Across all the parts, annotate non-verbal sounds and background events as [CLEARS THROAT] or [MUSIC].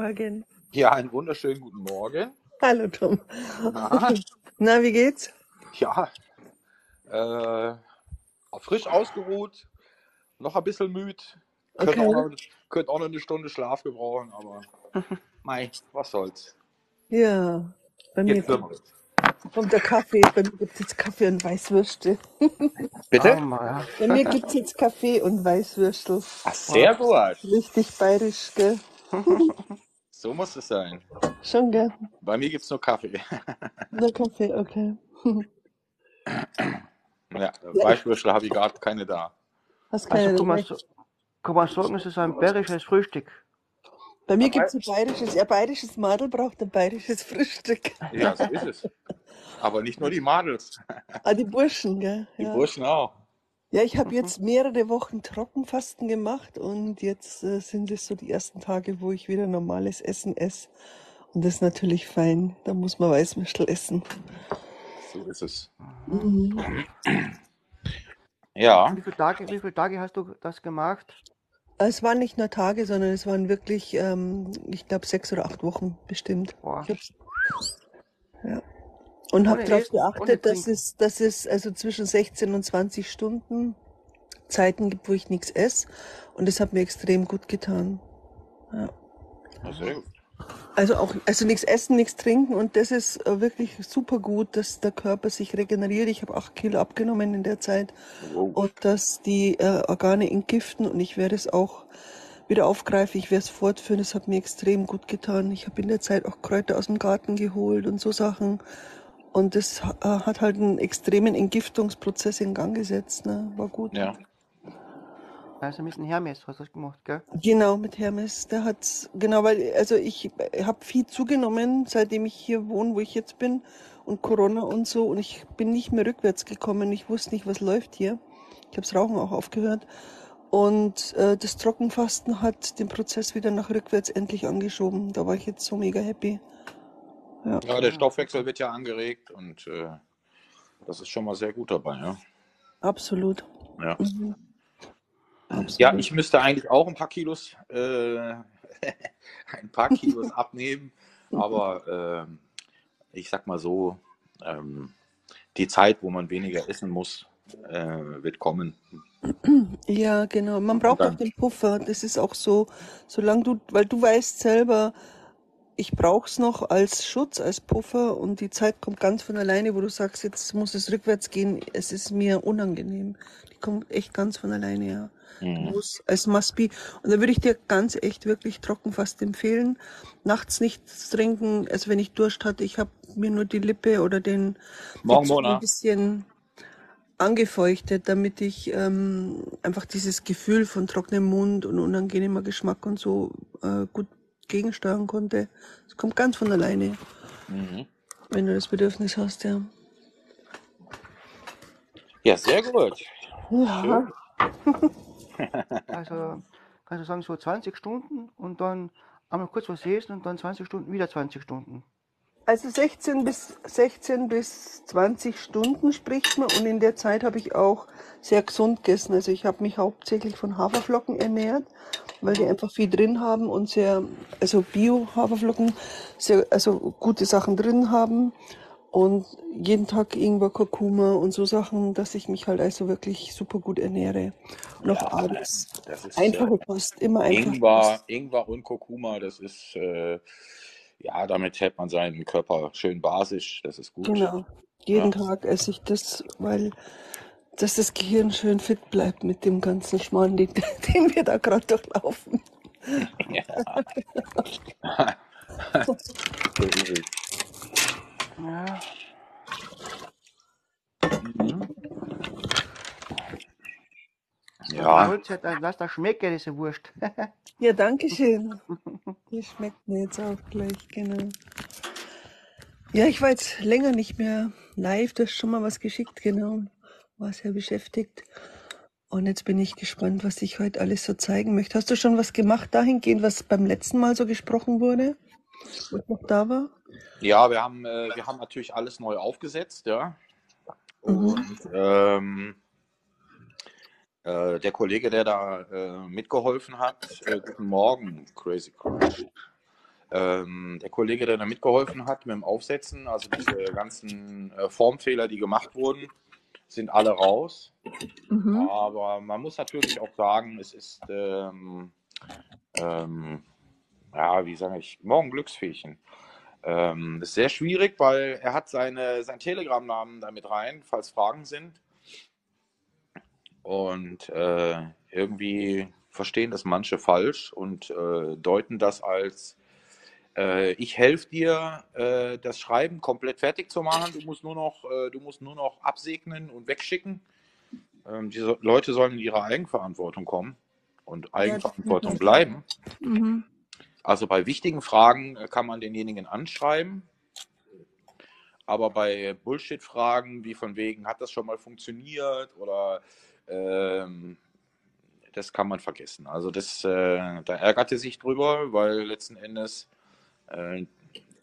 Morgen. Ja, einen wunderschönen guten Morgen. Hallo Tom. Na, [LAUGHS] Na, wie geht's? ja, äh, frisch ausgeruht, noch ein bisschen müde. Könnte auch, Okay. noch, könnte auch noch eine Stunde Schlaf gebrauchen, aber [LAUGHS] mei, was soll's. Ja, bei mir Jetzt kommt, kommt der Kaffee. Bei mir gibt's jetzt Kaffee und Weißwürste. [LAUGHS] Bitte? Hammer, Bei mir gibt's jetzt Kaffee und Weißwürstel. Ach, sehr gut. Richtig bayerisch, gell? So muss es sein. Schon, gell? Bei mir gibt's nur Kaffee. [LAUGHS] Nur Kaffee, okay. [LAUGHS] Ja, Ja, ich Weißwürstel habe ich gerade keine da. hast Also keine kann man, dabei. so- kann man sagen, es ist ein bayerisches Frühstück. Bei mir Aber, gibt's ein bayerisches, ein bayerisches Madel braucht ein bayerisches Frühstück. ja, so ist es. Aber nicht nur die Madels, Ah, die Burschen, gell? die Ja. Burschen auch. Ja, ich habe Mhm. jetzt mehrere Wochen Trockenfasten gemacht und jetzt äh, sind es so die ersten Tage, wo ich wieder normales Essen esse. Und das ist natürlich fein. Da muss man Weißwürstel essen. So ist es. Mhm. Ja, Wie viele Tage, wie viele Tage hast du das gemacht? Es waren nicht nur Tage, sondern es waren wirklich, ähm, ich glaube, sechs oder acht Wochen bestimmt. Boah. Ich hab's, ja. Und habe darauf geachtet, dass es, dass es also zwischen 16 und 20 Stunden Zeiten gibt, wo ich nichts esse. Und das hat mir extrem gut getan. Ja. gut. Also auch, also nichts essen, nichts trinken und das ist äh, wirklich super gut, dass der Körper sich regeneriert. Ich habe acht Kilo abgenommen in der Zeit Wow. und dass die äh, Organe entgiften und ich werde es auch wieder aufgreifen, ich werde es fortführen. Das hat mir extrem gut getan. Ich habe in der Zeit auch Kräuter aus dem Garten geholt und so Sachen und das äh, hat halt einen extremen Entgiftungsprozess in Gang gesetzt. Ne? War gut. Ja. Also mit dem Hermes hast du das gemacht, gell? Genau, mit Hermes. Der hat, genau, weil, also ich habe viel zugenommen, seitdem ich hier wohne, wo ich jetzt bin, und Corona und so, und ich bin nicht mehr rückwärts gekommen. Ich wusste nicht, was läuft hier. Ich habe das Rauchen auch aufgehört. Und äh, das Trockenfasten hat den Prozess wieder nach rückwärts endlich angeschoben. Da war ich jetzt so mega happy. Ja, Ja, der Stoffwechsel wird ja angeregt und äh, das ist schon mal sehr gut dabei, ja. absolut. Ja, Mhm, ja absolut. ich müsste eigentlich auch ein paar Kilos, äh, [LAUGHS] ein paar Kilos [LAUGHS] abnehmen, aber ähm, ich sag mal so, ähm, die Zeit, wo man weniger essen muss, äh, wird kommen. [CLEARS THROAT] Ja, genau. Man braucht auch den Puffer. Das ist auch so, solange du, weil du weißt selber, ich brauch's noch als Schutz, als Puffer und die Zeit kommt ganz von alleine, wo du sagst, jetzt muss es rückwärts gehen. Es ist mir unangenehm. Die kommt echt ganz von alleine, ja. Mhm. musst als Must-Be. Und da würde ich dir ganz echt wirklich trocken fast empfehlen. Nachts nichts trinken. Also wenn ich Durst hatte, ich habe mir nur die Lippe oder den, ein bisschen angefeuchtet, damit ich ähm, einfach dieses Gefühl von trockenem Mund und unangenehmer Geschmack und so äh, gut gegensteuern konnte. Es kommt ganz von alleine, Mhm. wenn du das Bedürfnis hast, ja. Ja, sehr gut. Ja. [LAUGHS] Also kannst du sagen, so 20 Stunden und dann einmal kurz was essen und dann 20 Stunden, wieder 20 Stunden. Also 16 bis 16 bis 20 Stunden spricht man und in der Zeit habe ich auch sehr gesund gegessen. Also ich habe mich hauptsächlich von Haferflocken ernährt, weil die einfach viel drin haben und sehr, also Bio-Haferflocken, sehr, also gute Sachen drin haben. Und jeden Tag Ingwer, Kurkuma und so Sachen, dass ich mich halt also wirklich super gut ernähre. Auch Ja, abends das ist einfache Kost, immer einfache Ingwer. Ingwer und Kurkuma, das ist, äh, ja, damit hält man seinen Körper schön basisch, das ist gut. Genau. Jeden Ja. Tag esse ich das, weil dass das Gehirn schön fit bleibt mit dem ganzen Schmarrn, den, [LAUGHS] den wir da gerade durchlaufen. [LAUGHS] Ja. [LAUGHS] Ja, Ja, Mahlzeit, dann lass das schmecken, diese Wurst. [LAUGHS] Ja, danke schön. [LAUGHS] Die schmeckt mir jetzt auch gleich, genau. Ja, ich war jetzt länger nicht mehr live. Du hast schon mal was geschickt, genau. War sehr beschäftigt. Und jetzt bin ich gespannt, was ich heute alles so zeigen möchte. Hast du schon was gemacht dahingehend, was beim letzten Mal so gesprochen wurde, wo ich noch da war? ja, wir haben, äh, wir haben natürlich alles neu aufgesetzt, ja. Mhm. Und ähm, äh, der Kollege, der da äh, mitgeholfen hat, äh, guten Morgen, Crazy Crush. Ähm, der Kollege, der da mitgeholfen hat mit dem Aufsetzen, also diese ganzen äh, Formfehler, die gemacht wurden, sind alle raus. Mhm. Aber man muss natürlich auch sagen, es ist, ähm, ähm, ja, wie sage ich, morgen Glücksfähchen. Ähm, ist sehr schwierig, weil er hat seine, seinen Telegram-Namen damit rein, falls Fragen sind. Und äh, irgendwie verstehen das manche falsch und äh, deuten das als äh, ich helfe dir, äh, das Schreiben komplett fertig zu machen. Du musst nur noch, äh, du musst nur noch absegnen und wegschicken. Ähm, diese Leute sollen in ihre Eigenverantwortung kommen und Eigenverantwortung bleiben. Mhm. Also bei wichtigen Fragen äh, kann man denjenigen anschreiben. Aber bei Bullshit-Fragen, wie von wegen, hat das schon mal funktioniert oder ähm, das kann man vergessen. Also das, äh, da ärgert er sich drüber, weil letzten Endes äh,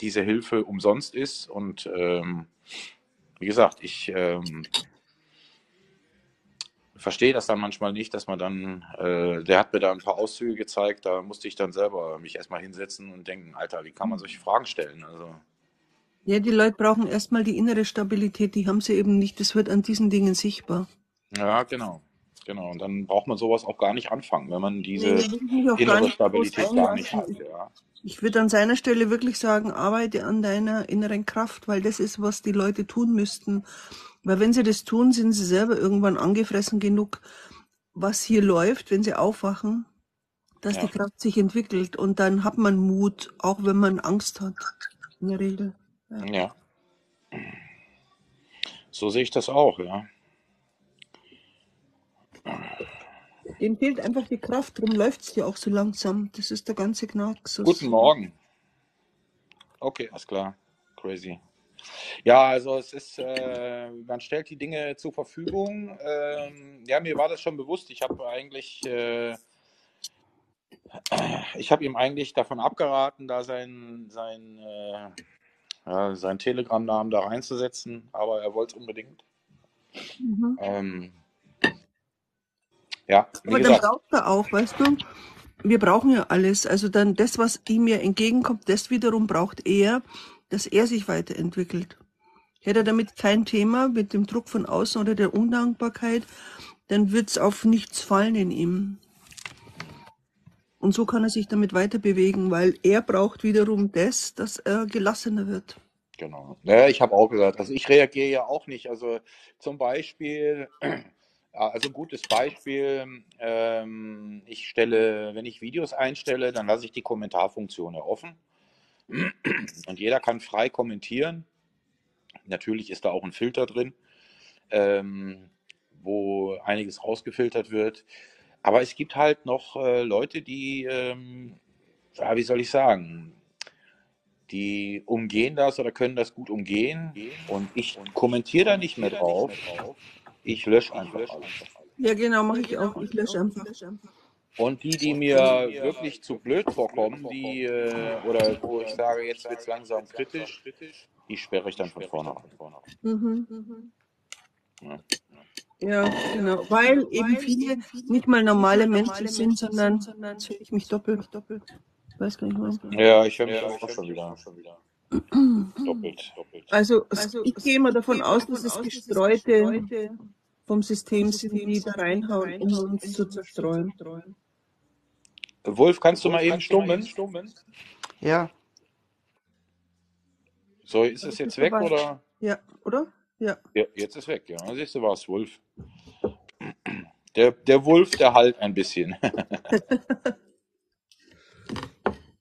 diese Hilfe umsonst ist. Und ähm, wie gesagt, ich ähm, verstehe das dann manchmal nicht, dass man dann, äh, der hat mir da ein paar Auszüge gezeigt, da musste ich dann selber mich erstmal hinsetzen und denken, Alter, wie kann man solche Fragen stellen? Also, Ja, die Leute brauchen erstmal die innere Stabilität, die haben sie eben nicht. Das wird an diesen Dingen sichtbar. Ja, genau. Genau, und dann braucht man sowas auch gar nicht anfangen, wenn man diese Nee, innere Stabilität gar nicht hat. Ja. Ich würde an seiner Stelle wirklich sagen, arbeite an deiner inneren Kraft, weil das ist, was die Leute tun müssten. Weil wenn sie das tun, sind sie selber irgendwann angefressen genug, was hier läuft, wenn sie aufwachen, dass Ja. die Kraft sich entwickelt. Und dann hat man Mut, auch wenn man Angst hat. In der Regel. Ja. ja. So sehe ich das auch, ja. Dem fehlt einfach die Kraft, darum läuft's ja auch so langsam. Das ist der ganze Knacksus. Guten Morgen. Okay, alles klar. Crazy. Ja, also es ist, äh, man stellt die Dinge zur Verfügung. Ähm, ja, mir war das schon bewusst. Ich habe eigentlich, äh, ich habe ihm eigentlich davon abgeraten, da sein, sein, äh, ja, seinen Telegram-Namen da reinzusetzen, aber er wollte es unbedingt. Mhm. Ähm, ja, Aber dann gesagt, braucht er auch, weißt du, wir brauchen ja alles. Also dann das, was ihm ja entgegenkommt, das wiederum braucht er, dass er sich weiterentwickelt. Hätte er damit kein Thema mit dem Druck von außen oder der Undankbarkeit, dann wird's auf nichts fallen in ihm. Und so kann er sich damit weiter bewegen, weil er braucht wiederum das, dass er gelassener wird. Genau. Ja, ich habe auch gesagt, also ich reagiere ja auch nicht. Also zum Beispiel, also ein gutes Beispiel, ähm, ich stelle, wenn ich Videos einstelle, dann lasse ich die Kommentarfunktion offen. Und jeder kann frei kommentieren. Natürlich ist da auch ein Filter drin, ähm, wo einiges rausgefiltert wird. Aber es gibt halt noch äh, Leute, die, ähm, ja, wie soll ich sagen, die umgehen das oder können das gut umgehen. Und ich kommentiere da nicht mehr drauf. Ich lösche einfach alles. Ja, genau, mache ich auch. Ich lösche einfach. Und die, die mir wirklich zu blöd vorkommen, die, äh, oder wo ich sage, jetzt wird es langsam kritisch, die sperre ich dann von vornherein. Mhm. Ja. Ja, genau. Weil eben viele nicht mal normale Menschen sind, sondern höre ich mich doppelt. doppelt. Ich weiß gar nicht warum. Ja, ich höre mich auch schon wieder. Doppelt, doppelt. Also, ich gehe mal davon aus, dass es Gestreute vom System sind, die da reinhauen, um uns zu zerstreuen. Wolf, kannst du mal eben stummen? Ja, So, ist es jetzt weg oder? Ja, oder? Ja. Ja, jetzt ist weg, ja. Siehst du, war es Wolf. Der, der Wolf, der halt ein bisschen. [LAUGHS]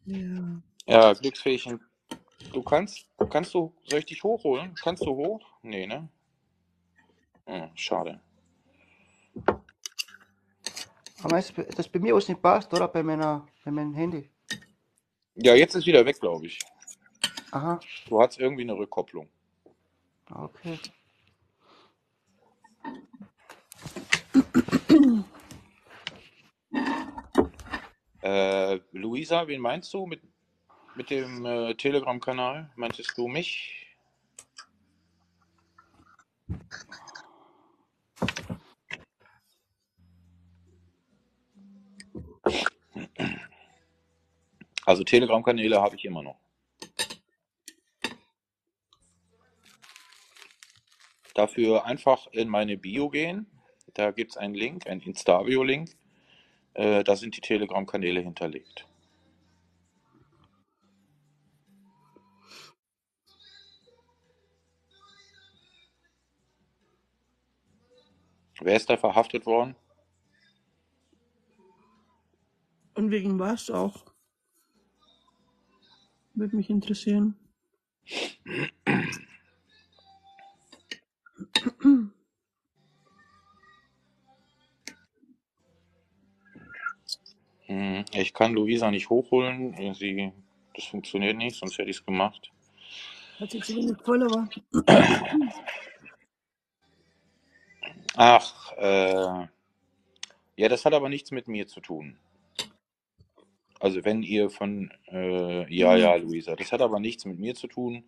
ja. Ja, Glücksfähchen. Du kannst, kannst du, soll ich dich hochholen? Kannst du hoch? Nee, ne? Hm, schade. aber ist das bei mir aus nicht passt, oder? Bei, meiner, bei meinem Handy. Ja, jetzt ist wieder weg, glaube ich. Aha, Du hast irgendwie eine Rückkopplung. okay. Äh, Luisa, wen meinst du mit, mit dem äh, Telegram-Kanal? Meintest du mich? Also Telegram-Kanäle habe ich immer noch. Dafür einfach in meine Bio gehen. Da gibt es einen Link, einen Instavio-Link. Äh, da sind die Telegram-Kanäle hinterlegt. Wer ist da verhaftet worden? Und wegen was auch? Würde mich interessieren. Hm, Ich kann Luisa nicht hochholen. Sie, das funktioniert nicht, sonst hätte ich es gemacht. Hat sie zu wenig Follower? Ach, äh, ja, das hat aber nichts mit mir zu tun. Also wenn ihr von, äh, ja, ja, Luisa, das hat aber nichts mit mir zu tun.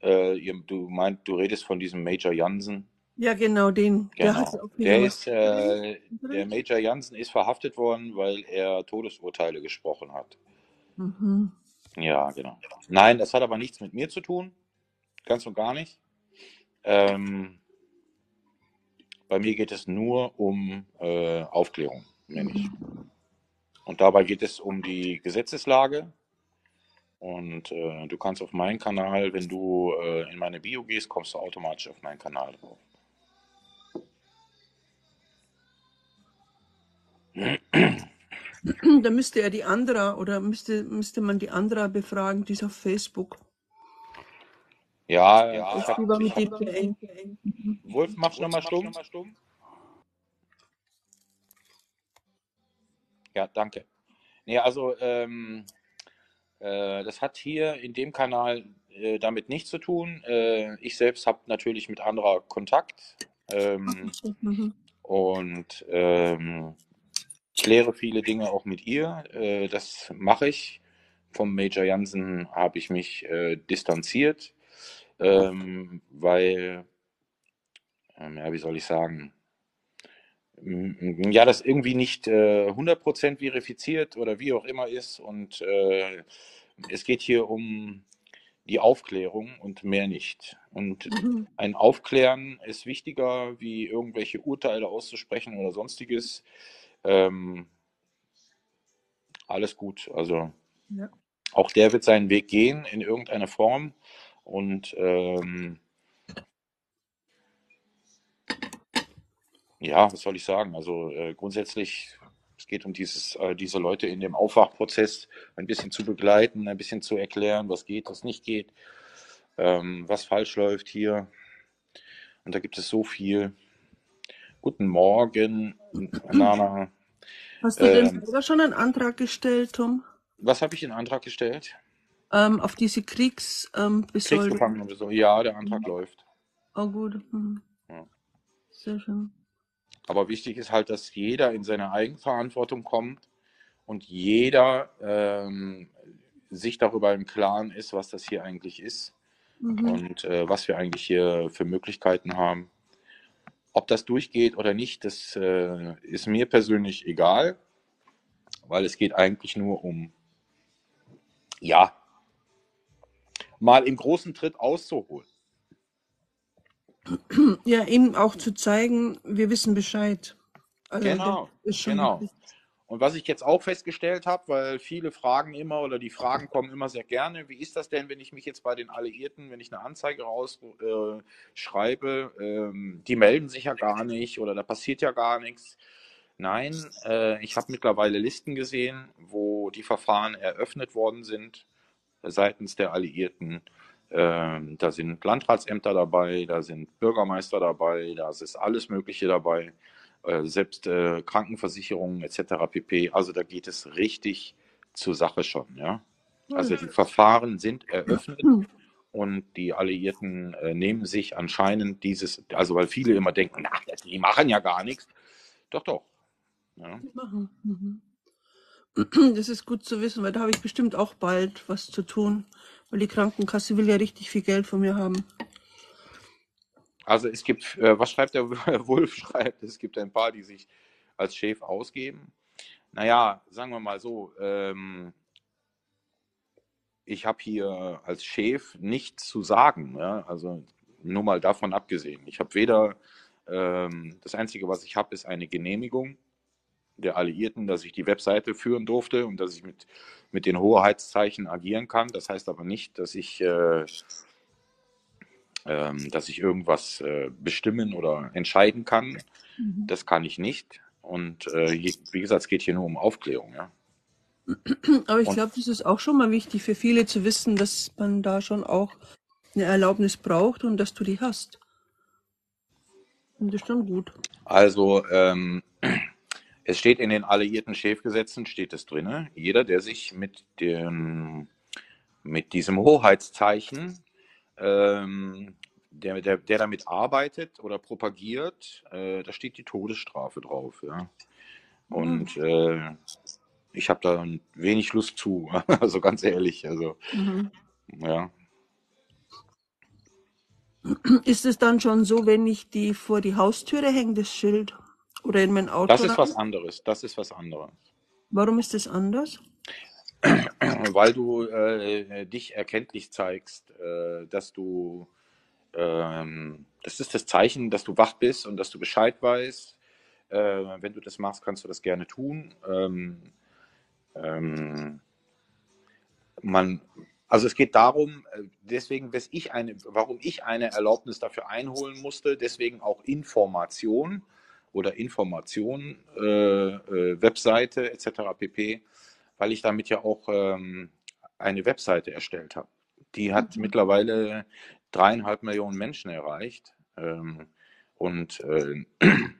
Äh, ihr, du meint, du redest von diesem Major Jansen. Ja, genau, den. Der Genau. Der was ist, äh, der. Major Jansen ist verhaftet worden, weil er Todesurteile gesprochen hat. Mhm. Ja, genau. Nein, das hat aber nichts mit mir zu tun. Ganz und gar nicht. Ähm, bei mir geht es nur um äh, Aufklärung, nenne ich. Und dabei geht es um die Gesetzeslage. Und äh, du kannst auf meinen Kanal, wenn du äh, in meine Bio gehst, kommst du automatisch auf meinen Kanal drauf. Da müsste er die Andra oder müsste, müsste man die Andra befragen, die ist auf Facebook. Ja, Das ich hab, ich hab. Wolf, machst du nochmal stumm? Ja, danke. Nee, also ähm, äh, das hat hier in dem Kanal äh, damit nichts zu tun. Äh, ich selbst habe natürlich mit anderer Kontakt ähm, Mhm. und ähm, kläre viele Dinge auch mit ihr. Äh, das mache ich. Vom Major Jansen habe ich mich äh, distanziert, ähm, weil, ähm, ja, wie soll ich sagen, ja, das irgendwie nicht äh, 100% verifiziert oder wie auch immer ist. Und äh, es geht hier um die Aufklärung und mehr nicht. Und Mhm. ein Aufklären ist wichtiger, wie irgendwelche Urteile auszusprechen oder sonstiges. Ähm, alles gut. Also Ja. auch der wird seinen Weg gehen in irgendeiner Form. Und ähm, ja, was soll ich sagen? Also äh, grundsätzlich, es geht um dieses, äh, diese Leute in dem Aufwachprozess ein bisschen zu begleiten, ein bisschen zu erklären, was geht, was nicht geht, ähm, was falsch läuft hier. Und da gibt es so viel. Guten Morgen, Nana. Hast du denn Ähm, selber schon einen Antrag gestellt, Tom? was habe ich in Antrag gestellt? Ähm, auf diese Kriegs, ähm, Besoldung? Kriegsgefangene oder so. Ja, der Antrag läuft. Oh, gut. Mhm. Ja. Sehr schön. Aber wichtig ist halt, dass jeder in seine Eigenverantwortung kommt und jeder ähm, sich darüber im Klaren ist, was das hier eigentlich ist Mhm. und äh, was wir eigentlich hier für Möglichkeiten haben. Ob das durchgeht oder nicht, das äh, ist mir persönlich egal, weil es geht eigentlich nur um, ja, mal im großen Tritt auszuholen. [CLEARS THROAT] Ja, eben auch zu zeigen, wir wissen Bescheid. Also Genau, genau. Und was ich jetzt auch festgestellt habe, weil viele fragen immer oder die Fragen kommen immer sehr gerne, wie ist das denn, wenn ich mich jetzt bei den Alliierten, wenn ich eine Anzeige rausschreibe, äh, ähm, die melden sich ja gar nicht oder da passiert ja gar nichts. Nein, äh, ich habe mittlerweile Listen gesehen, wo die Verfahren eröffnet worden sind seitens der Alliierten. Ähm, da sind Landratsämter dabei, da sind Bürgermeister dabei, da ist alles Mögliche dabei, äh, selbst äh, Krankenversicherungen etc. pp. Also da geht es richtig zur Sache schon. Ja? Also die Verfahren sind eröffnet und die Alliierten äh, nehmen sich anscheinend dieses, also weil viele immer denken, na, die machen ja gar nichts. Doch, doch. Ja. Mhm. [CLEARS THROAT] Das ist gut zu wissen, weil da habe ich bestimmt auch bald was zu tun, weil die Krankenkasse will ja richtig viel Geld von mir haben. Also es gibt, äh, was schreibt der [LAUGHS] Wolf? Schreibt, es gibt ein paar, die sich als Chef ausgeben. Naja, sagen wir mal so, ähm, ich habe hier als Chef nichts zu sagen. Ja? Also nur mal davon abgesehen. Ich habe weder, ähm, das Einzige, was ich habe, ist eine Genehmigung der Alliierten, dass ich die Webseite führen durfte und dass ich mit, mit den Hoheitszeichen agieren kann. Das heißt aber nicht, dass ich, äh, ähm, dass ich irgendwas äh, bestimmen oder entscheiden kann. Mhm. Das kann ich nicht. Und äh, wie gesagt, es geht hier nur um Aufklärung. Ja? Aber ich glaube, das ist auch schon mal wichtig für viele zu wissen, dass man da schon auch eine Erlaubnis braucht und dass du die hast. Und das ist schon gut. Also ähm, es steht in den alliierten Chefgesetzen, steht es drin, jeder, der sich mit, dem, mit diesem Hoheitszeichen, ähm, der, der, der damit arbeitet oder propagiert, äh, da steht die Todesstrafe drauf. Ja? Und äh, ich habe da wenig Lust zu, [LAUGHS] also ganz ehrlich. Also, Mhm. ja. Ist es dann schon so, wenn ich die vor die Haustüre hänge, das Schild? Oder in mein Auto? Das ist rein? was anderes. Das ist was anderes. Warum ist das anders? [CLEARS THROAT] weil du äh, dich erkenntlich zeigst, äh, dass du, ähm, das ist das Zeichen, dass du wach bist und dass du Bescheid weißt. Äh, wenn du das machst, kannst du das gerne tun. Ähm, ähm, man, also es geht darum, äh, deswegen, ich eine, warum ich eine Erlaubnis dafür einholen musste, deswegen auch Information oder Information, äh, äh, Webseite etc. pp weil ich damit ja auch ähm, eine Webseite erstellt habe. Die hat Mhm. mittlerweile dreieinhalb Millionen Menschen erreicht. Ähm, und äh, [CLEARS THROAT]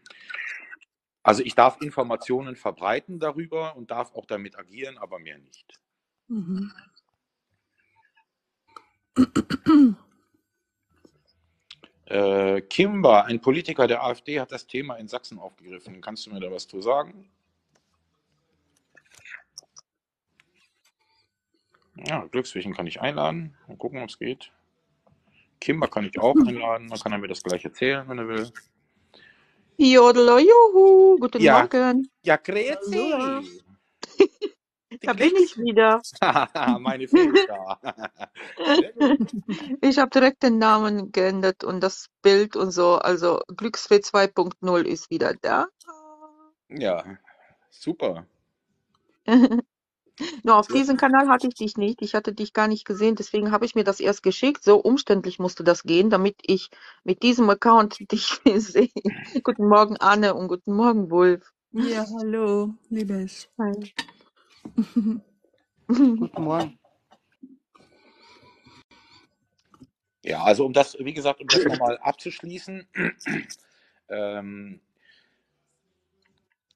also ich darf Informationen verbreiten darüber und darf auch damit agieren, aber mehr nicht. Mhm. [CLEARS THROAT] Äh, Kimber, ein Politiker der AfD, hat das Thema in Sachsen aufgegriffen. Kannst du mir da was zu sagen? Ja, Glückswischen kann ich einladen. Mal gucken, ob es geht. Kimber kann ich auch einladen. Dann kann er mir das gleich erzählen, wenn er will. Jodelo, juhu, guten Ja. Morgen. Ja, grüezi! [LAUGHS] Da bin ich wieder. [LAUGHS] [LAUGHS] Meine [LAUGHS] gut. Ich habe direkt den Namen geändert und das Bild und so. Also Glücksfee 2.0 ist wieder da. Ja, super. Nur auf diesem Kanal hatte ich dich nicht. Ich hatte dich gar nicht gesehen. Deswegen habe ich mir das erst geschickt. So umständlich musste das gehen, damit ich mit diesem Account dich sehe. Guten Morgen, Anne, und guten Morgen, Wolf. Ja, hallo, Liebes. Hi. Guten Morgen. Ja, also um das, wie gesagt, um das [CLEARS THROAT] nochmal abzuschließen, [CLEARS THROAT] ähm,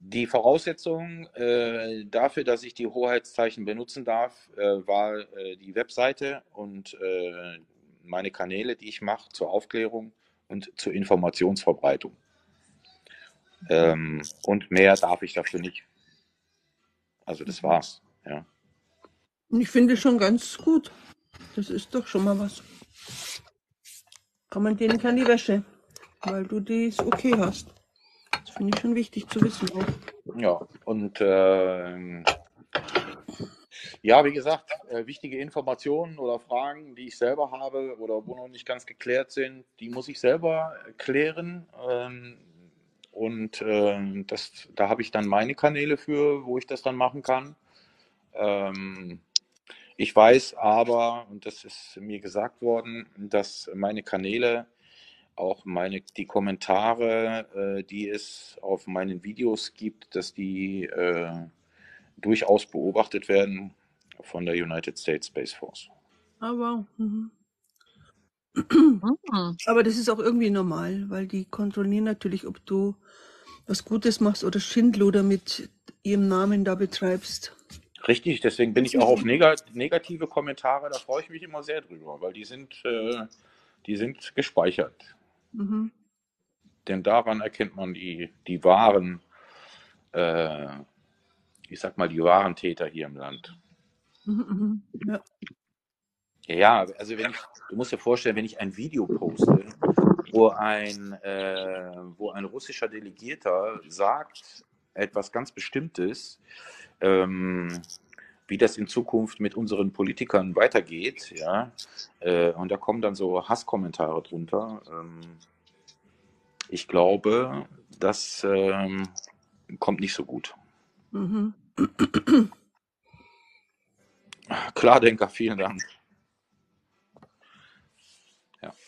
die Voraussetzung äh, dafür, dass ich die Hoheitszeichen benutzen darf, äh, war äh, die Webseite und äh, meine Kanäle, die ich mache zur Aufklärung und zur Informationsverbreitung. Ähm, und mehr darf ich dafür nicht. Also das war's. Ja. Und ich finde schon ganz gut. Das ist doch schon mal was. Kann man denen kann die Wäsche, weil du das okay hast. Das finde ich schon wichtig zu wissen auch. Ja, und ähm, ja, wie gesagt, äh, wichtige Informationen oder Fragen, die ich selber habe oder wo noch nicht ganz geklärt sind, die muss ich selber klären. Ähm, und ähm, das, da habe ich dann meine Kanäle für, wo ich das dann machen kann. Ähm, ich weiß aber, und das ist mir gesagt worden, dass meine Kanäle auch meine, die Kommentare, äh, die es auf meinen Videos gibt, dass die äh, durchaus beobachtet werden von der United States Space Force. Ah, wow. Mhm. Mhm. Aber das ist auch irgendwie normal, weil die kontrollieren natürlich, ob du was Gutes machst oder Schindluder mit ihrem Namen da betreibst. Richtig, deswegen bin ich auch auf nega negative Kommentare, da freue ich mich immer sehr drüber, weil die sind, äh, die sind gespeichert. Mhm. Denn daran erkennt man die, die wahren, äh, ich sag mal, die wahren Täter hier im Land. Mhm, mhm. Ja. Ja, also wenn ich, du musst dir vorstellen, wenn ich ein Video poste, wo ein, äh, wo ein russischer Delegierter sagt etwas ganz Bestimmtes, ähm, wie das in Zukunft mit unseren Politikern weitergeht, ja. Äh, und da kommen dann so Hasskommentare drunter. Ähm, ich glaube, das ähm, kommt nicht so gut. Mhm. Klardenker, vielen Dank.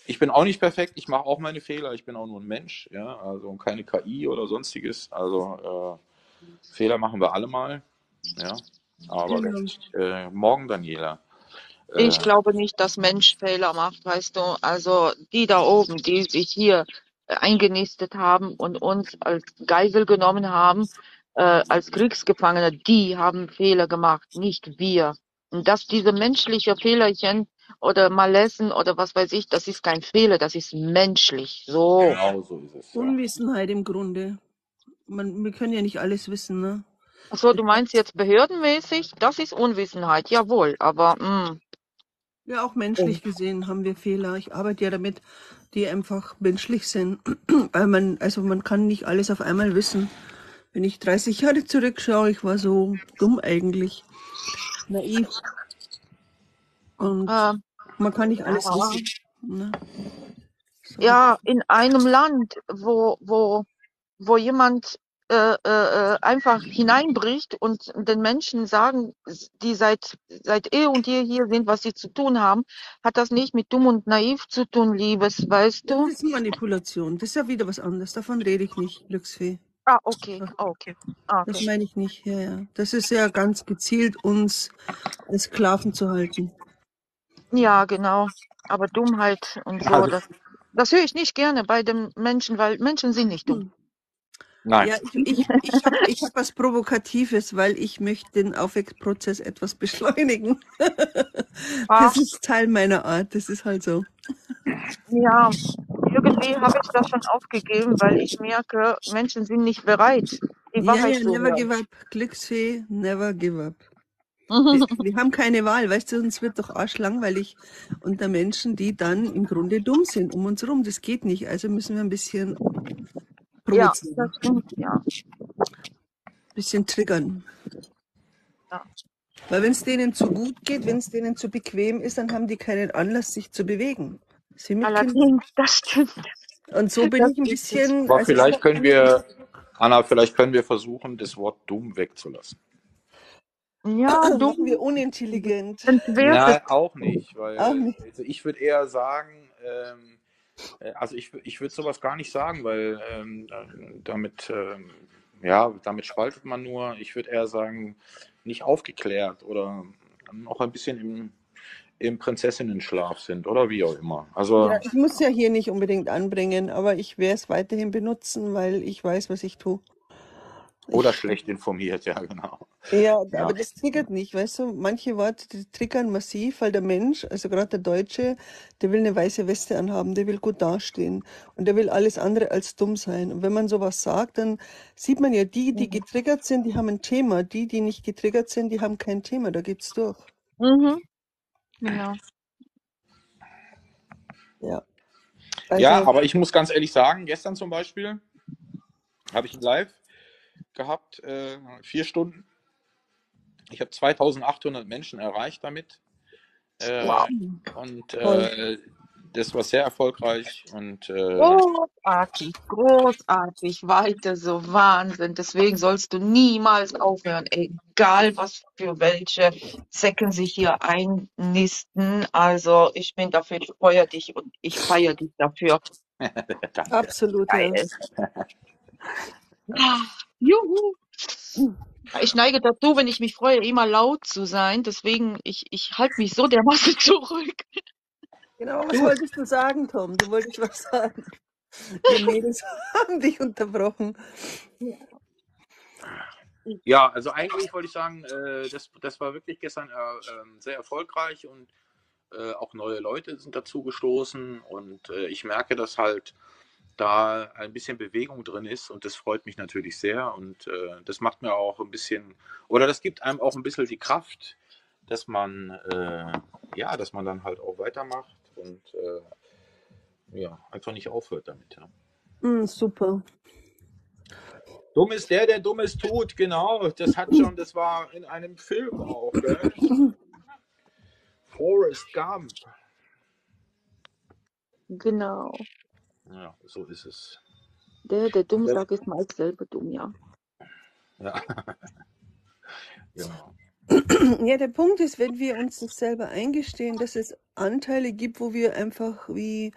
Ich bin auch nicht perfekt, ich mache auch meine Fehler, ich bin auch nur ein Mensch, ja, also keine KI oder sonstiges. Also äh, Fehler machen wir alle mal. Ja. Aber Genau. äh, morgen, Daniela. Ich Äh, glaube nicht, dass Mensch Fehler macht, weißt du. Also die da oben, die sich hier äh, eingenistet haben und uns als Geisel genommen haben, äh, als Kriegsgefangene, die haben Fehler gemacht, nicht wir. Und dass diese menschliche Fehlerchen oder Malessen oder was weiß ich, das ist kein Fehler, das ist menschlich. So. genau so ist es. Ja. Unwissenheit im Grunde. Man, wir können ja nicht alles wissen, ne? Ach so, du meinst jetzt behördenmäßig? Das ist Unwissenheit, jawohl. Aber mm, Ja, auch menschlich gesehen haben wir Fehler. Ich arbeite ja damit, die einfach menschlich sind. [CLEARS THROAT] Weil man, also man kann nicht alles auf einmal wissen. Wenn ich 30 Jahre zurückschaue, ich war so dumm eigentlich. Naiv. Und äh, man kann nicht alles ja. wissen. Ne? So. Ja, in einem Land, wo, wo, wo jemand äh, äh, äh, einfach hineinbricht und den Menschen sagen, die seit, seit eh und je hier sind, was sie zu tun haben, hat das nicht mit dumm und naiv zu tun, Liebes, weißt Das du? ist Manipulation. Das ist ja wieder was anderes. Davon rede ich nicht, Glücksfee. Ah, okay, ah, okay, ah, Das okay. meine ich nicht. Ja, ja. Das ist ja ganz gezielt, uns als Sklaven zu halten. Ja, genau. Aber Dummheit und so, Also, das, das höre ich nicht gerne bei den Menschen, weil Menschen sind nicht dumm. Hm. nein. Ja, ich, ich, ich habe ich hab was Provokatives, weil ich möchte den Aufwächprozess etwas [LAUGHS] beschleunigen. Ach, Das ist Teil meiner Art. Das ist halt so. ja, irgendwie habe ich das schon aufgegeben, weil ich merke, Menschen sind nicht bereit, die Ja, Wahrheit ja, zu never hören. give up. Glücksfee, never give up. Wir, [LAUGHS] wir haben keine Wahl, weißt du, uns wird doch arschlangweilig unter Menschen, die dann im Grunde dumm sind um uns herum. Das geht nicht. Also müssen wir ein bisschen Ja, provozieren, das stimmt, ja. ein bisschen triggern. ja. Weil wenn es denen zu gut geht, wenn es denen zu bequem ist, dann haben die keinen Anlass, sich zu bewegen. Allerdings, das stimmt. Und so bin Das ich ein bisschen, Aber also ich vielleicht können wir, Anna, vielleicht können wir versuchen, das Wort dumm wegzulassen. Ja, [CLEARS THROAT] dumm, wir unintelligent. Na, auch nicht, weil Auch nicht. also ich würde eher sagen, ähm, äh, also ich, ich würde sowas gar nicht sagen, weil ähm, äh, damit, ähm, ja, damit spaltet man nur. Ich würde eher sagen, nicht aufgeklärt oder noch ein bisschen im, im Prinzessinnenschlaf sind oder wie auch immer. Also Ja, ich muss ja hier nicht unbedingt anbringen, aber ich werde es weiterhin benutzen, weil ich weiß, was ich tue. Oder Ich, schlecht informiert, ja genau. ja, Ja. aber das triggert nicht, weißt du? Manche Worte, die triggern massiv, weil der Mensch, also gerade der Deutsche, der will eine weiße Weste anhaben, der will gut dastehen und der will alles andere als dumm sein. Und wenn man sowas sagt, dann sieht man ja, die, die getriggert sind, die haben ein Thema. Die, die nicht getriggert sind, die haben kein Thema. Da geht's durch. Mhm, genau. Ja. Ja, Also, aber ich muss ganz ehrlich sagen, gestern zum Beispiel habe ich ein Live gehabt, äh, vier Stunden. Ich habe 2800 Menschen erreicht damit. Äh, Wow. und äh, das war sehr erfolgreich. Und äh, Großartig, großartig, weiter so, Wahnsinn. Deswegen sollst du niemals aufhören, egal was für welche Zecken sich hier einnisten. Also ich bin dafür, ich feuer dich und ich feiere dich dafür. [LAUGHS] Absolut, [LAUGHS] Juhu. Ich neige dazu, wenn ich mich freue, immer laut zu sein. Deswegen, ich, ich halte mich so dermaßen [LAUGHS] zurück. Genau, was Du, wolltest du sagen, Tom? Du wolltest was sagen. Die Mädels [LAUGHS] haben dich unterbrochen. ja, also eigentlich wollte ich sagen, äh, das, das war wirklich gestern äh, ähm, sehr erfolgreich und äh, auch neue Leute sind dazu gestoßen. Und äh, ich merke, dass halt da ein bisschen Bewegung drin ist und das freut mich natürlich sehr und äh, das macht mir auch ein bisschen oder das gibt einem auch ein bisschen die Kraft, dass man äh, ja, dass man dann halt auch weitermacht und äh, ja, einfach nicht aufhört damit. Ja. Mm, super. Dumm ist der, der Dummes tut, genau. Das hat schon, das war in einem Film auch, gell? Forrest Gump. Genau. Ja, so ist es. Der, der dumm Ja. sagt, ist meist selber dumm, ja. Ja. [LAUGHS] genau. Ja, der Punkt ist, wenn wir uns das selber eingestehen, dass es Anteile gibt, wo wir einfach wie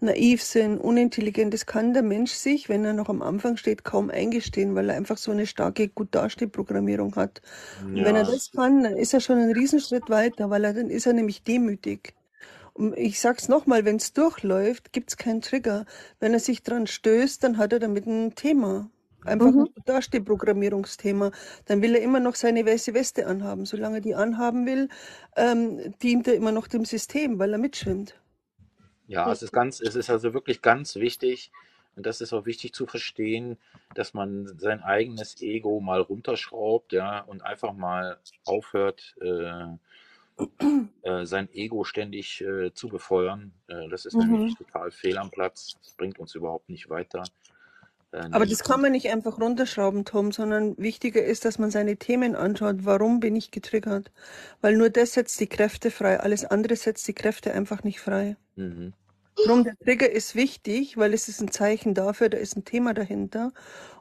naiv sind, unintelligent, das kann der Mensch sich, wenn er noch am Anfang steht, kaum eingestehen, weil er einfach so eine starke Gut-Dasteh-Programmierung hat. Und wenn er Ja. das kann, dann ist er schon einen Riesenschritt weiter, weil er dann ist er nämlich demütig. Und ich sag's nochmal, wenn es durchläuft, gibt's keinen Trigger. Wenn er sich dran stößt, dann hat er damit ein Thema. Einfach Mhm. ein Dasteh-Programmierungsthema. Dann will er immer noch seine weiße Weste anhaben. Solange er die anhaben will, ähm, dient er immer noch dem System, weil er mitschwimmt. Ja, es ist ganz, es ist also wirklich ganz wichtig, und das ist auch wichtig zu verstehen, dass man sein eigenes Ego mal runterschraubt, ja, und einfach mal aufhört, äh, äh, sein Ego ständig äh, zu befeuern. Äh, das ist nämlich Mhm. total fehl am Platz. Das bringt uns überhaupt nicht weiter. Äh, Aber nämlich das kann man nicht einfach runterschrauben, Tom, sondern wichtiger ist, dass man seine Themen anschaut. Warum bin ich getriggert? Weil nur das setzt die Kräfte frei. Alles andere setzt die Kräfte einfach nicht frei. Mhm. Drum, der Trigger ist wichtig, weil es ist ein Zeichen dafür, da ist ein Thema dahinter.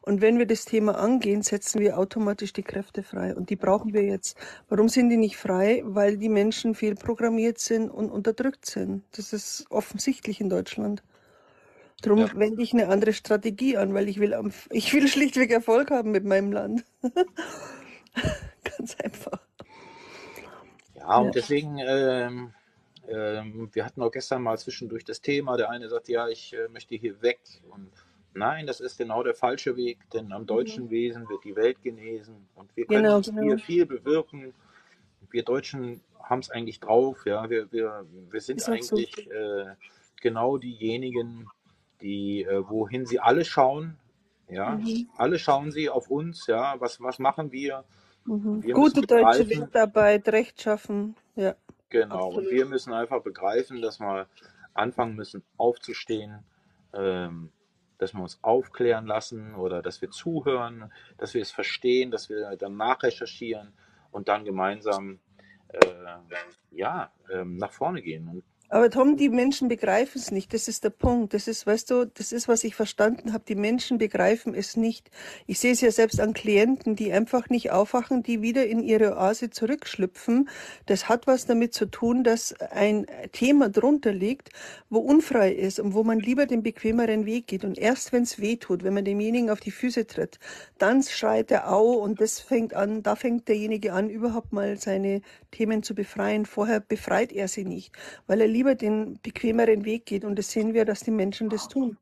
Und wenn wir das Thema angehen, setzen wir automatisch die Kräfte frei. Und die brauchen wir jetzt. Warum sind die nicht frei? Weil die Menschen viel programmiert sind und unterdrückt sind. Das ist offensichtlich in Deutschland. Drum Ja. wende ich eine andere Strategie an, weil ich will, am- ich will schlichtweg Erfolg haben mit meinem Land. [LAUGHS] Ganz einfach. Ja, Ja. und deswegen, ähm, ähm, wir hatten auch gestern mal zwischendurch das Thema, der eine sagt, ja, ich äh, möchte hier weg. Und nein, das ist genau der falsche Weg, denn am deutschen Wesen wird die Welt genesen und wir können Genau, hier genau. viel bewirken. Wir Deutschen haben es eigentlich drauf, ja, wir, wir, wir sind Ist auch so. eigentlich äh, genau diejenigen, die, äh, wohin sie alle schauen, ja, Mhm. alle schauen sie auf uns, ja, was, was machen wir? Mhm. Wir Gute deutsche begreifen, Wertarbeit, Rechtschaffen. Ja, Genau, und absolut. wir müssen einfach begreifen, dass wir anfangen müssen aufzustehen, ähm, dass wir uns aufklären lassen oder dass wir zuhören, dass wir es verstehen, dass wir dann nachrecherchieren und dann gemeinsam äh, ja, ähm, nach vorne gehen. Und Aber Tom, die Menschen begreifen es nicht. Das ist der Punkt. Das ist, weißt du, das ist, was ich verstanden habe. Die Menschen begreifen es nicht. Ich sehe es ja selbst an Klienten, die einfach nicht aufwachen, die wieder in ihre Oase zurückschlüpfen. Das hat was damit zu tun, dass ein Thema drunter liegt, wo unfrei ist und wo man lieber den bequemeren Weg geht. Und erst wenn es weh tut, wenn man demjenigen auf die Füße tritt, dann schreit er au und das fängt an, da fängt derjenige an, überhaupt mal seine Themen zu befreien. Vorher befreit er sie nicht, weil er lieber den bequemeren Weg geht. Und das sehen wir, dass die Menschen das tun.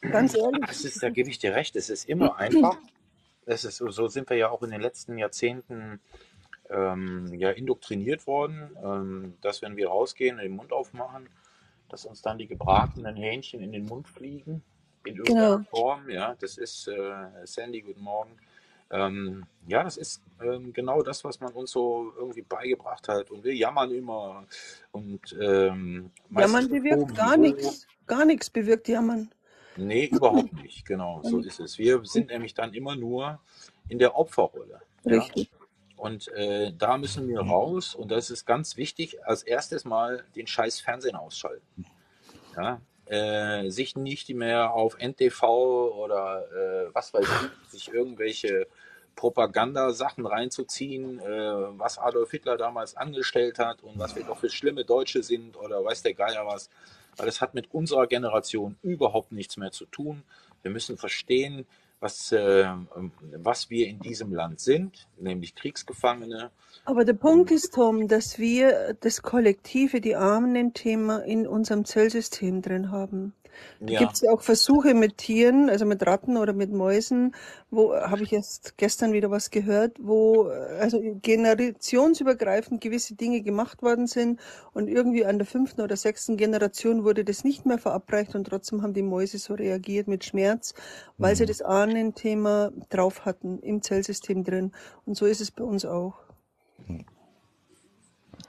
Ganz ehrlich. es ist, da gebe ich dir recht, es ist immer einfach. Es ist, so so sind wir ja auch in den letzten Jahrzehnten ähm, ja, indoktriniert worden, ähm, dass wenn wir rausgehen und den Mund aufmachen, dass uns dann die gebratenen Hähnchen in den Mund fliegen, in irgendeiner Genau. Form. Ja, das ist äh, Sandy, guten Morgen. Ähm, ja, das ist ähm, genau das, was man uns so irgendwie beigebracht hat. Und wir jammern immer und ähm, Jammern bewirkt hohem gar nichts. Gar nichts bewirkt Jammern. Nee, überhaupt nicht. Genau, [LAUGHS] so ist es. Wir sind nämlich dann immer nur in der Opferrolle. Ja? Richtig. Und äh, da müssen wir raus. Und das ist ganz wichtig, als erstes mal den scheiß Fernsehen ausschalten. Ja? Äh, sich nicht mehr auf NTV oder äh, was weiß ich, sich irgendwelche Propagandasachen reinzuziehen, äh, was Adolf Hitler damals angestellt hat und was wir doch für schlimme Deutsche sind oder weiß der Geier was. Weil das hat mit unserer Generation überhaupt nichts mehr zu tun. Wir müssen verstehen, was, äh, was wir in diesem Land sind, nämlich Kriegsgefangene. Aber der Punkt ist, Tom, dass wir das Kollektive, die Armen-Thema in unserem Zellsystem drin haben. Da Ja, gibt es ja auch Versuche mit Tieren, also mit Ratten oder mit Mäusen, wo habe ich erst gestern wieder was gehört, wo äh, also generationsübergreifend gewisse Dinge gemacht worden sind und irgendwie an der fünften oder sechsten Generation wurde das nicht mehr verabreicht und trotzdem haben die Mäuse so reagiert mit Schmerz, weil sie Mhm. das Ahnenthema drauf hatten im Zellsystem drin. Und so ist es bei uns auch.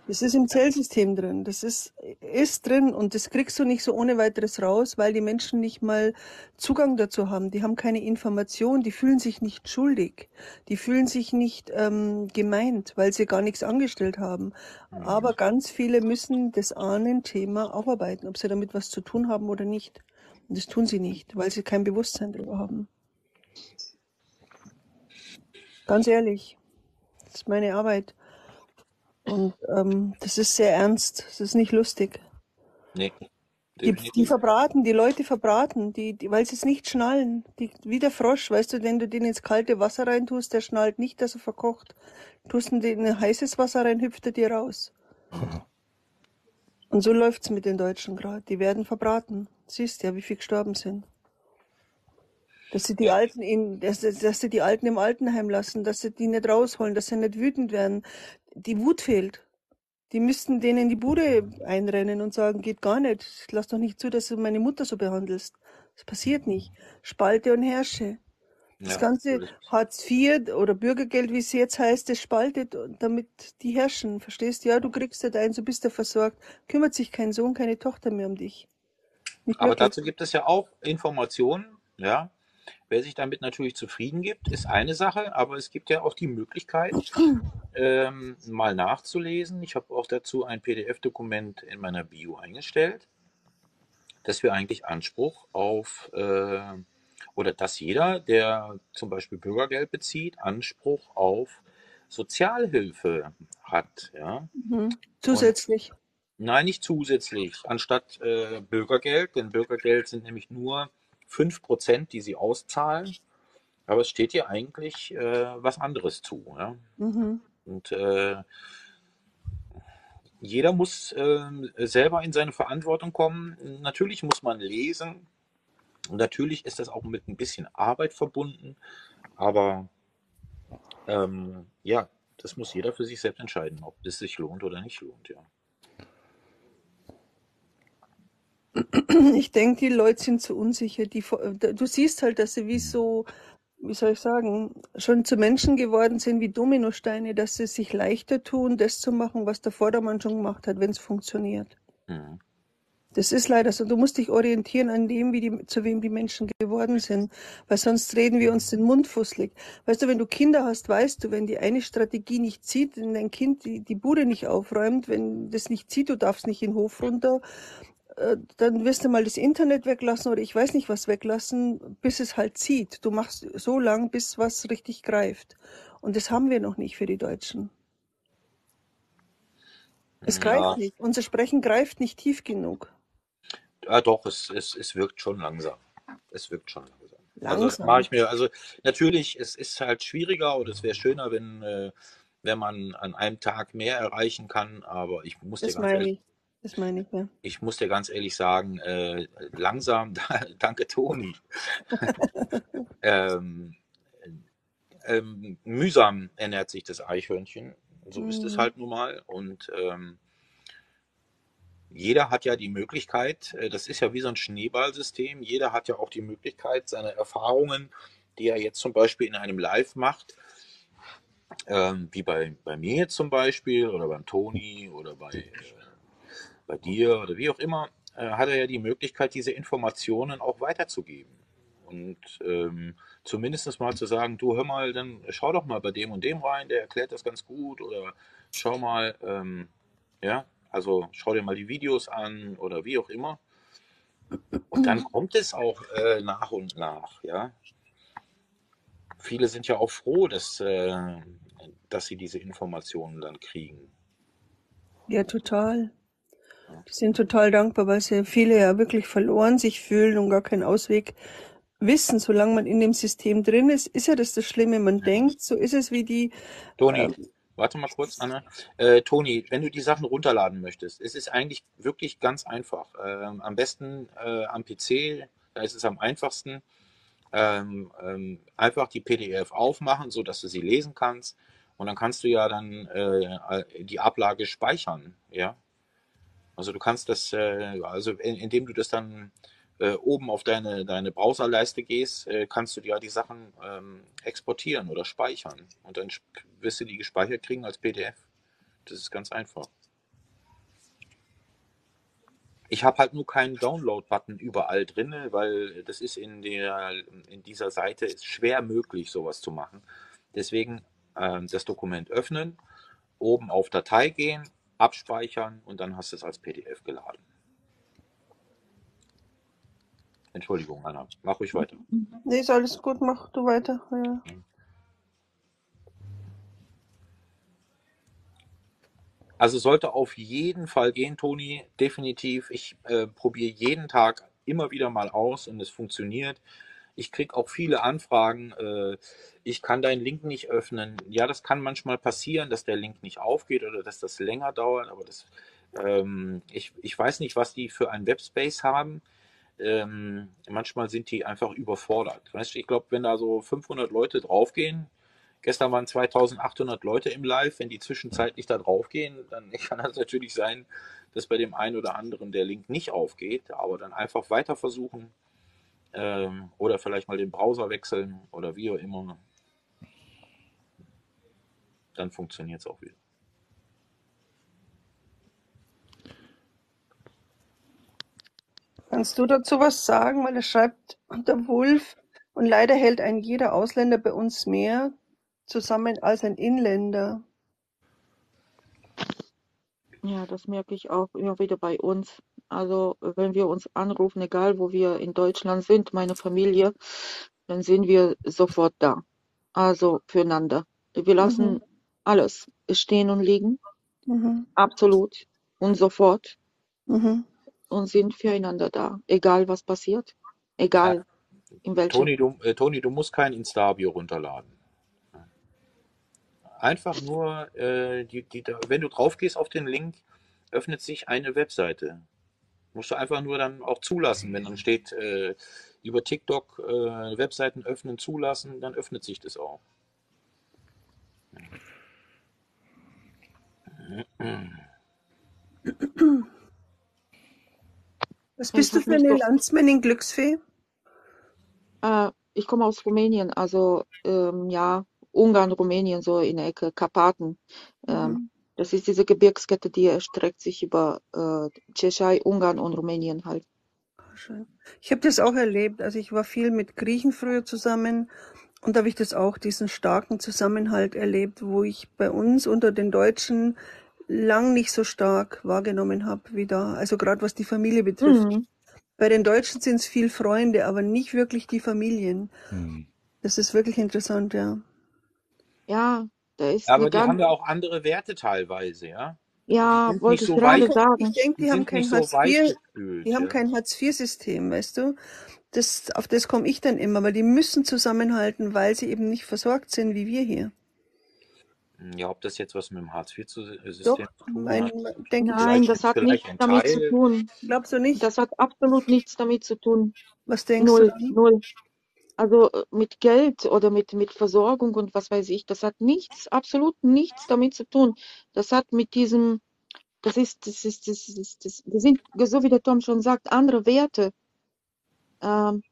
Das ist im Zellsystem drin. Das ist, ist drin und das kriegst du nicht so ohne weiteres raus, weil die Menschen nicht mal Zugang dazu haben. Die haben keine Information, die fühlen sich nicht schuldig, die fühlen sich nicht ähm, gemeint, weil sie gar nichts angestellt haben. Aber ganz viele müssen das Ahnenthema aufarbeiten, ob sie damit was zu tun haben oder nicht. Und das tun sie nicht, weil sie kein Bewusstsein darüber haben. Ganz ehrlich, das ist meine Arbeit. Und ähm, das ist sehr ernst. Das ist nicht lustig. Nee, Die, die verbraten, die Leute verbraten, die, die, weil sie es nicht schnallen. Die, wie der Frosch, weißt du, wenn du den ins kalte Wasser reintust, der schnallt nicht, dass er verkocht. Tust ihn in heißes Wasser rein, hüpft er dir raus. [LAUGHS] Und so läuft's mit den Deutschen gerade. Die werden verbraten. Siehst ja, wie viel gestorben sind. Dass sie die Ja, Alten in, dass dass sie die Alten im Altenheim lassen, dass sie die nicht rausholen, dass sie nicht wütend werden. Die Wut fehlt. Die müssten denen in die Bude einrennen und sagen, geht gar nicht. Lass doch nicht zu, dass du meine Mutter so behandelst. Das passiert nicht. Spalte und herrsche. Das ja, ganze. Hartz IV oder Bürgergeld, wie es jetzt heißt, das spaltet, damit die herrschen. Verstehst? Ja, du kriegst halt eins, du bist ja versorgt. Kümmert sich kein Sohn, keine Tochter mehr um dich. Nicht Aber wirklich. dazu gibt es ja auch Informationen, ja. Wer sich damit natürlich zufrieden gibt, ist eine Sache, aber es gibt ja auch die Möglichkeit, [CLEARS THROAT] ähm, mal nachzulesen. Ich habe auch dazu ein PDF-Dokument in meiner Bio eingestellt, dass wir eigentlich Anspruch auf, äh, oder dass jeder, der zum Beispiel Bürgergeld bezieht, Anspruch auf Sozialhilfe hat, ja. Mhm. Und Zusätzlich. Nein, nicht zusätzlich, anstatt äh, Bürgergeld, denn Bürgergeld sind nämlich nur 5%, die sie auszahlen, aber es steht hier eigentlich äh, was anderes zu. Ja? Mhm. Und äh, jeder muss ähm, selber in seine Verantwortung kommen. Natürlich muss man lesen. Und natürlich ist das auch mit ein bisschen Arbeit verbunden, aber ähm, ja, das muss jeder für sich selbst entscheiden, ob es sich lohnt oder nicht lohnt. Ja. [CLEARS THROAT] Ich denke, die Leute sind zu unsicher. Die, vor- du siehst halt, dass sie wie so, wie soll ich sagen, schon zu Menschen geworden sind wie Dominosteine, dass sie sich leichter tun, das zu machen, was der Vordermann schon gemacht hat, wenn es funktioniert. Mhm. Das ist leider so. Du musst dich orientieren an dem, wie die, zu wem die Menschen geworden sind, weil sonst reden wir uns den Mund fusselig. Weißt du, wenn du Kinder hast, weißt du, wenn die eine Strategie nicht zieht, wenn dein Kind die, die Bude nicht aufräumt, wenn das nicht zieht, du darfst nicht in den Hof runter, äh, dann wirst du mal das Internet weglassen oder ich weiß nicht was weglassen, bis es halt zieht. Du machst so lang, bis was richtig greift. Und das haben wir noch nicht für die Deutschen. Es greift Ja, nicht. Unser Sprechen greift nicht tief genug. ja doch, es, es, es wirkt schon langsam. Es wirkt schon langsam. Also das mache Langsam. ich mir, also natürlich, es ist halt schwieriger oder es wäre schöner, wenn, äh, wenn man an einem Tag mehr erreichen kann, aber ich muss dir Das ganz meine ehrlich, ich. Das meine ich, ja. ich muss dir ganz ehrlich sagen, äh, langsam, [LAUGHS] danke Toni, [LAUGHS] ähm, ähm, mühsam ernährt sich das Eichhörnchen. So ist es Mhm. halt nun mal. Und ähm, jeder hat ja die Möglichkeit, äh, das ist ja wie so ein Schneeballsystem, jeder hat ja auch die Möglichkeit, seine Erfahrungen, die er jetzt zum Beispiel in einem Live macht, ähm, wie bei, bei mir jetzt zum Beispiel oder beim Toni oder bei, äh, bei dir oder wie auch immer, äh, hat er ja die Möglichkeit, diese Informationen auch weiterzugeben. Und ähm, zumindest mal zu sagen, du hör mal, dann schau doch mal bei dem und dem rein, der erklärt das ganz gut oder schau mal, ähm, ja, also schau dir mal die Videos an oder wie auch immer. Und dann kommt es auch äh, nach und nach, ja. Viele sind ja auch froh, dass, äh, dass sie diese Informationen dann kriegen. Ja, total. Die sind total dankbar, weil sie viele ja wirklich verloren sich fühlen und gar keinen Ausweg wissen. Solange man in dem System drin ist, ist ja das das Schlimme. Man denkt, so ist es wie die, Toni, ähm, warte mal kurz, Anne. Äh, Toni, wenn du die Sachen runterladen möchtest, es ist eigentlich wirklich ganz einfach. Ähm, am besten äh, am PC, da ist es am einfachsten. Ähm, ähm, einfach die PDF aufmachen, so dass du sie lesen kannst. Und dann kannst du ja dann äh, die Ablage speichern, ja. Also du kannst das, äh, also in, indem du das dann äh, oben auf deine, deine Browserleiste gehst, äh, kannst du ja die Sachen ähm, exportieren oder speichern. Und dann wirst du die gespeichert kriegen als PDF. Das ist ganz einfach. Ich habe halt nur keinen Download-Button überall drin, weil das ist in, der, in dieser Seite ist schwer möglich, sowas zu machen. Deswegen äh, das Dokument öffnen, oben auf Datei gehen, abspeichern und dann hast du es als PDF geladen. Entschuldigung, Anna, mach ruhig weiter. Nee, ist alles gut, mach du weiter. Ja. Also sollte auf jeden Fall gehen, Toni, definitiv. Ich äh, probiere jeden Tag immer wieder mal aus und es funktioniert. Ich kriege auch viele Anfragen. Äh, ich kann deinen Link nicht öffnen. Ja, das kann manchmal passieren, dass der Link nicht aufgeht oder dass das länger dauert, aber das, ähm, ich, ich weiß nicht, was die für einen Webspace haben. Ähm, manchmal sind die einfach überfordert. Weißt, ich glaube, wenn da so 500 Leute draufgehen, Gestern waren 2800 Leute im Live. Wenn die zwischenzeitlich da draufgehen, dann [LAUGHS] kann das natürlich sein, dass bei dem einen oder anderen der Link nicht aufgeht. Aber dann einfach weiter versuchen ähm, oder vielleicht mal den Browser wechseln oder wie auch immer. Dann funktioniert es auch wieder. Kannst du dazu was sagen? Weil er schreibt, der Wolf, und leider hält ein jeder Ausländer bei uns mehr zusammen als ein Inländer. Ja, das merke ich auch immer wieder bei uns. Also, wenn wir uns anrufen, egal wo wir in Deutschland sind, meine Familie, dann sind wir sofort da. Also füreinander. Wir lassen Mhm. alles stehen und liegen, Mhm. absolut und sofort Mhm. und sind füreinander da, egal was passiert, egal in welchem. Toni, du, äh, Toni, du musst kein Instabio runterladen. Einfach nur, äh, die, die, da- wenn du drauf gehst auf den Link, öffnet sich eine Webseite. Musst du einfach nur dann auch zulassen. Wenn dann steht, äh, über TikTok äh, Webseiten öffnen, zulassen, dann öffnet sich das auch. Was bist du für eine Landsmännin Glücksfee? äh, ich komme aus Rumänien, also ähm, ja, Ungarn, Rumänien, so in der Ecke, Karpaten. Ähm, Mhm. Das ist diese Gebirgskette, die erstreckt sich über äh, Tschechei, Ungarn und Rumänien halt. Schön. Ich habe das auch erlebt. Also ich war viel mit Griechen früher zusammen und da habe ich das auch, diesen starken Zusammenhalt erlebt, wo ich bei uns unter den Deutschen lang nicht so stark wahrgenommen habe wie da. Also gerade was die Familie betrifft. Mhm. Bei den Deutschen sind es viel Freunde, aber nicht wirklich die Familien. Hm. Das ist wirklich interessant, ja. Ja, da ist Aber die haben ja auch andere Werte teilweise, ja. Ja, wollte ich so gerade Ich sagen. denke, die die haben kein so Hartz IV, die haben ja. kein Hartz-IV-System, weißt du? Das, auf das komme ich dann immer, weil die müssen zusammenhalten, weil sie eben nicht versorgt sind wie wir hier. Ja, ob das jetzt was mit dem Hartz-IV-System Doch, zu tun mein, hat, denke ich Nein, das hat nichts damit zu tun. Glaubst du nicht? Das hat absolut nichts damit zu tun. Was denkst du Null, null. Also äh, mit Geld oder mit, mit Versorgung und was weiß ich, das hat nichts, absolut nichts damit zu tun. Das hat mit diesem, das ist, das ist, das ist, das, das sind, so wie der Tom schon sagt, andere Werte. Ähm,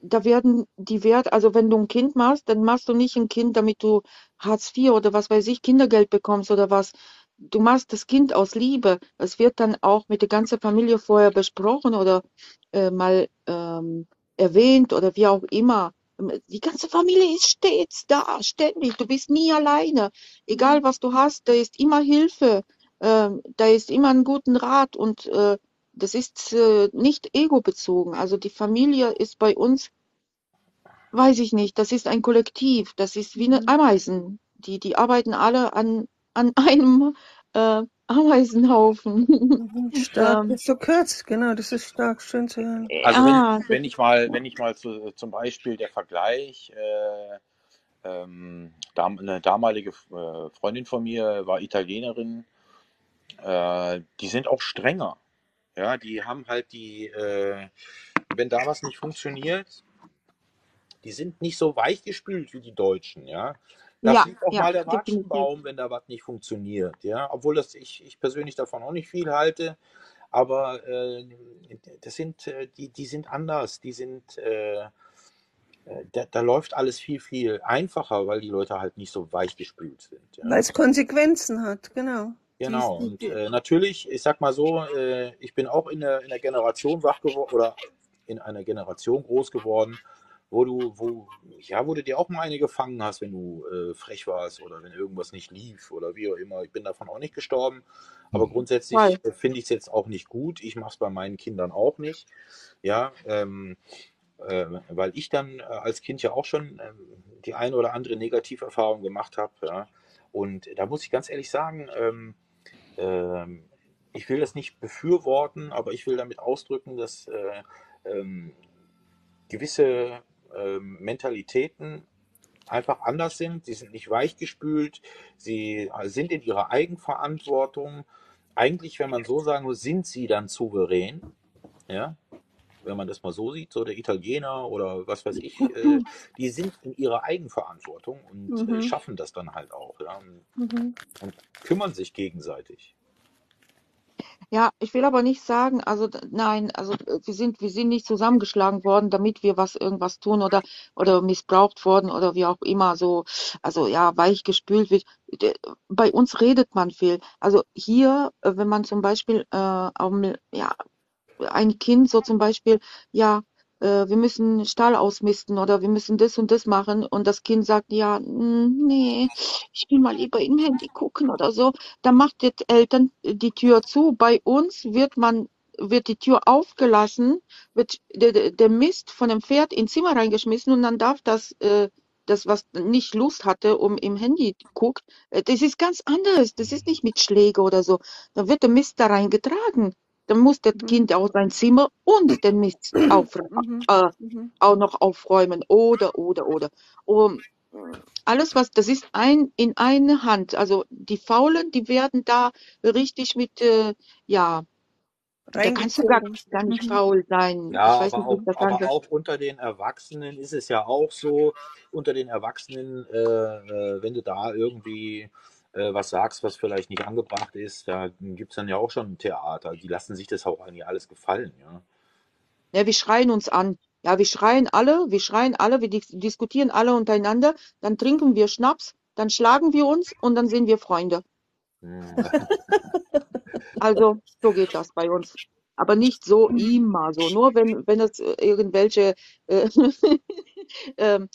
da werden die Werte, also wenn du ein Kind machst, dann machst du nicht ein Kind, damit du Hartz IV oder was weiß ich, Kindergeld bekommst oder was. Du machst das Kind aus Liebe. Es wird dann auch mit der ganzen Familie vorher besprochen oder äh, mal ähm, erwähnt oder wie auch immer. Die ganze Familie ist stets da, ständig. Du bist nie alleine. Egal was du hast, da ist immer Hilfe. Ähm, da ist immer ein guten Rat und äh, das ist äh, nicht egobezogen. Also die Familie ist bei uns, weiß ich nicht, das ist ein Kollektiv. Das ist wie eine Ameisen. Die, die arbeiten alle an, an [LAUGHS] einem äh, Ameisenhaufen. Mhm, [LAUGHS] Stark, ähm, das ist so kurz, genau, das ist stark, schön zu hören. Also wenn, ah, das, wenn ich mal, wenn ich mal zu, zum Beispiel der Vergleich, äh, ähm, eine damalige äh, Freundin von mir war Italienerin, äh, die sind auch strenger. Ja, die haben halt die, äh, wenn da was nicht funktioniert, die sind nicht so weichgespült wie die Deutschen, ja. Da ja, fliegt auch ja, mal der. Ratschenbaum, wenn da was nicht funktioniert, ja. Obwohl das ich, ich persönlich davon auch nicht viel halte, aber äh, das sind, äh, die, die sind anders, die sind, äh, äh, da, da läuft alles viel, viel einfacher, weil die Leute halt nicht so weichgespült sind, ja. Weil es Konsequenzen hat, genau. Genau, und äh, natürlich, ich sag mal so, äh, ich bin auch in der, in der Generation wach geworden oder in einer Generation groß geworden, wo du, wo, ja, wo du dir auch mal eine gefangen hast, wenn du äh, frech warst oder wenn irgendwas nicht lief oder wie auch immer. Ich bin davon auch nicht gestorben, aber Mhm. grundsätzlich äh, finde ich es jetzt auch nicht gut. Ich mache es bei meinen Kindern auch nicht. Ja, ähm, äh, weil ich dann äh, als Kind ja auch schon ähm, die eine oder andere Negativerfahrung gemacht habe. Ja. Und da muss ich ganz ehrlich sagen, ähm, ähm, ich will das nicht befürworten, aber ich will damit ausdrücken, dass äh, ähm, gewisse ähm, Mentalitäten einfach anders sind. Sie sind nicht weichgespült, sie äh, sind in ihrer Eigenverantwortung. Eigentlich, wenn man so sagen muss, sind sie dann souverän. Ja, wenn man das mal so sieht, so der Italiener oder was weiß ich, äh, die sind in ihrer Eigenverantwortung und äh, Mhm. schaffen das dann halt auch ja, und, mhm. und kümmern sich gegenseitig. Ja, ich will aber nicht sagen, also nein, also wir sind, wir sind nicht zusammengeschlagen worden, damit wir was irgendwas tun oder oder missbraucht worden oder wie auch immer so, also ja, weich gespült wird. Bei uns redet man viel. Also hier, äh, wenn man zum Beispiel äh, ja, ein Kind so zum Beispiel, ja, wir müssen Stall ausmisten oder wir müssen das und das machen und das Kind sagt, ja, mm, nee, ich will mal lieber im Handy gucken oder so, dann macht die Eltern die Tür zu. Bei uns wird man wird die Tür aufgelassen, wird der, der Mist von dem Pferd ins Zimmer reingeschmissen und dann darf das äh, das, was nicht Lust hatte, um im Handy guckt, äh, das ist ganz anders. Das ist nicht mit Schläge oder so. Da wird der Mist da reingetragen. Dann muss das Mhm. Kind auch sein Zimmer und den Mist auf, äh, Mhm. auch noch aufräumen. Oder, oder, oder. Um, alles, was, das ist ein, in eine Hand. Also die Faulen, die werden da richtig mit, äh, ja, da kannst du gar, nicht Mhm. faul sein. Ja, Ich weiß aber nicht, wie auch, aber auch unter den Erwachsenen ist es ja auch so, unter den Erwachsenen, äh, äh, wenn du da irgendwie äh, was sagst, was vielleicht nicht angebracht ist, da gibt es dann ja auch schon ein Theater. Die lassen sich das auch eigentlich alles gefallen, ja. Ja, wir schreien uns an. Ja, wir schreien alle, wir schreien alle, wir dis diskutieren alle untereinander, dann trinken wir Schnaps, dann schlagen wir uns und dann sind wir Freunde. Hm. Also, so geht das bei uns. Aber nicht so immer so. Nur wenn, wenn es äh, irgendwelche äh, [LAUGHS] ähm,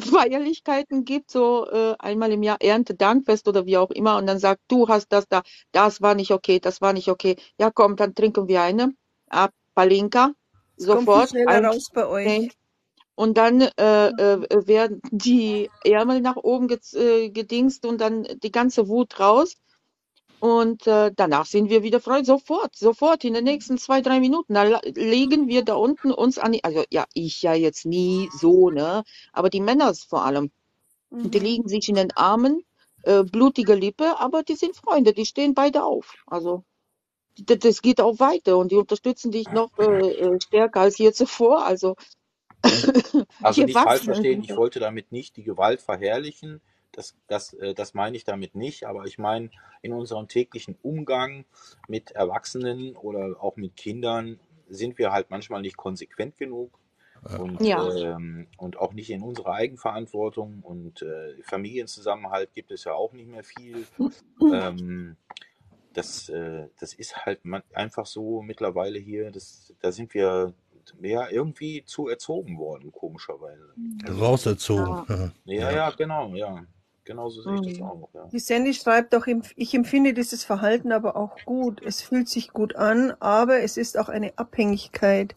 Feierlichkeiten gibt, so äh, einmal im Jahr Erntedankfest oder wie auch immer, und dann sagt, du hast das da, das war nicht okay, das war nicht okay. Ja, komm, dann trinken wir eine. Ah, Palinka, viel sofort. schneller raus bei euch. Und dann äh, äh, werden die Ärmel nach oben äh, gedingst und dann die ganze Wut raus. Und äh, danach sind wir wieder frei. Sofort, sofort, in den nächsten zwei, drei Minuten. Da legen wir da unten uns an die, also ja, ich ja jetzt nie so, ne? Aber die Männer vor allem, die Mhm. liegen sich in den Armen, äh, blutige Lippe, aber die sind Freunde, die stehen beide auf. Also d- das geht auch weiter und die unterstützen dich noch äh, äh, stärker als je zuvor. Also Also die nicht falsch verstehen, ich wollte damit nicht die Gewalt verherrlichen. Das, das, äh, das meine ich damit nicht, aber ich meine, in unserem täglichen Umgang mit Erwachsenen oder auch mit Kindern sind wir halt manchmal nicht konsequent genug und, Ja. ähm, und auch nicht in unserer Eigenverantwortung und äh, Familienzusammenhalt gibt es ja auch nicht mehr viel. [LAUGHS] Ähm, das, äh, das ist halt man, einfach so mittlerweile hier, das, da sind wir ja irgendwie zu erzogen worden, komischerweise. Rauserzogen. Ja. [LAUGHS] ja, ja, genau, ja. Genau so sehe ich das Mhm. auch, ja. Die Sandy schreibt auch, ich empfinde dieses Verhalten aber auch gut. Es fühlt sich gut an, aber es ist auch eine Abhängigkeit.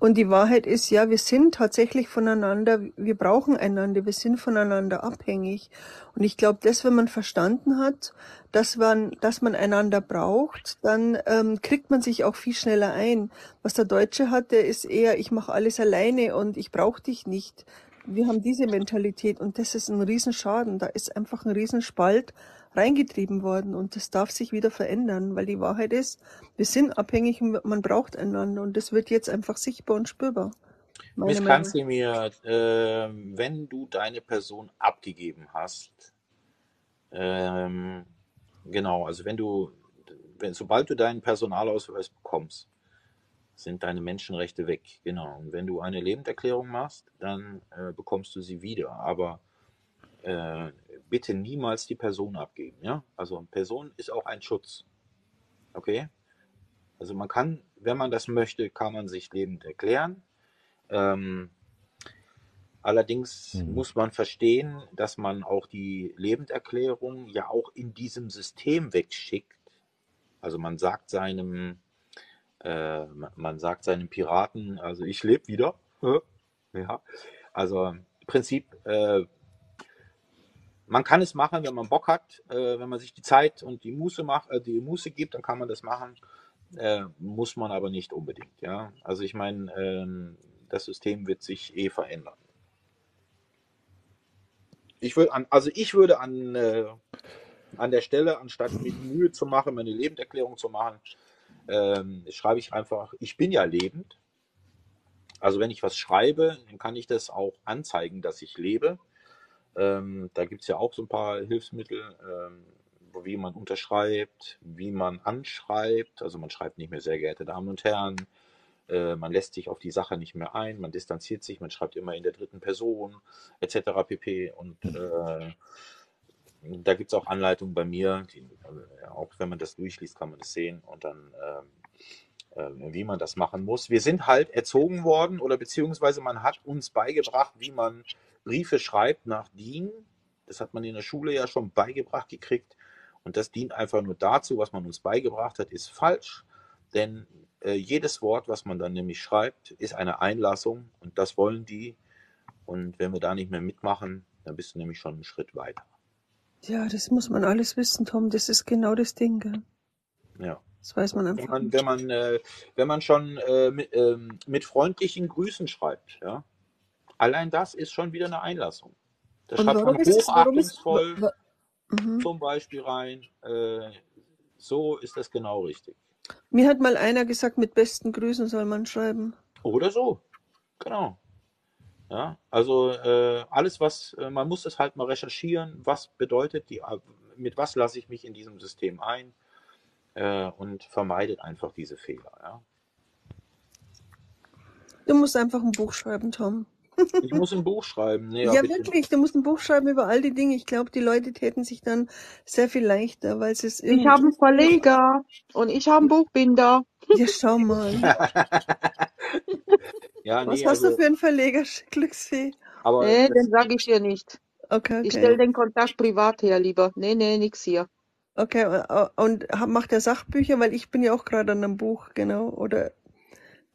Und die Wahrheit ist, ja, wir sind tatsächlich voneinander, wir brauchen einander, wir sind voneinander abhängig. Und ich glaube, das, wenn man verstanden hat, dass man, dass man einander braucht, dann ähm, kriegt man sich auch viel schneller ein. Was der Deutsche hat, der ist eher, ich mache alles alleine und ich brauche dich nicht. Wir haben diese Mentalität und das ist ein Riesenschaden. Da ist einfach ein Riesenspalt reingetrieben worden und das darf sich wieder verändern, weil die Wahrheit ist, wir sind abhängig und man braucht einander und das wird jetzt einfach sichtbar und spürbar. Miss. Kanzlemir, äh, wenn du deine Person abgegeben hast, ähm, genau, also wenn du, wenn, sobald du deinen Personalausweis bekommst, sind deine Menschenrechte weg, genau. Und wenn du eine Lebenserklärung machst, dann äh, bekommst du sie wieder. Aber äh, bitte niemals die Person abgeben. Ja? Also Person ist auch ein Schutz. Okay? Also man kann, wenn man das möchte, kann man sich lebend erklären. Ähm, allerdings Mhm. muss man verstehen, dass man auch die Lebenderklärung ja auch in diesem System wegschickt. Also man sagt seinem, äh, man sagt seinem Piraten, also ich lebe wieder. Äh, Ja, also im Prinzip, äh, man kann es machen, wenn man Bock hat, äh, wenn man sich die Zeit und die Muße macht, äh, die Muße gibt, dann kann man das machen. Äh, muss man aber nicht unbedingt. Ja, also ich meine, ähm, das System wird sich eh verändern. Ich würde an, also ich würde an, äh, an der Stelle, anstatt mir Mühe zu machen, meine Lebenderklärung zu machen, ähm, schreibe ich einfach, ich bin ja lebend. Also wenn ich was schreibe, dann kann ich das auch anzeigen, dass ich lebe. Ähm, da gibt es ja auch so ein paar Hilfsmittel, ähm, wie man unterschreibt, wie man anschreibt. Also man schreibt nicht mehr sehr geehrte Damen und Herren. Äh, man lässt sich auf die Sache nicht mehr ein, man distanziert sich, man schreibt immer in der dritten Person, etc. pp. Und äh, da gibt es auch Anleitungen bei mir, die, äh, auch wenn man das durchliest, kann man das sehen und dann, ähm, äh, wie man das machen muss. Wir sind halt erzogen worden oder beziehungsweise man hat uns beigebracht, wie man Briefe schreibt nach DIN. Das hat man in der Schule ja schon beigebracht gekriegt. Und das dient einfach nur dazu, was man uns beigebracht hat, ist falsch. Denn äh, jedes Wort, was man dann nämlich schreibt, ist eine Einlassung und das wollen die. Und wenn wir da nicht mehr mitmachen, dann bist du nämlich schon einen Schritt weiter. Ja, das muss man alles wissen, Tom. Das ist genau das Ding. Gell? Ja. Das weiß man Wenn einfach man, nicht. wenn man, äh, wenn man schon äh, mit, ähm, mit freundlichen Grüßen schreibt, ja, allein das ist schon wieder eine Einlassung. Da schreibt man ist ist, hochachtungsvoll wa, mhm. zum Beispiel rein. Äh, so ist das genau richtig. Mir hat mal einer gesagt, mit besten Grüßen soll man schreiben. Oder so. Genau. Ja, also äh, alles, was, äh, man muss es halt mal recherchieren, was bedeutet die, äh, mit was lasse ich mich in diesem System ein äh, und vermeidet einfach diese Fehler. Ja. Du musst einfach ein Buch schreiben, Tom. Ich muss ein Buch schreiben. Nee, Ja, wirklich, du musst ein Buch schreiben über all die Dinge. Ich glaube, die Leute täten sich dann sehr viel leichter, weil sie es Ich irgendwie. habe einen Verleger und ich habe einen Buchbinder. Ja, schau mal. [LAUGHS] ja, [LAUGHS] Was nee, hast du also, für einen Verleger, Glücksfee? aber Nee, das, den sage ich dir nicht. Okay, Ich stelle okay. den Kontakt privat her, lieber. Nee, nee, nix hier. Okay, und macht er Sachbücher? Weil ich bin ja auch gerade an einem Buch, genau. Oder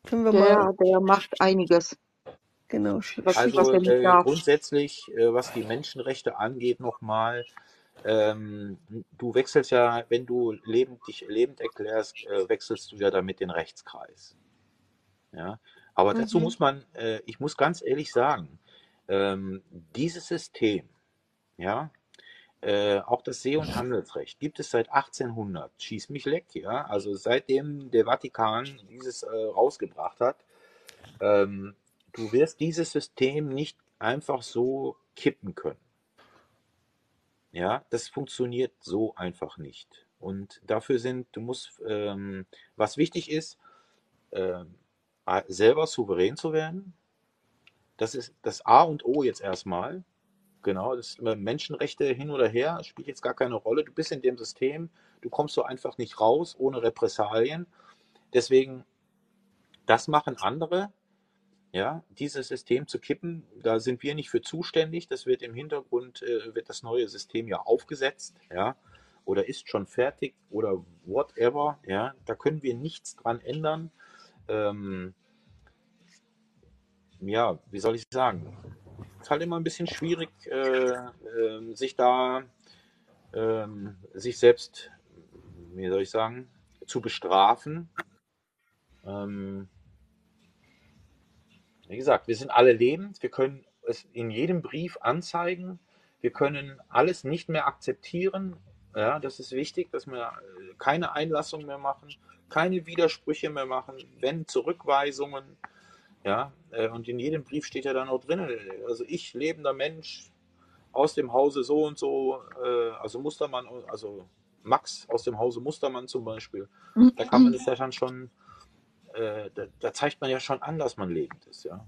können wir mal, Der, der macht einiges, genau. was, was also nicht äh, darf. grundsätzlich, äh, was die Menschenrechte angeht, nochmal, ähm, du wechselst ja, wenn du lebend, dich lebend erklärst, äh, wechselst du ja damit den Rechtskreis. Ja, aber dazu Mhm. muss man, äh, ich muss ganz ehrlich sagen, ähm, dieses System, ja, äh, auch das See- und Handelsrecht gibt es seit 1800. Schieß mich leck, ja. Also seitdem der Vatikan dieses äh, rausgebracht hat, ähm, du wirst dieses System nicht einfach so kippen können. Ja, das funktioniert so einfach nicht. Und dafür sind, du musst, ähm, was wichtig ist, ähm, selber souverän zu werden. Das ist das A und O jetzt erstmal. Genau, das Menschenrechte hin oder her spielt jetzt gar keine Rolle. Du bist in dem System, du kommst so einfach nicht raus ohne Repressalien. Deswegen, das machen andere, ja, dieses System zu kippen. Da sind wir nicht für zuständig. Das wird im Hintergrund, äh, wird das neue System ja aufgesetzt, ja, oder ist schon fertig oder whatever, ja. Da können wir nichts dran ändern. Ähm, ja, wie soll ich sagen? ist halt immer ein bisschen schwierig, äh, ähm, sich da, ähm, sich selbst, wie soll ich sagen, zu bestrafen. Ähm, wie gesagt, wir sind alle lebend, wir können es in jedem Brief anzeigen, wir können alles nicht mehr akzeptieren. Ja, das ist wichtig, dass wir äh, keine Einlassung mehr machen, keine Widersprüche mehr machen, wenn Zurückweisungen, ja, äh, und in jedem Brief steht ja dann auch drin, also ich, lebender Mensch, aus dem Hause so und so, äh, also Mustermann, also Max aus dem Hause Mustermann zum Beispiel, da kann man das ja dann schon, äh, da, da zeigt man ja schon an, dass man lebend ist, ja.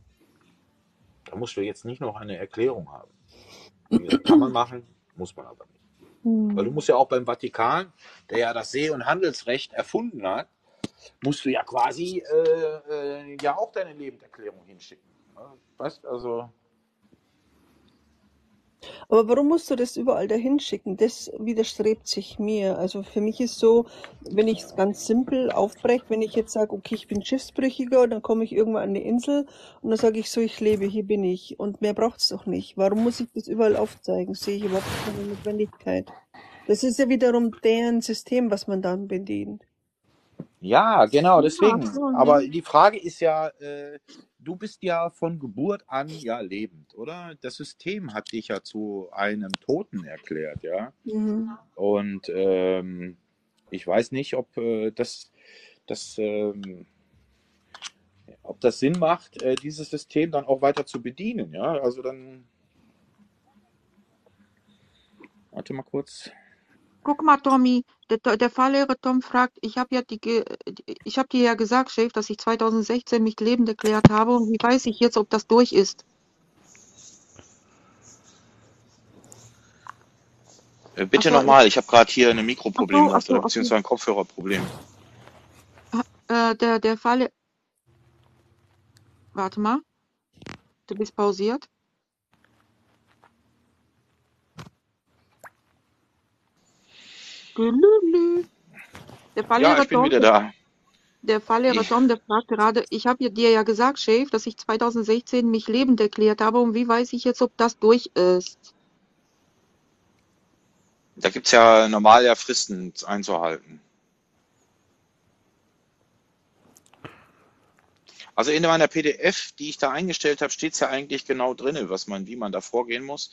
Da musst du jetzt nicht noch eine Erklärung haben. Gesagt, kann man machen, muss man aber nicht. Weil du Hm. musst ja auch beim Vatikan, der ja das See- und Handelsrecht erfunden hat, musst du ja quasi äh, äh, ja auch deine Lebenserklärung hinschicken. ne? Weißt also Aber warum musst du das überall dahin schicken? Das widerstrebt sich mir. Also für mich ist so, wenn ich es ganz simpel aufbreche, wenn ich jetzt sage, okay, ich bin Schiffsbrüchiger, dann komme ich irgendwann an eine Insel und dann sage ich so, ich lebe, hier bin ich. Und mehr braucht es doch nicht. Warum muss ich das überall aufzeigen? Sehe ich überhaupt keine Notwendigkeit. Das ist ja wiederum deren System, was man dann bedient. Ja, genau, Ja, deswegen. schon, Aber die Frage ist ja, äh, du bist ja von Geburt an ja lebend, oder? Das System hat dich ja zu einem Toten erklärt, ja. Mhm. Und ähm, ich weiß nicht, ob äh, das, das, ähm, ob das Sinn macht, äh, dieses System dann auch weiter zu bedienen, ja. Also dann, warte mal kurz. Guck mal, Tommy, der, der Fahrlehrer Tom fragt, ich habe ja die, ich habe dir ja gesagt, Chef, dass ich 2016 mich lebend erklärt habe und wie weiß ich jetzt, ob das durch ist? Äh, Bitte so, nochmal, ich habe gerade hier ein Mikroproblem so, so. beziehungsweise ein Kopfhörerproblem. Äh, der, der Fahrlehrer, warte mal, du bist pausiert. Der Ja, Fahrlehrer ich bin Tom, wieder da. der Fahrlehrer Ich, Tom, der fragt gerade, ich habe dir ja gesagt, Chef, dass ich 2016 mich lebend erklärt habe und wie weiß ich jetzt, ob das durch ist? da gibt's ja normal ja Fristen einzuhalten. Also in meiner PDF, die ich da eingestellt habe, steht's ja eigentlich genau drinne, was man, wie man da vorgehen muss.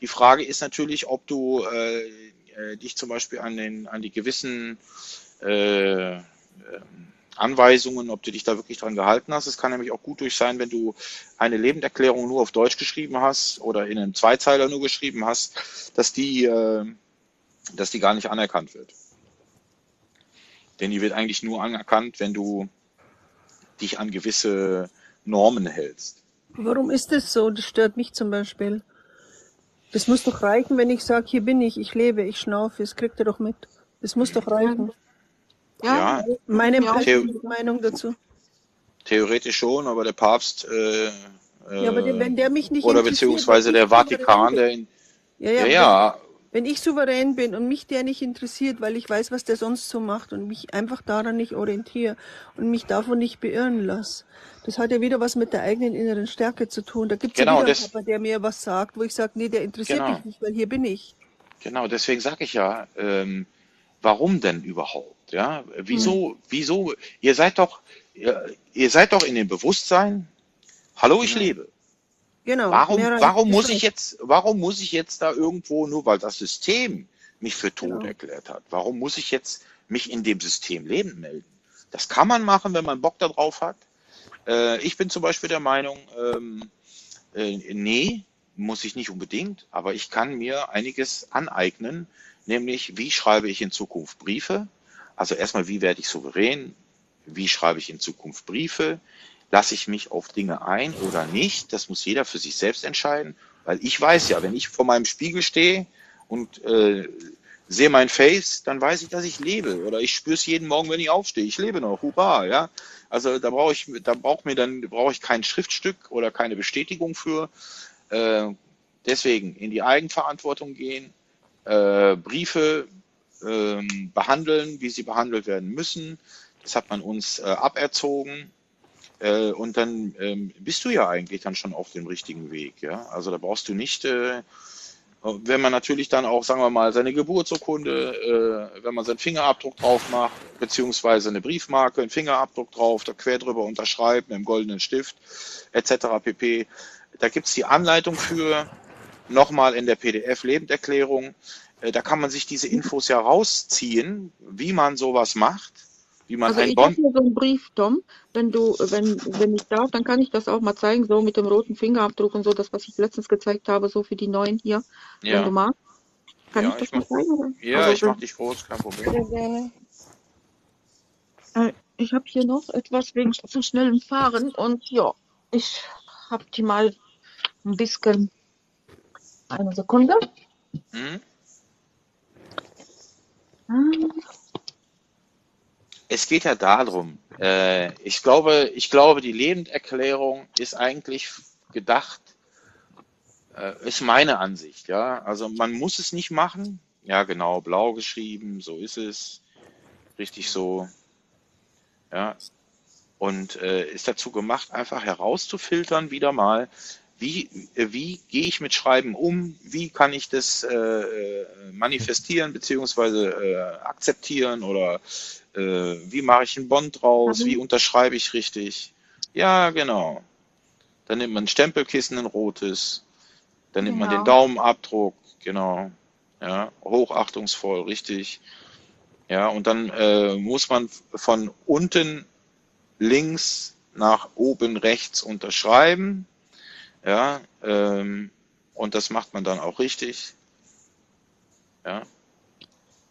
Die Frage ist natürlich, ob du äh, äh, dich zum Beispiel an den, an die gewissen äh, ähm, Anweisungen, ob du dich da wirklich dran gehalten hast. Es kann nämlich auch gut durch sein, wenn du eine Lebenderklärung nur auf Deutsch geschrieben hast oder in einem Zweizeiler nur geschrieben hast, dass die, äh, dass die gar nicht anerkannt wird. Denn die wird eigentlich nur anerkannt, wenn du dich an gewisse Normen hältst. Warum ist das so? Das stört mich zum Beispiel. Das muss doch reichen, wenn ich sage, hier bin ich, ich lebe, ich schnaufe, das kriegt er doch mit. Das muss doch reichen. ja, Ja, Meine persönliche Meinung dazu. theoretisch schon, aber der Papst äh, Ja, aber äh, wenn der mich nicht oder interessiert, wenn beziehungsweise der Vatikan, der in, Ja, ja, ja, wenn, ja, ich souverän bin und mich der nicht interessiert, weil ich weiß, was der sonst so macht und mich einfach daran nicht orientiere und mich davon nicht beirren lasse. Das hat ja wieder was mit der eigenen inneren Stärke zu tun. Da gibt's ja genau, wieder einen Papa, der mir was sagt, wo ich sage, nee, der interessiert genau, mich nicht, weil hier bin ich. genau, deswegen sage ich ja, ähm, warum denn überhaupt? Ja, Hm. wieso, wieso, ihr seid doch, ihr, ihr seid doch in dem Bewusstsein, hallo, ich Ja. lebe. Genau, Warum, warum muss ich jetzt, warum muss ich jetzt da irgendwo, nur weil das System mich für tot Genau. erklärt hat, warum muss ich jetzt mich in dem System lebend melden? Das kann man machen, wenn man Bock darauf hat. Äh, ich bin zum Beispiel der Meinung, ähm, äh, nee, muss ich nicht unbedingt, aber ich kann mir einiges aneignen, nämlich wie schreibe ich in Zukunft Briefe? Also erstmal, wie werde ich souverän? Wie schreibe ich in Zukunft Briefe? Lasse ich mich auf Dinge ein oder nicht? Das muss jeder für sich selbst entscheiden, weil ich weiß ja, wenn ich vor meinem Spiegel stehe und äh, sehe mein Face, dann weiß ich, dass ich lebe oder ich spüre es jeden Morgen, wenn ich aufstehe. Ich lebe noch, hurra, ja. Also da brauche ich, da braucht mir dann brauche ich kein Schriftstück oder keine Bestätigung für. Äh, deswegen in die Eigenverantwortung gehen, äh, Briefe ähm, behandeln, wie sie behandelt werden müssen. Das hat man uns äh, aberzogen. Äh, und dann ähm, bist du ja eigentlich dann schon auf dem richtigen Weg. Ja? Also da brauchst du nicht, äh, wenn man natürlich dann auch, sagen wir mal, seine Geburtsurkunde, äh, wenn man seinen Fingerabdruck drauf macht, beziehungsweise eine Briefmarke, einen Fingerabdruck drauf, da quer drüber unterschreibt mit einem goldenen Stift, etc. pp. Da gibt's die Anleitung für, nochmal in der PDF-Lebenderklärung. Äh, da kann man sich diese Infos ja rausziehen, wie man sowas macht, wie man Also ein ich habe so einen Brief, Tom. Wenn du, wenn, wenn ich darf, dann kann ich das auch mal zeigen, so mit dem roten Fingerabdruck und so, das, was ich letztens gezeigt habe, so für die neuen hier. Wenn du Ja, magst, kann ja, ich das ich mal mach, zeigen? Oder? ja, Also ich mach wenn, dich groß, kein Problem. Sehr gerne. äh, ich habe hier noch etwas wegen zu schnellem Fahren und ja, ich habe die mal ein bisschen Eine Sekunde. Hm? Hm, Es geht ja darum, äh, ich glaube, ich glaube, die Lebenderklärung ist eigentlich gedacht, äh, ist meine Ansicht, ja. Also man muss es nicht machen. Ja, genau, blau geschrieben, so ist es. Richtig so. Ja. Und äh, ist dazu gemacht, einfach herauszufiltern, wieder mal, wie, äh, wie gehe ich mit Schreiben um, wie kann ich das äh, äh, manifestieren beziehungsweise äh, akzeptieren oder äh, wie mache ich einen Bond draus, wie unterschreibe ich richtig. Ja, genau. Dann nimmt man ein Stempelkissen, ein rotes, dann nimmt man den Genau. Daumenabdruck, genau. Ja, hochachtungsvoll, richtig. Ja, und dann äh, muss man von unten links nach oben rechts unterschreiben. Ja, ähm, und das macht man dann auch richtig. Ja.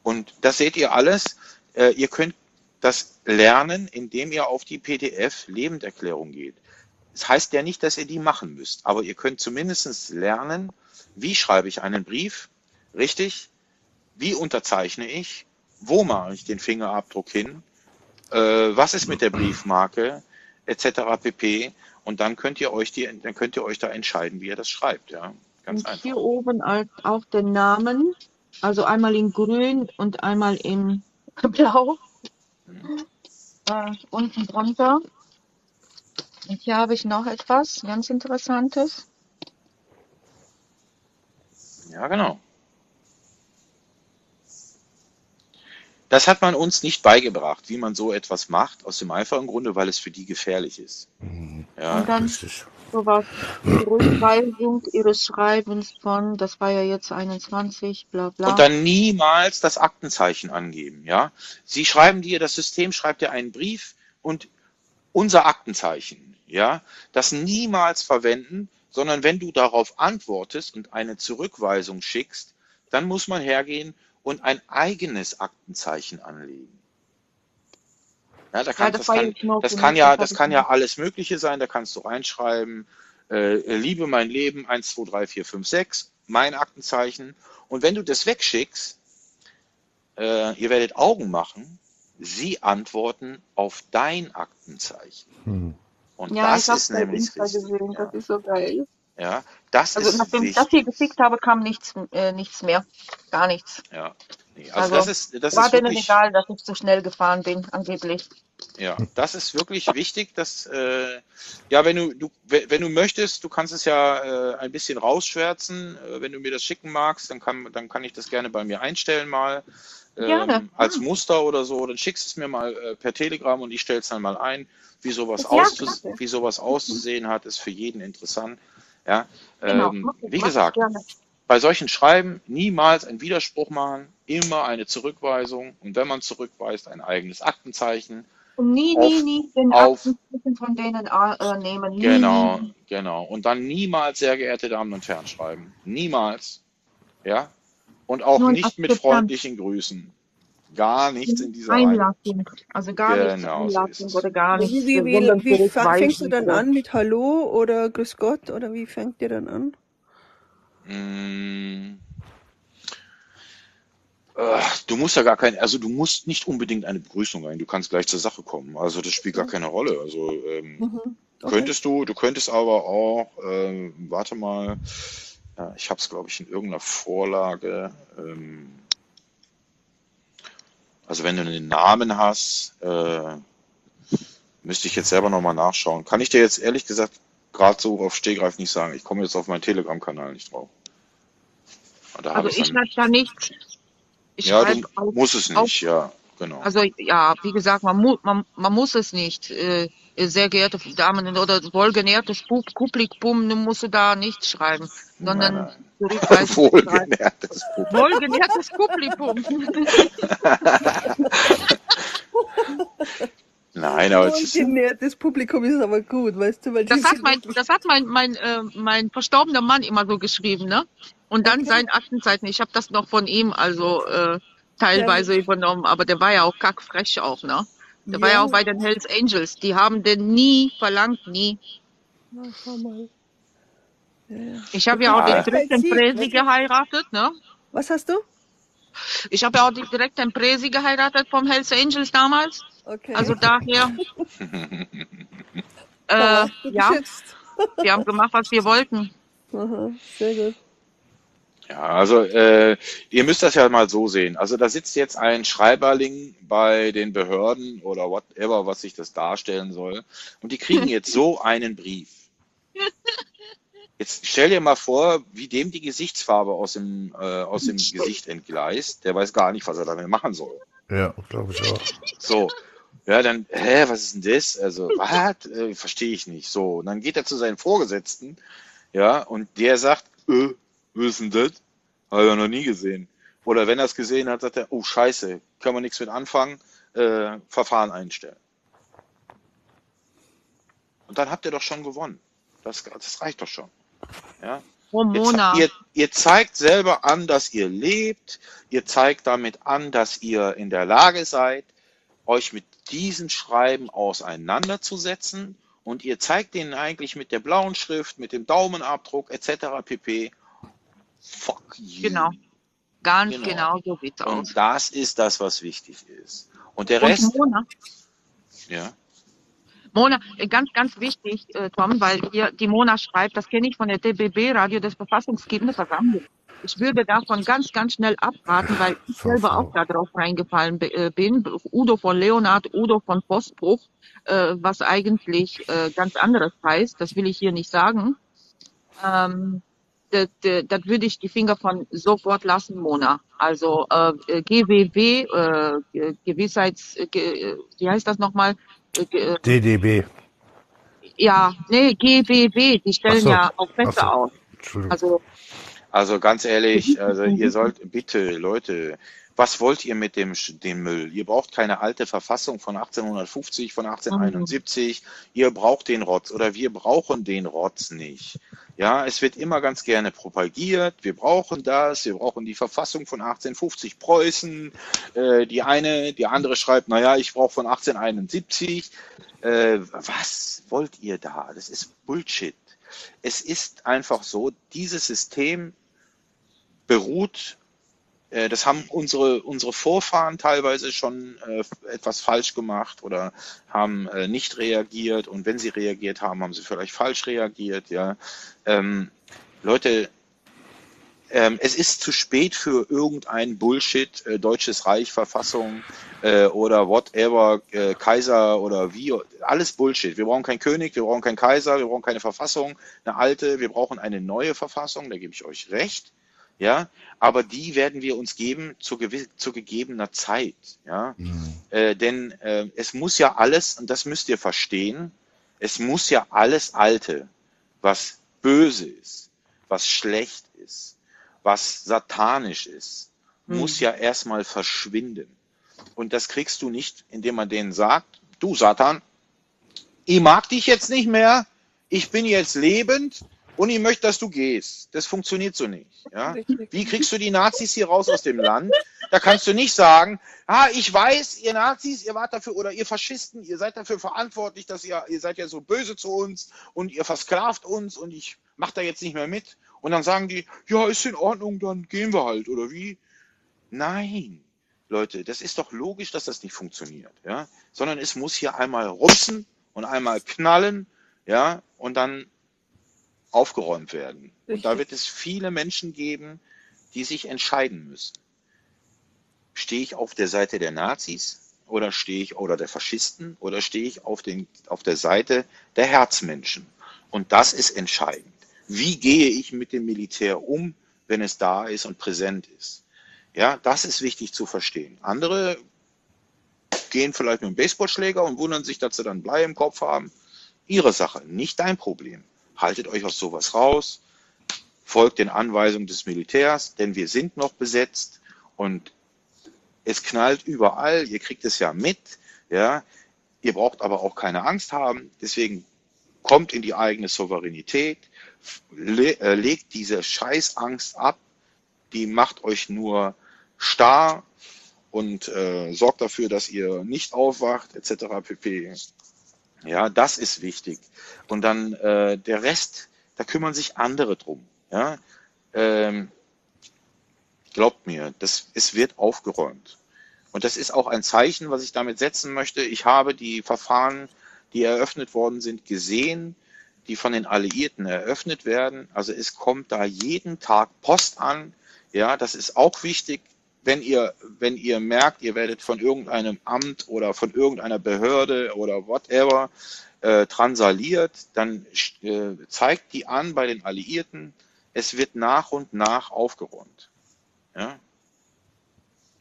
Und das seht ihr alles. Äh, ihr könnt das lernen, indem ihr auf die PDF Lebenderklärung geht. Das heißt ja nicht, dass ihr die machen müsst, aber ihr könnt zumindest lernen, wie schreibe ich einen Brief richtig, wie unterzeichne ich, wo mache ich den Fingerabdruck hin, äh, was ist mit der Briefmarke, etc. pp. Und dann könnt ihr euch die, dann könnt ihr euch da entscheiden, wie ihr das schreibt, ja. Ganz Und einfach. hier oben als auch den Namen, also einmal in grün und einmal in blau, äh, unten drunter. Und hier habe ich noch etwas ganz Interessantes. Ja, genau. Das hat man uns nicht beigebracht, wie man so etwas macht, aus dem einfachen Grunde, weil es für die gefährlich ist. Ja, Und dann sowas, Rückweisung ihres Schreibens von, das war ja jetzt 21, bla Und bla. dann niemals das Aktenzeichen angeben, ja. Sie schreiben dir, das System schreibt dir einen Brief und unser Aktenzeichen, ja, das niemals verwenden, sondern wenn du darauf antwortest und eine Zurückweisung schickst, dann muss man hergehen und ein eigenes Aktenzeichen anlegen. Ja, da Ja, kann, das das war kann, das kann ja, das das kann ja alles Mögliche sein. Da kannst du reinschreiben, äh, liebe mein Leben, 1, 2, 3, 4, 5, 6, mein Aktenzeichen. Und wenn du das wegschickst, äh, ihr werdet Augen machen, sie antworten auf dein Aktenzeichen. Hm. Und Ja, das ist nämlich richtig. gesehen, Ja, das ist so geil. ja, das Also nachdem ich das hier geschickt habe, kam nichts, äh, nichts mehr. Gar nichts. Ja, nee, also Also das ist, das war ist denen wirklich, egal, dass ich zu schnell gefahren bin, angeblich. ja, das ist wirklich wichtig, dass, äh, ja, wenn du, du, we- wenn du möchtest, du kannst es ja äh, ein bisschen rausschwärzen. Äh, wenn du mir das schicken magst, dann kann, dann kann ich das gerne bei mir einstellen mal. Ähm, als Muster oder so, dann schickst es mir mal äh, per Telegram und ich stelle es dann mal ein. Wie sowas, Ja, auszus wie sowas auszusehen hat, ist für jeden interessant. Ja, Genau. ähm, wie gesagt, bei solchen Schreiben niemals einen Widerspruch machen, immer eine Zurückweisung und wenn man zurückweist, ein eigenes Aktenzeichen. Und nie, Auf- nie, nie den auf- Aktenzeichen von denen äh, nehmen. Nie, Genau, nie. genau. Und dann niemals, sehr geehrte Damen und Herren, schreiben. Niemals. Ja? Und auch Nur ein nicht mit freundlichen Grüßen. Gar nichts in dieser. Einlassung. Also gar nichts Genau, so Einlassung es. oder gar nichts. Wie, wie, wie, wie fängst du dann an mit Hallo oder Grüß Gott oder wie fängt ihr dann an? Mm. Du musst ja gar kein, also du musst nicht unbedingt eine Begrüßung ein, du kannst gleich zur Sache kommen. Also das spielt gar keine Rolle. Also ähm, Mhm. Okay. Könntest du, du könntest aber auch, ähm, warte mal, ja, ich habe es glaube ich in irgendeiner Vorlage. Ähm, also wenn du einen Namen hast, äh, müsste ich jetzt selber nochmal nachschauen. Kann ich dir jetzt ehrlich gesagt gerade so auf Stehgreif nicht sagen. Ich komme jetzt auf meinen Telegram-Kanal nicht drauf. Also ich schreibe da nichts. Ich ja, du auf, musst es auf nicht, ja, genau. Also ja, wie gesagt, man, mu man, man muss es nicht. Äh, sehr geehrte Damen oder wohlgenährtes Pu- Publikum, du musst du da nicht schreiben, sondern nein. zurückweisen. [LAUGHS] Wohlgenährtes Publikum. Wohlgenährtes Publikum. [LAUGHS] Nein, aber es ist, Wohlgenährtes Publikum ist aber gut, weißt du, weil Das hat mein, das hat mein, mein, äh, mein verstorbener Mann immer so geschrieben, ne? Und dann Okay. sein Aktenzeichen. Ich habe das noch von ihm also äh, teilweise übernommen, aber der war ja auch kackfrech auch, ne? Der war ja auch bei den Hells Angels. Die haben den nie verlangt, nie. Na, schau mal. Ja, ja. Ich habe ja auch Ja. direkt den Sie, Presi geheiratet, ne? Was hast du? Ich habe ja auch direkt den Presi geheiratet vom Hells Angels damals. Okay. Also daher, da [LAUGHS] äh, ja, wir haben gemacht, was wir wollten. Aha, sehr gut. Ja, also äh, ihr müsst das ja mal so sehen. Also da sitzt jetzt ein Schreiberling bei den Behörden oder whatever, was sich das darstellen soll. Und die kriegen jetzt so [LAUGHS] einen Brief. Jetzt stell dir mal vor, wie dem die Gesichtsfarbe aus dem, äh, aus dem Gesicht entgleist. Der weiß gar nicht, was er damit machen soll. Ja, glaube ich auch. So, ja, dann, hä, was ist denn das? Also, was? Äh, Verstehe ich nicht. So, und dann geht er zu seinem Vorgesetzten, ja, und der sagt, äh, was ist denn das? Habe ich ja noch nie gesehen. Oder wenn er es gesehen hat, sagt er, oh, scheiße, kann man nichts mit anfangen, äh, Verfahren einstellen. Und dann habt ihr doch schon gewonnen. Das, das reicht doch schon. Ja, Oh, Ihr, ihr, ihr zeigt selber an, dass ihr lebt. Ihr zeigt damit an, dass ihr in der Lage seid, euch mit diesen Schreiben auseinanderzusetzen. Und ihr zeigt ihnen eigentlich mit der blauen Schrift, mit dem Daumenabdruck etc. pp. Fuck you. Genau. Ganz Genau. genau, so sieht's aus. Und das ist das, was wichtig ist. Und der Und Rest, Mona, ja, Mona, äh, ganz, ganz wichtig, äh, Tom, weil hier die Mona schreibt, das kenne ich von der DBB, Radio des Verfassungsgebende Versammlung. Ich würde davon ganz, ganz schnell abraten, weil ich selber auch darauf reingefallen äh, bin. Udo von Leonard, Udo von Postbruch, äh, was eigentlich äh, ganz anderes heißt. Das will ich hier nicht sagen. Ähm, das, das würde ich die Finger von sofort lassen, Mona. Also äh, GWW, äh, Gewissheits, äh, ge- wie heißt das nochmal? Äh, äh, DDB. ja, nee, GWW, die stellen so, ja auch Feste so. aus. Also, Also ganz ehrlich, [LAUGHS] also ihr sollt bitte, Leute, was wollt ihr mit dem, dem Müll? Ihr braucht keine alte Verfassung von 1850, von 1871. Ihr braucht den Rotz oder wir brauchen den Rotz nicht. Ja, es wird immer ganz gerne propagiert. Wir brauchen das. Wir brauchen die Verfassung von 1850 Preußen. Äh, die eine, die andere schreibt, naja, ich brauche von 1871. Äh, was wollt ihr da? Das ist Bullshit. Es ist einfach so, dieses System beruht, das haben unsere, unsere Vorfahren teilweise schon äh, etwas falsch gemacht oder haben äh, nicht reagiert und wenn sie reagiert haben, haben sie vielleicht falsch reagiert, ja. Ähm, Leute, ähm, es ist zu spät für irgendein Bullshit, äh, Deutsches Reich, Verfassung äh, oder whatever, äh, Kaiser oder wie, alles Bullshit. Wir brauchen keinen König, wir brauchen keinen Kaiser, wir brauchen keine Verfassung, eine alte, wir brauchen eine neue Verfassung, da gebe ich euch recht. Ja, aber die werden wir uns geben zu, zu gegebener Zeit. Ja, Mhm. äh, denn äh, es muss ja alles, und das müsst ihr verstehen, es muss ja alles Alte, was böse ist, was schlecht ist, was satanisch ist, muss ja erstmal verschwinden. Und das kriegst du nicht, indem man denen sagt, du Satan, ich mag dich jetzt nicht mehr, ich bin jetzt lebend und ich möchte, dass du gehst. Das funktioniert so nicht. Ja? Wie kriegst du die Nazis hier raus aus dem Land? Da kannst du nicht sagen, ah, ich weiß, ihr Nazis, ihr wart dafür, oder ihr Faschisten, ihr seid dafür verantwortlich, dass ihr, ihr seid ja so böse zu uns und ihr versklavt uns und ich mach da jetzt nicht mehr mit. Und dann sagen die, ja, ist in Ordnung, dann gehen wir halt, oder wie? Nein, Leute, das ist doch logisch, dass das nicht funktioniert, ja? Sondern es muss hier einmal rupsen und einmal knallen, ja, und dann aufgeräumt werden. Und da Richtig. wird es viele Menschen geben, die sich entscheiden müssen. Stehe ich auf der Seite der Nazis oder stehe ich oder der Faschisten oder stehe ich auf, den, auf der Seite der Herzmenschen? Und das ist entscheidend. Wie gehe ich mit dem Militär um, wenn es da ist und präsent ist? Ja, das ist wichtig zu verstehen. Andere gehen vielleicht mit dem Baseballschläger und wundern sich, dass sie dann Blei im Kopf haben. Ihre Sache, nicht dein Problem. Haltet euch aus sowas raus, folgt den Anweisungen des Militärs, denn wir sind noch besetzt und es knallt überall, ihr kriegt es ja mit, ja. Ihr braucht aber auch keine Angst haben, deswegen kommt in die eigene Souveränität, le äh, legt diese Scheißangst ab, die macht euch nur starr und äh, sorgt dafür, dass ihr nicht aufwacht, etc. pp. Ja, das ist wichtig. Und dann äh, der Rest, da kümmern sich andere drum. Ja? Ähm, glaubt mir, das, es wird aufgeräumt. Und das ist auch ein Zeichen, was ich damit setzen möchte. Ich habe die Verfahren, die eröffnet worden sind, gesehen, die von den Alliierten eröffnet werden. Also es kommt da jeden Tag Post an. Ja, das ist auch wichtig. Wenn ihr, wenn ihr merkt, ihr werdet von irgendeinem Amt oder von irgendeiner Behörde oder whatever äh, transaliert, dann äh, zeigt die an bei den Alliierten. Es wird nach und nach aufgeräumt. Ja,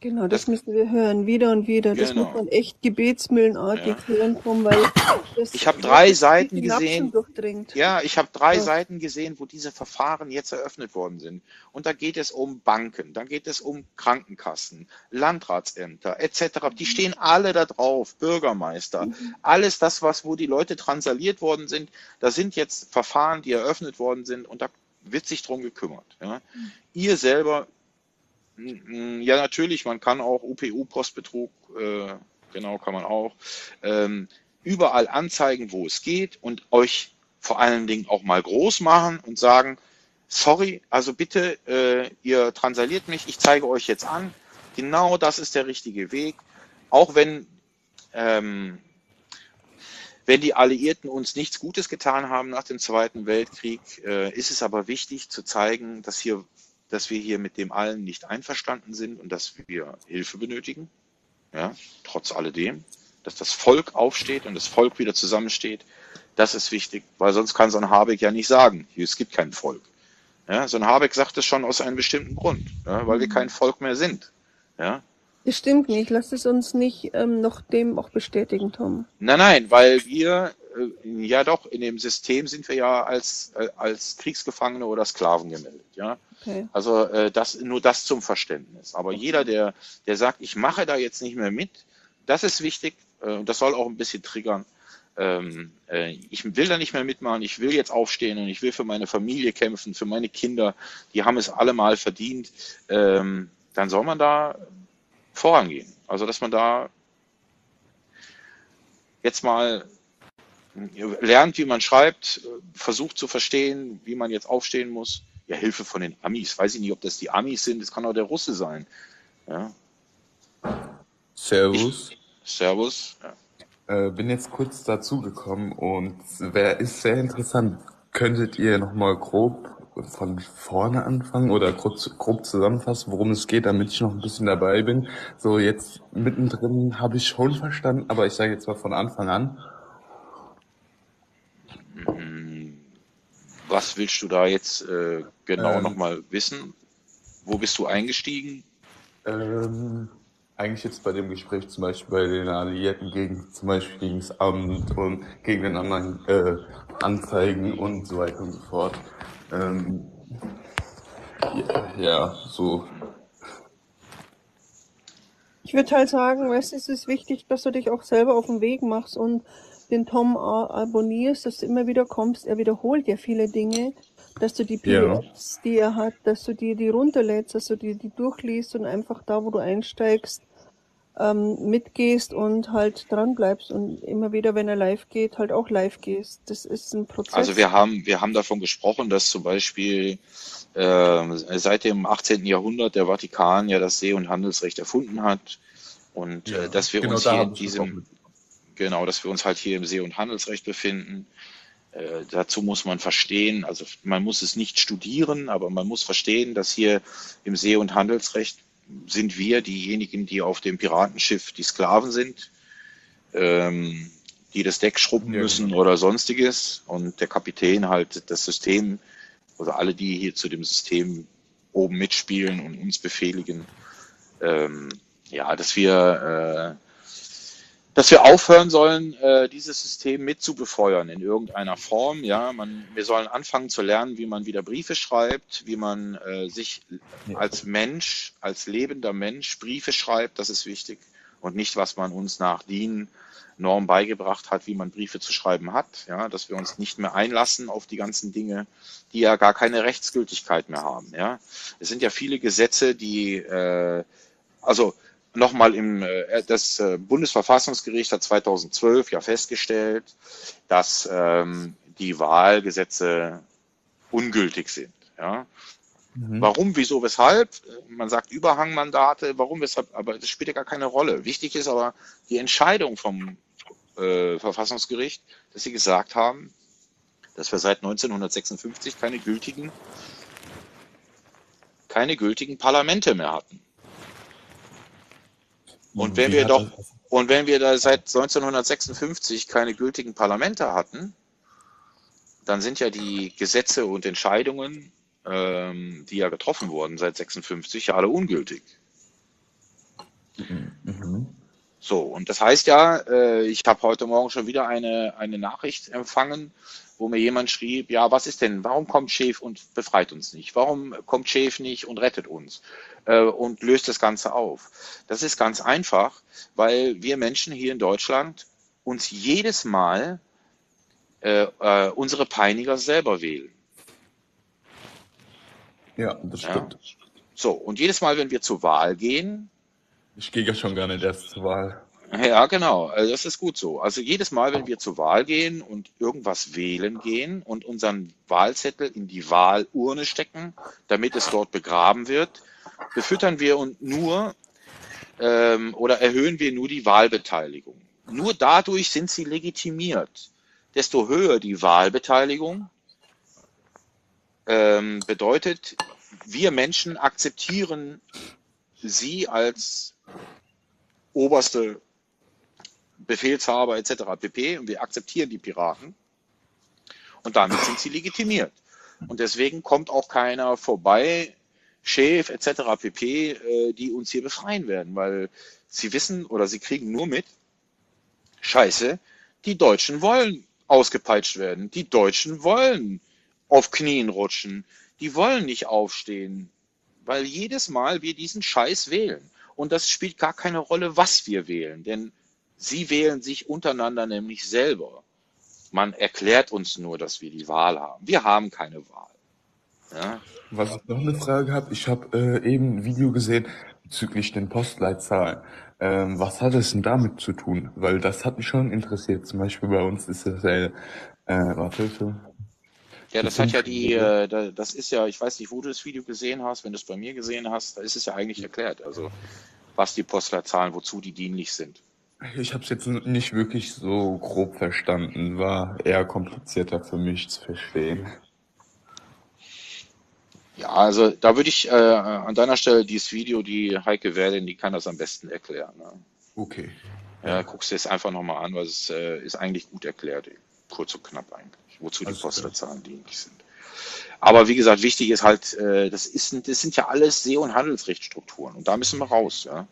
Genau, das das, müssen wir hören, wieder und wieder. Das muss genau. man echt gebetsmühlenartig Ja. hören, Tom, weil das Ich habe drei Seiten gesehen. Ja, ich habe drei Ja. Seiten gesehen, wo diese Verfahren jetzt eröffnet worden sind. Und da geht es um Banken, da geht es um Krankenkassen, Landratsämter etc. Die stehen alle da drauf, Bürgermeister, alles das, was wo die Leute transaliert worden sind. Da sind jetzt Verfahren, die eröffnet worden sind und da wird sich drum gekümmert. Ja. Ihr selber, ja natürlich, man kann auch UPU-Postbetrug, äh, genau kann man auch, ähm, überall anzeigen, wo es geht und euch vor allen Dingen auch mal groß machen und sagen, sorry, also bitte, äh, ihr transaliert mich, ich zeige euch jetzt an, genau das ist der richtige Weg, auch wenn, ähm, wenn die Alliierten uns nichts Gutes getan haben nach dem Zweiten Weltkrieg, äh, ist es aber wichtig zu zeigen, dass, hier, dass wir hier mit dem allen nicht einverstanden sind und dass wir Hilfe benötigen, ja, trotz alledem, dass das Volk aufsteht und das Volk wieder zusammensteht. Das ist wichtig, weil sonst kann so ein Habeck ja nicht sagen, hier, es gibt kein Volk. Ja, so ein Habeck sagt es schon aus einem bestimmten Grund, ja, weil wir kein Volk mehr sind. Ja, Das stimmt nicht. Lass es uns nicht ähm, noch dem auch bestätigen, Tom. Nein, nein, weil wir, äh, ja doch, in dem System sind wir ja als, äh, als Kriegsgefangene oder Sklaven gemeldet, ja. Okay. Also äh, das, nur das zum Verständnis. Aber jeder, der, der sagt, ich mache da jetzt nicht mehr mit, das ist wichtig äh, und das soll auch ein bisschen triggern. Ähm, äh, ich will da nicht mehr mitmachen, ich will jetzt aufstehen und ich will für meine Familie kämpfen, für meine Kinder, die haben es alle mal verdient. Ähm, dann soll man da vorangehen. Also dass man da jetzt mal lernt, wie man schreibt, versucht zu verstehen, wie man jetzt aufstehen muss. Ja, Hilfe von den Amis. Weiß ich nicht, ob das die Amis sind, das kann auch der Russe sein. Ja. Servus. Ich, Servus. Ja. Äh, bin jetzt kurz dazugekommen und wer ist sehr interessant. Könntet ihr nochmal grob von vorne anfangen oder grob, grob zusammenfassen, worum es geht, damit ich noch ein bisschen dabei bin? So jetzt mittendrin habe ich schon verstanden, aber ich sage jetzt mal von Anfang an. Hm, Was willst du da jetzt äh, genau Ähm, nochmal wissen? Wo bist du eingestiegen? Ähm, eigentlich jetzt bei dem Gespräch zum Beispiel bei den Alliierten gegen zum Beispiel gegen das Amt und gegen den anderen äh, Anzeigen und so weiter und so fort. Ähm, ja, ja, so. Ich würde halt sagen, weißt du, es ist wichtig, dass du dich auch selber auf den Weg machst und den Tom abonnierst, dass du immer wieder kommst. Er wiederholt ja viele Dinge, dass du die Ja. PDFs, die er hat, dass du dir die runterlädst, dass du dir die durchliest und einfach da, wo du einsteigst, ähm, mitgehst und halt dran bleibst und immer wieder, wenn er live geht, halt auch live gehst. Das ist ein Prozess. Also wir haben, wir haben davon gesprochen, dass zum Beispiel äh, seit dem 18. Jahrhundert der Vatikan ja das See- und Handelsrecht erfunden hat und Ja, äh, dass wir genau uns da hier in diesem. Genau, dass wir uns halt hier im See- und Handelsrecht befinden. Äh, dazu muss man verstehen, also man muss es nicht studieren, aber man muss verstehen, dass hier im See- und Handelsrecht sind wir diejenigen, die auf dem Piratenschiff die Sklaven sind, ähm, die das Deck schrubben Ja, müssen genau. oder sonstiges und der Kapitän halt das System, also alle, die hier zu dem System oben mitspielen und uns befehligen, ähm, ja, dass wir, äh, dass wir aufhören sollen, äh, dieses System mit zu befeuern in irgendeiner Form. Ja, man, wir sollen anfangen zu lernen, wie man wieder Briefe schreibt, wie man äh, sich als Mensch, als lebender Mensch Briefe schreibt. Das ist wichtig und nicht, was man uns nach DIN Norm beigebracht hat, wie man Briefe zu schreiben hat. Ja, dass wir uns nicht mehr einlassen auf die ganzen Dinge, die ja gar keine Rechtsgültigkeit mehr haben. Ja, es sind ja viele Gesetze, die äh, also nochmal im äh, das äh, Bundesverfassungsgericht hat 2012 ja festgestellt, dass ähm, die Wahlgesetze ungültig sind. Ja. Mhm. Warum, wieso, weshalb? Man sagt Überhangmandate, warum, weshalb, aber das spielt ja gar keine Rolle. Wichtig ist aber die Entscheidung vom äh, Verfassungsgericht, dass sie gesagt haben, dass wir seit 1956 keine gültigen, keine gültigen Parlamente mehr hatten. Und wenn wir doch, und wenn wir da seit 1956 keine gültigen Parlamente hatten, dann sind ja die Gesetze und Entscheidungen, ähm, die ja getroffen wurden seit 56, ja alle ungültig. Mhm. So, und das heißt ja, äh, ich habe heute Morgen schon wieder eine, eine Nachricht empfangen, wo mir jemand schrieb, ja, was ist denn, warum kommt Schäf und befreit uns nicht? Warum kommt Schäf nicht und rettet uns äh, und löst das Ganze auf? Das ist ganz einfach, weil wir Menschen hier in Deutschland uns jedes Mal äh, äh, unsere Peiniger selber wählen. Ja, das Ja. stimmt. So, und jedes Mal, wenn wir zur Wahl gehen, Ich gehe ja schon gar nicht erst zur Wahl. Ja, genau. Also das ist gut so. Also jedes Mal, wenn wir zur Wahl gehen und irgendwas wählen gehen und unseren Wahlzettel in die Wahlurne stecken, damit es dort begraben wird, befüttern wir und nur ähm, oder erhöhen wir nur die Wahlbeteiligung. Nur dadurch sind sie legitimiert. Desto höher die Wahlbeteiligung ähm, bedeutet, wir Menschen akzeptieren sie als oberste Befehlshaber etc. pp. Und wir akzeptieren die Piraten. Und damit sind sie legitimiert. Und deswegen kommt auch keiner vorbei, Chef etc. pp., äh, die uns hier befreien werden, weil sie wissen oder sie kriegen nur mit, scheiße, die Deutschen wollen ausgepeitscht werden. Die Deutschen wollen auf Knien rutschen. Die wollen nicht aufstehen, weil jedes Mal wir diesen Scheiß wählen. Und das spielt gar keine Rolle, was wir wählen, denn sie wählen sich untereinander nämlich selber. Man erklärt uns nur, dass wir die Wahl haben. Wir haben keine Wahl. Ja? Was ich noch eine Frage habe, ich habe äh, eben ein Video gesehen bezüglich den Postleitzahlen. Ähm, was hat es denn damit zu tun? Weil das hat mich schon interessiert. Zum Beispiel bei uns ist das ja, äh, warte, so, Ja, das hat ja die, äh, da- das ist ja, ich weiß nicht, wo du das Video gesehen hast, wenn du es bei mir gesehen hast, da ist es ja eigentlich erklärt, also was die Postleitzahlen, wozu die dienlich sind. Ich habe es jetzt nicht wirklich so grob verstanden. War eher komplizierter für mich zu verstehen. Ja, also da würde ich äh, an deiner Stelle dieses Video, die Heike Werlin, die kann das am besten erklären. Ne? Okay. Ja, guckst dir es einfach nochmal an, weil es äh, ist eigentlich gut erklärt, kurz und knapp eigentlich, wozu die Alles klar. Postleitzahlen dienlich sind. Aber wie gesagt, wichtig ist halt, äh, das, ist, das sind ja alles See- und Handelsrechtsstrukturen und da müssen wir raus. Ja?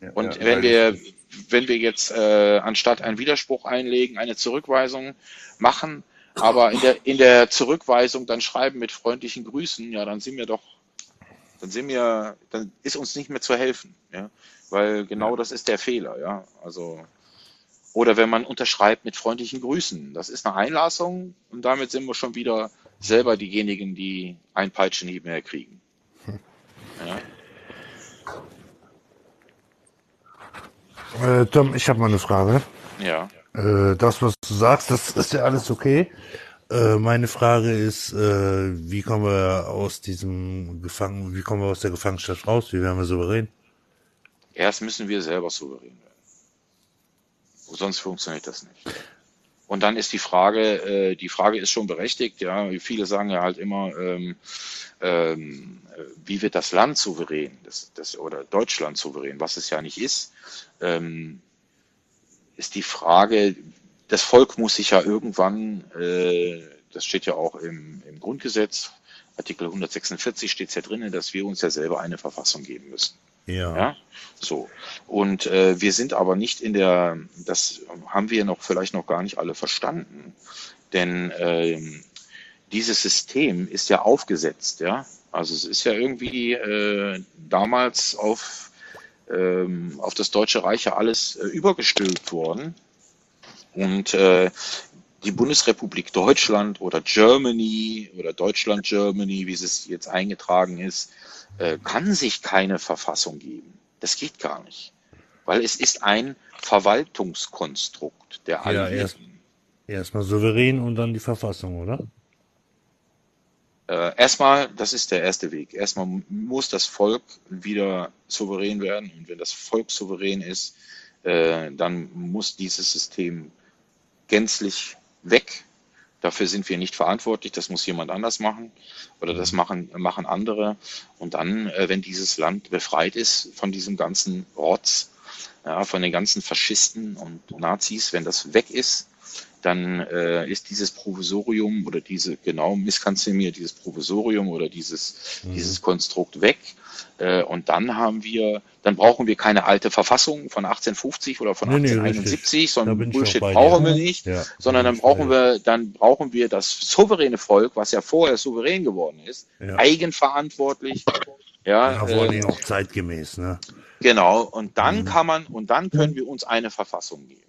Ja, Und ja, wenn wir, wenn wir jetzt äh, anstatt einen Widerspruch einlegen, eine Zurückweisung machen, aber in der, in der Zurückweisung dann schreiben mit freundlichen Grüßen, ja, dann sind wir doch, dann sind wir, dann ist uns nicht mehr zu helfen, ja, weil genau das ist der Fehler, ja, also, oder wenn man unterschreibt mit freundlichen Grüßen, das ist eine Einlassung und damit sind wir schon wieder selber diejenigen, die ein Peitschenhieb mehr kriegen. [LAUGHS] Ja. Äh, Tom, ich habe mal eine Frage. Ja. Äh, das, was du sagst, das [LAUGHS] ist ja alles okay. Äh, meine Frage ist, äh, wie kommen wir aus diesem Gefangen, wie kommen wir aus der Gefangenschaft raus? Wie werden wir souverän? Erst müssen wir selber souverän werden. Sonst funktioniert das nicht. Und dann ist die Frage, äh, die Frage ist schon berechtigt, ja. Viele sagen ja halt immer, ähm, ähm, äh, wie wird das Land souverän, das, das, oder Deutschland souverän, was es ja nicht ist, ähm, ist die Frage, das Volk muss sich ja irgendwann, äh, das steht ja auch im, im Grundgesetz, Artikel 146 steht es ja drin, dass wir uns ja selber eine Verfassung geben müssen. Ja. Ja, so. Und äh, wir sind aber nicht in der, das haben wir noch vielleicht noch gar nicht alle verstanden, denn ähm, dieses System ist ja aufgesetzt, ja. Also es ist ja irgendwie äh, damals auf, ähm, auf das Deutsche Reich ja alles äh, übergestülpt worden. Und äh, die Bundesrepublik Deutschland oder Germany oder Deutschland Germany, wie es jetzt eingetragen ist, äh, kann sich keine Verfassung geben. Das geht gar nicht. Weil es ist ein Verwaltungskonstrukt der Ja, Alliierten. erst- Erstmal souverän und dann die Verfassung, oder? Äh, erstmal, das ist der erste Weg. Erstmal muss das Volk wieder souverän werden. Und wenn das Volk souverän ist, äh, dann muss dieses System gänzlich weg. Dafür sind wir nicht verantwortlich. Das muss jemand anders machen oder das machen, machen andere. Und dann, äh, wenn dieses Land befreit ist von diesem ganzen Rotz, ja, von den ganzen Faschisten und Nazis, wenn das weg ist, dann äh, ist dieses Provisorium oder diese, genau, misskanzle mir, dieses Provisorium oder dieses, mhm. dieses Konstrukt weg. Äh, und dann haben wir, dann brauchen wir keine alte Verfassung von 1850 oder von nee, 1871, nee, sondern Bullshit brauchen wir nicht, ja, sondern dann brauchen wir, dann brauchen wir das souveräne Volk, was ja vorher souverän geworden ist, ja. eigenverantwortlich. Ja, ja vor allem äh, auch zeitgemäß, ne? Genau. Und dann mhm. kann man, und dann können wir uns eine Verfassung geben.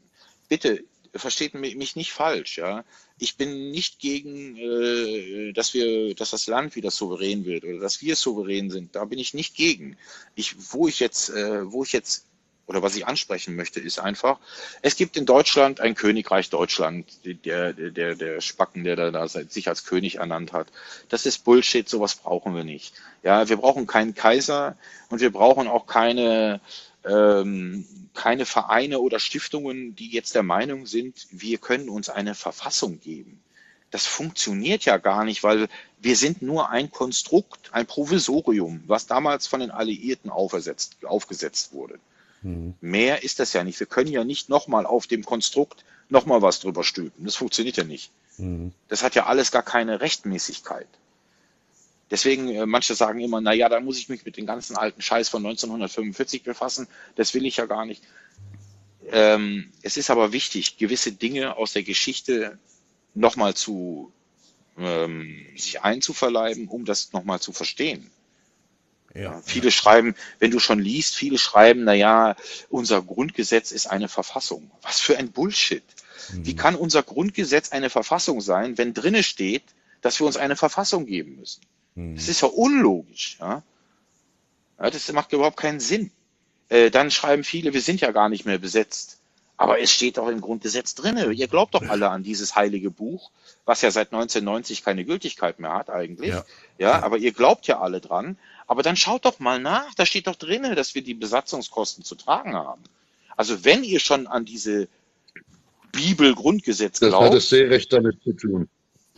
Bitte, versteht mich nicht falsch, ja. Ich bin nicht gegen, äh, dass wir, dass das Land wieder souverän wird oder dass wir souverän sind. Da bin ich nicht gegen. Ich, wo ich jetzt, äh, wo ich jetzt oder was ich ansprechen möchte, ist einfach, es gibt in Deutschland ein Königreich Deutschland, der, der, der Spacken, der da, da sich als König ernannt hat. Das ist Bullshit, sowas brauchen wir nicht. Ja, wir brauchen keinen Kaiser und wir brauchen auch keine, ähm, keine Vereine oder Stiftungen, die jetzt der Meinung sind, wir können uns eine Verfassung geben. Das funktioniert ja gar nicht, weil wir sind nur ein Konstrukt, ein Provisorium, was damals von den Alliierten aufgesetzt wurde. Mhm. Mehr ist das ja nicht. Wir können ja nicht nochmal auf dem Konstrukt nochmal was drüber stülpen. Das funktioniert ja nicht. Mhm. Das hat ja alles gar keine Rechtmäßigkeit. Deswegen, äh, manche sagen immer, na ja, da muss ich mich mit dem ganzen alten Scheiß von 1945 befassen. Das will ich ja gar nicht. Ähm, es ist aber wichtig, gewisse Dinge aus der Geschichte nochmal zu ähm, sich einzuverleiben, um das nochmal zu verstehen. Ja, viele ja. schreiben, wenn du schon liest, viele schreiben, na ja, unser Grundgesetz ist eine Verfassung. Was für ein Bullshit. Mhm. Wie kann unser Grundgesetz eine Verfassung sein, wenn drinne steht, dass wir uns eine Verfassung geben müssen? Mhm. Das ist ja unlogisch. Ja? ja das macht überhaupt keinen Sinn. Äh, dann schreiben viele, wir sind ja gar nicht mehr besetzt. Aber es steht doch im Grundgesetz drinne. Ihr glaubt doch alle an dieses heilige Buch, was ja seit 1990 keine Gültigkeit mehr hat eigentlich. Ja, ja aber ihr glaubt ja alle dran. Aber dann schaut doch mal nach. Da steht doch drinne, dass wir die Besatzungskosten zu tragen haben. Also wenn ihr schon an diese Bibel-Grundgesetz glaubt. Das hat es sehr recht damit zu tun.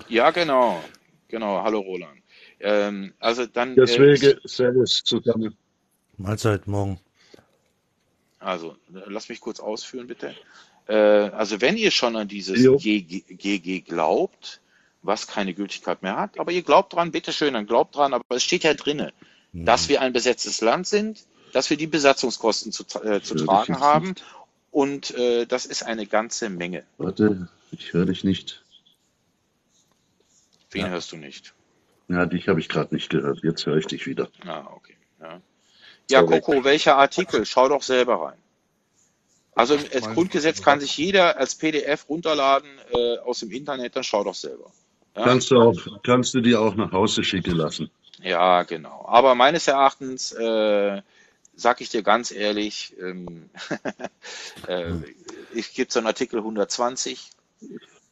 Ja, genau. Genau. Hallo Roland. Ähm, also dann. Deswegen, äh, Servus zusammen. Mahlzeit morgen. Also, lass mich kurz ausführen, bitte. Äh, also, wenn ihr schon an dieses GG glaubt, was keine Gültigkeit mehr hat, aber ihr glaubt dran, bitteschön, dann glaubt dran, aber es steht ja drinne, mhm. dass wir ein besetztes Land sind, dass wir die Besatzungskosten zu, äh, zu tragen haben nicht. und äh, das ist eine ganze Menge. Warte, ich höre dich nicht. Wen ja. hörst du nicht? Ja, dich habe ich gerade nicht gehört. Jetzt höre ich dich wieder. Ah, okay. Ja, ja Coco, welcher Artikel? Schau doch selber rein. Also das Grundgesetz kann sich jeder als PDF runterladen äh, aus dem Internet, dann schau doch selber. Ja? Kannst, du auch, kannst du dir auch nach Hause schicken lassen. Ja, genau. Aber meines Erachtens, äh, sag ich dir ganz ehrlich, ähm, [LAUGHS] äh, ich gebe so einen Artikel 120,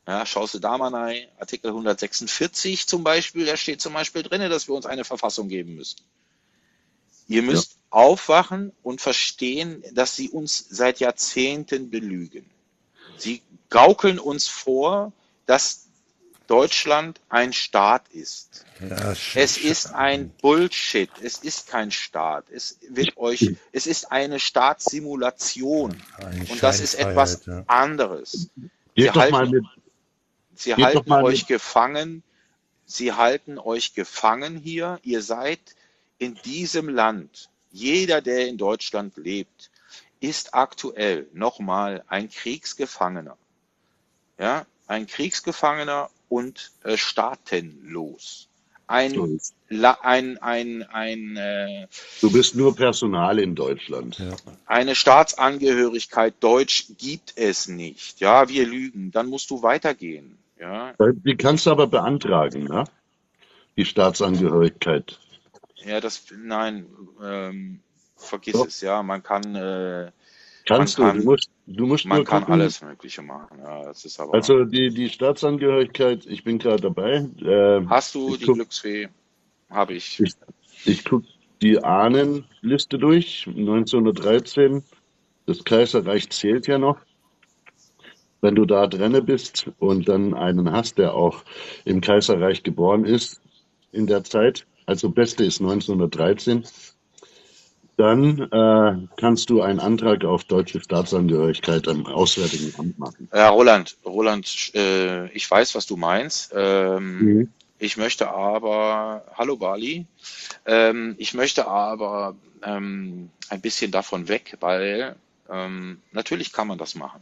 ja, schaust du da mal rein, Artikel 146 zum Beispiel, da steht zum Beispiel drin, dass wir uns eine Verfassung geben müssen. Ihr müsst ja. aufwachen und verstehen, dass sie uns seit Jahrzehnten belügen. Sie gaukeln uns vor, dass Deutschland ein Staat ist. Ja, es ist ein Bullshit. Es ist kein Staat. Es wird euch, es ist eine Staatssimulation. Ein und das ist etwas ja. anderes. Sie halten, mit, sie halten euch gefangen. Sie halten euch gefangen hier. Ihr seid in diesem Land, jeder, der in Deutschland lebt, ist aktuell nochmal ein Kriegsgefangener. Ja, ein Kriegsgefangener und äh, staatenlos. Ein, ein, ein, ein, äh, du bist nur Personal in Deutschland. Ja. Eine Staatsangehörigkeit Deutsch gibt es nicht. Ja, wir lügen. Dann musst du weitergehen. Ja. Die kannst du aber beantragen, ne? Die Staatsangehörigkeit. Ja, das, nein, ähm, vergiss Doch. es, ja. Man kann. Äh, Kannst man du, kann, du musst, Du musst Man kann gucken, alles Mögliche machen. Ja, das ist aber. also die, die Staatsangehörigkeit, ich bin gerade dabei. Äh, Hast du die guck, Glücksfee? Habe ich. ich, ich guck die Ahnenliste durch. 1913, das Kaiserreich zählt ja noch. Wenn du da drinne bist und dann einen hast, der auch im Kaiserreich geboren ist in der Zeit, also beste ist 1913, dann äh, kannst du einen Antrag auf deutsche Staatsangehörigkeit am Auswärtigen Amt machen. Ja, Roland, Roland, äh, ich weiß, was du meinst. Ähm, Mhm. ich möchte aber, hallo Bali, ähm, ich möchte aber ähm, ein bisschen davon weg, weil ähm, natürlich kann man das machen.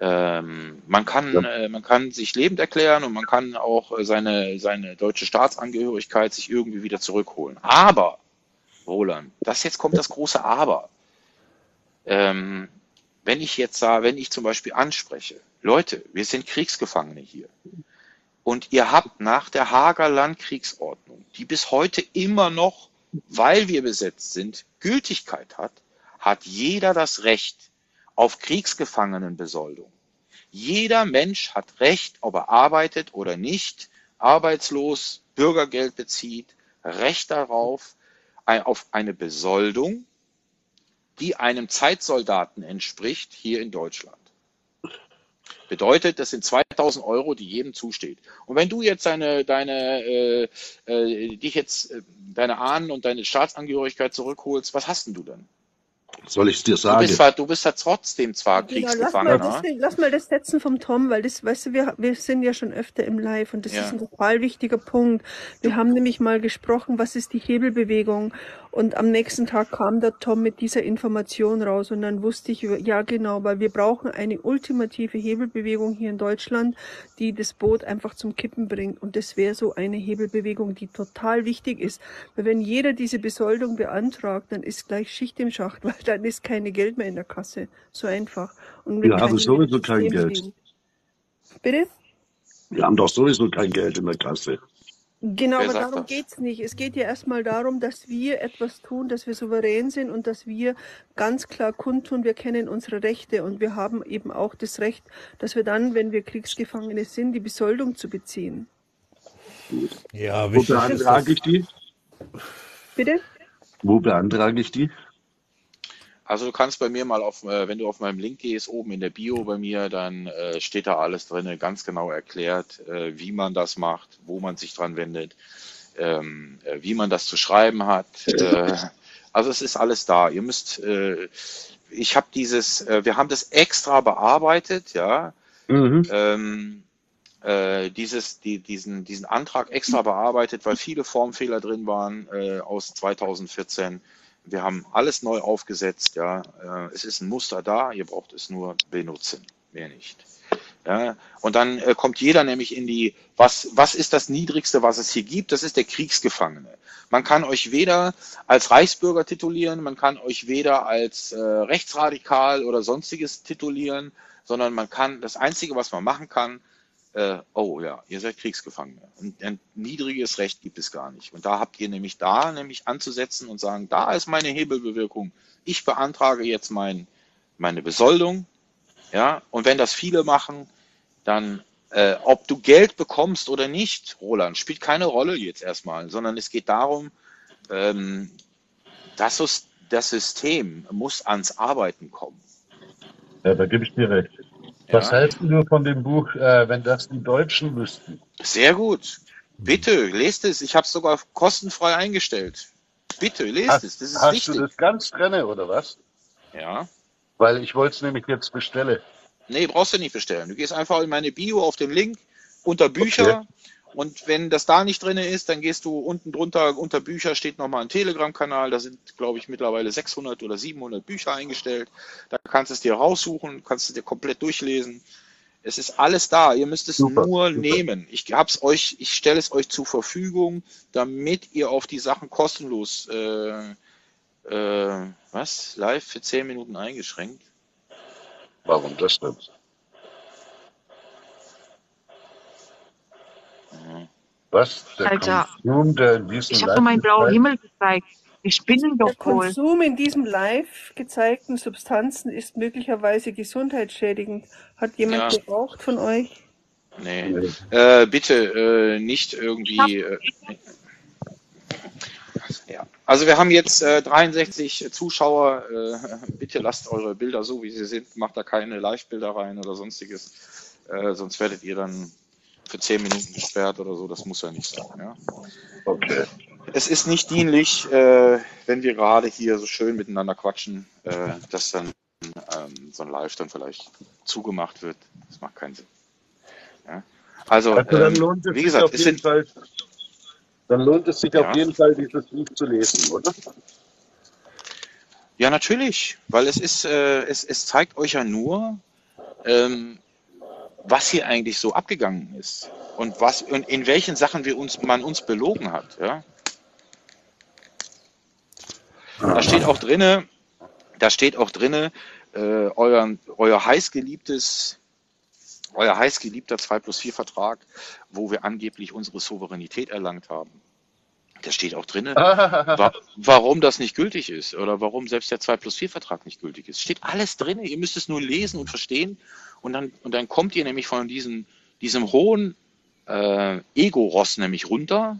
Ähm, man kann, Ja. äh, man kann sich lebend erklären und man kann auch äh, seine, seine deutsche Staatsangehörigkeit sich irgendwie wieder zurückholen. Aber, Roland, das jetzt kommt das große Aber. Ähm, wenn ich jetzt sage, wenn ich zum Beispiel anspreche, Leute, wir sind Kriegsgefangene hier. Und ihr habt nach der Hager Landkriegsordnung, die bis heute immer noch, weil wir besetzt sind, Gültigkeit hat, hat jeder das Recht auf Kriegsgefangenenbesoldung. Jeder Mensch hat Recht, ob er arbeitet oder nicht, arbeitslos, Bürgergeld bezieht, Recht darauf, auf eine Besoldung, die einem Zeitsoldaten entspricht hier in Deutschland. Bedeutet, das sind 2000 Euro, die jedem zusteht. Und wenn du jetzt deine, deine, äh, äh, dich jetzt, äh, deine Ahnen und deine Staatsangehörigkeit zurückholst, was hast denn du dann? Soll ich es dir Du bist sagen? zwar, du bist ja trotzdem zwar Genau, lass mal, das, Kriegsgefangener. lass mal das setzen vom Tom, weil das, weißt du, wir, wir sind ja schon öfter im Live und das ist Ja. ein total wichtiger Punkt. Wir haben nämlich mal gesprochen, was ist die Hebelbewegung und am nächsten Tag kam der Tom mit dieser Information raus und dann wusste ich, ja genau, weil wir brauchen eine ultimative Hebelbewegung hier in Deutschland, die das Boot einfach zum Kippen bringt und das wäre so eine Hebelbewegung, die total wichtig ist, weil wenn jeder diese Besoldung beantragt, dann ist gleich Schicht im Schacht, [LAUGHS] weil dann ist keine Geld mehr in der Kasse. So einfach. Und wir haben sowieso kein Geld. leben. Bitte? Wir haben doch sowieso kein Geld in der Kasse. Genau, Wer aber darum das? geht's nicht. Es geht ja erstmal darum, dass wir etwas tun, dass wir souverän sind und dass wir ganz klar kundtun, wir kennen unsere Rechte und wir haben eben auch das Recht, dass wir dann, wenn wir Kriegsgefangene sind, die Besoldung zu beziehen. Ja, Wo beantrage ich die? Bitte? Wo beantrage ich die? Also du kannst bei mir mal auf, äh, wenn du auf meinem Link gehst, oben in der Bio bei mir, dann äh, steht da alles drin, ganz genau erklärt, äh, wie man das macht, wo man sich dran wendet, ähm, äh, wie man das zu schreiben hat. Also es ist alles da. Ihr müsst, ich habe dieses, wir haben das extra bearbeitet, ja. Mhm. Ähm, äh, dieses, die, diesen, diesen Antrag extra bearbeitet, weil viele Formfehler drin waren aus 2014. Wir haben alles neu aufgesetzt, ja. Äh, es ist ein Muster da, ihr braucht es nur benutzen, mehr nicht. Ja, und dann äh, kommt jeder nämlich in die, was, was ist das Niedrigste, was es hier gibt? Das ist der Kriegsgefangene. Man kann euch weder als Reichsbürger titulieren, man kann euch weder als äh, rechtsradikal oder sonstiges titulieren, sondern man kann, das Einzige, was man machen kann, äh, oh ja, ihr seid Kriegsgefangene. Und ein niedriges Recht gibt es gar nicht. Und da habt ihr nämlich da nämlich anzusetzen und sagen, da ist meine Hebelbewirkung. Ich beantrage jetzt mein, meine Besoldung. Ja, und wenn das viele machen, dann, äh, ob du Geld bekommst oder nicht, Roland, spielt keine Rolle jetzt erstmal, sondern es geht darum, ähm, das, das System muss ans Arbeiten kommen. Ja, da gebe ich dir recht. Was Ja, hältst du von dem Buch, äh, wenn das die Deutschen wüssten? sehr gut. Bitte, lest es. Ich habe es sogar kostenfrei eingestellt. Bitte, lest Hast, es. Das ist hast du wichtig. das ganz drinne oder was? Ja. Weil ich wollte es nämlich jetzt bestellen. Nee, brauchst du nicht bestellen. Du gehst einfach in meine Bio auf den Link unter Okay. Und wenn das da nicht drin ist, dann gehst du unten drunter, unter Bücher steht nochmal ein Telegram-Kanal. Da sind, glaube ich, mittlerweile 600 oder 700 Bücher eingestellt. Da kannst du es dir raussuchen, kannst du dir komplett durchlesen. Es ist alles da. Ihr müsst es Super, nur super. nehmen. Ich hab's euch, ich stelle es euch zur Verfügung, damit ihr auf die Sachen kostenlos, äh, äh, was? Live für 10 Minuten eingeschränkt? Warum das denn? Was? Der Alter, Konsum, der in diesen ich habe nur meinen blauen Himmel gezeigt. Spinnen Der doch wohl. Konsum in diesem live gezeigten Substanzen ist möglicherweise gesundheitsschädigend. Hat jemand Ja, geraucht von euch? nee. Äh, bitte äh, nicht irgendwie. Äh, ja. Also wir haben jetzt äh, 63 Zuschauer. Äh, [LAUGHS] bitte lasst eure Bilder so, wie sie sind. Macht da keine Live-Bilder rein oder sonstiges. Äh, sonst werdet ihr dann für 10 Minuten gesperrt oder so. Das muss ja nicht sein. Ja? Okay. Es ist nicht dienlich, äh, wenn wir gerade hier so schön miteinander quatschen, äh, dass dann ähm, so ein Live dann vielleicht zugemacht wird. Das macht keinen Sinn. Ja? Also, Also dann ähm, lohnt es wie sich gesagt, auf es jeden sind, Fall, dann lohnt es sich auf ja, jeden Fall, dieses Buch zu lesen, oder? ja, natürlich, weil es ist, äh, es, es zeigt euch ja nur, ähm, was hier eigentlich so abgegangen ist und was und in welchen Sachen wir uns, man uns belogen hat. Ja? Da steht auch drinne, da steht auch drinne, äh, euer, euer heißgeliebtes, euer heißgeliebter 2 plus 4 Vertrag, wo wir angeblich unsere Souveränität erlangt haben. Da steht auch drinne, [LAUGHS] wa warum das nicht gültig ist oder warum selbst der 2 plus 4 Vertrag nicht gültig ist. Steht alles drinne. Ihr müsst es nur lesen und verstehen und dann, und dann kommt ihr nämlich von diesem, diesem hohen äh, Ego-Ross nämlich runter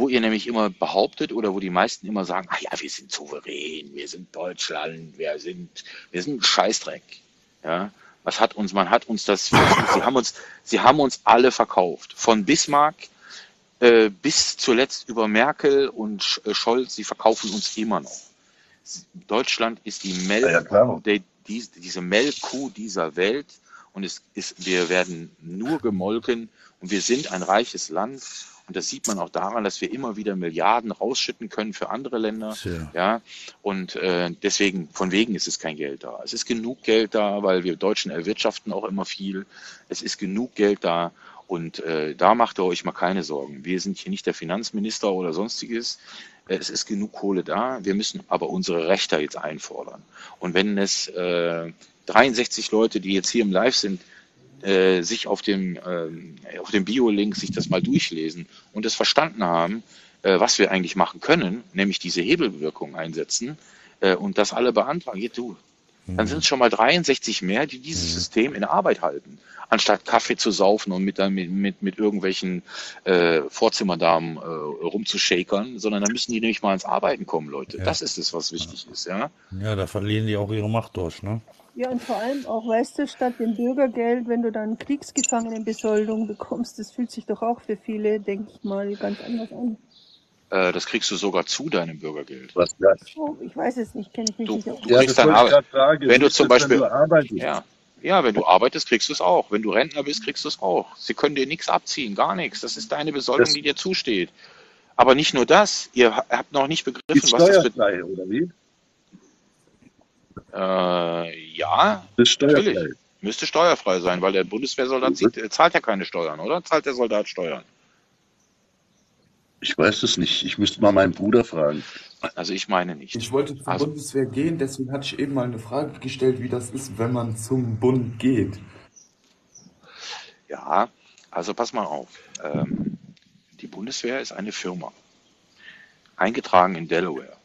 wo ihr nämlich immer behauptet oder wo die meisten immer sagen, ah ja, wir sind souverän, wir sind Deutschland, wir sind, wir sind ein Scheißdreck. Ja, was hat uns, man hat uns das, sie haben uns, sie haben uns alle verkauft. Von Bismarck äh, bis zuletzt über Merkel und äh, Scholz, sie verkaufen uns immer noch. Deutschland ist die Ja, ja, der, dies, diese Melkkuh dieser Welt und es ist, wir werden nur gemolken und wir sind ein reiches Land und das sieht man auch daran, dass wir immer wieder Milliarden rausschütten können für andere Länder. Tja. Ja, und äh, deswegen, von wegen ist es kein Geld da. Es ist genug Geld da, weil wir Deutschen erwirtschaften auch immer viel. Es ist genug Geld da und äh, da macht ihr euch mal keine Sorgen. Wir sind hier nicht der Finanzminister oder sonstiges. Äh, Es ist genug Kohle da. Wir müssen aber unsere Rechte jetzt einfordern. Und wenn es äh, 63 Leute, die jetzt hier im Live sind, äh, sich auf dem, auf dem Bio-Link sich das mal durchlesen und es verstanden haben, äh, was wir eigentlich machen können, nämlich diese Hebelwirkung einsetzen äh, und das alle beantragen, geht du. Dann sind es schon mal 63 mehr, die dieses System in Arbeit halten, anstatt Kaffee zu saufen und mit, mit, mit, mit irgendwelchen äh, Vorzimmerdamen äh, rumzushakern, sondern dann müssen die nämlich mal ins Arbeiten kommen, Leute. Ja. Das ist es, was wichtig ist, ja. Ja, da verlieren die auch ihre Macht durch, ne? Ja, und vor allem auch, weißt du, statt dem Bürgergeld, wenn du dann Kriegsgefangenenbesoldung bekommst, das fühlt sich doch auch für viele, denke ich mal, ganz anders an. Äh, das kriegst du sogar zu deinem Bürgergeld. Was das? Oh, ich weiß es nicht, kenne ich mich Du, nicht du Ja, kriegst ich Arbeit. Wenn du zum das, wenn Beispiel, du arbeitest? ja, ja, wenn du arbeitest, kriegst du es auch. Wenn du Rentner bist, kriegst du es auch. Sie können dir nichts abziehen, gar nichts. Das ist deine Besoldung, Das die dir zusteht. Aber nicht nur das, ihr ha- habt noch nicht begriffen, was das bedeutet. steuerfrei, oder wie? Äh, ja, Das ist natürlich. Müsste steuerfrei sein, weil der Bundeswehrsoldat sieht, äh, zahlt ja keine Steuern, oder? Zahlt der Soldat Steuern? Ich weiß es nicht. Ich müsste mal meinen Bruder fragen. Also ich meine nicht. Ich wollte zur Also, Bundeswehr gehen, deswegen hatte ich eben mal eine Frage gestellt, wie das ist, wenn man zum Bund geht. ja, also pass mal auf. Ähm, die Bundeswehr ist eine Firma, eingetragen in Delaware.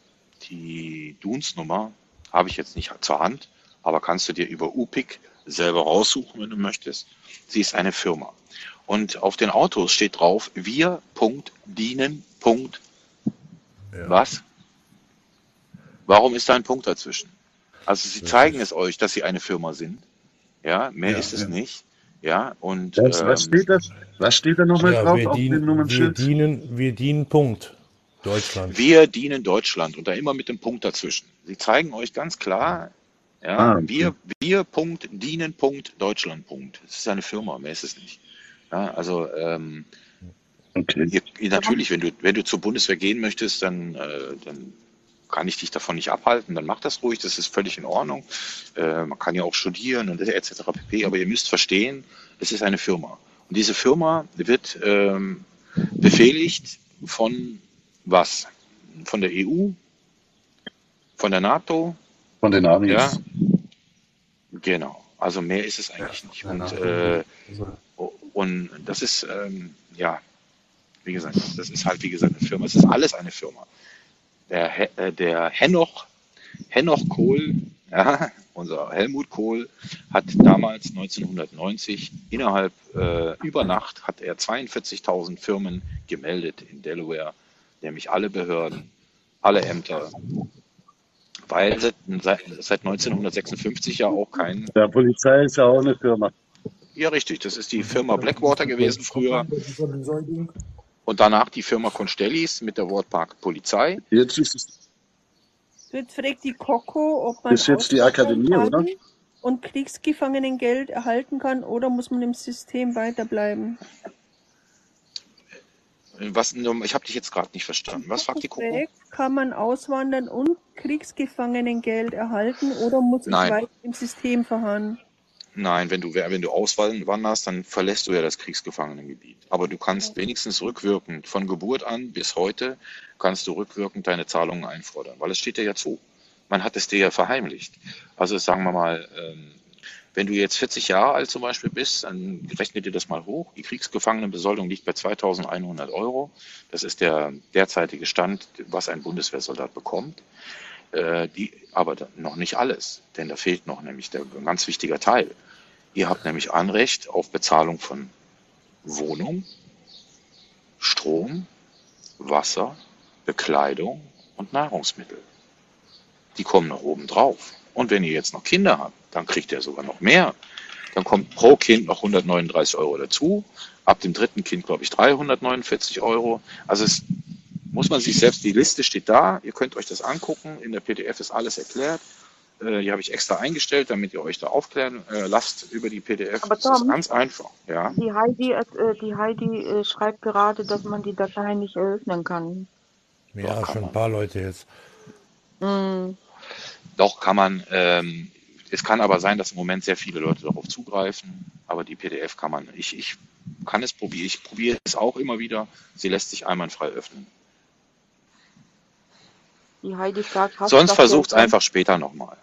Die Dunsnummer habe ich jetzt nicht zur Hand, aber kannst du dir über UPIC selber raussuchen, wenn du möchtest. Sie ist eine Firma. Und auf den Autos steht drauf, wir, Punkt, dienen, Punkt, Ja. was? Warum ist da ein Punkt dazwischen? Also sie Das zeigen es euch, dass sie eine Firma sind. Ja, mehr ja, ist es ja. nicht. Ja, und Was, was ähm, steht das? Was steht da nochmal Ja, drauf wir auf dem dienen, wir Nummernschild? dienen, wir dienen, Punkt. Deutschland. wir dienen Deutschland und da immer mit dem Punkt dazwischen. Sie zeigen euch ganz klar, ja, Ah, okay. wir, wir Punkt, dienen Punkt, Deutschland Punkt. Es ist eine Firma, mehr ist es nicht. Ja, also ähm, Okay. natürlich, wenn du, wenn du zur Bundeswehr gehen möchtest, dann, äh, dann kann ich dich davon nicht abhalten, dann mach das ruhig, das ist völlig in Ordnung. Äh, man kann ja auch studieren und etc. pp. Aber ihr müsst verstehen, es ist eine Firma. Und diese Firma wird ähm, befehligt von was? Von der EU, von der NATO, Von den ja, Amis. genau. Also mehr ist es Ja, eigentlich nicht. ja, Und, nach äh, also, und das ist, ähm, ja, wie gesagt, das ist halt, wie gesagt, eine Firma. Es ist alles eine Firma. der, äh, der Henoch, Henoch Kohl, ja, [LAUGHS] unser Helmut Kohl, hat damals 1990 innerhalb äh, über Nacht hat er 42.000 Firmen gemeldet in Delaware, nämlich alle Behörden, alle Ämter, weil seit, seit, seit 1956 ja auch kein, Ja, Polizei ist ja auch eine Firma. Ja richtig, das ist die Firma Blackwater gewesen früher und danach die Firma Constellis mit der Wortmark Polizei. Jetzt ist es Jetzt fragt die Coco, ob man ist jetzt die auswandern Akademie, kann oder? und Kriegsgefangenengeld erhalten kann oder muss man im System weiterbleiben. Was, ich habe dich jetzt gerade nicht verstanden. Was fragt die Coco? Fragt, kann man auswandern und Kriegsgefangenengeld erhalten oder muss ich Nein. weiter im System verharren? Nein, wenn du, wenn du auswanderst, dann verlässt du ja das Kriegsgefangenengebiet. Aber du kannst wenigstens rückwirkend, von Geburt an bis heute, kannst du rückwirkend deine Zahlungen einfordern, weil es steht dir ja zu. Man hat es dir ja verheimlicht. Also sagen wir mal, ähm, wenn du jetzt 40 Jahre alt zum Beispiel bist, dann rechne dir das mal hoch. Die Kriegsgefangenenbesoldung liegt bei 2100 Euro. Das ist der derzeitige Stand, was ein Bundeswehrsoldat bekommt. Äh, die, aber noch nicht alles, denn da fehlt noch nämlich der ein ganz wichtiger Teil. Ihr habt nämlich Anrecht auf Bezahlung von Wohnung, Strom, Wasser, Bekleidung und Nahrungsmittel. Die kommen noch oben drauf. Und wenn ihr jetzt noch Kinder habt, dann kriegt ihr sogar noch mehr. Dann kommt pro Kind noch 139 Euro dazu. Ab dem dritten Kind, glaube ich, 349 Euro. Also es muss man sich selbst, die Liste steht da, ihr könnt euch das angucken, in der PDF ist alles erklärt. Äh, die habe ich extra eingestellt, damit ihr euch da aufklären äh, lasst über die PDF. Aber Das ist Tom, ganz einfach, ja. die Heidi, äh, die Heidi äh, schreibt gerade, dass man die Datei nicht eröffnen kann. Ja, Doch, kann schon ein paar Leute jetzt. Hm. Doch kann man, ähm, es kann aber sein, dass im Moment sehr viele Leute darauf zugreifen, aber die PDF kann man, ich, ich kann es probieren, ich probiere es auch immer wieder, sie lässt sich einwandfrei öffnen. Die Heidi fragt, hast Sonst versucht es einfach später nochmal.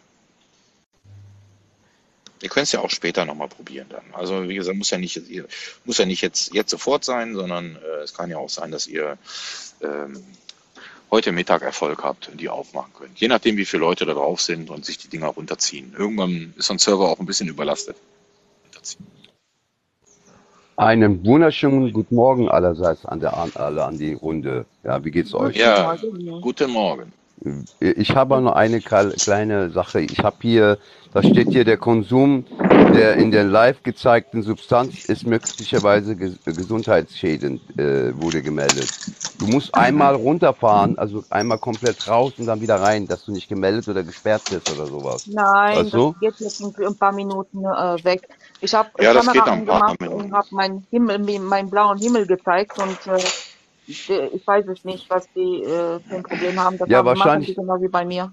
Ihr könnt es ja auch später nochmal probieren dann. Also wie gesagt, muss ja nicht, muss ja nicht jetzt, jetzt sofort sein, sondern äh, es kann ja auch sein, dass ihr ähm, heute Mittag Erfolg habt und die aufmachen könnt. Je nachdem, wie viele Leute da drauf sind und sich die Dinger runterziehen. Irgendwann ist so ein Server auch ein bisschen überlastet. Einen wunderschönen guten Morgen allerseits an der an, alle an die Runde. Ja, wie geht's euch? Ja, guten Morgen. Ich habe noch eine kle- kleine Sache. Ich habe hier, da steht hier, der Konsum der in der live gezeigten Substanz ist möglicherweise ges gesundheitsschädend, äh, wurde gemeldet. Du musst einmal runterfahren, also einmal komplett raus und dann wieder rein, dass du nicht gemeldet oder gesperrt bist oder sowas. Nein, Weißt du? das geht jetzt in ein paar Minuten äh, weg. Ich habe Ja, Kamera angemacht und habe meinen Himmel, meinen blauen Himmel gezeigt und äh, ich, äh, ich weiß es nicht, was die äh, für ein Problem haben. Das Ja, haben, machen wahrscheinlich- die genau wie bei mir.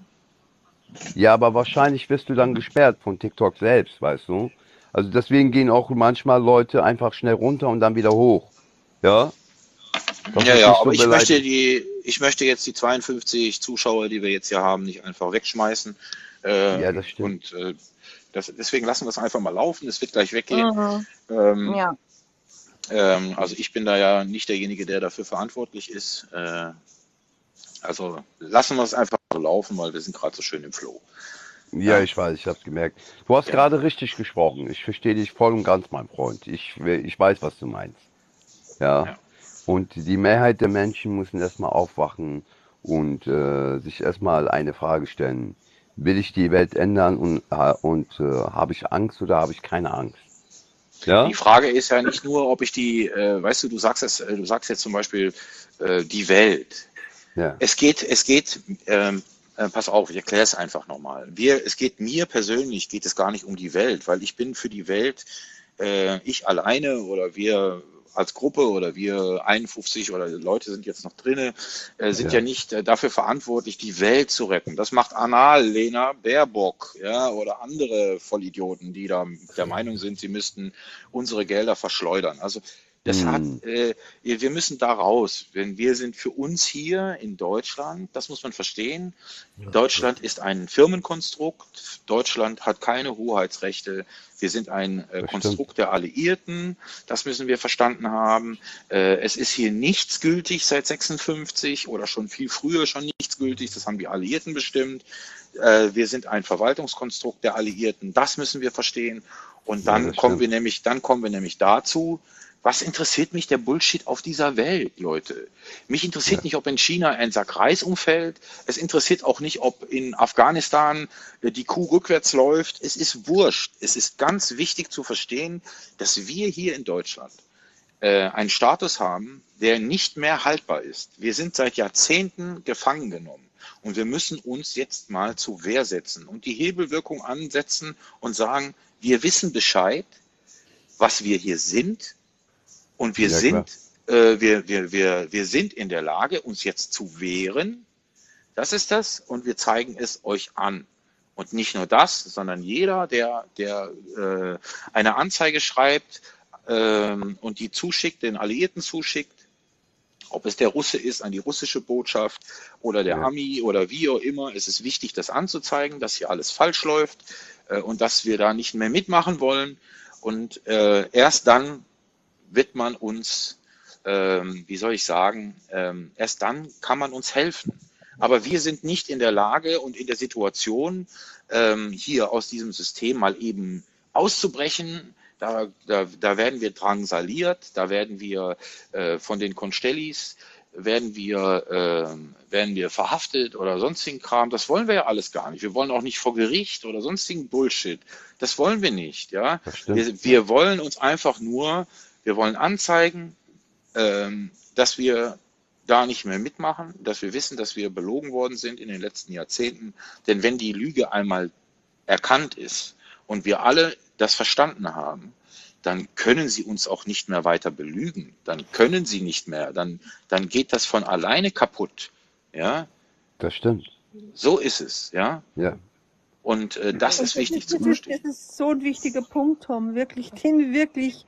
Ja, aber wahrscheinlich wirst du dann gesperrt von TikTok selbst, weißt du? Also deswegen gehen auch manchmal Leute einfach schnell runter und dann wieder hoch. Ja? Das Ja, ja, so aber ich möchte die, ich möchte jetzt die 52 Zuschauer, die wir jetzt hier haben, nicht einfach wegschmeißen. Äh, Ja, das stimmt. Und äh, das, deswegen lassen wir es einfach mal laufen. Es wird gleich weggehen. Mhm. Ähm, Ja. Ähm, also ich bin da ja nicht derjenige, der dafür verantwortlich ist. Äh, also lassen wir es einfach so laufen, weil wir sind gerade so schön im Flow. Ja, Ja. ich weiß, ich hab's gemerkt. Du hast Ja. gerade richtig gesprochen. Ich verstehe dich voll und ganz, mein Freund. Ich, ich weiß, was du meinst. Ja. Ja. Und die Mehrheit der Menschen müssen erstmal aufwachen und äh, sich erstmal eine Frage stellen. Will ich die Welt ändern und, äh, und äh, habe ich Angst oder habe ich keine Angst? Ja? Die Frage ist ja nicht nur, ob ich die, äh, weißt du, du sagst es, äh, du sagst jetzt zum Beispiel äh, die Welt. Ja. Es geht, es geht, ähm, äh, pass auf, ich erkläre es einfach nochmal. Wir, es geht mir persönlich, geht es gar nicht um die Welt, weil ich bin für die Welt, äh, ich alleine oder wir als Gruppe oder wir 51 oder Leute sind jetzt noch drinne, äh, sind Ja. ja, nicht äh, dafür verantwortlich, die Welt zu retten. Das macht Annalena Baerbock, ja, oder andere Vollidioten, die da der Meinung sind, sie müssten unsere Gelder verschleudern. Also Das hat, Hm. äh, wir müssen da raus. Wenn wir sind für uns hier in Deutschland, das muss man verstehen. Deutschland ist ein Firmenkonstrukt. Deutschland hat keine Hoheitsrechte. Wir sind ein äh. Konstrukt der Alliierten. Das müssen wir verstanden haben. Äh, es ist hier nichts gültig seit 56 oder schon viel früher schon nichts gültig. Das haben die Alliierten bestimmt. Äh, wir sind ein Verwaltungskonstrukt der Alliierten. Das müssen wir verstehen. Und Ja, dann das kommen wir nämlich, dann kommen wir nämlich dazu, was interessiert mich der Bullshit auf dieser Welt, Leute? Mich interessiert Ja. nicht, ob in China ein Sack Reis umfällt. Es interessiert auch nicht, ob in Afghanistan äh, die Kuh rückwärts läuft. Es ist wurscht. Es ist ganz wichtig zu verstehen, dass wir hier in Deutschland äh, einen Status haben, der nicht mehr haltbar ist. Wir sind seit Jahrzehnten gefangen genommen. Und wir müssen uns jetzt mal zur Wehr setzen und die Hebelwirkung ansetzen und sagen, wir wissen Bescheid, was wir hier sind. Und wir Ja, sind, äh, wir, wir, wir, wir sind in der Lage, uns jetzt zu wehren. Das ist das. Und wir zeigen es euch an. Und nicht nur das, sondern jeder, der, der äh, eine Anzeige schreibt ähm, und die zuschickt, den Alliierten zuschickt, ob es der Russe ist an die russische Botschaft oder der Ja. Ami oder wie auch immer, es ist wichtig, das anzuzeigen, dass hier alles falsch läuft äh, und dass wir da nicht mehr mitmachen wollen. Und äh, erst dann wird man uns, ähm, wie soll ich sagen, ähm, erst dann kann man uns helfen. Aber wir sind nicht in der Lage und in der Situation, ähm, hier aus diesem System mal eben auszubrechen. Da, da, da werden wir drangsaliert, da werden wir äh, von den Constellis, werden wir, ähm, werden wir verhaftet oder sonstigen Kram. Das wollen wir ja alles gar nicht. Wir wollen auch nicht vor Gericht oder sonstigen Bullshit. Das wollen wir nicht. Ja? Wir, wir wollen uns einfach nur, wir wollen anzeigen, ähm, dass wir da nicht mehr mitmachen, dass wir wissen, dass wir belogen worden sind in den letzten Jahrzehnten. Denn wenn die Lüge einmal erkannt ist und wir alle das verstanden haben, dann können sie uns auch nicht mehr weiter belügen. Dann können sie nicht mehr. Dann, dann geht das von alleine kaputt. Ja, Das stimmt. so ist es. Ja, Ja. und äh, das ist wichtig zu das, verstehen. das ist so ein wichtiger Punkt, Tom. Wirklich, den wirklich,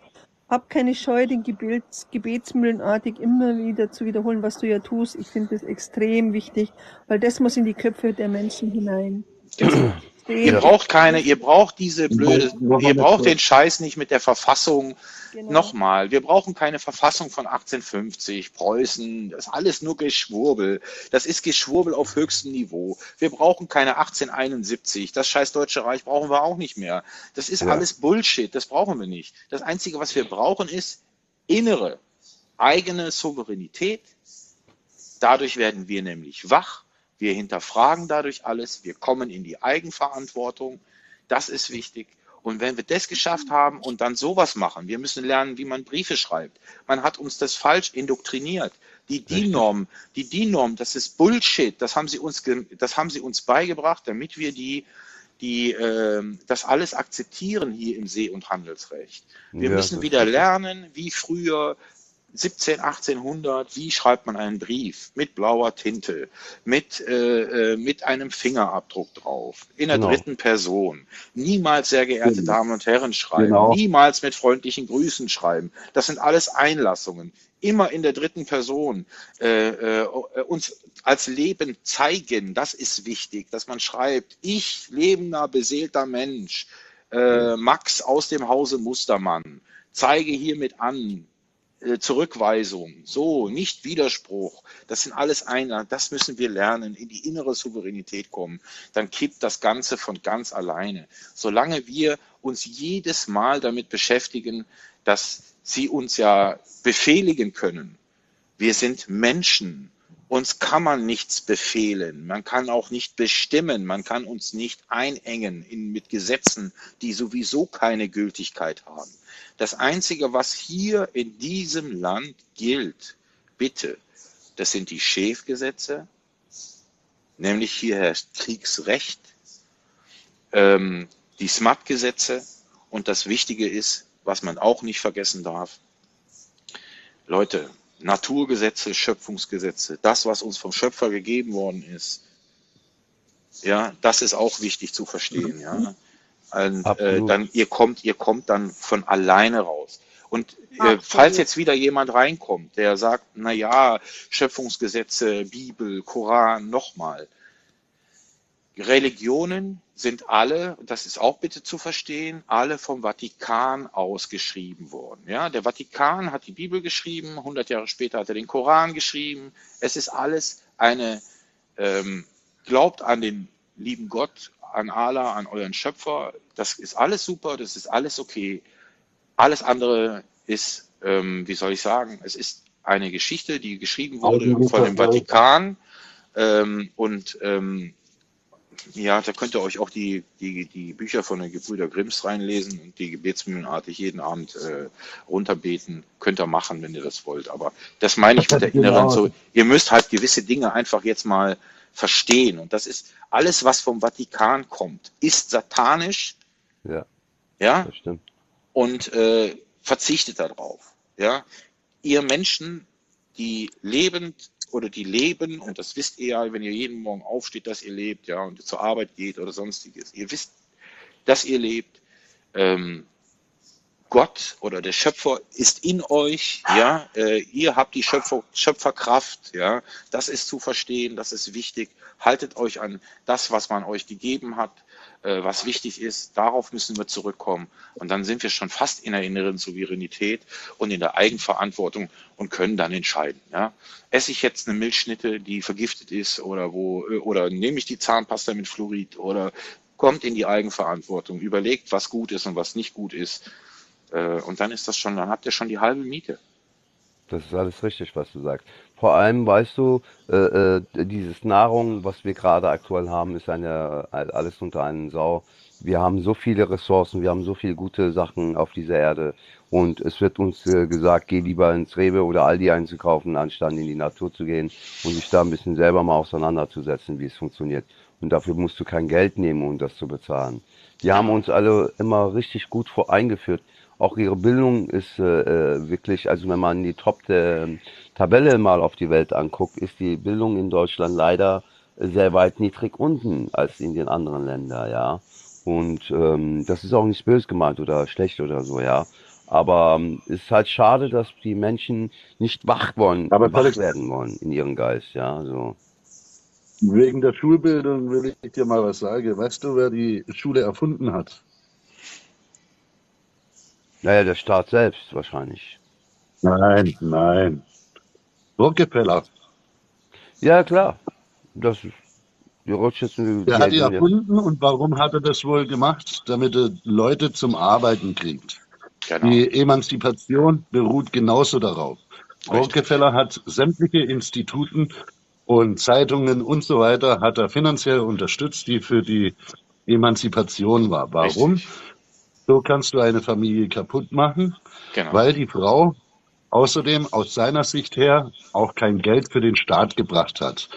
hab keine Scheu, den Gebets, gebetsmühlenartig immer wieder zu wiederholen, was du ja tust. Ich finde das extrem wichtig, weil das muss in die Köpfe der Menschen hinein. Genau. [CLEARS THROAT] Ihr braucht keine, ihr braucht diese blöde, ihr braucht den Scheiß nicht mit der Verfassung. Genau. Nochmal, wir brauchen keine Verfassung von 1850, Preußen, das ist alles nur Geschwurbel. Das ist Geschwurbel auf höchstem Niveau. Wir brauchen keine 1871, das scheiß Deutsche Reich brauchen wir auch nicht mehr. Das ist Ja. alles Bullshit, das brauchen wir nicht. Das Einzige, was wir brauchen, ist innere, eigene Souveränität. Dadurch werden wir nämlich wach. Wir hinterfragen dadurch alles. Wir kommen in die Eigenverantwortung. Das ist wichtig. Und wenn wir das geschafft haben und dann sowas machen, wir müssen lernen, wie man Briefe schreibt. Man hat uns das falsch indoktriniert. Die DIN-Norm, die DIN-Norm, das ist Bullshit. Das haben sie uns, das haben sie uns beigebracht, damit wir die, die, ähm, das alles akzeptieren hier im See- und Handelsrecht. Wir Ja, müssen wieder lernen, wie früher 17, 1800, wie schreibt man einen Brief mit blauer Tinte, mit, äh, äh, mit einem Fingerabdruck drauf, in der Genau. dritten Person. Niemals, sehr geehrte Genau. Damen und Herren, schreiben. Genau. Niemals mit freundlichen Grüßen schreiben. Das sind alles Einlassungen. Immer in der dritten Person. Äh, äh, uns als Leben zeigen, das ist wichtig, dass man schreibt, ich, lebender, beseelter Mensch, äh, Max aus dem Hause Mustermann, zeige hiermit an, äh, Zurückweisung, so, nicht Widerspruch. Das sind alles einer. Das müssen wir lernen, in die innere Souveränität kommen. Dann kippt das Ganze von ganz alleine. Solange wir uns jedes Mal damit beschäftigen, dass sie uns ja befehligen können. Wir sind Menschen. Uns kann man nichts befehlen. Man kann auch nicht bestimmen. Man kann uns nicht einengen in, mit Gesetzen, die sowieso keine Gültigkeit haben. Das Einzige, was hier in diesem Land gilt, bitte, das sind die Schäfgesetze, nämlich hier herrscht Kriegsrecht, ähm, die SMAT-Gesetze und das Wichtige ist, was man auch nicht vergessen darf, Leute, Naturgesetze, Schöpfungsgesetze, das, was uns vom Schöpfer gegeben worden ist, ja, das ist auch wichtig zu verstehen, ja. Und, äh, dann, ihr kommt, ihr kommt dann von alleine raus. Und äh, falls jetzt wieder jemand reinkommt, der sagt, na ja, Schöpfungsgesetze, Bibel, Koran, nochmal. Religionen sind alle, das ist auch bitte zu verstehen, alle vom Vatikan ausgeschrieben worden. Ja, der Vatikan hat die Bibel geschrieben, 100 Jahre später hat er den Koran geschrieben. Es ist alles eine, ähm, glaubt an den lieben Gott, an Allah, an euren Schöpfer. Das ist alles super, das ist alles okay. Alles andere ist, ähm, wie soll ich sagen, es ist eine Geschichte, die geschrieben wurde von dem Vatikan. Ähm, und ähm, ja, da könnt ihr euch auch die, die, die Bücher von den Gebrüder Grimms reinlesen und die gebetsmühlenartig jeden Abend äh, runterbeten. Könnt ihr machen, wenn ihr das wollt. Aber das meine ich mit der inneren so. Ihr müsst halt gewisse Dinge einfach jetzt mal verstehen. Und das ist alles, was vom Vatikan kommt, ist satanisch. Ja, Ja, das stimmt. und äh, verzichtet darauf. Ja, ihr Menschen, die lebend oder die leben, und das wisst ihr ja, wenn ihr jeden Morgen aufsteht, dass ihr lebt, ja, und zur Arbeit geht oder sonstiges. Ihr wisst, dass ihr lebt. Ähm, Gott oder der Schöpfer ist in euch, ja, äh, ihr habt die Schöpfer, Schöpferkraft, ja, das ist zu verstehen, das ist wichtig. Haltet euch an das, was man euch gegeben hat, äh, was wichtig ist. Darauf müssen wir zurückkommen. Und dann sind wir schon fast in der inneren Souveränität und in der Eigenverantwortung und können dann entscheiden. Ja. Esse ich jetzt eine Milchschnitte, die vergiftet ist oder wo, äh, oder nehme ich die Zahnpasta mit Fluorid oder kommt in die Eigenverantwortung, überlegt, was gut ist und was nicht gut ist. Äh, Und dann ist das schon, dann habt ihr schon die halbe Miete. Das ist alles richtig, was du sagst. Vor allem, weißt du, äh, äh, dieses Nahrung, was wir gerade aktuell haben, ist eine, alles unter einen Sau. Wir haben so viele Ressourcen, wir haben so viele gute Sachen auf dieser Erde und es wird uns äh, gesagt, geh lieber ins Rewe oder Aldi einzukaufen, anstatt in die Natur zu gehen und sich da ein bisschen selber mal auseinanderzusetzen, wie es funktioniert. Und dafür musst du kein Geld nehmen, um das zu bezahlen. Die haben uns alle immer richtig gut vor eingeführt. Auch ihre Bildung ist äh, äh, wirklich, also wenn man die Top-Tabelle mal auf die Welt anguckt, ist die Bildung in Deutschland leider sehr weit niedrig unten als in den anderen Ländern, ja. Und ähm, das ist auch nicht böse gemeint oder schlecht oder so, ja. Aber ähm, es ist halt schade, dass die Menschen nicht wach wollen, Aber wach werden wollen in ihrem Geist, ja. So. wegen der Schulbildung will ich dir mal was sagen. Weißt du, wer die Schule erfunden hat? Naja, der Staat selbst wahrscheinlich. Nein, nein. Rockefeller. Ja, klar. Das die Rothschilds, Der hat die erfunden und warum hat er das wohl gemacht? Damit er Leute zum Arbeiten kriegt. Genau. Die Emanzipation beruht genauso darauf. Richtig. Rockefeller hat sämtliche Instituten und Zeitungen und so weiter hat er finanziell unterstützt, die für die Emanzipation war. Warum? Richtig. So kannst du eine Familie kaputt machen, Genau. weil die Frau außerdem aus seiner Sicht her auch kein Geld für den Staat gebracht hat.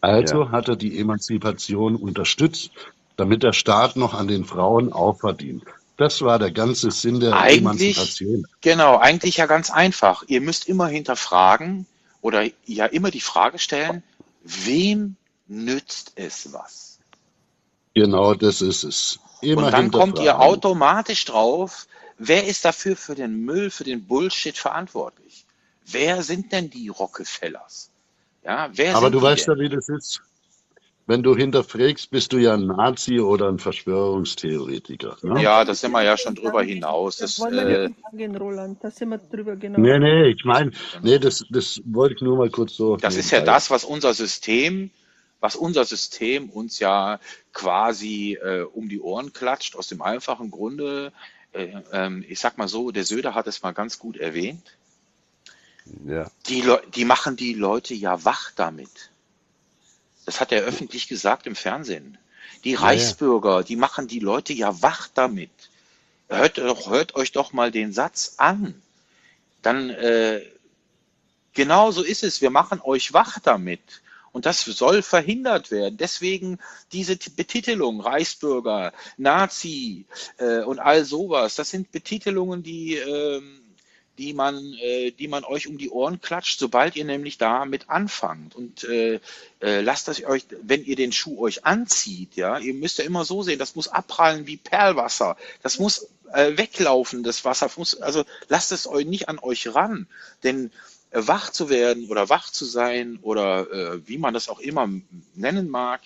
Also Ja. hat er die Emanzipation unterstützt, damit der Staat noch an den Frauen auch verdient. Das war der ganze Sinn der Eigentlich, Emanzipation. genau, eigentlich ja ganz einfach. Ihr müsst immer hinterfragen oder ja immer die Frage stellen, wem nützt es was? Genau, das ist es. Immer Und dann kommt ihr automatisch drauf, wer ist dafür für den Müll, für den Bullshit verantwortlich? Wer sind denn die Rockefellers? Ja, wer Aber sind du weißt denn? ja, wie das ist. Wenn du hinterfragst, bist du ja ein Nazi oder ein Verschwörungstheoretiker. Ne? Ja, da sind wir ja schon drüber Das hinaus. Das, wollen wir äh, nicht angehen, Roland. Da sind wir drüber, genau. Nee, nee, ich meine, nee, das, das wollte ich nur mal kurz so Das ist ja das, was unser System, was unser System uns ja quasi äh, um die Ohren klatscht, aus dem einfachen Grunde, äh, ähm, ich sag mal so, der Söder hat es mal ganz gut erwähnt, Ja. die, die machen die Leute ja wach damit. Das hat er öffentlich gesagt im Fernsehen. Die Ja, ja. Reichsbürger, die machen die Leute ja wach damit. Hört, hört euch doch mal den Satz an. Dann, äh, genau so ist es. Wir machen euch wach damit. Und das soll verhindert werden. Deswegen diese Betitelung, Reichsbürger, Nazi äh, und all sowas, das sind Betitelungen, die, ähm, die, man, äh, die man euch um die Ohren klatscht, sobald ihr nämlich damit anfangt. Und äh, äh, lasst das euch, wenn ihr den Schuh euch anzieht, ja, ihr müsst ja immer so sehen, das muss abprallen wie Perlwasser. Das muss äh, weglaufen, das Wasser. Also lasst es euch nicht an euch ran, denn äh, wach zu werden oder wach zu sein oder äh, wie man das auch immer nennen mag,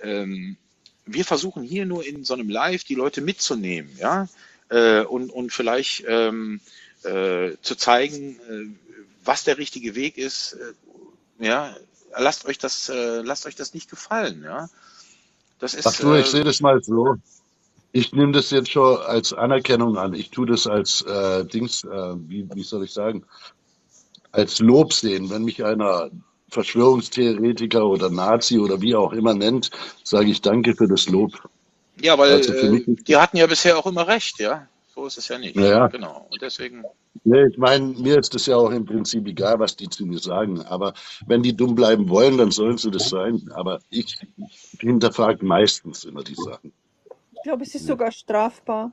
ähm, wir versuchen hier nur in so einem Live die Leute mitzunehmen, ja, äh, und, und vielleicht ähm, äh, zu zeigen, äh, was der richtige Weg ist. Äh, ja, lasst euch das, äh, lasst euch das nicht gefallen, ja. Das ist. Ach du, ich äh, sehe das mal so. Ich nehme das jetzt schon als Anerkennung an. Ich tue das als äh, Dings, äh, wie, wie soll ich sagen, als Lob sehen. Wenn mich einer Verschwörungstheoretiker oder Nazi oder wie auch immer nennt, sage ich danke für das Lob. ja, weil Also für äh, die hatten ja bisher auch immer recht, ja. So ist es ja nicht. naja, Genau. Und deswegen, nee, ich meine, mir ist das ja auch im Prinzip egal, was die zu mir sagen. Aber wenn die dumm bleiben wollen, dann sollen sie das sein. Aber ich hinterfrage meistens immer die Sachen. Ich glaube, es ist sogar strafbar,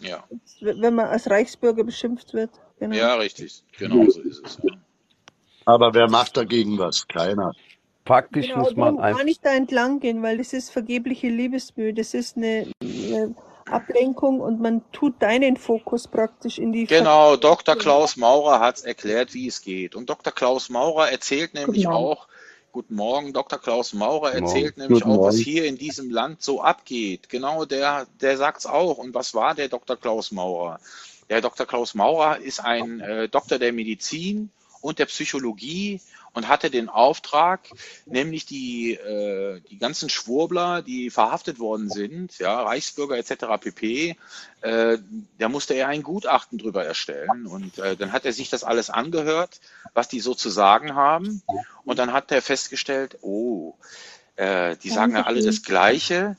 ja. wenn man als Reichsbürger beschimpft wird. Genau. Ja, richtig. Genau so ist es. Ja. Aber wer macht dagegen was? Keiner. Faktisch Genau, muss man darum kann einfach, ich da entlang gehen, weil das ist vergebliche Liebesmühe. Das ist eine, eine Ablenkung und man tut deinen Fokus praktisch in die Genau, Dr. Klaus Maurer hat es erklärt, wie es geht. Und Dr. Klaus Maurer erzählt nämlich Morgen. auch, guten Morgen, Dr. Klaus Maurer erzählt Morgen. nämlich Guten auch, was hier in diesem Land so abgeht. Genau, der, der sagt's auch. Und was war der Dr. Klaus Maurer? Der Dr. Klaus Maurer ist ein äh, Doktor der Medizin und der Psychologie und hatte den Auftrag, nämlich die, äh, die ganzen Schwurbler, die verhaftet worden sind, ja, Reichsbürger etc. pp., äh, da musste er ein Gutachten drüber erstellen. Und äh, dann hat er sich das alles angehört, was die so zu sagen haben. Und dann hat er festgestellt, oh, äh, die sagen ja alle das Gleiche.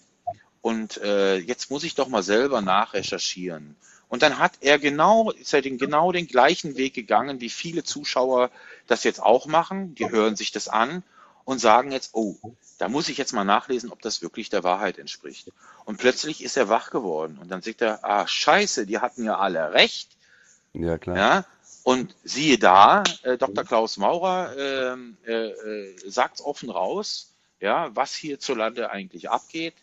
Und äh, jetzt muss ich doch mal selber nachrecherchieren. Und dann hat er genau, ist er den, genau den gleichen Weg gegangen, wie viele Zuschauer das jetzt auch machen. Die hören sich das an und sagen jetzt, oh, da muss ich jetzt mal nachlesen, ob das wirklich der Wahrheit entspricht. Und plötzlich ist er wach geworden und dann sagt er, ah, scheiße, die hatten ja alle recht. ja klar. Ja, und siehe da, äh, Dr. Klaus Maurer ähm, äh, äh, sagt offen raus, ja, was hierzulande eigentlich abgeht.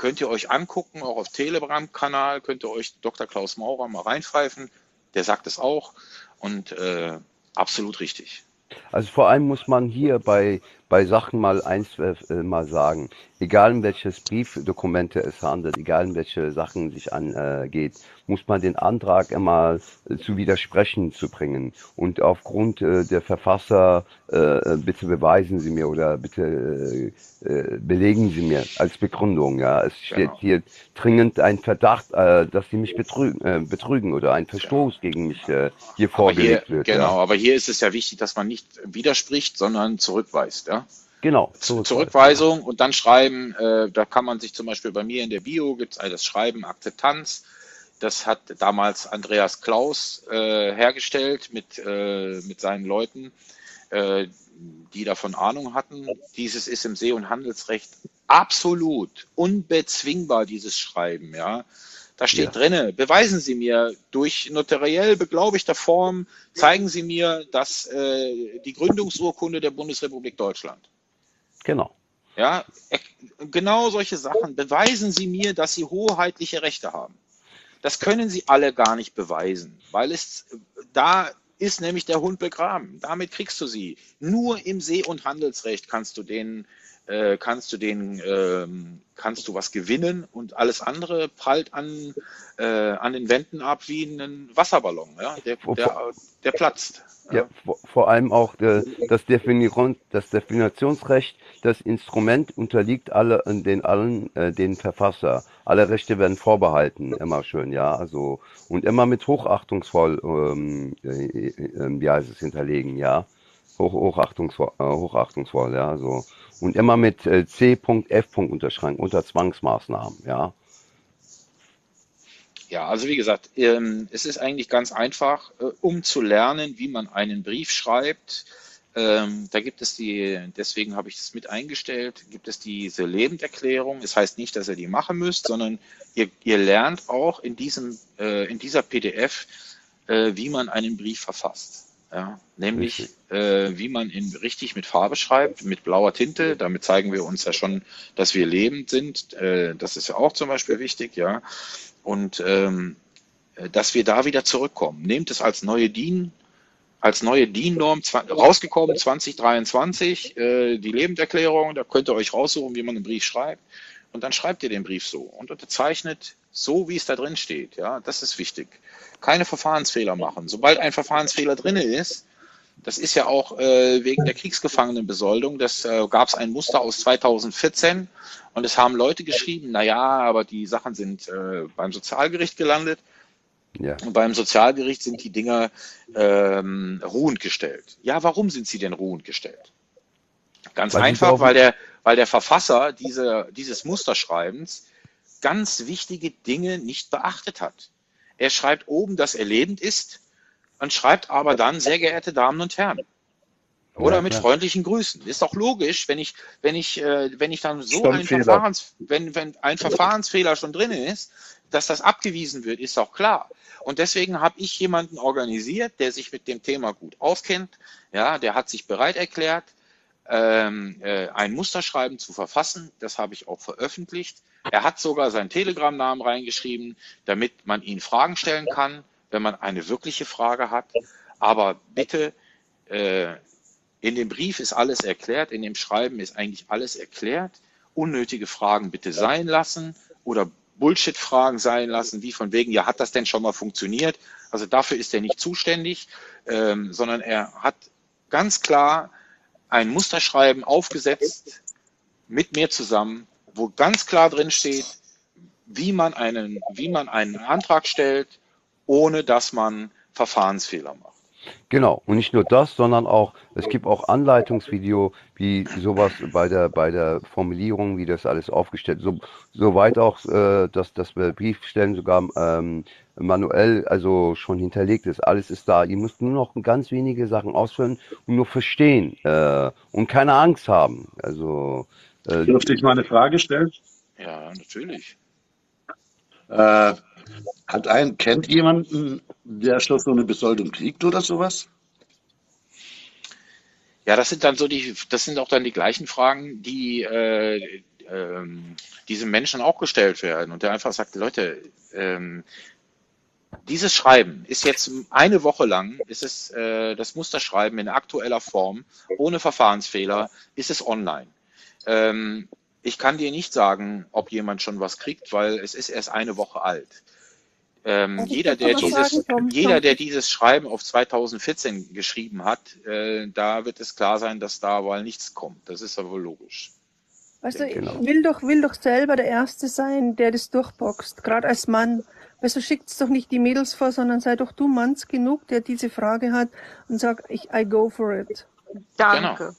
Könnt ihr euch angucken, auch auf Telegram-Kanal, könnt ihr euch Dr. Klaus Maurer mal reinpfeifen. Der sagt es auch und äh, absolut richtig. Also vor allem muss man hier bei, bei Sachen mal eins äh, äh, mal sagen. Egal um welches Briefdokumente es handelt, egal um welche Sachen sich angeht, muss man den Antrag immer äh, zu widersprechen zu bringen. Und aufgrund äh, der Verfasser, äh, bitte beweisen Sie mir oder bitte äh, äh, belegen Sie mir als Begründung. Ja, es steht Genau. hier dringend ein Verdacht, äh, dass Sie mich betrügen, äh, betrügen oder ein Verstoß gegen mich äh, hier Aber hier, vorgelegt wird. genau, Ja. aber hier ist es ja wichtig, dass man nicht widerspricht, sondern zurückweist. Ja? Genau, Z- zurückweisen. Zurückweisung und dann schreiben, äh, da kann man sich zum Beispiel bei mir in der Bio gibt es das Schreiben Akzeptanz. Das hat damals Andreas Klaus äh, hergestellt mit, äh, mit seinen Leuten, äh, die davon Ahnung hatten. Dieses ist im See- und Handelsrecht absolut unbezwingbar, dieses Schreiben, ja. Da steht Ja. drinne, beweisen Sie mir durch notariell beglaubigter Form, zeigen Sie mir, dass äh, die Gründungsurkunde der Bundesrepublik Deutschland. Genau. Ja, genau solche Sachen. Beweisen Sie mir, dass Sie hoheitliche Rechte haben. Das können Sie alle gar nicht beweisen, weil es da ist nämlich der Hund begraben. Damit kriegst du sie. Nur im See- und Handelsrecht kannst du den, äh, kannst du den, ähm, kannst du was gewinnen und alles andere prallt an, äh, an den Wänden ab wie ein Wasserballon. Ja? Der, der, der platzt. Ja, vor, vor allem auch äh, das, Definition, das Definitionsrecht, das Instrument unterliegt alle äh, den allen äh, den Verfasser. Alle Rechte werden vorbehalten, immer schön, ja. Also und immer mit hochachtungsvoll, ähm, äh, wie heißt es hinterlegen, ja. Hoch, hochachtungsvoll, äh, hochachtungsvoll, ja. So und immer mit äh, C.F. unterschreiben unter Zwangsmaßnahmen, ja. Ja, also wie gesagt, ähm, es ist eigentlich ganz einfach, äh, um zu lernen, wie man einen Brief schreibt. Ähm, da gibt es die, deswegen habe ich es mit eingestellt, gibt es diese Lebenderklärung. Das heißt nicht, dass ihr die machen müsst, sondern ihr, ihr lernt auch in diesem, äh, in dieser PDF, äh, wie man einen Brief verfasst. Ja, nämlich äh, wie man ihn richtig mit Farbe schreibt, mit blauer Tinte. Damit zeigen wir uns ja schon, dass wir lebend sind. Äh, das ist ja auch zum Beispiel wichtig, ja. Und ähm, äh, dass wir da wieder zurückkommen. Nehmt es als neue DIN, als neue DIN-Norm rausgekommen 2023, äh, die Lebenserklärung, da könnt ihr euch raussuchen, wie man einen Brief schreibt. Und dann schreibt ihr den Brief so und unterzeichnet so, wie es da drin steht. Ja, das ist wichtig. Keine Verfahrensfehler machen. Sobald ein Verfahrensfehler drin ist, das ist ja auch äh, wegen der Kriegsgefangenenbesoldung. Das äh, gab es ein Muster aus 2014 und es haben Leute geschrieben, na ja, aber die Sachen sind äh, beim Sozialgericht gelandet. Ja. Und beim Sozialgericht sind die Dinger ähm, ruhend gestellt. Ja, warum sind sie denn ruhend gestellt? Ganz Weil einfach, weil der, weil der Verfasser diese, dieses Musterschreibens ganz wichtige Dinge nicht beachtet hat. Er schreibt oben, dass er lebend ist und schreibt aber dann, sehr geehrte Damen und Herren. Oder Ja, mit klar. freundlichen Grüßen. Ist doch logisch, wenn ich, wenn ich, äh, wenn ich dann so ein. Verfahrens, wenn, wenn ein Verfahrensfehler schon drin ist, dass das abgewiesen wird, ist doch klar. Und deswegen habe ich jemanden organisiert, der sich mit dem Thema gut auskennt. Ja, der hat sich bereit erklärt, ähm, äh, ein Musterschreiben zu verfassen. Das habe ich auch veröffentlicht. Er hat sogar seinen Telegram-Namen reingeschrieben, damit man ihn Fragen stellen kann, wenn man eine wirkliche Frage hat. Aber bitte, äh, in dem Brief ist alles erklärt, in dem Schreiben ist eigentlich alles erklärt. Unnötige Fragen bitte sein lassen oder Bullshit-Fragen sein lassen, wie von wegen, ja, hat das denn schon mal funktioniert? Also dafür ist er nicht zuständig, ähm, sondern er hat ganz klar ein Musterschreiben aufgesetzt mit mir zusammen, wo ganz klar drin steht, wie man einen, wie man einen Antrag stellt, ohne dass man Verfahrensfehler macht. Genau, und nicht nur das, sondern auch, es gibt auch Anleitungsvideo, wie sowas bei der, bei der Formulierung, wie das alles aufgestellt so Soweit auch, äh, dass das Briefstellen sogar ähm, manuell, also schon hinterlegt ist. Alles ist da. Ihr müsst nur noch ganz wenige Sachen ausfüllen und nur verstehen äh, und keine Angst haben. Also, äh, Dürfte ich mal eine Frage stellen? Ja, natürlich. Äh, hat ein, kennt jemanden, der schon so eine Besoldung kriegt oder sowas? Ja, das sind dann so die, das sind auch dann die gleichen Fragen, die äh, ähm, diesem Menschen auch gestellt werden und der einfach sagt, Leute, ähm, dieses Schreiben ist jetzt eine Woche lang, ist es äh, das Musterschreiben in aktueller Form, ohne Verfahrensfehler, ist es online. Ähm, ich kann dir nicht sagen, ob jemand schon was kriegt, weil es ist erst eine Woche alt. Ähm, ich jeder, der dieses, sagen, jeder, der dieses Schreiben auf 2014 geschrieben hat, äh, da wird es klar sein, dass da wohl nichts kommt. Das ist aber wohl logisch. Du, Genau. ich will doch, will doch selber der Erste sein, der das durchboxt, gerade als Mann. Du, schickt's doch nicht die Mädels vor, sondern sei doch du Manns genug, der diese Frage hat und sag, ich, I go for it. Danke.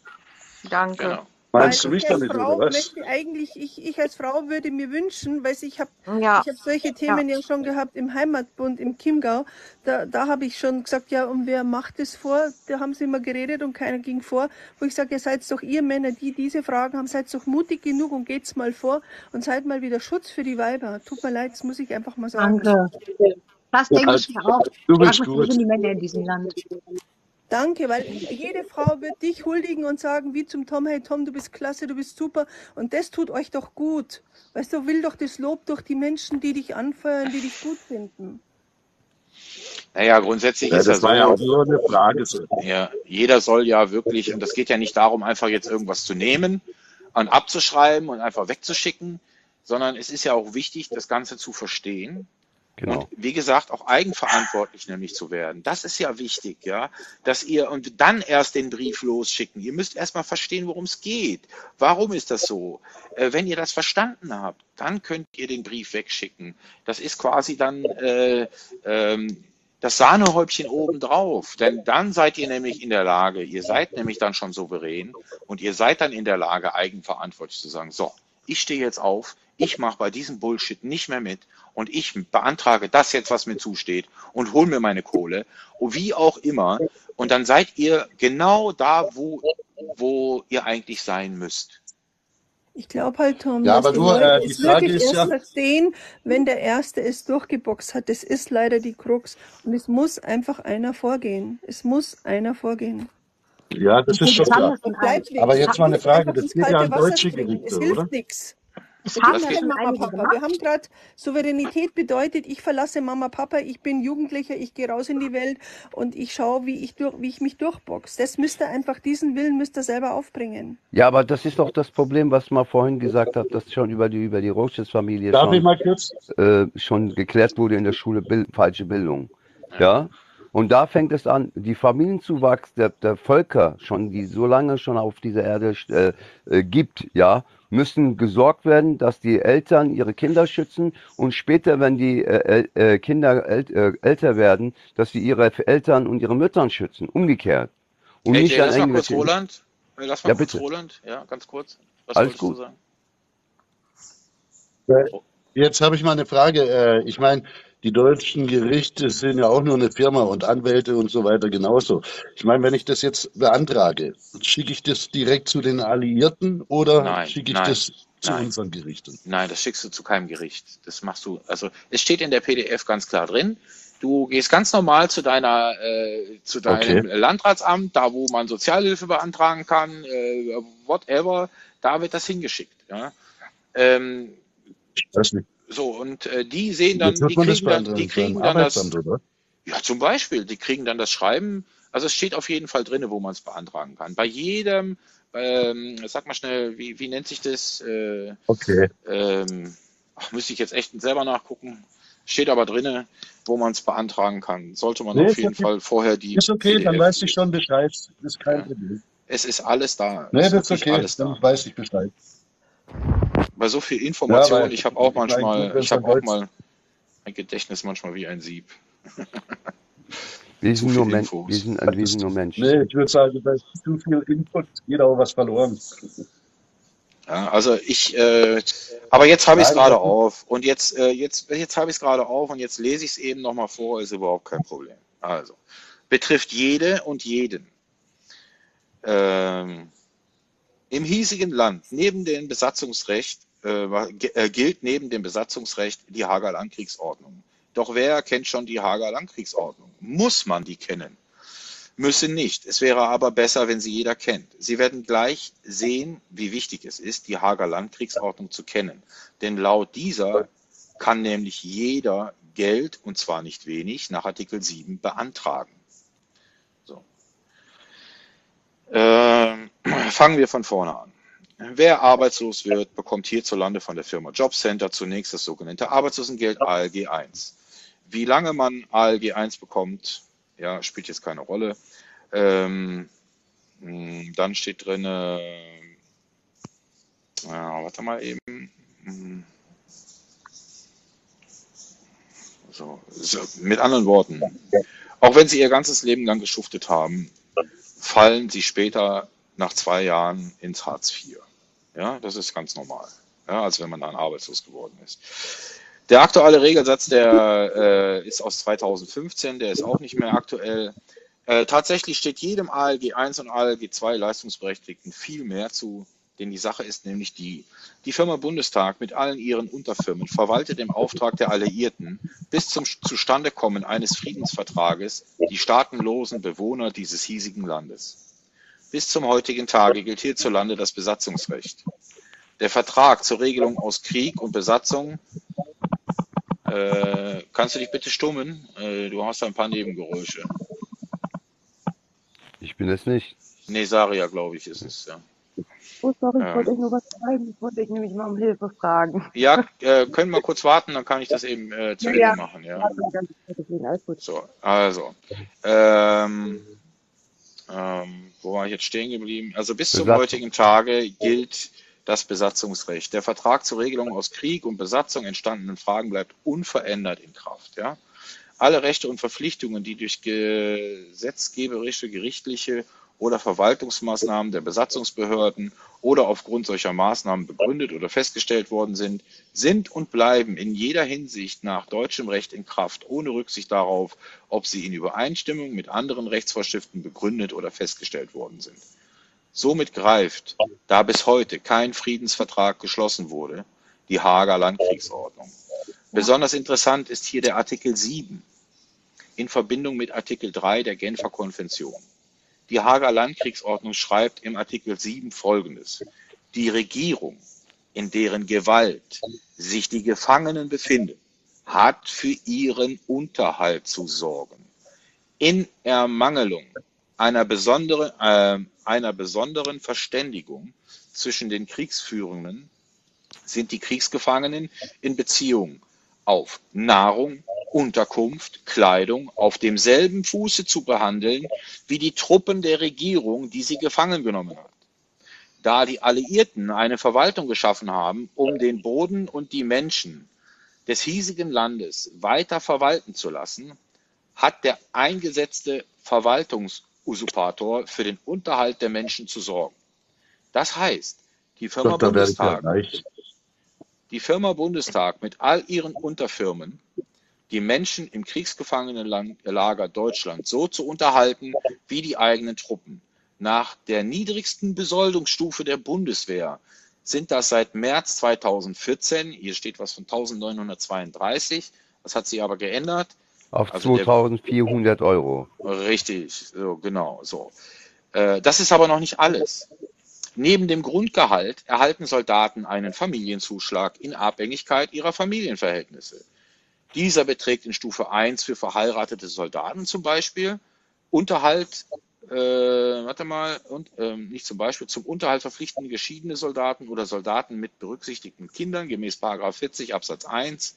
Danke. Genau. Meinst du Weil mich ich als damit, Frau oder was? möchte eigentlich, ich, ich als Frau würde mir wünschen, weil ich habe Ja, ich habe solche Themen ja. schon gehabt im Heimatbund im Chiemgau. Da, da habe ich schon gesagt, ja, und wer macht es vor? Da haben sie immer geredet und keiner ging vor. Wo ich sage, ihr seid doch ihr Männer, die diese Fragen haben, seid doch mutig genug und geht's mal vor und seid mal wieder Schutz für die Weiber. Tut mir leid, das muss ich einfach mal sagen. Danke. Das denke ich mir auch. Du bist mich, wo gut. die Männer in diesem Land? Danke, weil jede Frau wird dich huldigen und sagen, wie zum Tom, hey Tom, du bist klasse, du bist super. Und das tut euch doch gut. Weißt du, will doch das Lob durch die Menschen, die dich anfeuern, die dich gut finden. Naja, grundsätzlich Ja, ist ja das war ja auch so, nur eine Frage. so. ja, jeder soll ja wirklich, und das geht ja nicht darum, einfach jetzt irgendwas zu nehmen und abzuschreiben und einfach wegzuschicken, sondern es ist ja auch wichtig, das Ganze zu verstehen genau. Und wie gesagt, auch eigenverantwortlich nämlich zu werden. Das ist ja wichtig, ja, dass ihr und dann erst den Brief losschicken. Ihr müsst erstmal verstehen, worum es geht. Warum ist das so? Äh, wenn ihr das verstanden habt, dann könnt ihr den Brief wegschicken. Das ist quasi dann äh, ähm, das Sahnehäubchen obendrauf. Denn dann seid ihr nämlich in der Lage, ihr seid nämlich dann schon souverän und ihr seid dann in der Lage, eigenverantwortlich zu sagen, so, ich stehe jetzt auf, ich mache bei diesem Bullshit nicht mehr mit und ich beantrage das jetzt, was mir zusteht und hol mir meine Kohle und wie auch immer. Und dann seid ihr genau da, wo, wo ihr eigentlich sein müsst. Ich glaube halt, Tom, Ja, dass aber die du, Leute äh, die es Frage wirklich ist erst ja, verstehen, wenn der Erste es durchgeboxt hat. Das ist leider die Krux. Und es muss einfach einer vorgehen. Es muss einer vorgehen. Ja, das ist schon klar. nichts. Aber jetzt mal eine Frage, das geht ja an deutsche. Es Gerichte, hilft oder? nichts. Es Wir haben ja alle geht. schon Mama, Papa. Wir haben gerade Souveränität bedeutet, ich verlasse Mama, Papa, ich bin Jugendlicher, ich gehe raus in die Welt und ich schaue, wie ich, durch, wie ich mich durchbox. Das müsst ihr einfach, diesen Willen müsst ihr selber aufbringen. Ja, aber das ist doch das Problem, was man vorhin gesagt hat, dass schon über die, über die ich schon, äh, schon geklärt wurde in der Schule, Bild, falsche Bildung. Ja? Und da fängt es an, die Familienzuwachs der, der Völker, schon, die so lange schon auf dieser Erde äh, äh, gibt, ja, müssen gesorgt werden, dass die Eltern ihre Kinder schützen und später, wenn die äh, äh, Kinder äl äh, älter werden, dass sie ihre Eltern und ihre Mütter schützen, umgekehrt. Und AJ, nicht an lass mal kurz. Roland. Äh, Lass mal Ja, kurz bitte. Roland. Ja, ganz kurz. Was Alles wolltest du gut. sagen? Jetzt habe ich mal eine Frage. Äh, Ich meine, die deutschen Gerichte sind ja auch nur eine Firma und Anwälte und so weiter genauso. Ich meine, wenn ich das jetzt beantrage, schicke ich das direkt zu den Alliierten oder Nein, schicke ich nein, das zu nein. unseren Gerichten? Nein, das schickst du zu keinem Gericht. Das machst du. Also es steht in der PDF ganz klar drin. Du gehst ganz normal zu deiner, äh, zu deinem Okay. Landratsamt, da wo man Sozialhilfe beantragen kann, äh, whatever, da wird das hingeschickt. Ja? Ähm, Ich weiß nicht. So und äh, die sehen dann, die kriegen dann, die kriegen dann das, oder? ja zum Beispiel, die kriegen dann das Schreiben. Also es steht auf jeden Fall drin, wo man es beantragen kann. Bei jedem, ähm, sag mal schnell, wie, wie nennt sich das? Äh, Okay. ähm, ach, müsste ich jetzt echt selber nachgucken. Steht aber drinne, wo man es beantragen kann. Sollte man Nee, auf jeden okay. Fall vorher die Ist okay, dann PDF weiß ich schon Bescheid. Ist kein Ja. Problem. Es ist alles da. Nee, das ist okay, alles da. dann weiß ich Bescheid. Bei so viel Ja, Information, weil ich habe auch manchmal, ich habe auch mal ein Gedächtnis manchmal wie ein Sieb. Wir [LAUGHS] Zu sind nur, Men wir Infos. sind, wir sind nur Menschen. Nee, ich würde sagen, da ist zu viel Input, geht auch was verloren. Ja, also ich, äh, aber jetzt habe ich es gerade auf und jetzt, äh, jetzt, jetzt habe ich es gerade auf und jetzt lese ich es eben nochmal vor, ist überhaupt kein Problem. Also, betrifft jede und jeden. Ähm, Im hiesigen Land, neben dem Besatzungsrecht, äh, äh, gilt neben dem Besatzungsrecht die Hager Landkriegsordnung. Doch wer kennt schon die Hager Landkriegsordnung? Muss man die kennen? Müsse nicht. Es wäre aber besser, wenn sie jeder kennt. Sie werden gleich sehen, wie wichtig es ist, die Hager Landkriegsordnung zu kennen. Denn laut dieser kann nämlich jeder Geld, und zwar nicht wenig, nach Artikel 7 beantragen. So. Ähm, [CLEARS THROAT] fangen wir von vorne an. Wer arbeitslos wird, bekommt hierzulande von der Firma Jobcenter zunächst das sogenannte Arbeitslosengeld ALG 1. Wie lange man ALG 1 bekommt, ja, spielt jetzt keine Rolle. Ähm, mh, dann steht drin, äh, ja, warte mal eben. Mh, So, so, mit anderen Worten, auch wenn Sie Ihr ganzes Leben lang geschuftet haben, fallen Sie später nach zwei Jahren ins Hartz IV. Ja, das ist ganz normal. Ja, als wenn man dann arbeitslos geworden ist. Der aktuelle Regelsatz, der äh, ist aus 2015, der ist auch nicht mehr aktuell. Äh, tatsächlich steht jedem ALG 1 und ALG 2 Leistungsberechtigten viel mehr zu, denn die Sache ist nämlich die, die Firma Bundestag mit allen ihren Unterfirmen verwaltet im Auftrag der Alliierten bis zum Zustandekommen eines Friedensvertrages die staatenlosen Bewohner dieses hiesigen Landes. Bis zum heutigen Tage gilt hierzulande das Besatzungsrecht. Der Vertrag zur Regelung aus Krieg und Besatzung äh, kannst du dich bitte stummen? Äh, du hast ein paar Nebengeräusche. Ich bin es nicht. Nee, Saria, glaube ich, ist es, ja. Oh, sorry, ich wollte Ähm, euch nur was schreiben. Ich wollte euch nämlich mal um Hilfe fragen. ja, äh, können wir kurz warten, dann kann ich das eben äh, zu Ja, Ende ja. machen, ja. So, also, ähm, ähm, wo war ich jetzt stehen geblieben? Also bis zum Besatzung. heutigen Tage gilt das Besatzungsrecht. Der Vertrag zur Regelung aus Krieg und Besatzung entstandenen Fragen bleibt unverändert in Kraft, ja. Alle Rechte und Verpflichtungen, die durch gesetzgeberische, gerichtliche oder Verwaltungsmaßnahmen der Besatzungsbehörden oder aufgrund solcher Maßnahmen begründet oder festgestellt worden sind, sind und bleiben in jeder Hinsicht nach deutschem Recht in Kraft, ohne Rücksicht darauf, ob sie in Übereinstimmung mit anderen Rechtsvorschriften begründet oder festgestellt worden sind. Somit greift, da bis heute kein Friedensvertrag geschlossen wurde, die Haager Landkriegsordnung. Besonders interessant ist hier der Artikel 7 in Verbindung mit Artikel 3 der Genfer Konvention. Die Haager Landkriegsordnung schreibt im Artikel 7 Folgendes. Die Regierung in deren Gewalt sich die Gefangenen befinden, hat für ihren Unterhalt zu sorgen. In Ermangelung einer besonderen, äh, einer besonderen Verständigung zwischen den Kriegsführenden sind die Kriegsgefangenen in Beziehung auf Nahrung, Unterkunft, Kleidung auf demselben Fuße zu behandeln wie die Truppen der Regierung, die sie gefangen genommen hat. Da die Alliierten eine Verwaltung geschaffen haben, um den Boden und die Menschen des hiesigen Landes weiter verwalten zu lassen, hat der eingesetzte Verwaltungsusurpator für den Unterhalt der Menschen zu sorgen. Das heißt, die Firma Doch, Bundestag die Firma Bundestag mit all ihren Unterfirmen, die Menschen im Kriegsgefangenenlager Deutschland so zu unterhalten wie die eigenen Truppen. Nach der niedrigsten Besoldungsstufe der Bundeswehr sind das seit März 2014, hier steht was von 1932, das hat sich aber geändert. Auf Also der, 2400 Euro. richtig, so, genau, so. Äh, Das ist aber noch nicht alles. Neben dem Grundgehalt erhalten Soldaten einen Familienzuschlag in Abhängigkeit ihrer Familienverhältnisse. Dieser beträgt in Stufe 1 für verheiratete Soldaten zum Beispiel. Unterhalt, äh, warte mal, und, ähm, nicht zum Beispiel, zum Unterhalt verpflichtende geschiedene Soldaten oder Soldaten mit berücksichtigten Kindern gemäß 40 Absatz 1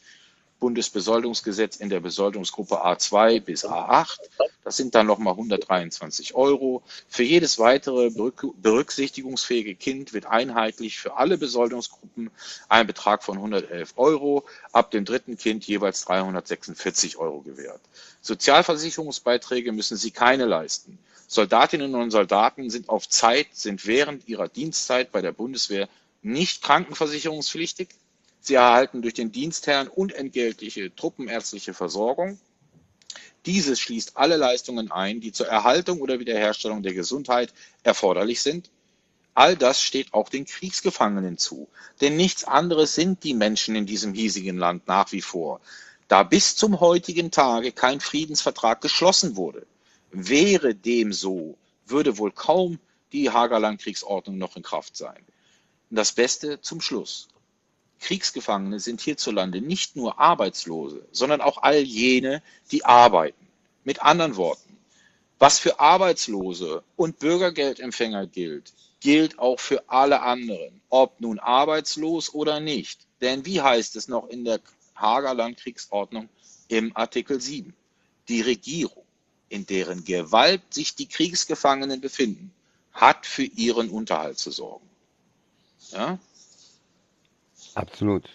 Bundesbesoldungsgesetz in der Besoldungsgruppe A2 bis A8. Das sind dann nochmal 123 Euro. Für jedes weitere berück- berücksichtigungsfähige Kind wird einheitlich für alle Besoldungsgruppen ein Betrag von 111 Euro, ab dem dritten Kind jeweils 346 Euro gewährt. Sozialversicherungsbeiträge müssen sie keine leisten. Soldatinnen und Soldaten sind auf Zeit, sind während ihrer Dienstzeit bei der Bundeswehr nicht krankenversicherungspflichtig. Sie erhalten durch den Dienstherrn unentgeltliche truppenärztliche Versorgung. Dieses schließt alle Leistungen ein, die zur Erhaltung oder Wiederherstellung der Gesundheit erforderlich sind. All das steht auch den Kriegsgefangenen zu. Denn nichts anderes sind die Menschen in diesem hiesigen Land nach wie vor. Da bis zum heutigen Tage kein Friedensvertrag geschlossen wurde. Wäre dem so, würde wohl kaum die Hager Landkriegsordnung noch in Kraft sein. Das Beste zum Schluss. Kriegsgefangene sind hierzulande nicht nur Arbeitslose, sondern auch all jene, die arbeiten. Mit anderen Worten, was für Arbeitslose und Bürgergeldempfänger gilt, gilt auch für alle anderen, ob nun arbeitslos oder nicht. Denn wie heißt es noch in der Hager Landkriegsordnung im Artikel 7? Die Regierung, in deren Gewalt sich die Kriegsgefangenen befinden, hat für ihren Unterhalt zu sorgen. Ja? Absolut.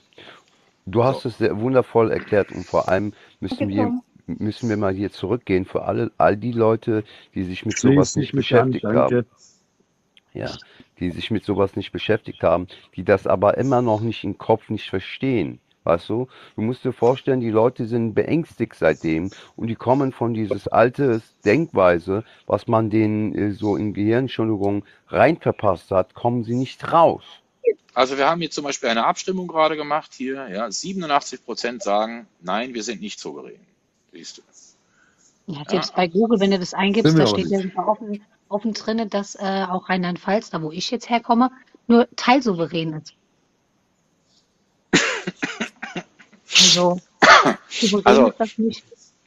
Du hast es sehr wundervoll erklärt und vor allem müssen wir, müssen wir mal hier zurückgehen für alle, all die Leute, die sich mit Schließ sowas nicht mich an, beschäftigt haben. Ja, die sich mit sowas nicht beschäftigt haben, die das aber immer noch nicht im Kopf nicht verstehen. Weißt du? Du musst dir vorstellen, die Leute sind beängstigt seitdem und die kommen von dieses alte Denkweise, was man denen äh, so in Gehirn, Entschuldigung, rein verpasst hat, kommen sie nicht raus. Also wir haben hier zum Beispiel eine Abstimmung gerade gemacht hier. Ja, 87 Prozent sagen, nein, wir sind nicht souverän. Siehst du. Ja, Ja, selbst bei Google, wenn du das eingibst, da steht ja offen, offen drinne, dass äh, auch Rheinland-Pfalz, da wo ich jetzt herkomme, nur teilsouverän ist. [LAUGHS] Also, souverän Also ist das nicht.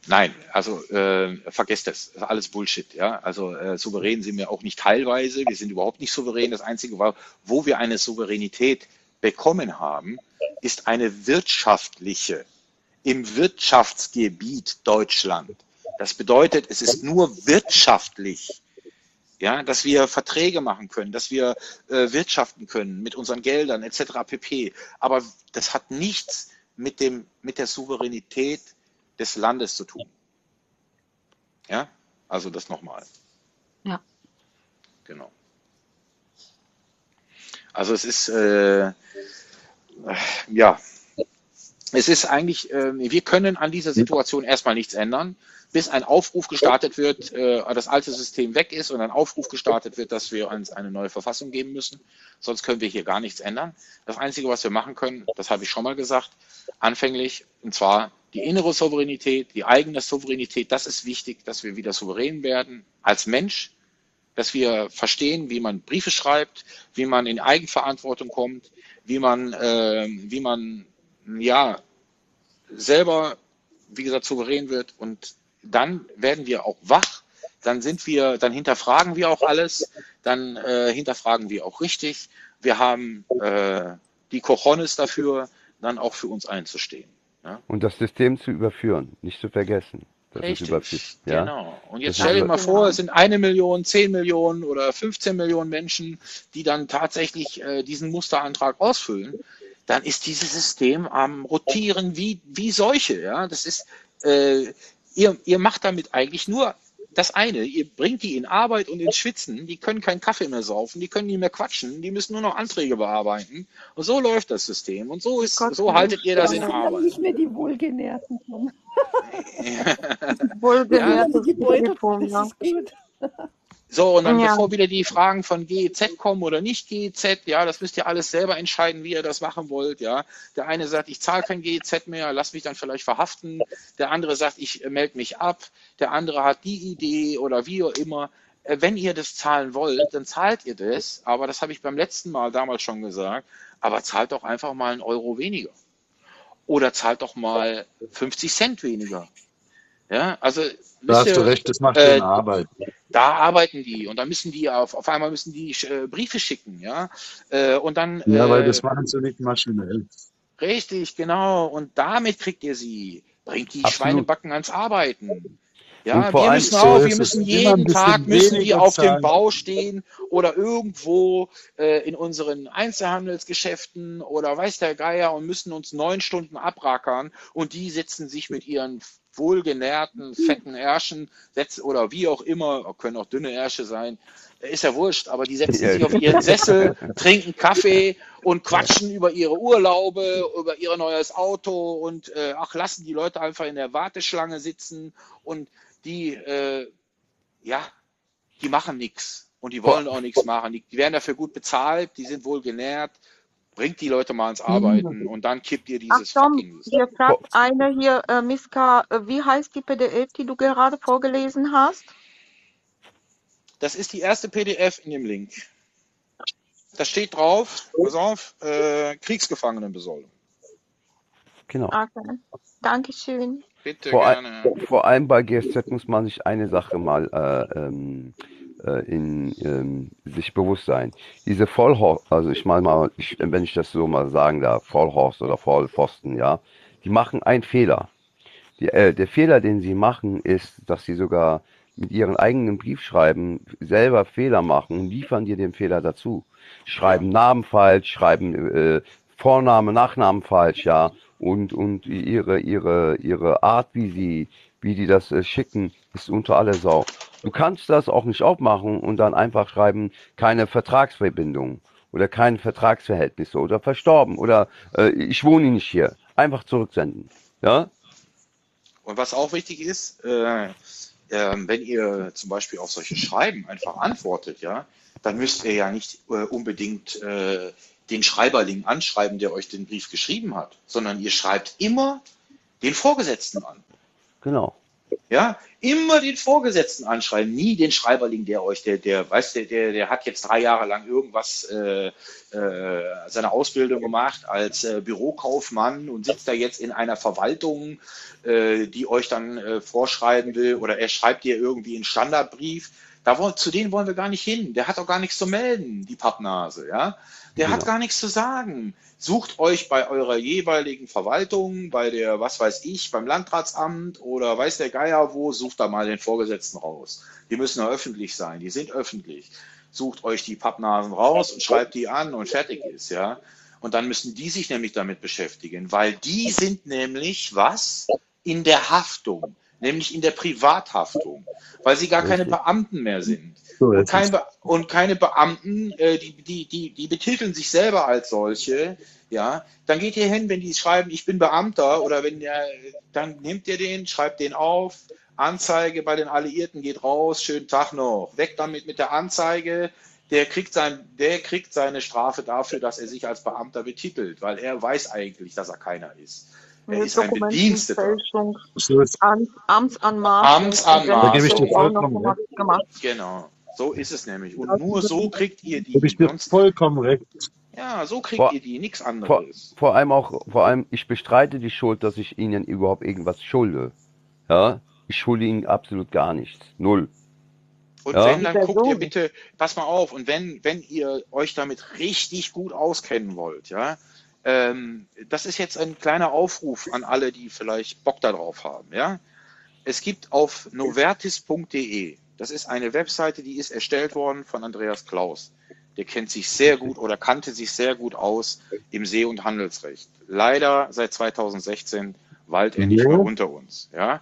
Nein, also äh, vergesst das. Das ist alles Bullshit. Ja, also äh, souverän sind wir auch nicht teilweise. Wir sind überhaupt nicht souverän. Das einzige, wo wir eine Souveränität bekommen haben, ist eine wirtschaftliche im Wirtschaftsgebiet Deutschland. Das bedeutet, es ist nur wirtschaftlich, ja, dass wir Verträge machen können, dass wir äh, wirtschaften können mit unseren Geldern etc. pp. Aber das hat nichts mit dem mit der Souveränität des Landes zu tun. Ja, also das nochmal. Ja. Genau. Also es ist äh, ja, es ist eigentlich, äh, wir können an dieser Situation erstmal nichts ändern, bis ein Aufruf gestartet wird, äh, das alte System weg ist und ein Aufruf gestartet wird, dass wir uns eine neue Verfassung geben müssen. Sonst können wir hier gar nichts ändern. Das Einzige, was wir machen können, das habe ich schon mal gesagt, anfänglich, und zwar die innere Souveränität, die eigene Souveränität, das ist wichtig, dass wir wieder souverän werden als Mensch, dass wir verstehen, wie man Briefe schreibt, wie man in Eigenverantwortung kommt, wie man, äh, wie man ja selber, wie gesagt, souverän wird und dann werden wir auch wach, dann sind wir, dann hinterfragen wir auch alles, dann äh, hinterfragen wir auch richtig. Wir haben äh, die Cojones dafür, dann auch für uns einzustehen. Und das System zu überführen, nicht zu vergessen. Das ist überführt. Richtig, Ja? genau. Und jetzt Das stell dir mal vor, es sind eine Million, zehn Millionen oder 15 Millionen Menschen, die dann tatsächlich äh, diesen Musterantrag ausfüllen. Dann ist dieses System am rotieren wie, wie Seuche. Ja? Das ist, äh, ihr, ihr macht damit eigentlich nur das eine. Ihr bringt die in Arbeit und ins Schwitzen. Die können keinen Kaffee mehr saufen, die können nicht mehr quatschen, die müssen nur noch Anträge bearbeiten. Und so läuft das System. Und so ist, Gott, so haltet ihr das in Arbeit. nicht mehr die Wohlgenährten. Ja. So, und dann Ja. bevor wieder die Fragen von GEZ kommen oder nicht GEZ, ja, das müsst ihr alles selber entscheiden, wie ihr das machen wollt, ja. Der eine sagt, ich zahle kein GEZ mehr, lass mich dann vielleicht verhaften. Der andere sagt, ich melde mich ab. Der andere hat die Idee oder wie auch immer. Äh, Wenn ihr das zahlen wollt, dann zahlt ihr das. Aber das habe ich beim letzten Mal damals schon gesagt. Aber zahlt doch einfach mal einen Euro weniger. Oder zahlt doch mal 50 Cent weniger. Ja, also Da hast müsst du ihr, recht, das macht äh, Arbeit. da arbeiten die und dann müssen die auf, auf einmal müssen die äh, Briefe schicken, ja. Äh, und dann Ja, weil äh, das machen sie nicht maschinell. richtig, genau. Und damit kriegt ihr sie. Bringt die Absolut. Schweinebacken ans Arbeiten. Ja, wir müssen auch, wir müssen jeden Tag müssen die weniger auf dem. Bau stehen oder irgendwo äh, in unseren Einzelhandelsgeschäften oder weiß der Geier und müssen uns neun Stunden abrackern und die setzen sich mit ihren wohlgenährten, fetten Ärschen setzen, oder wie auch immer, können auch dünne Ärsche sein, ist ja wurscht, aber die setzen sich auf ihren Sessel, [LAUGHS] trinken Kaffee und quatschen über ihre Urlaube, über ihr neues Auto und äh, ach, lassen die Leute einfach in der Warteschlange sitzen und die, äh, ja, die machen nichts und die wollen auch nichts machen. Die, die werden dafür gut bezahlt, die sind wohl genährt. Bringt die Leute mal ins Arbeiten und dann kippt ihr Ach dieses Tom, fucking hier fragt einer hier, äh, Miska, äh, wie heißt die PDF, die du gerade vorgelesen hast? Das ist die erste PDF in dem Link. Da steht drauf, pass auf, äh, Kriegsgefangenenbesoldung. Genau. Okay. Dankeschön. Bitte Vor, gerne. all, vor allem bei GSZ muss man sich eine Sache mal äh, ähm, äh, in ähm, sich bewusst sein. Diese Vollhorst, also ich meine mal, ich, wenn ich das so mal sagen darf, Vollhorst oder Vollpfosten, ja, die machen einen Fehler. Die, äh, der Fehler, den sie machen, ist, dass sie sogar mit ihren eigenen Briefschreiben selber Fehler machen und liefern dir den Fehler dazu. Schreiben Namen falsch, schreiben äh, Vorname, Nachnamen falsch, ja, und und ihre ihre ihre Art, wie sie wie die das äh, schicken, ist unter aller Sau. Du kannst das auch nicht aufmachen und dann einfach schreiben, keine Vertragsverbindung oder kein Vertragsverhältnisse oder verstorben oder äh, ich wohne nicht hier. Einfach zurücksenden. Ja? Und was auch wichtig ist, äh, ähm, wenn ihr zum Beispiel auf solche Schreiben einfach antwortet, ja, dann müsst ihr ja nicht äh, unbedingt äh, den Schreiberling anschreiben, der euch den Brief geschrieben hat, sondern ihr schreibt immer den Vorgesetzten an. Genau. Ja, immer den Vorgesetzten anschreiben, nie den Schreiberling, der euch, der, der, weißt du, der, der hat jetzt drei Jahre lang irgendwas, äh, äh, seine Ausbildung gemacht als äh, Bürokaufmann und sitzt da jetzt in einer Verwaltung, äh, die euch dann äh, vorschreiben will, oder er schreibt dir irgendwie einen Standardbrief. Da wollen, zu denen wollen wir gar nicht hin. Der hat auch gar nichts zu melden, die Pappnase, ja. Der hat Genau. gar nichts zu sagen. Sucht euch bei eurer jeweiligen Verwaltung, bei der, was weiß ich, beim Landratsamt oder weiß der Geier wo, sucht da mal den Vorgesetzten raus. Die müssen ja öffentlich sein, die sind öffentlich. Sucht euch die Pappnasen raus und schreibt die an und fertig ist, ja. Und dann müssen die sich nämlich damit beschäftigen, weil die sind nämlich was? In der Haftung, nämlich in der Privathaftung, weil sie gar keine. Beamten mehr sind. Und, kein. Be und keine Beamten, äh, die, die, die, die betiteln sich selber als solche, ja, dann geht ihr hin, wenn die schreiben, ich bin Beamter, oder wenn der, dann nehmt ihr den, schreibt den auf, Anzeige bei den Alliierten geht raus, schönen Tag noch, weg damit mit der Anzeige, der kriegt sein, der kriegt seine Strafe dafür, dass er sich als Beamter betitelt, weil er weiß eigentlich, dass er keiner ist. Er ist ein Bediensteter. Dokumentenfälschung, So ist Am- Amtsanmaßung. Amtsanmaßung. Da gebe ich dir auch noch vollkommen gemacht. Genau. So ist es nämlich. Und nur so kriegt ihr die. ich dir Sonst, vollkommen recht. ja, so kriegt Vor, ihr die, nichts vor, anderes. vor allem auch, vor allem, ich bestreite die Schuld, dass ich Ihnen überhaupt irgendwas schulde. Ja, ich schulde Ihnen absolut gar nichts. Null. Und Ja, wenn, dann guckt ihr bitte, pass mal auf, und wenn, wenn ihr euch damit richtig gut auskennen wollt, ja, ähm, das ist jetzt ein kleiner Aufruf an alle, die vielleicht Bock darauf haben, ja. Es gibt auf novertis.de, das ist eine Webseite, die ist erstellt worden von Andreas Klaus. Der kennt sich sehr gut oder kannte sich sehr gut aus im See- und Handelsrecht. Leider seit 2016 weilt er nicht mehr Jo. unter uns, ja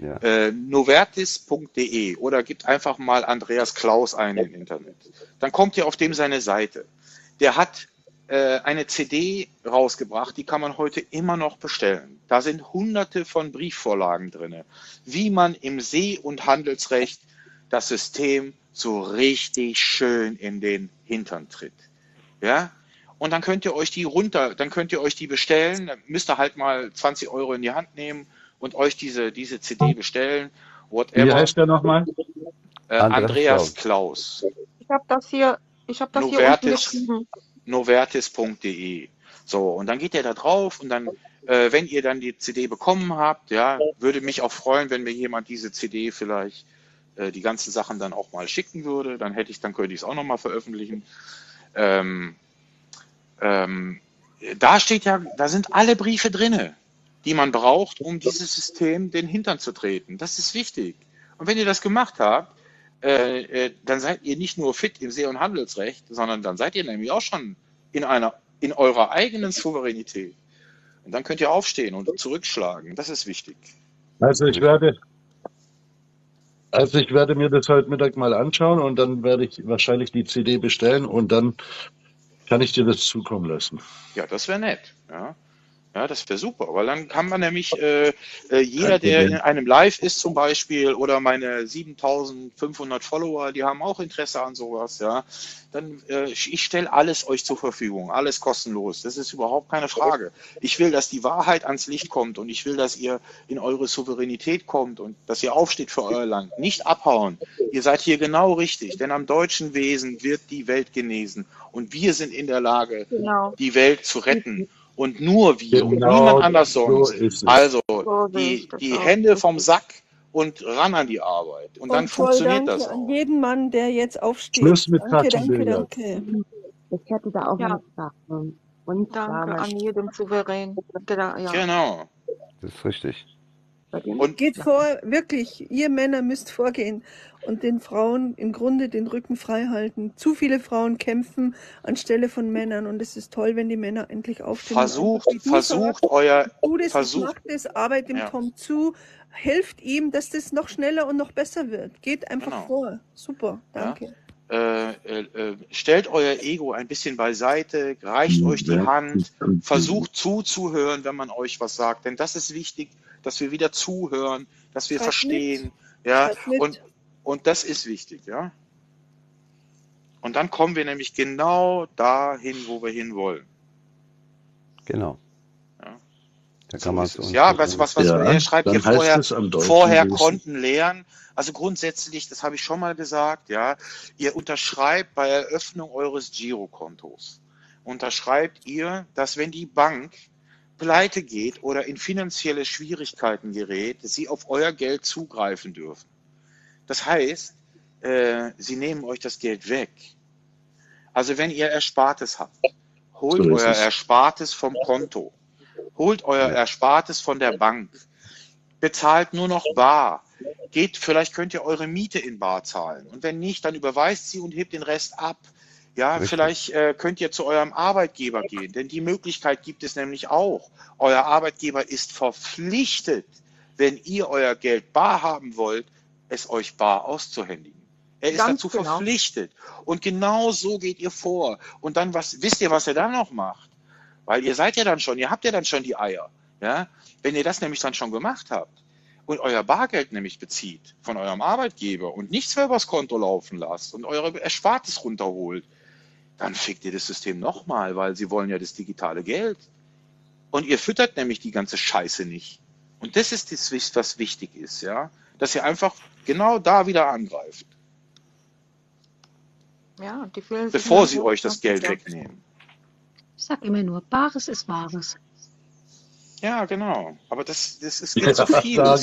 Ja. äh, novertis.de oder gibt einfach mal Andreas Klaus ein im Internet. Dann kommt ihr auf dem seine Seite. Der hat äh, eine CD rausgebracht, die kann man heute immer noch bestellen. Da sind hunderte von Briefvorlagen drin, wie man im See- und Handelsrecht das System so richtig schön in den Hintern tritt. Ja? Und dann könnt ihr euch die runter, dann könnt ihr euch die bestellen, dann müsst ihr halt mal 20 Euro in die Hand nehmen und euch diese, diese CD bestellen, Wie whatever. heißt der nochmal? Äh, Andreas Andreas Klaus. Klaus, Ich habe das hier, ich habe das hier unten geschrieben. novertis.de. So, und dann geht ihr da drauf und dann, äh, wenn ihr dann die CD bekommen habt, ja, würde mich auch freuen, wenn mir jemand diese CD vielleicht äh, die ganzen Sachen dann auch mal schicken würde. Dann hätte ich, dann könnte ich es auch nochmal veröffentlichen. Ähm, ähm, da steht ja, da sind alle Briefe drinne, die man braucht, um dieses System den Hintern zu treten. Das ist wichtig. Und wenn ihr das gemacht habt, äh, äh, dann seid ihr nicht nur fit im See- und Handelsrecht, sondern dann seid ihr nämlich auch schon in einer, in eurer eigenen Souveränität. Und dann könnt ihr aufstehen und zurückschlagen. Das ist wichtig. Also ich werde, also ich werde mir das heute Mittag mal anschauen und dann werde ich wahrscheinlich die CD bestellen und dann kann ich dir das zukommen lassen. Ja, das wäre nett. Ja. Ja, das wäre super, weil dann kann man nämlich äh, äh, jeder, der in einem Live ist zum Beispiel oder meine 7500 Follower, die haben auch Interesse an sowas, ja, dann äh, ich stelle alles euch zur Verfügung, alles kostenlos. Das ist überhaupt keine Frage. Ich will, dass die Wahrheit ans Licht kommt und ich will, dass ihr in eure Souveränität kommt und dass ihr aufsteht für euer Land. Nicht abhauen. Ihr seid hier genau richtig, denn am deutschen Wesen wird die Welt genesen und wir sind in der Lage, Genau. die Welt zu retten. Und nur wir und Genau niemand anders so sonst. ist es. Also So sehe die, die. Hände vom Sack und ran an die Arbeit. Und dann Und voll funktioniert danke das an auch. jeden Mann, der jetzt aufsteht. Schluss mit Danke, danke, danke. Ich hätte da auch Ja, eine Frage. Und danke an jeden Souverän. Genau, ja. Genau. Das ist richtig. Bei dem Und Geht vor, wirklich, ihr Männer müsst vorgehen und den Frauen im Grunde den Rücken frei halten. Zu viele Frauen kämpfen anstelle von Männern und es ist toll, wenn die Männer endlich aufstehen versucht, du versucht sagst, euer, das, ich versucht, mach das, arbeit dem ja, Tom zu, helft ihm, dass das noch schneller und noch besser wird. Geht einfach genau. vor. Super, Ja. danke. Äh, äh, äh, stellt euer Ego ein bisschen beiseite, reicht euch die Hand, versucht zuzuhören, wenn man euch was sagt, denn das ist wichtig, dass wir wieder zuhören, dass wir mit, verstehen, ja, mit. und, und das ist wichtig, ja. Und dann kommen wir nämlich genau dahin, wo wir hinwollen. Genau. Ja. Da So kann man uns Ja, was, was, was, Ja, er schreibt hier vorher, vorher Wesen. Konten leeren. Also grundsätzlich, das habe ich schon mal gesagt, ja, ihr unterschreibt bei Eröffnung eures Girokontos, unterschreibt ihr, dass wenn die Bank pleite geht oder in finanzielle Schwierigkeiten gerät, sie auf euer Geld zugreifen dürfen. Das heißt, äh, sie nehmen euch das Geld weg. Also wenn ihr Erspartes habt, holt So euer es. Erspartes vom Konto, holt euer. Erspartes von der Bank, bezahlt nur noch bar, geht, vielleicht könnt ihr eure Miete in bar zahlen und wenn nicht, dann überweist sie und hebt den Rest ab. Ja, Richtig. vielleicht äh, könnt ihr zu eurem Arbeitgeber gehen, denn die Möglichkeit gibt es nämlich auch. Euer Arbeitgeber ist verpflichtet, wenn ihr euer Geld bar haben wollt, es euch bar auszuhändigen. Er ist Ganz dazu genau. verpflichtet. Und genau so geht ihr vor. Und dann, was, wisst ihr, was er dann noch macht? Weil ihr seid ja dann schon, ihr habt ja dann schon die Eier. Ja? Wenn ihr das nämlich dann schon gemacht habt und euer Bargeld nämlich bezieht von eurem Arbeitgeber und nichts mehr übers Konto laufen lasst und eure Erspartes runterholt, dann fickt ihr das System nochmal, weil sie wollen ja das digitale Geld. Und ihr füttert nämlich die ganze Scheiße nicht. Und das ist das, was wichtig ist, ja. Dass ihr einfach genau da wieder angreift. Ja, die fühlen sich bevor sie euch das Geld wegnehmen. Ich sag immer nur, Bares ist Wahres. Ja, genau. Aber das, das ist, Ja,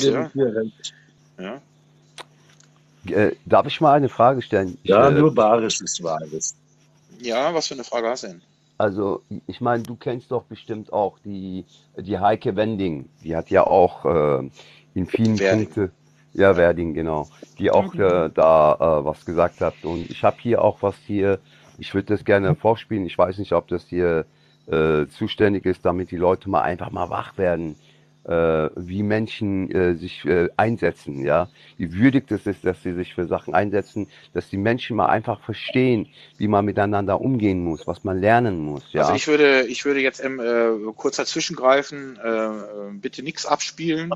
gebe ja. ich dir recht. ja. Äh, darf ich mal eine Frage stellen? Ich, Ja, äh, nur Bares ist Wahres. Ja, was für eine Frage hast du denn? Also, ich meine, du kennst doch bestimmt auch die, die Heike Wending. Die hat ja auch äh, in vielen. Punkten, ja, Werding, genau, die auch äh, da äh, was gesagt hat. Und ich habe hier auch was hier, ich würde das gerne vorspielen. Ich weiß nicht, ob das hier äh, zuständig ist, damit die Leute mal einfach mal wach werden, äh, wie Menschen äh, sich äh, einsetzen, ja. Wie würdig das ist, dass sie sich für Sachen einsetzen, dass die Menschen mal einfach verstehen, wie man miteinander umgehen muss, was man lernen muss, ja. Also ich würde, ich würde jetzt ähm, äh, kurz dazwischen greifen, äh, äh, bitte nichts abspielen,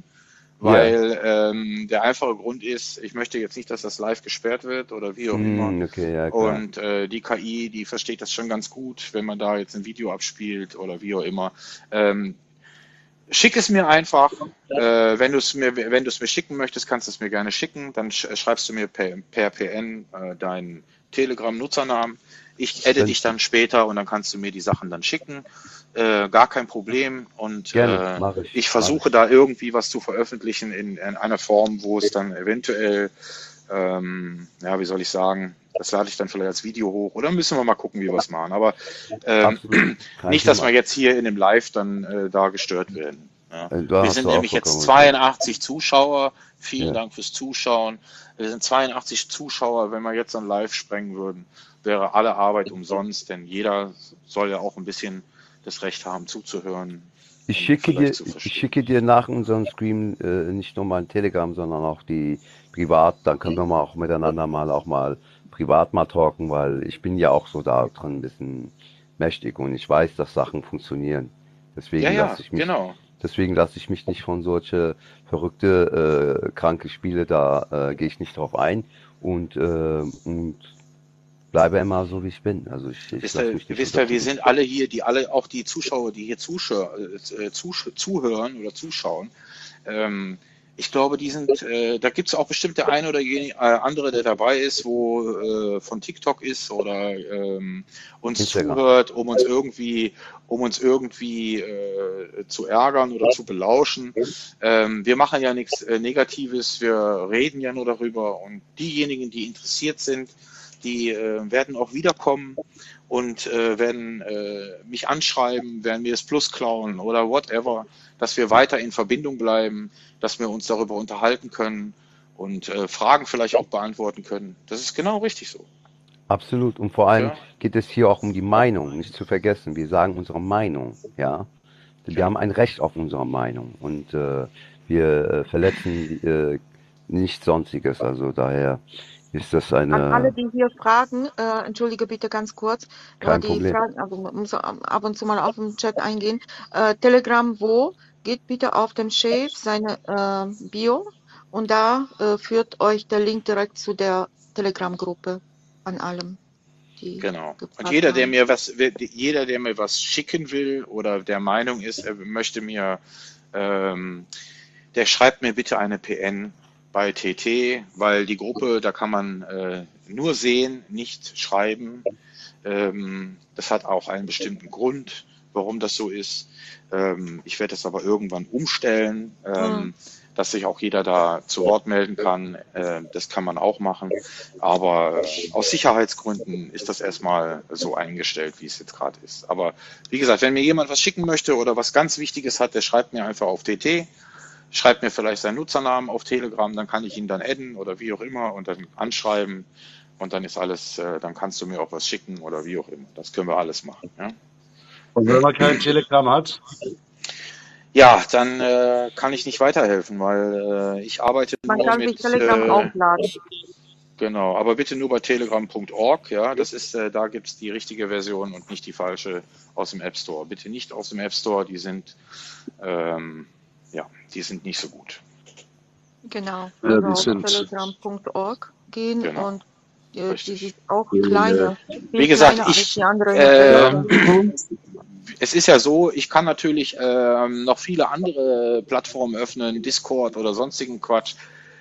weil ähm, der einfache Grund ist, ich möchte jetzt nicht, dass das live gesperrt wird oder wie auch immer. Hm, okay, ja, klar. Und äh, die KI, die versteht das schon ganz gut, wenn man da jetzt ein Video abspielt oder wie auch immer. Ähm, schick es mir einfach. Äh, wenn du es mir, wenn du es mir schicken möchtest, kannst du es mir gerne schicken. Dann sch schreibst du mir per, per PN äh, deinen Telegram-Nutzernamen. Ich adde dich dann später und dann kannst du mir die Sachen dann schicken. Äh, gar kein Problem. Und Gerne, äh, ich. ich versuche da irgendwie was zu veröffentlichen in, in einer Form, wo es dann eventuell, ähm, ja, wie soll ich sagen, das lade ich dann vielleicht als Video hoch oder müssen wir mal gucken, wie wir es machen. Aber ähm, [CLEARS THROAT] nicht, dass wir jetzt hier in dem Live dann äh, da gestört werden. Ja. Äh, da Wir sind nämlich jetzt vollkommen recht. 82 Zuschauer. Vielen Ja. Dank fürs Zuschauen. Wir sind 82 Zuschauer. Wenn wir jetzt ein Live sprengen würden, wäre alle Arbeit umsonst, denn jeder soll ja auch ein bisschen das Recht haben, zuzuhören. Ich schicke dir, ich schicke dir nach unserem Stream äh, nicht nur mein Telegram, sondern auch die privat. Dann können wir mal auch miteinander mal auch mal privat mal talken, weil ich bin ja auch so da drin ein bisschen mächtig und ich weiß, dass Sachen funktionieren. Deswegen Ja, ja, lasse ich mich, genau. deswegen lasse ich mich nicht von solche verrückte, äh, kranke Spiele, da äh, gehe ich nicht drauf ein und, äh, und bleibe immer so, wie ich bin. Also ich, ich Wisst ihr, wisst ihr, wir sind alle hier, die alle, auch die Zuschauer, die hier zuschau äh, zusch zuhören oder zuschauen. Ähm, ich glaube, die sind, äh, da gibt es auch bestimmt der eine oder äh, andere, der dabei ist, wo äh, von TikTok ist oder ähm, uns Instagram. zuhört, um uns irgendwie, um uns irgendwie äh, zu ärgern oder zu belauschen. Ähm, wir machen ja nichts äh, Negatives, wir reden ja nur darüber und diejenigen, die interessiert sind, die äh, werden auch wiederkommen und äh, werden äh, mich anschreiben, werden mir das Plus klauen oder whatever, dass wir weiter in Verbindung bleiben, dass wir uns darüber unterhalten können und äh, Fragen vielleicht auch beantworten können. Das ist genau richtig so. Absolut. Und vor allem Ja. geht es hier auch um die Meinung, nicht zu vergessen. Wir sagen unsere Meinung, ja. Wir haben ein Recht auf unsere Meinung und äh, wir äh, verletzen äh, nichts Sonstiges. Also daher ist das An alle, eine die hier fragen, äh, entschuldige bitte ganz kurz, kein die Problem. Fragen, also man muss ab und zu mal auf den Chat eingehen. Äh, Telegram wo? Geht bitte auf dem Chef seine äh, Bio und da äh, führt euch der Link direkt zu der Telegram-Gruppe an allem, Genau. Und jeder, der mir was, jeder, der mir was schicken will oder der Meinung ist, er möchte mir, ähm, der schreibt mir bitte eine PN bei TT, weil die Gruppe, da kann man äh, nur sehen, nicht schreiben. Ähm, das hat auch einen bestimmten Grund, warum das so ist. Ähm, ich werde das aber irgendwann umstellen, ähm, Hm. dass sich auch jeder da zu Wort melden kann. Äh, das kann man auch machen. Aber aus Sicherheitsgründen ist das erstmal so eingestellt, wie es jetzt gerade ist. Aber wie gesagt, wenn mir jemand was schicken möchte oder was ganz Wichtiges hat, der schreibt mir einfach auf TT, schreibt mir vielleicht seinen Nutzernamen auf Telegram, dann kann ich ihn dann adden oder wie auch immer und dann anschreiben und dann ist alles, äh, dann kannst du mir auch was schicken oder wie auch immer. Das können wir alles machen. Ja, Und wenn man kein Telegram hat, ja dann äh, kann ich nicht weiterhelfen, weil äh, ich arbeite Man nur kann sich mit Telegram äh, aufladen. Genau, aber bitte nur bei telegram.org, ja, das ist, äh, da gibt's die richtige Version und nicht die falsche aus dem App Store. Bitte nicht aus dem App Store, die sind, ähm, ja, die sind nicht so gut. Genau. ja, Also die auf sind telegram.org gehen Genau, und äh, die sind auch äh, kleiner, Wie viel gesagt, kleiner als ich, die anderen äh. [CLEARS THROAT] es ist ja so, ich kann natürlich ähm, noch viele andere Plattformen öffnen, Discord oder sonstigen Quatsch,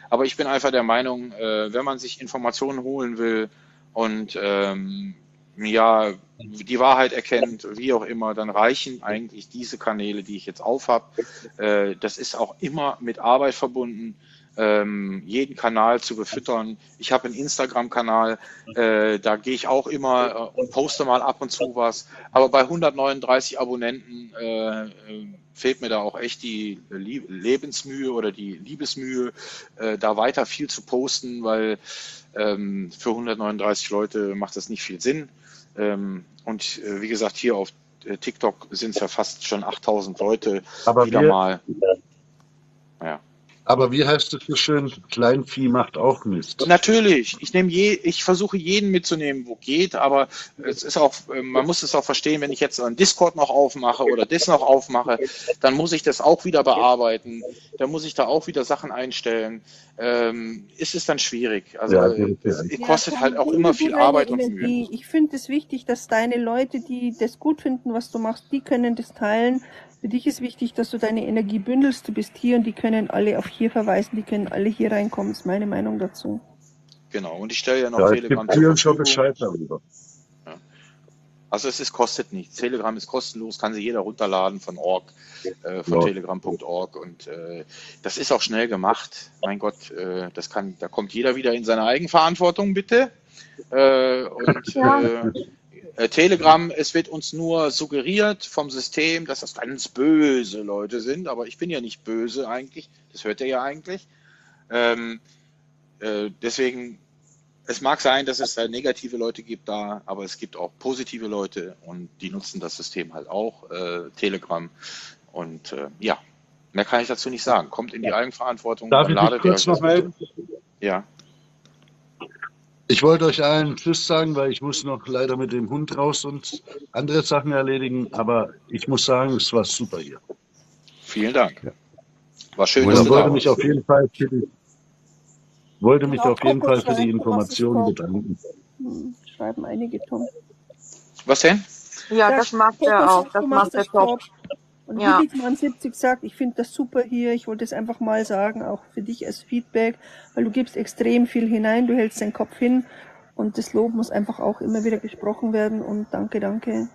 aber ich bin einfach der Meinung, äh, wenn man sich Informationen holen will und ähm, ja, die Wahrheit erkennt, wie auch immer, dann reichen eigentlich diese Kanäle, die ich jetzt aufhab. Äh, das ist auch immer mit Arbeit verbunden ähm, jeden Kanal zu befüttern. Ich habe einen Instagram-Kanal, äh, da gehe ich auch immer äh, und poste mal ab und zu was. Aber bei 139 Abonnenten äh, äh, fehlt mir da auch echt die Lebensmühe oder die Liebesmühe, äh, da weiter viel zu posten, weil ähm, für 139 Leute macht das nicht viel Sinn. Ähm, und äh, wie gesagt, hier auf TikTok sind es ja fast schon 8000 Leute Aber wieder wir, mal. Aber wie heißt es so schön? Kleinvieh macht auch Mist. Natürlich, ich nehme je, ich versuche jeden mitzunehmen, wo geht, aber es ist auch, äh, man muss es auch verstehen, wenn ich jetzt einen Discord noch aufmache oder das noch aufmache, dann muss ich das auch wieder bearbeiten, dann muss ich da auch wieder Sachen einstellen. Ähm, ist es dann schwierig. Also Ja, äh, es kostet halt auch immer viel Arbeit und Mühe. Ich finde es wichtig, dass deine Leute, die das gut finden, was du machst, die können das teilen. Für dich ist wichtig, dass du deine Energie bündelst. Du bist hier und die können alle auf hier verweisen, die können alle hier reinkommen, ist meine Meinung dazu. Genau, und ich stelle ja noch Ja, ich Telegram gebe zur vielen schon. Bescheid darüber. Ja. Also es ist, kostet nichts. Telegram ist kostenlos, kann sich jeder runterladen von org, äh, von Ja. telegram.org und äh, das ist auch schnell gemacht. Mein Gott, äh, das kann, da kommt jeder wieder in seine Eigenverantwortung, bitte. Äh, und Ja. Äh, Telegram, es wird uns nur suggeriert vom System, dass das ganz böse Leute sind, aber ich bin ja nicht böse eigentlich, das hört ihr ja eigentlich. Ähm, äh, deswegen, es mag sein, dass es da negative Leute gibt da, aber es gibt auch positive Leute und die nutzen das System halt auch, äh, Telegram. Und äh, ja, mehr kann ich dazu nicht sagen. Kommt in die Eigenverantwortung, Darf ich kurz noch melden? Ja, Ich wollte euch allen Tschüss sagen, weil ich muss noch leider mit dem Hund raus und andere Sachen erledigen. Aber ich muss sagen, es war super hier. vielen Dank. War schön, ich wollte mich auf jeden Fall für die, wollte mich auf jeden Fall für die Informationen bedanken. Hm, schreiben einige Tom. Was denn? Ja, Ja, das macht er auch. Das macht er das top. Und Ja. Hibitman70 sagt, ich finde das super hier. Ich wollte es einfach mal sagen, auch für dich als Feedback, weil du gibst extrem viel hinein, du hältst den Kopf hin und das Lob muss einfach auch immer wieder gesprochen werden und danke, danke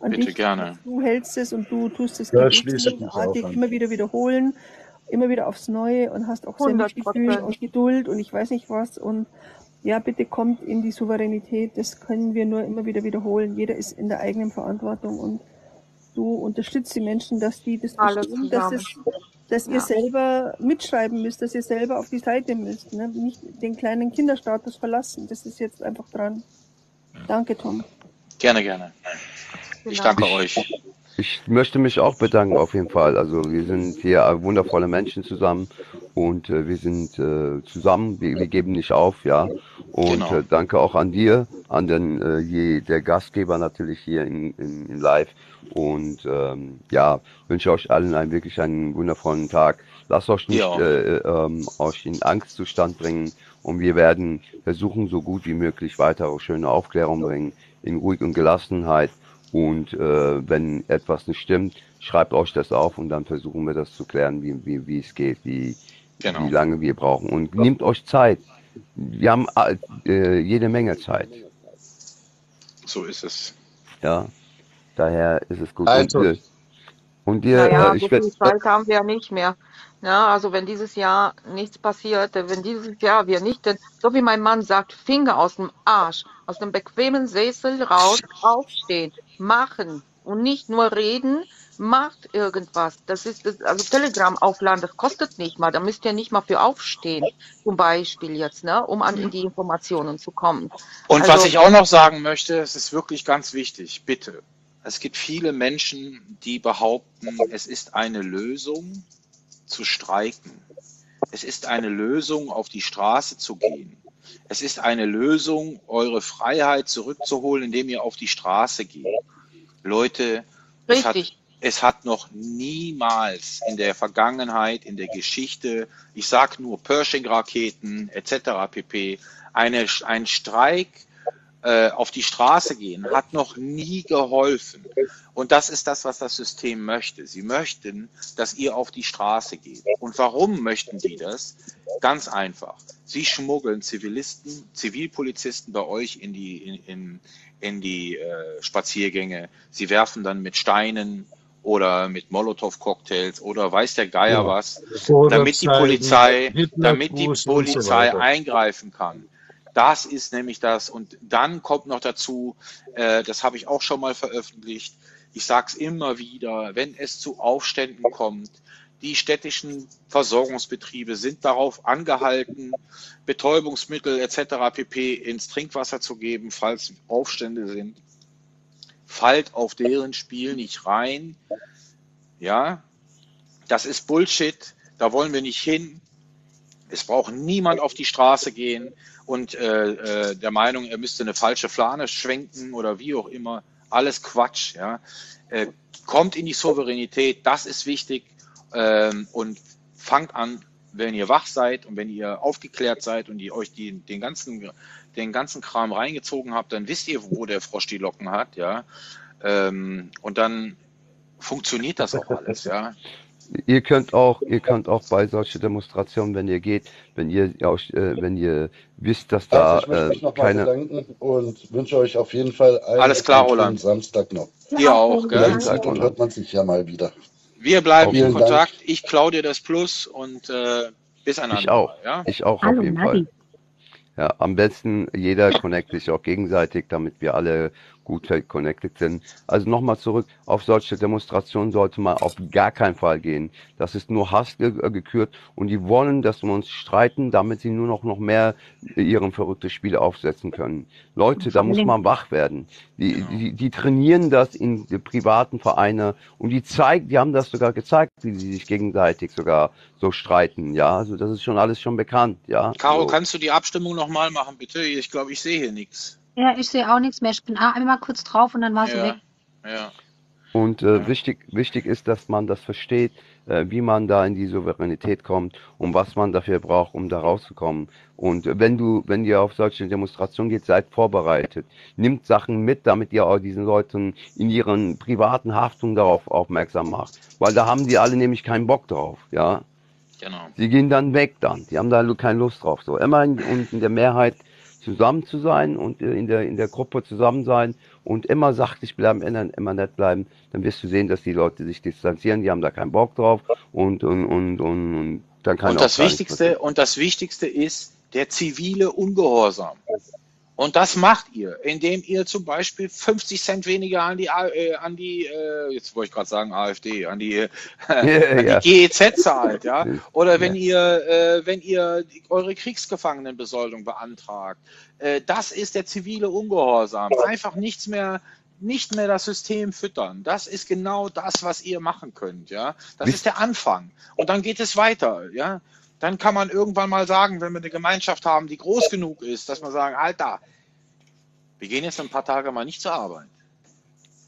an Bitte dich. gerne. Du hältst es und du tust es Da schließe ich mich auch gebetsmühlenartig an. immer wieder wiederholen, immer wieder aufs Neue und hast auch 100 Selbstgefühl und Geduld und ich weiß nicht was und ja, bitte kommt in die Souveränität. Das können wir nur immer wieder wiederholen. Jeder ist in der eigenen Verantwortung und du unterstützt die Menschen, dass die das Alles verstehen, dass, es, dass ihr Ja. selber mitschreiben müsst, dass ihr selber auf die Seite müsst. Ne? Nicht den kleinen Kinderstatus verlassen. Das ist jetzt einfach dran. Danke, Tom. Gerne, gerne. Ich Genau. danke euch. ich möchte mich auch bedanken auf jeden Fall. Also wir sind hier wundervolle Menschen zusammen und äh, wir sind äh, zusammen, wir, wir geben nicht auf, ja. Und Genau. äh, danke auch an dir, an den äh, je, der Gastgeber natürlich hier in, in, in Live. Und ähm, ja, wünsche euch allen einen wirklich einen wundervollen Tag. Lasst euch nicht Ja. äh, ähm, euch in Angstzustand bringen und wir werden versuchen, so gut wie möglich weitere schöne Aufklärung bringen, in Ruhe und Gelassenheit. Und äh, wenn etwas nicht stimmt, schreibt euch das auf und dann versuchen wir das zu klären, wie, wie, wie es geht, wie, Genau. wie lange wir brauchen. Und nehmt euch Zeit. Wir haben äh, jede Menge Zeit. So ist es. Ja, daher ist es gut. Also, Und, äh, und dir, Naja, äh, so ich viel werde, Zeit haben wir ja nicht mehr. Ja, also wenn dieses Jahr nichts passiert, äh, wenn dieses Jahr wir nicht, denn so wie mein Mann sagt, Finger aus dem Arsch, aus dem bequemen Sessel raus, aufstehen, machen und nicht nur reden, macht irgendwas. Das ist das, also Telegram aufladen, das kostet nicht mal. Da müsst ihr nicht mal für aufstehen, zum Beispiel jetzt, ne, um an die Informationen zu kommen. Und was Also ich auch noch sagen möchte, es ist wirklich ganz wichtig, bitte. Es gibt viele Menschen, die behaupten, es ist eine Lösung zu streiken. Es ist eine Lösung, auf die Straße zu gehen. Es ist eine Lösung, eure Freiheit zurückzuholen, indem ihr auf die Straße geht. Leute, es hat, es hat noch niemals in der Vergangenheit, in der Geschichte, ich sag nur Pershing-Raketen etc. pp, eine, ein Streik äh, auf die Straße gehen, hat noch nie geholfen. Und das ist das, was das System möchte. Sie möchten, dass ihr auf die Straße geht. Und warum möchten die das? Ganz einfach. Sie schmuggeln Zivilisten, Zivilpolizisten bei euch in die, in, in, in die äh, Spaziergänge. Sie werfen dann mit Steinen oder mit Molotow-Cocktails oder weiß der Geier Ja. was, damit die Polizei, damit die Polizei eingreifen kann. Das ist nämlich das. Und dann kommt noch dazu, äh, das habe ich auch schon mal veröffentlicht, ich sage es immer wieder, wenn es zu Aufständen kommt, die städtischen Versorgungsbetriebe sind darauf angehalten, Betäubungsmittel etc. pp. ins Trinkwasser zu geben, falls Aufstände sind. Fallt auf deren Spiel nicht rein. Ja, das ist Bullshit. Da wollen wir nicht hin. Es braucht niemand auf die Straße gehen und äh, äh, der Meinung, er müsste eine falsche Flane schwenken oder wie auch immer. Alles Quatsch. Ja. Äh, kommt in die Souveränität, das ist wichtig. Ähm, und fangt an, wenn ihr wach seid und wenn ihr aufgeklärt seid und ihr euch die, den, ganzen, den ganzen Kram reingezogen habt, dann wisst ihr, wo der Frosch die Locken hat. Ja. Ähm, und dann funktioniert das auch alles. Ja. Ihr könnt auch, ihr könnt auch bei solchen Demonstrationen, wenn ihr geht, wenn ihr äh, wenn ihr wisst, dass da Also ich möchte äh, mich nochmal keine bedanken und wünsche euch auf jeden Fall einen, Alles klar, Roland. Samstag noch. Dir auch, gell? Sieht und hört man sich ja mal wieder. Wir bleiben in Vielen Dank. Kontakt. Ich klaue dir das Plus und äh, bis ein Ich auch. Ja? Ich auch Hallo, auf jeden Nadi. Fall. Ja, am besten jeder connect sich auch gegenseitig, damit wir alle gut connected sind. Also nochmal zurück, auf solche Demonstrationen sollte man auf gar keinen Fall gehen. Das ist nur Hass ge äh, gekürt und die wollen, dass wir uns streiten, damit sie nur noch, noch mehr ihren verrückten Spiel aufsetzen können. Leute, da muss man wach werden. Die, die, die trainieren das in die privaten Vereine und die zeigen, die haben das sogar gezeigt, wie sie sich gegenseitig sogar so streiten. Ja, also das ist schon alles schon bekannt. Ja, Caro, so. kannst du die Abstimmung nochmal machen, bitte? Ich glaube, ich sehe hier nichts. Ja, ich sehe auch nichts mehr. Ich bin einmal kurz drauf und dann war sie Ja, weg. ja. Und äh, wichtig, wichtig ist, dass man das versteht, äh, wie man da in die Souveränität kommt und was man dafür braucht, um da rauszukommen. Und äh, wenn du, wenn ihr auf solche Demonstrationen geht, seid vorbereitet. Nimmt Sachen mit, damit ihr auch diesen Leuten in ihren privaten Haftungen darauf aufmerksam macht. Weil da haben die alle nämlich keinen Bock drauf, ja. Genau. Sie gehen dann weg dann. Die haben da keine Lust drauf. So immer in, und in der Mehrheit zusammen zu sein und äh, in der in der Gruppe zusammen sein und immer sachlich bleiben, immer, immer nett bleiben, dann wirst du sehen, dass die Leute sich distanzieren, die haben da keinen Bock drauf und und und und, und dann kann Und das Wichtigste, und das Wichtigste ist der zivile Ungehorsam. Und das macht ihr, indem ihr zum Beispiel 50 Cent weniger an die, äh, an die äh, jetzt wollte ich gerade sagen AfD, an die, äh, [LAUGHS] an ja. die GEZ zahlt, ja. Oder wenn Ja. ihr, äh, wenn ihr eure Kriegsgefangenenbesoldung beantragt. Äh, das ist der zivile Ungehorsam. Einfach nichts mehr, nicht mehr das System füttern. Das ist genau das, was ihr machen könnt, ja. Das ist der Anfang. Und dann geht es weiter, ja. Dann kann man irgendwann mal sagen, wenn wir eine Gemeinschaft haben, die groß genug ist, dass man sagen, Alter, wir gehen jetzt ein paar Tage mal nicht zur Arbeit.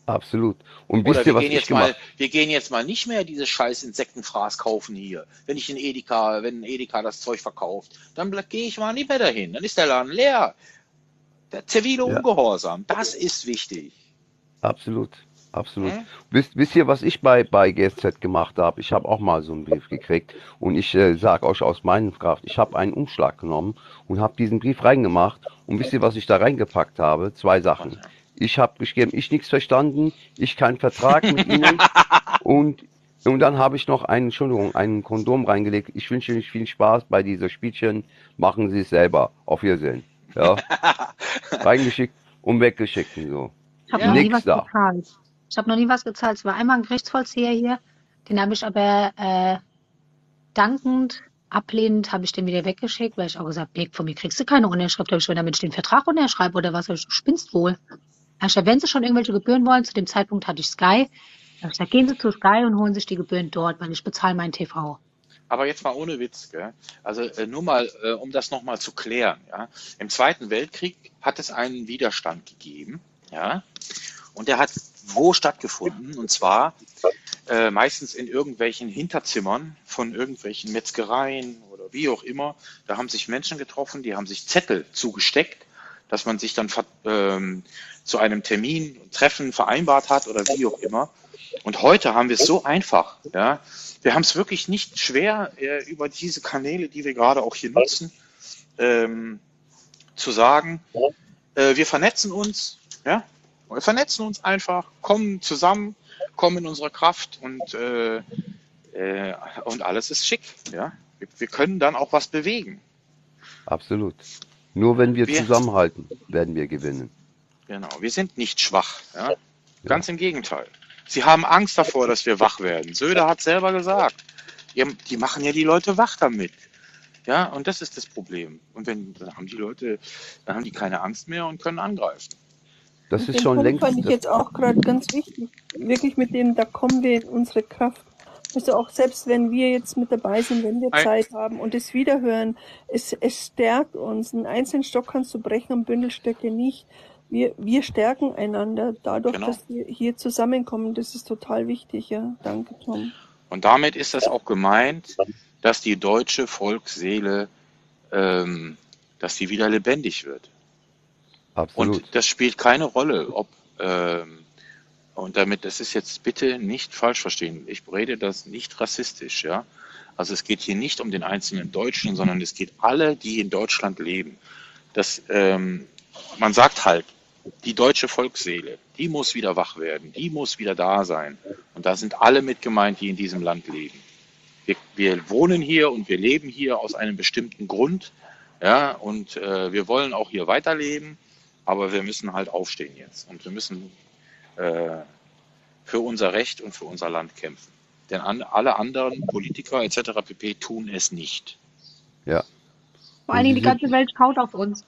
Absolut. Und Oder wisst wir ihr, was gehen ich jetzt mal, wir gehen jetzt mal nicht mehr dieses scheiß Insektenfraß kaufen hier. Wenn ich in Edeka, wenn Edeka das Zeug verkauft, dann gehe ich mal nicht mehr dahin. Dann ist der Laden leer. Der zivile Ja. Ungehorsam, das ist wichtig. Absolut, absolut. Hm? Wisst, wisst ihr, was ich bei, bei GSZ gemacht habe? Ich habe auch mal so einen Brief gekriegt und ich äh, sage euch aus meinem Kraft, ich habe einen Umschlag genommen und habe diesen Brief reingemacht und wisst ihr, was ich da reingepackt habe? Zwei Sachen. Ich habe geschrieben, ich nichts verstanden, ich keinen Vertrag mit [LAUGHS] Ihnen und und dann habe ich noch einen, Entschuldigung, einen Kondom reingelegt. Ich wünsche euch viel Spaß bei dieser Spielchen. Machen Sie es selber. Auf Wiedersehen. Ja. [LAUGHS] Reingeschickt und weggeschickt und so. Ich habe Ja. noch nie Nix was da. gezahlt. Ich habe noch nie was gezahlt. Es war einmal ein Gerichtsvollzieher hier. Den habe ich aber äh, dankend, ablehnend, habe ich den wieder weggeschickt, weil ich auch gesagt habe, von mir kriegst du keine Unterschrift. Ich gesagt, damit ich den Vertrag unterschreibe oder was, ich, du spinnst wohl. Gesagt, wenn Sie schon irgendwelche Gebühren wollen, zu dem Zeitpunkt hatte ich Sky. Da ich gesagt, gehen Sie zu Sky und holen sich die Gebühren dort, weil ich bezahle meinen TV. Aber jetzt mal ohne Witz, gell? Also äh, nur mal, äh, um das nochmal zu klären, ja. Im Zweiten Weltkrieg hat es einen Widerstand gegeben, ja. Und der hat wo stattgefunden? Und zwar äh, meistens in irgendwelchen Hinterzimmern von irgendwelchen Metzgereien oder wie auch immer. Da haben sich Menschen getroffen, die haben sich Zettel zugesteckt. dass man sich dann ähm, zu einem Termin, Treffen vereinbart hat oder wie auch immer. Und heute haben wir es so einfach. Ja? Wir haben es wirklich nicht schwer, äh, über diese Kanäle, die wir gerade auch hier nutzen, ähm, zu sagen, äh, wir vernetzen uns, ja, wir vernetzen uns einfach, kommen zusammen, kommen in unsere Kraft und, äh, äh, und alles ist schick, ja. Wir, wir können dann auch was bewegen. Absolut. Nur wenn wir Wir- zusammenhalten, werden wir gewinnen. Genau, wir sind nicht schwach, ja. Ganz im Gegenteil. Sie haben Angst davor, dass wir wach werden. Söder hat selber gesagt, die machen ja die Leute wach damit. Ja, und das ist das Problem. Und wenn, dann haben die Leute, dann haben die keine Angst mehr und können angreifen. Das ist Den schon Punkt längst. fand ich Das, jetzt auch gerade ganz wichtig. Wirklich mit dem, da kommen wir in unsere Kraft. Also auch selbst wenn wir jetzt mit dabei sind, wenn wir Zeit haben und es wiederhören, es, es stärkt uns. Einen einzelnen Stock kannst du brechen, am Bündelstöcke nicht. Wir, wir stärken einander dadurch, Genau. dass wir hier zusammenkommen. Das ist total wichtig, ja. Danke, Tom. Und damit ist das auch gemeint, dass die deutsche Volksseele, ähm, dass die wieder lebendig wird. Absolut. Und das spielt keine Rolle, ob, ähm, und damit, das ist jetzt bitte nicht falsch verstehen. Ich rede das nicht rassistisch, ja. Also es geht hier nicht um den einzelnen Deutschen, sondern es geht alle, die in Deutschland leben. Das, ähm, man sagt halt, die deutsche Volksseele, die muss wieder wach werden, die muss wieder da sein. Und da sind alle mit gemeint, die in diesem Land leben. Wir, wir wohnen hier und wir leben hier aus einem bestimmten Grund, ja, und äh, wir wollen auch hier weiterleben, aber wir müssen halt aufstehen jetzt und wir müssen äh, für unser Recht und für unser Land kämpfen. Denn an, alle anderen Politiker etc. pp. tun es nicht. Ja. Vor allen Dingen die ganze Welt schaut auf uns.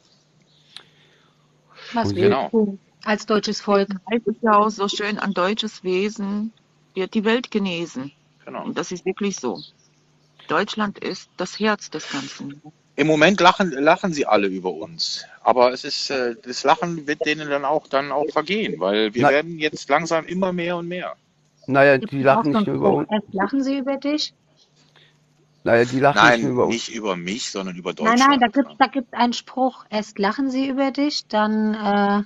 Was wir Genau. tun als deutsches Volk. es ja auch so schön, ein deutsches Wesen wird die Welt genesen. Genau. Und das ist wirklich so. Deutschland ist das Herz des Ganzen. Im Moment lachen, lachen sie alle über uns. Aber es ist, äh, das Lachen wird denen dann auch, dann auch vergehen, weil wir Na- werden jetzt langsam immer mehr und mehr. Naja, Gibt die es lachen nicht über uns. erst lachen sie über dich? Naja, die lachen nicht nur über Nein, uns. nicht über mich, sondern über Nein, nein, Deutschland. da gibt da gibt's einen Spruch. Erst lachen sie über dich, dann äh,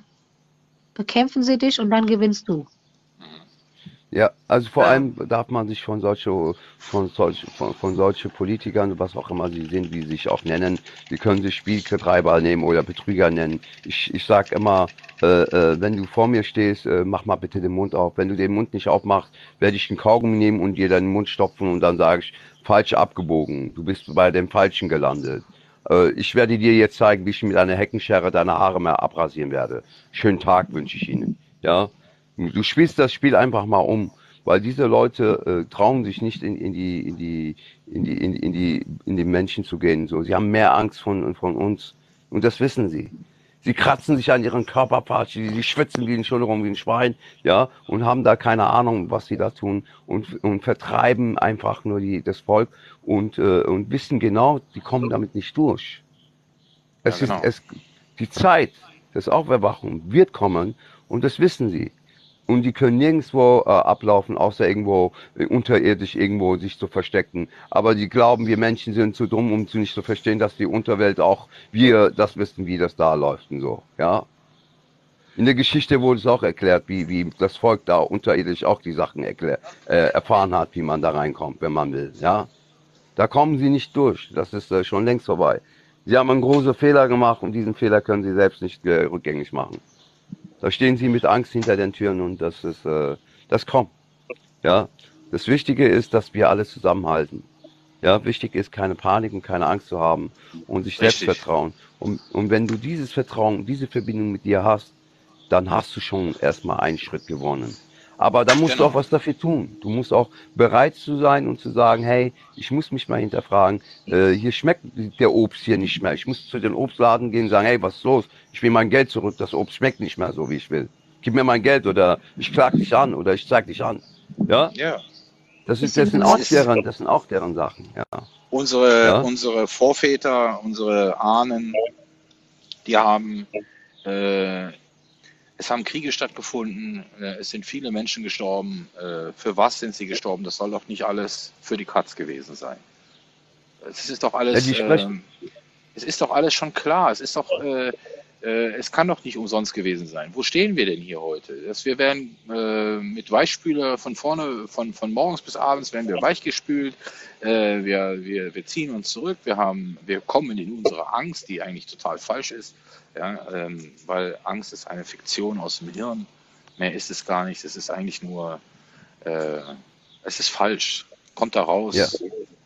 bekämpfen sie dich und dann gewinnst du. Ja, also vor Ja. allem darf man sich von solche, von solche, von, von solche Politikern, was auch immer sie sind, wie sie sich auch nennen, die können sich Spieltreiber nehmen oder Betrüger nennen. Ich, ich sag immer, äh, äh, wenn du vor mir stehst, äh, mach mal bitte den Mund auf. Wenn du den Mund nicht aufmachst, werde ich einen Kaugummi nehmen und dir deinen Mund stopfen und dann sage ich, falsch abgebogen. Du bist bei dem Falschen gelandet. Äh, ich werde dir jetzt zeigen, wie ich mit einer Heckenschere deine Haare mehr abrasieren werde. Schönen Tag wünsche ich Ihnen. Ja. Du spielst das Spiel einfach mal um, weil diese Leute äh, trauen sich nicht in, in die in die in die in, in die in die Menschen zu gehen. So, sie haben mehr Angst von von uns und das wissen sie. Sie kratzen sich an ihren Körperparts, die, die schwitzen wie ein Entschuldigung wie ein Schwein, ja, und haben da keine Ahnung, was sie da tun und und vertreiben einfach nur die das Volk und äh, und wissen genau, die kommen damit nicht durch. Es Ja, genau. ist es die Zeit des Auferwachung wird kommen und das wissen sie. Und die können nirgendwo äh, ablaufen, außer irgendwo äh, unterirdisch irgendwo sich zu verstecken. Aber die glauben, wir Menschen sind zu dumm, um zu nicht zu verstehen, dass die Unterwelt auch wir das wissen, wie das da läuft und so. Ja. In der Geschichte wurde es auch erklärt, wie, wie das Volk da unterirdisch auch die Sachen erklär, äh, erfahren hat, wie man da reinkommt, wenn man will. Ja. Da kommen sie nicht durch. Das ist äh, schon längst vorbei. Sie haben einen großen Fehler gemacht und diesen Fehler können sie selbst nicht äh, rückgängig machen. Da stehen sie mit Angst hinter den Türen und das ist, äh, das kommt. Ja. Das Wichtige ist, dass wir alle zusammenhalten. Ja, wichtig ist, keine Panik und keine Angst zu haben und sich selbst Richtig. vertrauen. Und, und wenn du dieses Vertrauen, diese Verbindung mit dir hast, dann hast du schon erstmal einen Schritt gewonnen. Aber da musst du Genau. auch was dafür tun. Du musst auch bereit zu sein und zu sagen, hey, ich muss mich mal hinterfragen, äh, hier schmeckt der Obst hier nicht mehr. Ich muss zu den Obstladen gehen und sagen, hey, was ist los? Ich will mein Geld zurück, das Obst schmeckt nicht mehr so, wie ich will. Gib mir mein Geld oder ich klag dich an oder ich zeig dich an. Ja, Ja. das ist, das sind auch deren, das sind auch deren Sachen, ja. unsere, Ja. unsere Vorväter, unsere Ahnen, die haben, äh, es haben Kriege stattgefunden, äh, es sind viele Menschen gestorben. Äh, für was sind sie gestorben? Das soll doch nicht alles für die Katz gewesen sein. Es ist doch alles, ähm, es ist doch alles schon klar. Es ist doch, äh, Äh, es kann doch nicht umsonst gewesen sein. Wo stehen wir denn hier heute? Dass wir werden äh, mit Weichspüler von vorne, von, von morgens bis abends werden wir weichgespült. Äh, wir, wir, wir ziehen uns zurück. Wir haben, wir kommen in unsere Angst, die eigentlich total falsch ist. Ja, ähm, weil Angst ist eine Fiktion aus dem Hirn. Mehr ist es gar nicht. Es ist eigentlich nur, äh, es ist falsch. Kommt da raus Ja.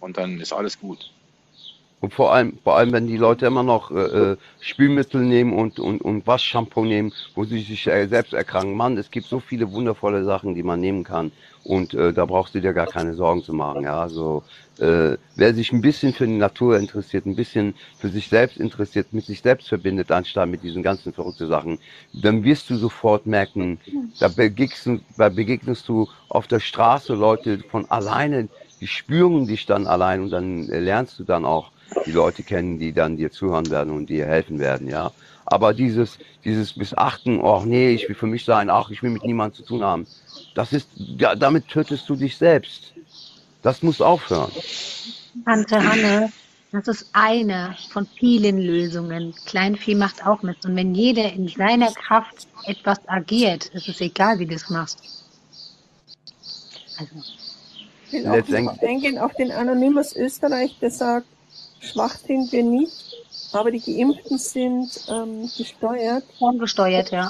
und dann ist alles gut. Und vor allem, vor allem, wenn die Leute immer noch äh, äh, Spülmittel nehmen und, und, und Waschshampoo nehmen, wo sie sich äh, selbst erkranken. Mann, es gibt so viele wundervolle Sachen, die man nehmen kann. Und äh, da brauchst du dir gar keine Sorgen zu machen. Ja, also äh, wer sich ein bisschen für die Natur interessiert, ein bisschen für sich selbst interessiert, mit sich selbst verbindet, anstatt mit diesen ganzen verrückten Sachen, dann wirst du sofort merken, da begegnest, du- da begegnest du auf der Straße Leute von alleine, die spüren dich dann allein und dann äh, lernst du dann auch die Leute kennen, die dann dir zuhören werden und dir helfen werden, ja. Aber dieses, dieses Missachten, oh nee, ich will für mich sein, ach, ich will mit niemandem zu tun haben, das ist, ja, damit tötest du dich selbst. Das muss aufhören. Tante Hanne, das ist eine von vielen Lösungen. Kleinvieh macht auch mit. Und wenn jeder in seiner Kraft etwas agiert, ist es egal, wie du es machst. Also, Ich will auch auf den Anonymous Österreich, der sagt, schwach sind wir nicht, aber die Geimpften sind ähm, gesteuert. ferngesteuert, ja.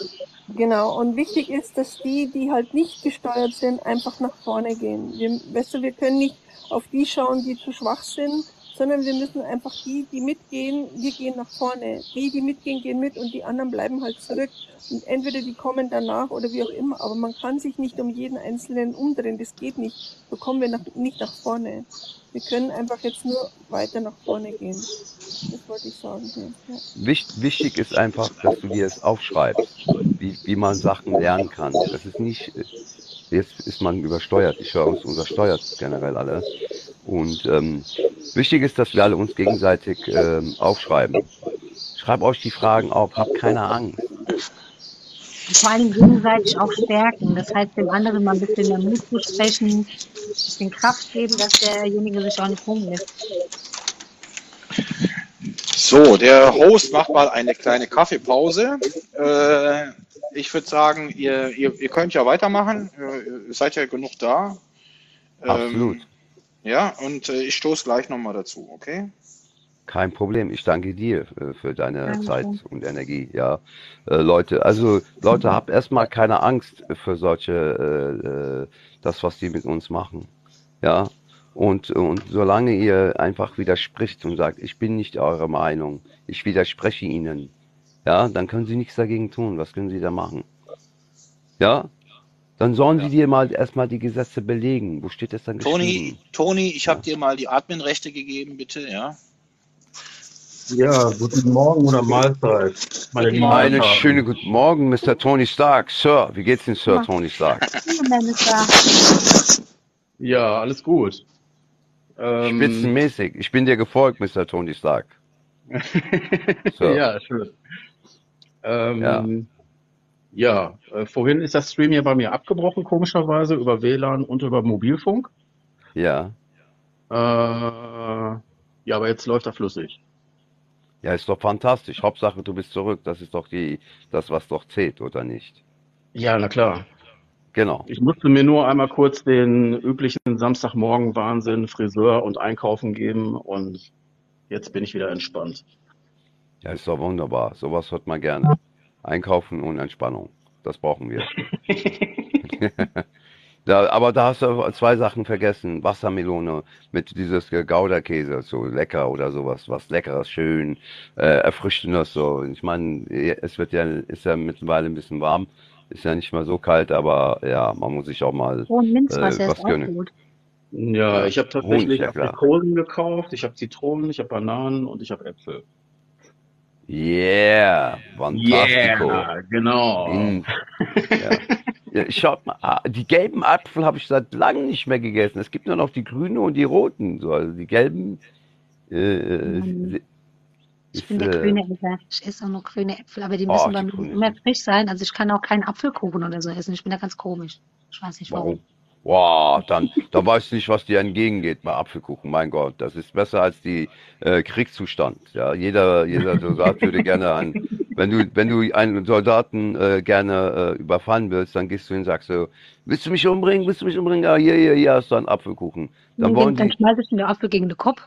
Genau, und wichtig ist, dass die, die halt nicht gesteuert sind, einfach nach vorne gehen. Wir, weißt du, wir können nicht auf die schauen, die zu schwach sind, sondern wir müssen einfach die, die mitgehen, wir gehen nach vorne. Die, die mitgehen, gehen mit und die anderen bleiben halt zurück. Und entweder die kommen danach oder wie auch immer, aber man kann sich nicht um jeden Einzelnen umdrehen, das geht nicht. So kommen wir nach, nicht nach vorne. Wir können einfach jetzt nur weiter nach vorne gehen. Das wollte ich sagen. Ja. wichtig, wichtig ist einfach, dass du dir es aufschreibst, wie, wie man Sachen lernen kann. Das ist nicht, jetzt ist man übersteuert. Ich höre uns übersteuert generell alle. Und ähm, wichtig ist, dass wir alle uns gegenseitig ähm, aufschreiben. Schreibt euch die Fragen auf, habt keine Angst. Vor allem gegenseitig auch stärken. Das heißt, dem anderen mal ein bisschen mehr Mut zu sprechen, ein bisschen Kraft geben, dass derjenige sich auch nicht rumlässt. So, der Host macht mal eine kleine Kaffeepause. Äh, ich würde sagen, ihr, ihr, ihr könnt ja weitermachen. Äh, Ihr seid ja genug da. Absolut. Ähm, ja, und äh, ich stoße gleich nochmal dazu, okay? Kein Problem. Ich danke dir äh, für deine Danke. Zeit und Energie. Ja, äh, Leute, also Leute, habt erstmal keine Angst für solche, äh, äh, das, was die mit uns machen. Ja, und, und solange ihr einfach widerspricht und sagt, ich bin nicht eurer Meinung, ich widerspreche ihnen, ja, dann können sie nichts dagegen tun. Was können sie da machen? Ja, dann sollen sie dir mal erstmal die Gesetze belegen. Wo steht das dann Toni, geschrieben? Toni, ich habe dir mal die Adminrechte gegeben, bitte, ja? Ja, guten Morgen oder Mahlzeit, meine Einen schönen guten Morgen, Mr. Tony Stark. Sir, wie geht's Ihnen, Sir Ja. Tony Stark? Ja, alles gut. Ähm, Spitzenmäßig. Ich bin dir gefolgt, Mr. Tony Stark. [LAUGHS] Ja, schön. Ähm, Ja. ja, äh, vorhin ist das Stream ja bei mir abgebrochen, komischerweise, über WLAN und über Mobilfunk. Ja. Äh, ja, aber jetzt läuft er flüssig. Ja, ist doch fantastisch. Hauptsache, du bist zurück. Das ist doch die, das, was doch zählt, oder nicht? Ja, na klar. Genau. Ich musste mir nur einmal kurz den üblichen Samstagmorgen-Wahnsinn, Friseur und Einkaufen geben und jetzt bin ich wieder entspannt. Ja, ist doch wunderbar. Sowas hört man gerne. Einkaufen und Entspannung. Das brauchen wir. [LAUGHS] [LAUGHS] Da, aber da hast du zwei Sachen vergessen. Wassermelone mit dieses Gouda-Käse, so lecker oder sowas, was leckeres, schön, äh, erfrischendes, so. Ich meine, es wird ja, ist ja mittlerweile ein bisschen warm, ist ja nicht mehr so kalt, aber ja, man muss sich auch mal Oh, und äh, Minzwasser was ist auch gönnen. gut. Ja, ich habe Honig, tatsächlich ja klar. Aprikosen gekauft, ich habe Zitronen, ich habe Bananen und ich habe Äpfel. Yeah, fantastico. Yeah, genau. In, ja. Ja, schaut mal, ah, die gelben Apfel habe ich seit langem nicht mehr gegessen. Es gibt nur noch die grünen und die roten. So, also die gelben äh, äh, Ich ist, bin der äh, grüne Esser. Ich esse auch nur grüne Äpfel, aber die Oh, müssen bei mir grünen immer frisch sein. Also ich kann auch keinen Apfelkuchen oder so essen. Ich bin da ganz komisch. Ich weiß nicht warum. warum? Wow, dann, da weißt du nicht, was dir entgegengeht bei Apfelkuchen. Mein Gott, das ist besser als die äh, Kriegszustand. Ja, jeder, jeder Soldat würde gerne ein, Wenn du, wenn du einen Soldaten äh, gerne äh, überfallen willst, dann gehst du hin und sagst so, willst du mich umbringen? Willst du mich umbringen? Ja, hier, hier, hier hast du einen Apfelkuchen. Dann Dann, wollen dann die, schmeißt ich den Apfel gegen den Kopf.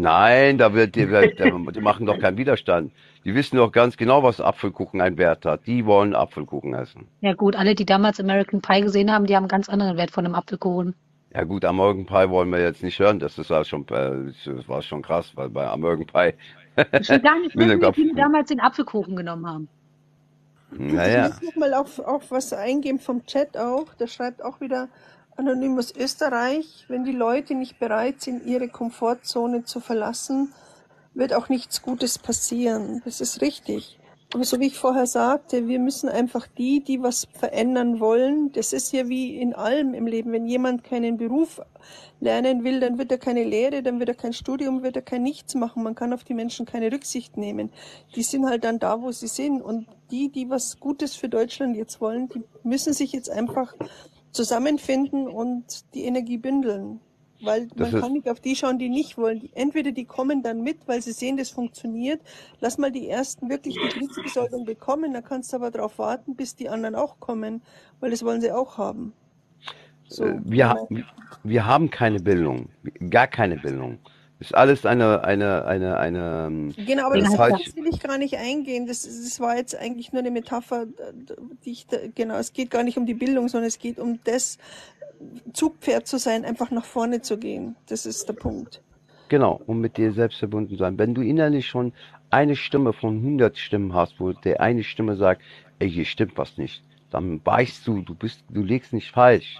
Nein, da wird die, [LAUGHS] die machen doch keinen Widerstand. Die wissen doch ganz genau, was Apfelkuchen einen Wert hat. Die wollen Apfelkuchen essen. Ja gut, alle, die damals American Pie gesehen haben, die haben einen ganz anderen Wert von einem Apfelkuchen. Ja gut, American Pie wollen wir jetzt nicht hören. Das ist war schon, äh, das war schon krass, weil bei American Pie Ich will gar nicht [LAUGHS] wissen, wie viele damals den Apfelkuchen genommen haben. Ich Naja, muss noch mal auf, auf was eingehen vom Chat auch. Da schreibt auch wieder Anonymous Österreich, wenn die Leute nicht bereit sind, ihre Komfortzone zu verlassen, wird auch nichts Gutes passieren. Das ist richtig. Aber so wie ich vorher sagte, wir müssen einfach die, die was verändern wollen, das ist ja wie in allem im Leben. Wenn jemand keinen Beruf lernen will, dann wird er keine Lehre, dann wird er kein Studium, wird er kein Nichts machen. Man kann auf die Menschen keine Rücksicht nehmen. Die sind halt dann da, wo sie sind. Und die, die was Gutes für Deutschland jetzt wollen, die müssen sich jetzt einfach zusammenfinden und die Energie bündeln. Weil das man kann nicht auf die schauen, die nicht wollen. Entweder die kommen dann mit, weil sie sehen, das funktioniert. Lass mal die ersten wirklich die Kriegsbesoldung bekommen, dann kannst du aber darauf warten, bis die anderen auch kommen, weil das wollen sie auch haben. äh, So, wir, genau. wir haben keine Bildung, gar keine Bildung. Ist alles eine, eine, eine, eine, ähm, Genau, aber das, das will ich gar nicht eingehen. Das, das war jetzt eigentlich nur eine Metapher, die ich da, genau, es geht gar nicht um die Bildung, sondern es geht um das, Zugpferd zu sein, einfach nach vorne zu gehen. Das ist der Punkt. genau, um mit dir selbst verbunden zu sein. Wenn du innerlich schon eine Stimme von 100 Stimmen hast, wo der eine Stimme sagt, ey, hier stimmt was nicht, dann weißt du, du bist, du legst nicht falsch.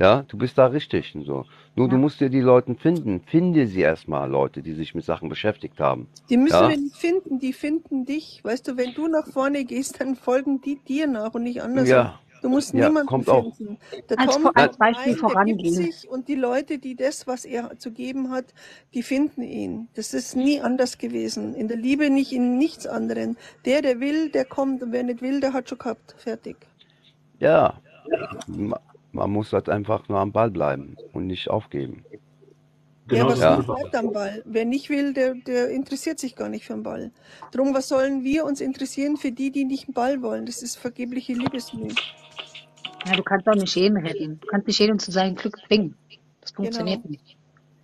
Ja, du bist da richtig und so. Nur du Ja. musst dir die Leute finden. Finde sie erstmal, Leute, die sich mit Sachen beschäftigt haben. Die müssen Ja, wir nicht finden, die finden dich. Weißt du, wenn du nach vorne gehst, dann folgen die dir nach und nicht andersrum. ja, Du musst ja, niemanden kommt auch. finden. Der Als, Tom als Beispiel rein, der gibt vorangehen. sich und die Leute, die das, was er zu geben hat, die finden ihn. Das ist nie anders gewesen. In der Liebe nicht, in nichts anderem. Der, der will, der kommt und wer nicht will, der hat schon gehabt. Fertig. ja, man muss halt einfach nur am Ball bleiben und nicht aufgeben. Ja, Genau was Ja, es auch. bleibt am Ball? Wer nicht will, der, der interessiert sich gar nicht für den Ball. Drum, was sollen wir uns interessieren für die, die nicht den Ball wollen? Das ist vergebliche Liebesmüh. Ja, du kannst auch nicht jeden retten. Du kannst nicht jeden zu seinem Glück zwingen. Das Genau. funktioniert nicht.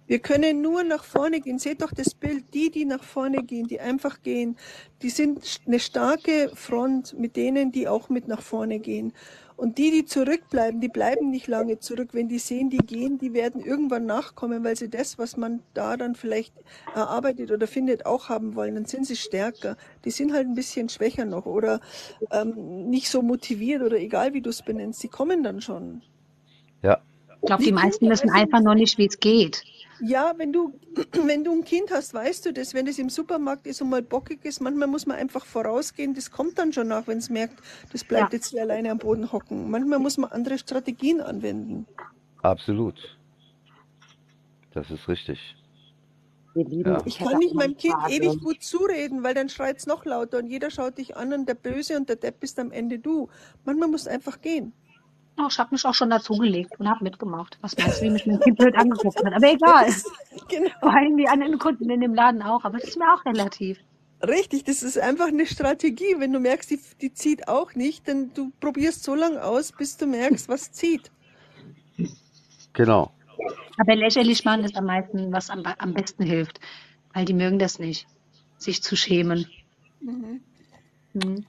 Wir können nur nach vorne gehen. Seht doch das Bild. Die, die nach vorne gehen, die einfach gehen, die sind eine starke Front mit denen, die auch mit nach vorne gehen. Und die, die zurückbleiben, die bleiben nicht lange zurück. Wenn die sehen, die gehen, die werden irgendwann nachkommen, weil sie das, was man da dann vielleicht erarbeitet oder findet, auch haben wollen. Dann sind sie stärker. Die sind halt ein bisschen schwächer noch oder ähm, nicht so motiviert oder egal, wie du es benennst. Die kommen dann schon. ja, Ich glaube, die meisten wissen du, einfach nur nicht, wie es geht. Ja, wenn du, [CLEARS THROAT] wenn du ein Kind hast, weißt du das, wenn es im Supermarkt ist und mal bockig ist, manchmal muss man einfach vorausgehen, das kommt dann schon nach, wenn es merkt, das Ja. bleibt jetzt hier alleine am Boden hocken. Manchmal muss man andere Strategien anwenden. absolut. Das ist richtig. Ja. Ich kann nicht meinem Kind Frage. ewig gut zureden, weil dann schreit's noch lauter und jeder schaut dich an und der Böse und der Depp bist am Ende du. Manchmal musst du einfach gehen. Oh, ich habe mich auch schon dazugelegt und habe mitgemacht. Was meinst du, wie mich mein Kind blöd angeguckt hat? Aber egal. [LAUGHS] Genau. Vor allem die anderen Kunden in dem Laden auch. Aber das ist mir auch relativ. Richtig, das ist einfach eine Strategie. Wenn du merkst, die, die zieht auch nicht, dann du probierst so lange aus, bis du merkst, was zieht. Genau. Aber lächerlich machen ist am meisten, was am, am besten hilft. Weil die mögen das nicht, sich zu schämen. Mhm. Hm.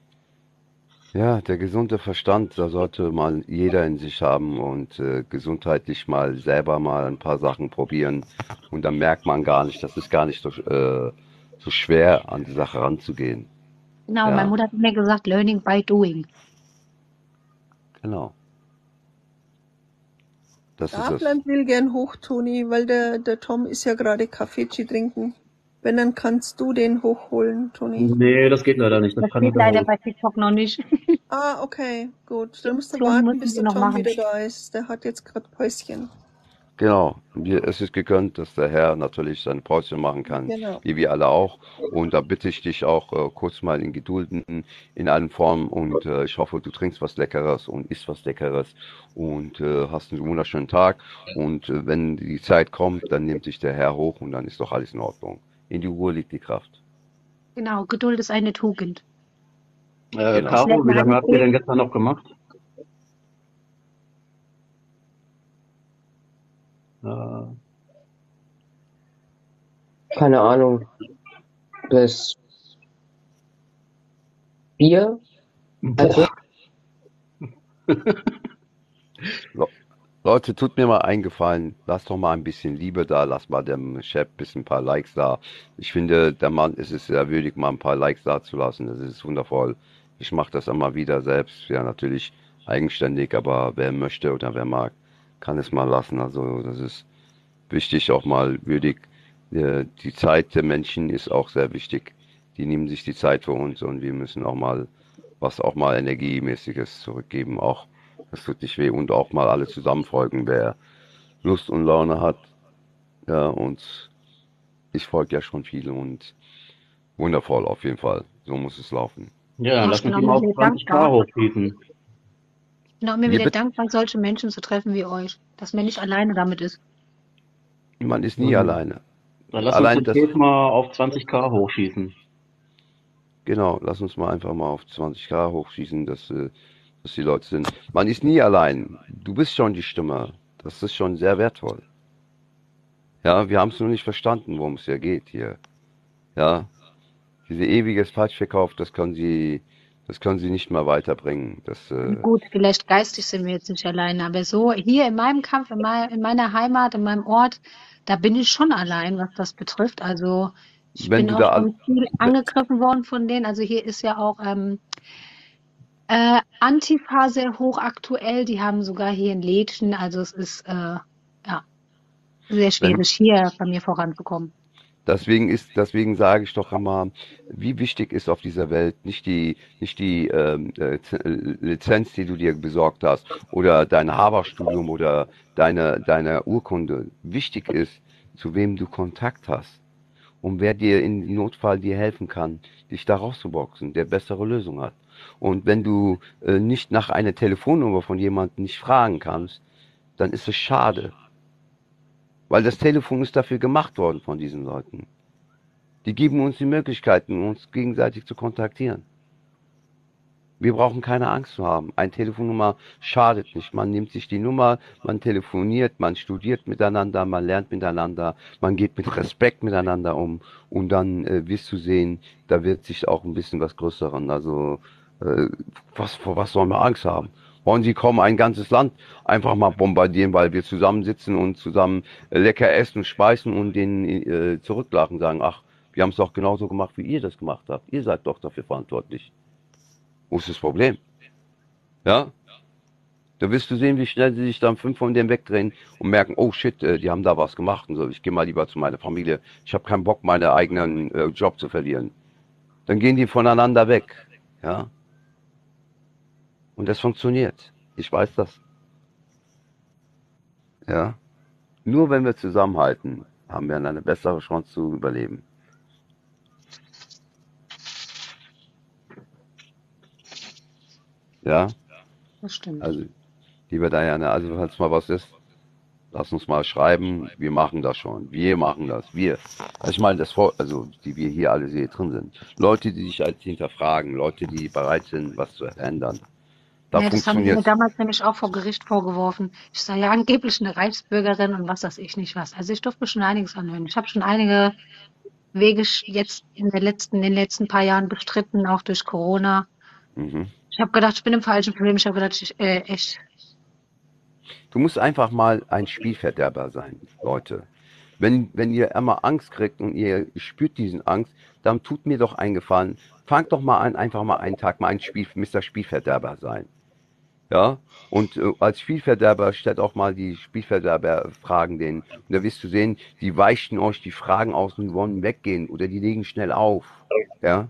Ja, der gesunde Verstand, da sollte mal jeder in sich haben und äh, gesundheitlich mal selber mal ein paar Sachen probieren. Und dann merkt man gar nicht, das ist gar nicht so, äh, so schwer, an die Sache ranzugehen. Genau, meine Ja, Mutter hat mir gesagt, learning by doing. genau. Das ist es. Abland will gern hoch, Toni, weil der, der Tom ist ja gerade Kaffeechi trinken. Wenn, dann kannst du den hochholen, Toni. Nee, das geht leider nicht. Das Das kann geht leider bei TikTok noch nicht. [LAUGHS] Ah, okay, gut. Dann musst du warten, bis der noch Tom machen. wieder da ist. Der hat jetzt gerade Päuschen. Genau. Es ist gegönnt, dass der Herr natürlich seine Pause machen kann, Genau. wie wir alle auch. Und da bitte ich dich auch äh, kurz mal in Gedulden in allen Formen. Und äh, ich hoffe, du trinkst was Leckeres und isst was Leckeres und äh, hast einen wunderschönen Tag. Und äh, wenn die Zeit kommt, dann nimmt sich der Herr hoch und dann ist doch alles in Ordnung. In die Ruhe liegt die Kraft. Genau, Geduld ist eine Tugend. Äh, Genau. Caro, wie lange habt ihr denn gestern noch gemacht? Äh, Keine Ahnung. Bis vier? Also, [LAUGHS] Leute, tut mir mal eingefallen, lasst doch mal ein bisschen Liebe da, lasst mal dem Chef ein bisschen ein paar Likes da. Ich finde, der Mann ist es sehr würdig, mal ein paar Likes da zu lassen. Das ist wundervoll. Ich mache das immer wieder selbst, ja natürlich eigenständig, aber wer möchte oder wer mag, kann es mal lassen. Also das ist wichtig, auch mal würdig. Äh, Die Zeit der Menschen ist auch sehr wichtig. Die nehmen sich die Zeit für uns und wir müssen auch mal was auch mal Energiemäßiges zurückgeben. Auch das tut nicht weh und auch mal alle zusammen folgen, wer Lust und Laune hat. Ja, und ich folge ja schon viel und wundervoll auf jeden Fall. So muss es laufen. ja, lass ich bin uns auch ihn mal auf wieder 20k dankbar. hochschießen. Ich bin auch immer Wie wieder bitte? dankbar, solche Menschen zu treffen wie euch. Dass man nicht alleine damit ist. Man ist nie Mhm. alleine. Dann lass uns Allein zu das, mal auf 20k hochschießen. genau, lass uns mal einfach mal auf 20k hochschießen, dass, äh, dass die Leute sind. Man ist nie allein. Du bist schon die Stimme. Das ist schon sehr wertvoll. Ja, wir haben es nur nicht verstanden, worum es hier geht hier. Ja, diese ewiges Falschverkauf, das können sie, das können sie nicht mehr weiterbringen. Das, äh, Gut, vielleicht geistig sind wir jetzt nicht alleine, aber so hier in meinem Kampf, in, mei- in meiner Heimat, in meinem Ort, da bin ich schon allein, was das betrifft. Also ich wenn bin auch schon viel angegriffen worden von denen. Also hier ist ja auch ähm, äh, Antifa sehr hochaktuell. Die haben sogar hier ein Lädchen. Also es ist äh, ja sehr schwierig, hier bei mir voranzukommen. Deswegen ist, deswegen sage ich doch immer, wie wichtig ist auf dieser Welt nicht die, nicht die ähm, äh, äh, Lizenz, die du dir besorgt hast, oder dein Harvard-Studium oder deine, deine Urkunde. Wichtig ist, zu wem du Kontakt hast und wer dir in Notfall dir helfen kann, dich da rauszuboxen, der bessere Lösung hat. Und wenn du äh, nicht nach einer Telefonnummer von jemandem nicht fragen kannst, dann ist es schade. Weil das Telefon ist dafür gemacht worden von diesen Leuten. Die geben uns die Möglichkeiten, uns gegenseitig zu kontaktieren. Wir brauchen keine Angst zu haben. Eine Telefonnummer schadet nicht. Man nimmt sich die Nummer, man telefoniert, man studiert miteinander, man lernt miteinander, man geht mit Respekt miteinander um und dann äh, wirst du sehen, da wird sich auch ein bisschen was Größeren. Also was, vor was sollen wir Angst haben? Wollen Sie kommen, ein ganzes Land einfach mal bombardieren, weil wir zusammensitzen und zusammen äh, lecker essen, speisen und denen äh, zurücklachen, sagen, ach, wir haben es doch genauso gemacht, wie ihr das gemacht habt. Ihr seid doch dafür verantwortlich. Wo ist das Problem? Ja? Da wirst du sehen, wie schnell sie sich dann fünf von denen wegdrehen und merken, oh shit, äh, die haben da was gemacht und so. Ich gehe mal lieber zu meiner Familie. Ich habe keinen Bock, meinen eigenen äh, Job zu verlieren. Dann gehen die voneinander weg. Ja? Und das funktioniert. Ich weiß das. Ja? Nur wenn wir zusammenhalten, haben wir eine bessere Chance zu überleben. Ja? Das stimmt. Also, liebe Diana, also falls mal was ist, lass uns mal schreiben. Wir machen das schon. Wir machen das. Wir. Also ich meine, das vor, also die wir hier alle hier drin sind. Leute, die sich halt hinterfragen, Leute, die bereit sind, was zu ändern. Da Ja, das haben sie mir damals nämlich auch vor Gericht vorgeworfen. Ich sei ja angeblich eine Reichsbürgerin und was weiß ich nicht was. Also ich durfte mir schon einiges anhören. Ich habe schon einige Wege jetzt in den letzten, in den letzten paar Jahren bestritten, auch durch Corona. Mhm. Ich habe gedacht, ich bin im falschen Film. Ich habe gedacht, ich, äh, echt. Du musst einfach mal ein Spielverderber sein, Leute. Wenn, wenn ihr immer Angst kriegt und ihr spürt diesen Angst, dann tut mir doch einen Gefallen. Fangt doch mal an, einfach mal einen Tag mal ein Spiel, Mr. Spielverderber sein. Ja, und äh, als Spielverderber stellt auch mal die Spielverderber Fragen denen. Und da wirst du sehen, die weichen euch die Fragen aus und die wollen weggehen oder die legen schnell auf. Ja,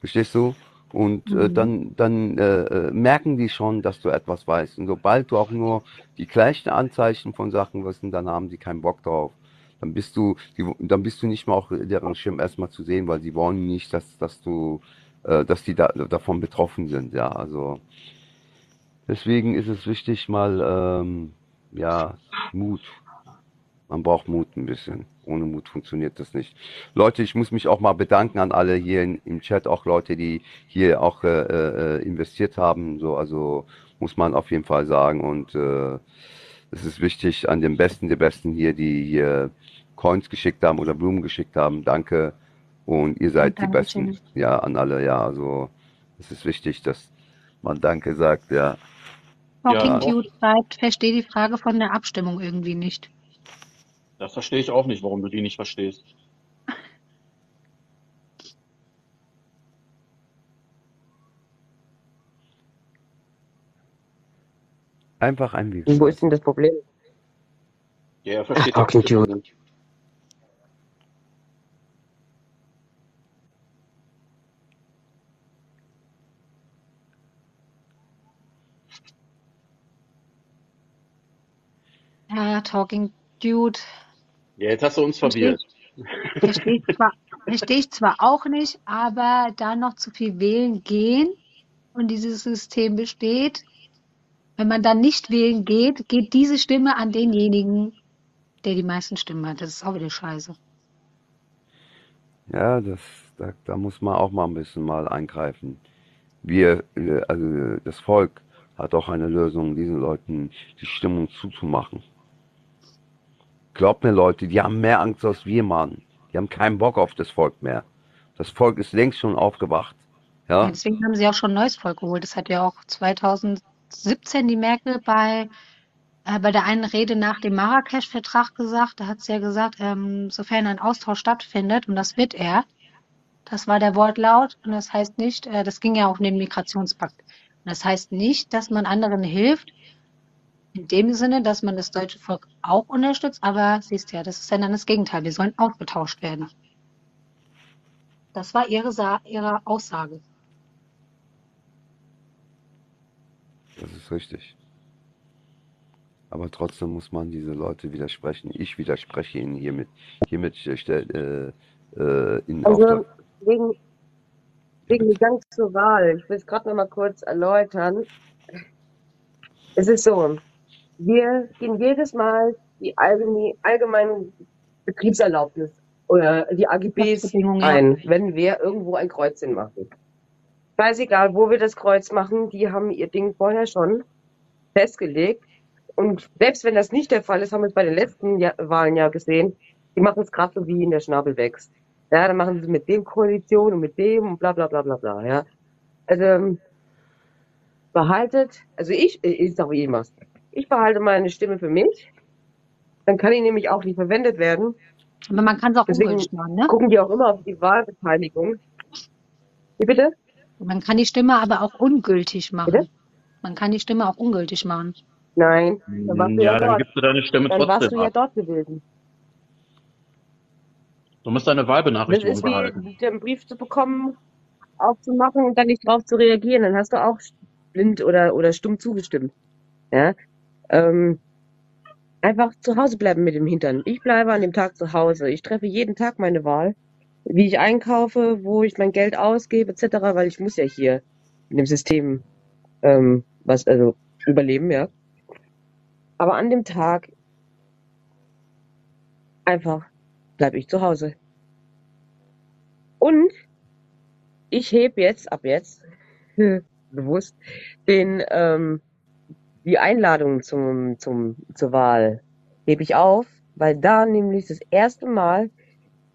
verstehst du? Und äh, Mhm. dann, dann äh, äh, merken die schon, dass du etwas weißt. Und sobald du auch nur die gleichen Anzeichen von Sachen wissen, dann haben sie keinen Bock drauf. Dann bist du, die, dann bist du nicht mal auch deren Schirm erstmal zu sehen, weil sie wollen nicht, dass, dass du, äh, dass die da, davon betroffen sind. Ja, also deswegen ist es wichtig, mal ähm, ja Mut, Man braucht Mut ein bisschen. Ohne Mut funktioniert das nicht. Leute, ich muss mich auch mal bedanken an alle hier in, im Chat, auch Leute, die hier auch äh, äh, investiert haben. So, also muss man auf jeden Fall sagen. Und äh, es ist wichtig an den Besten der Besten hier, die hier Coins geschickt haben oder Blumen geschickt haben. Danke. Und ihr seid die Dankeschön. Besten. Ja, an alle, ja. Also es ist wichtig, dass man Danke sagt, ja. Talking Ja, Dude schreibt, verstehe die Frage von der Abstimmung irgendwie nicht. das verstehe ich auch nicht, warum du die nicht verstehst. Einfach ein Wo Website. ist denn das Problem? Ja, er versteht die Talking Abstimmung Dude. nicht. Ja, Talking Dude Ja, jetzt hast du uns verstehe verwirrt. verstehe ich zwar, verstehe ich zwar auch nicht, aber da noch zu viel wählen gehen und dieses System besteht, wenn man dann nicht wählen geht, geht diese Stimme an denjenigen, der die meisten Stimmen hat. Das ist auch wieder scheiße. Ja, das, da, da muss man auch mal ein bisschen mal eingreifen. Wir, äh, also das Volk hat auch eine Lösung, diesen Leuten die Stimmung zuzumachen. Glaubt mir, Leute, die haben mehr Angst als wir, Mann. Die haben keinen Bock auf das Volk mehr. Das Volk ist längst schon aufgewacht. Ja, deswegen haben sie auch schon neues Volk geholt. Das hat ja auch 2017 die Merkel bei, äh, bei der einen Rede nach dem Marrakesch-Vertrag gesagt. Da hat sie ja gesagt, ähm, sofern ein Austausch stattfindet, und das wird er, das war der Wortlaut, und das heißt nicht, äh, das ging ja auch um den Migrationspakt. Und das heißt nicht, dass man anderen hilft, in dem Sinne, dass man das deutsche Volk auch unterstützt, aber siehst ja, das ist ja dann das Gegenteil. Wir sollen ausgetauscht werden. Das war ihre, Sa ihre Aussage. das ist richtig. Aber trotzdem muss man diese Leute widersprechen. Ich widerspreche ihnen hiermit. Hiermit stell, äh, äh, in Also Auftrag. wegen, wegen dem Gang zur Wahl, ich will es gerade noch mal kurz erläutern. Es ist so, wir gehen jedes Mal die allgemeine, allgemeine Betriebserlaubnis oder die AGBs ein, wenn wir irgendwo ein Kreuzchen machen. Scheißegal, wo wir das Kreuz machen, die haben ihr Ding vorher schon festgelegt. Und selbst wenn das nicht der Fall ist, haben wir es bei den letzten ja Wahlen ja gesehen, die machen es gerade so wie in der Schnabel wächst. Ja, dann machen sie mit dem Koalition und mit dem und bla bla bla bla bla, ja. Also ähm, behaltet, also ich, ich sag wie immer, ich behalte meine Stimme für mich, dann kann die nämlich auch nicht verwendet werden. Aber man kann es auch Deswegen ungültig machen, ne? gucken die auch immer auf die Wahlbeteiligung. Wie bitte? Man kann die Stimme aber auch ungültig Bitte? machen. Man kann die Stimme auch ungültig machen. Nein, dann warst du ja Ja, dann dort. gibst du deine Stimme Dann warst trotzdem du ja ab. dort gewesen. Du musst deine Das Wahlbenachrichtigung ist wie behalten. den Brief zu bekommen, aufzumachen und dann nicht drauf zu reagieren. Dann hast du auch blind oder, oder stumm zugestimmt. Ja? Ähm, einfach zu Hause bleiben mit dem Hintern. Ich bleibe an dem Tag zu Hause. Ich treffe jeden Tag meine Wahl, wie ich einkaufe, wo ich mein Geld ausgebe, etc., weil ich muss ja hier in dem System ähm, was, also überleben, ja. Aber an dem Tag einfach bleibe ich zu Hause. Und ich heb jetzt, ab jetzt, [LAUGHS] bewusst, den, ähm, die Einladung zum, zum, zur Wahl hebe ich auf, weil da nämlich das erste Mal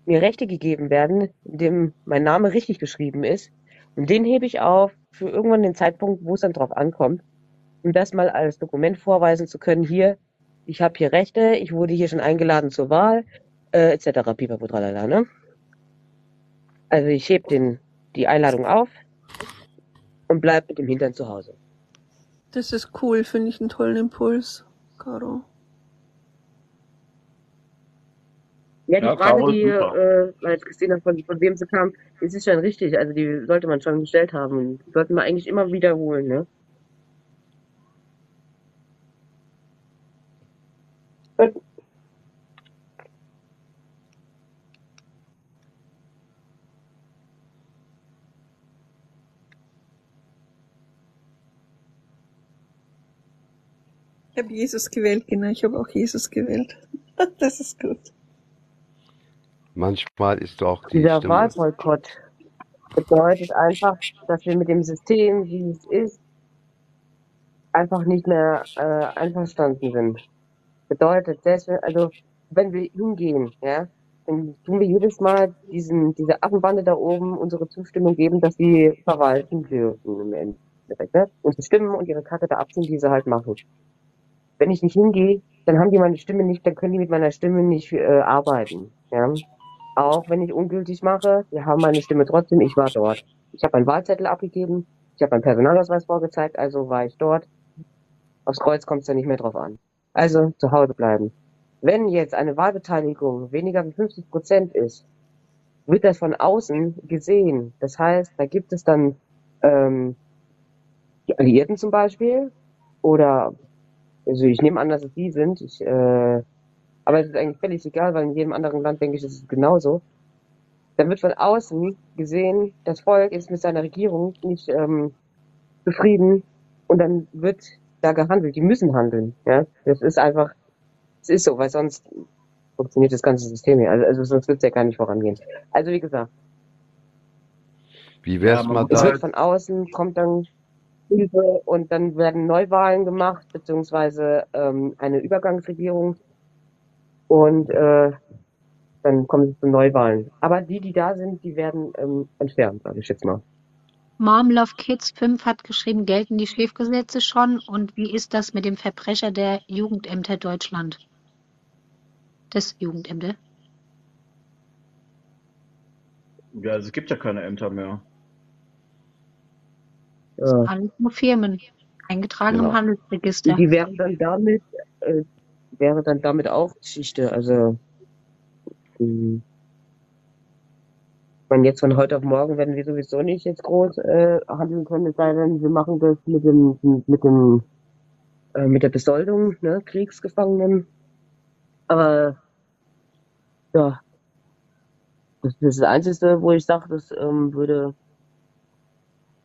mir Rechte gegeben werden, in dem mein Name richtig geschrieben ist. Und den hebe ich auf für irgendwann den Zeitpunkt, wo es dann drauf ankommt, um das mal als Dokument vorweisen zu können. Hier, ich habe hier Rechte, ich wurde hier schon eingeladen zur Wahl, äh, etc. Pipapo, tralala, ne? Also ich heb den, die Einladung auf und bleib mit dem Hintern zu Hause. Das ist cool, finde ich einen tollen Impuls, Caro. Ja, die Ja, Frage, die, äh, weil jetzt Christina von, von wem sie kam, ist schon richtig. Also die sollte man schon gestellt haben. Die sollte man eigentlich immer wiederholen, ne? Und Ich habe Jesus gewählt, genau. Ich habe auch Jesus gewählt. [LAUGHS] Das ist gut. Manchmal ist doch die Dieser Stimme. Wahlboykott bedeutet einfach, dass wir mit dem System, wie es ist, einfach nicht mehr äh, einverstanden sind. Bedeutet, selbst wenn, also wenn wir hingehen, ja, dann tun wir jedes Mal diesen, diese Affenbande da oben unsere Zustimmung geben, dass sie verwalten dürfen im Endeffekt, ne? Und bestimmen und ihre Kacke da abziehen, die sie halt machen. Wenn ich nicht hingehe, dann haben die meine Stimme nicht, dann können die mit meiner Stimme nicht äh, arbeiten, ja. Auch wenn ich ungültig mache, die haben meine Stimme trotzdem, ich war dort. Ich habe einen Wahlzettel abgegeben, ich habe meinen Personalausweis vorgezeigt, also war ich dort. Aufs Kreuz kommt es ja nicht mehr drauf an. Also zu Hause bleiben. Wenn jetzt eine Wahlbeteiligung weniger wie 50 Prozent ist, wird das von außen gesehen. Das heißt, da gibt es dann ähm, die Alliierten zum Beispiel oder also ich nehme an, dass es die sind. Ich, äh, aber es ist eigentlich völlig egal, weil in jedem anderen Land denke ich, ist es genauso. Dann wird von außen gesehen, das Volk ist mit seiner Regierung nicht ähm, zufrieden und dann wird da gehandelt. Die müssen handeln. Ja, das ist einfach, es ist so, weil sonst funktioniert das ganze System hier. Also, also sonst wird es ja gar nicht vorangehen. Also wie gesagt, Wie wär's Ja, mal muss es da? wird von außen kommt dann und dann werden Neuwahlen gemacht beziehungsweise ähm, eine Übergangsregierung und äh, dann kommen es zu Neuwahlen. Aber die, die da sind, die werden ähm, entfernt, sage ich jetzt mal. Mom Love Kids 5 hat geschrieben, gelten die Schläfgesetze schon? Und wie ist das mit dem Verbrecher der Jugendämter Deutschland? Des Jugendämter? Ja, also es gibt ja keine Ämter mehr. Ja. Alles nur Firmen. Eingetragen Genau. im Handelsregister. Die wäre dann damit, äh, wäre dann damit auch Geschichte. Also mh, ich meine, jetzt von heute auf morgen werden wir sowieso nicht jetzt groß äh, handeln können, es sei denn, wir machen das mit dem mit dem äh, mit der Besoldung, ne, Kriegsgefangenen. Aber ja, das, das ist das Einzige, wo ich sage, das ähm, würde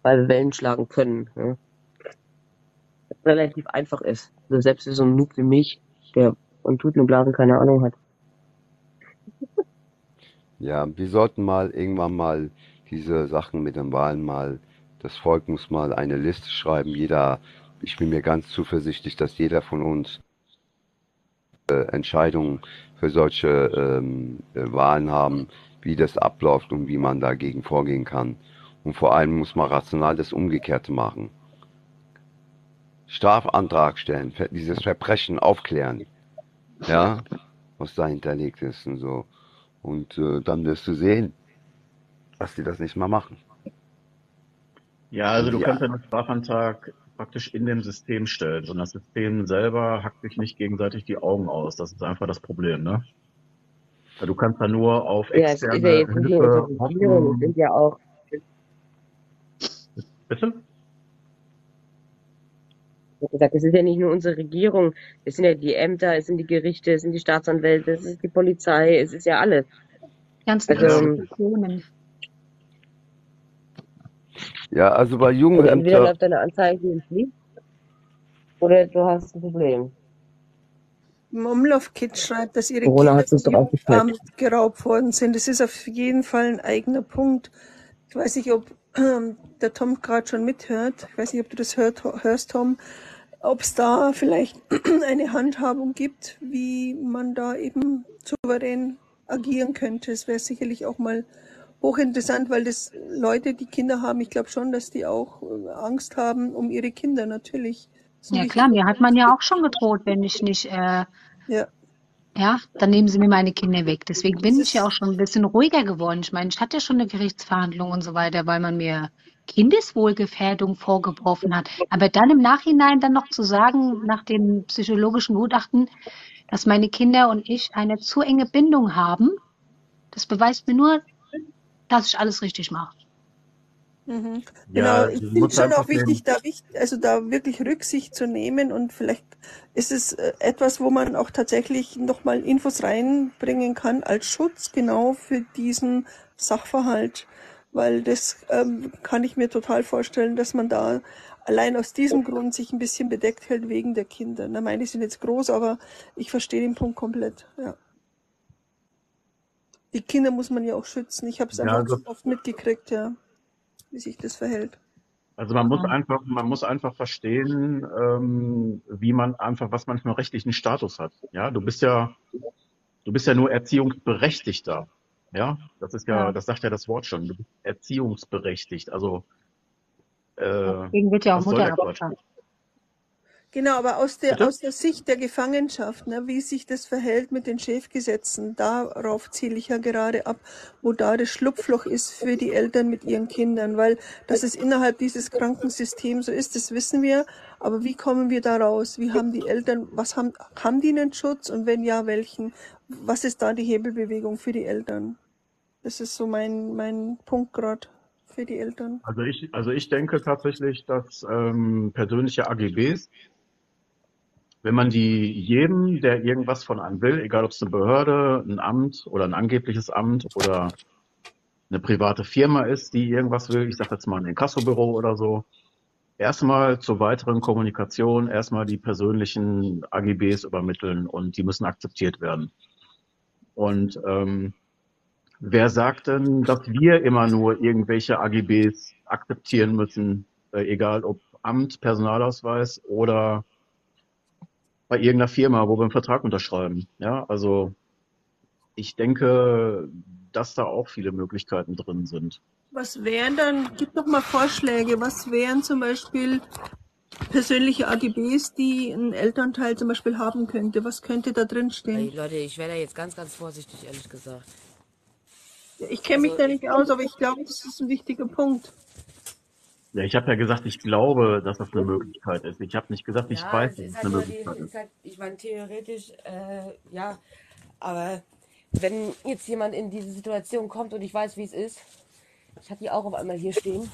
bei Wellen schlagen können. Ne? Relativ einfach ist. Also selbst für so einen Noob wie mich, der von Tuten und Blasen keine Ahnung hat. [LAUGHS] Ja, wir sollten mal irgendwann mal diese Sachen mit den Wahlen mal, das Volk muss mal eine Liste schreiben. Jeder, ich bin mir ganz zuversichtlich, dass jeder von uns äh, Entscheidungen für solche ähm, äh, Wahlen haben, wie das abläuft und wie man dagegen vorgehen kann. Und vor allem muss man rational das Umgekehrte machen. Strafantrag stellen, dieses Verbrechen aufklären, ja, was da hinterlegt ist und so. Und äh, dann wirst du sehen, dass die das nicht mal machen. Ja, also du die, kannst einen Strafantrag praktisch in dem System stellen. Und das System selber hackt sich nicht gegenseitig die Augen aus. Das ist einfach das Problem, ne? Weil Du kannst da nur auf Ja, es ist ja externe nur Hilfe hoffen. sind ja auch, Bitte? wie gesagt, es ist ja nicht nur unsere Regierung, es sind ja die Ämter, es sind die Gerichte, es sind die Staatsanwälte, es ist die Polizei, es ist ja alles. Ganzen Also, Ja. ähm, Institutionen. ja, also bei also entweder Jugendämter, läuft deine Anzeige ins Licht oder du hast ein Problem. Momlove Kids schreibt, dass ihre Corona Kinder hat uns vom doch auch geschmeckt. Jugendamt geraubt worden sind. Das ist auf jeden Fall ein eigener Punkt. Ich weiß nicht, ob der Tom gerade schon mithört. Ich weiß nicht, ob du das hört, hörst, Tom. Ob es da vielleicht [CLEARS THROAT] eine Handhabung gibt, wie man da eben souverän agieren könnte. Das wäre sicherlich auch mal hochinteressant, weil das Leute, die Kinder haben, ich glaube schon, dass die auch äh, Angst haben um ihre Kinder, natürlich. Ein Ja klar, mir hat man ja auch schon gedroht, wenn ich nicht, äh, Ja, ja, dann nehmen sie mir meine Kinder weg. Deswegen bin ich ja auch schon ein bisschen ruhiger geworden. Ich meine, ich hatte ja schon eine Gerichtsverhandlung und so weiter, weil man mir Kindeswohlgefährdung vorgeworfen hat. Aber dann im Nachhinein dann noch zu sagen, nach dem psychologischen Gutachten, dass meine Kinder und ich eine zu enge Bindung haben, das beweist mir nur, dass ich alles richtig mache. Mhm. Ja, Genau, ich finde schon auch wichtig, da, also da wirklich Rücksicht zu nehmen und vielleicht ist es äh, etwas, wo man auch tatsächlich nochmal Infos reinbringen kann als Schutz genau für diesen Sachverhalt, weil das ähm, kann ich mir total vorstellen, dass man da allein aus diesem Grund sich ein bisschen bedeckt hält wegen der Kinder. Na, meine sind jetzt groß, aber ich verstehe den Punkt komplett. Ja. Die Kinder muss man ja auch schützen. Ich habe es Ja, einfach also, so oft mitgekriegt, ja, wie sich das verhält. also man muss einfach, man muss einfach verstehen, ähm, wie man einfach, was man für einen rechtlichen Status hat. Ja, du bist ja, du bist ja nur Erziehungsberechtigter. Ja, das ist ja, Ja. das sagt ja das Wort schon. Du bist erziehungsberechtigt. Also, äh, Deswegen wird ja auch Mutter. Genau, aber aus der, Bitte? aus der Sicht der Gefangenschaft, ne, wie sich das verhält mit den Schäfgesetzen, darauf ziele ich ja gerade ab, wo da das Schlupfloch ist für die Eltern mit ihren Kindern, weil dass es innerhalb dieses Krankensystems so ist, das wissen wir, aber wie kommen wir da raus? Wie haben die Eltern, was haben, haben die einen Schutz und wenn ja, welchen? Was ist da die Hebelbewegung für die Eltern? Das ist so mein, mein Punkt gerade für die Eltern. Also ich, also ich denke tatsächlich, dass ähm, persönliche AGBs, wenn man die jedem, der irgendwas von einem will, egal ob es eine Behörde, ein Amt oder ein angebliches Amt oder eine private Firma ist, die irgendwas will, ich sage jetzt mal ein Inkassobüro oder so, erstmal zur weiteren Kommunikation erstmal die persönlichen AGBs übermitteln und die müssen akzeptiert werden. Und ähm, wer sagt denn, dass wir immer nur irgendwelche AGBs akzeptieren müssen, äh, egal ob Amt, Personalausweis oder bei irgendeiner Firma, wo wir einen Vertrag unterschreiben? Ja, also ich denke, dass da auch viele Möglichkeiten drin sind. Was wären dann, gib doch mal Vorschläge, was wären zum Beispiel persönliche AGBs, die ein Elternteil zum Beispiel haben könnte? Was könnte da drin stehen? Leute, ich wäre da jetzt ganz, ganz vorsichtig, ehrlich gesagt. Ich kenne mich Also da ich, nicht aus, aber ich glaube, das ist ein wichtiger Punkt. Ja, ich habe ja gesagt, ich glaube, dass das eine Möglichkeit ist. Ich habe nicht gesagt, ich ja, weiß, es dass ist es halt eine die, Möglichkeit es ist. halt, ich meine, theoretisch, äh, ja, aber wenn jetzt jemand in diese Situation kommt und ich weiß, wie es ist, ich hatte die auch auf einmal hier stehen,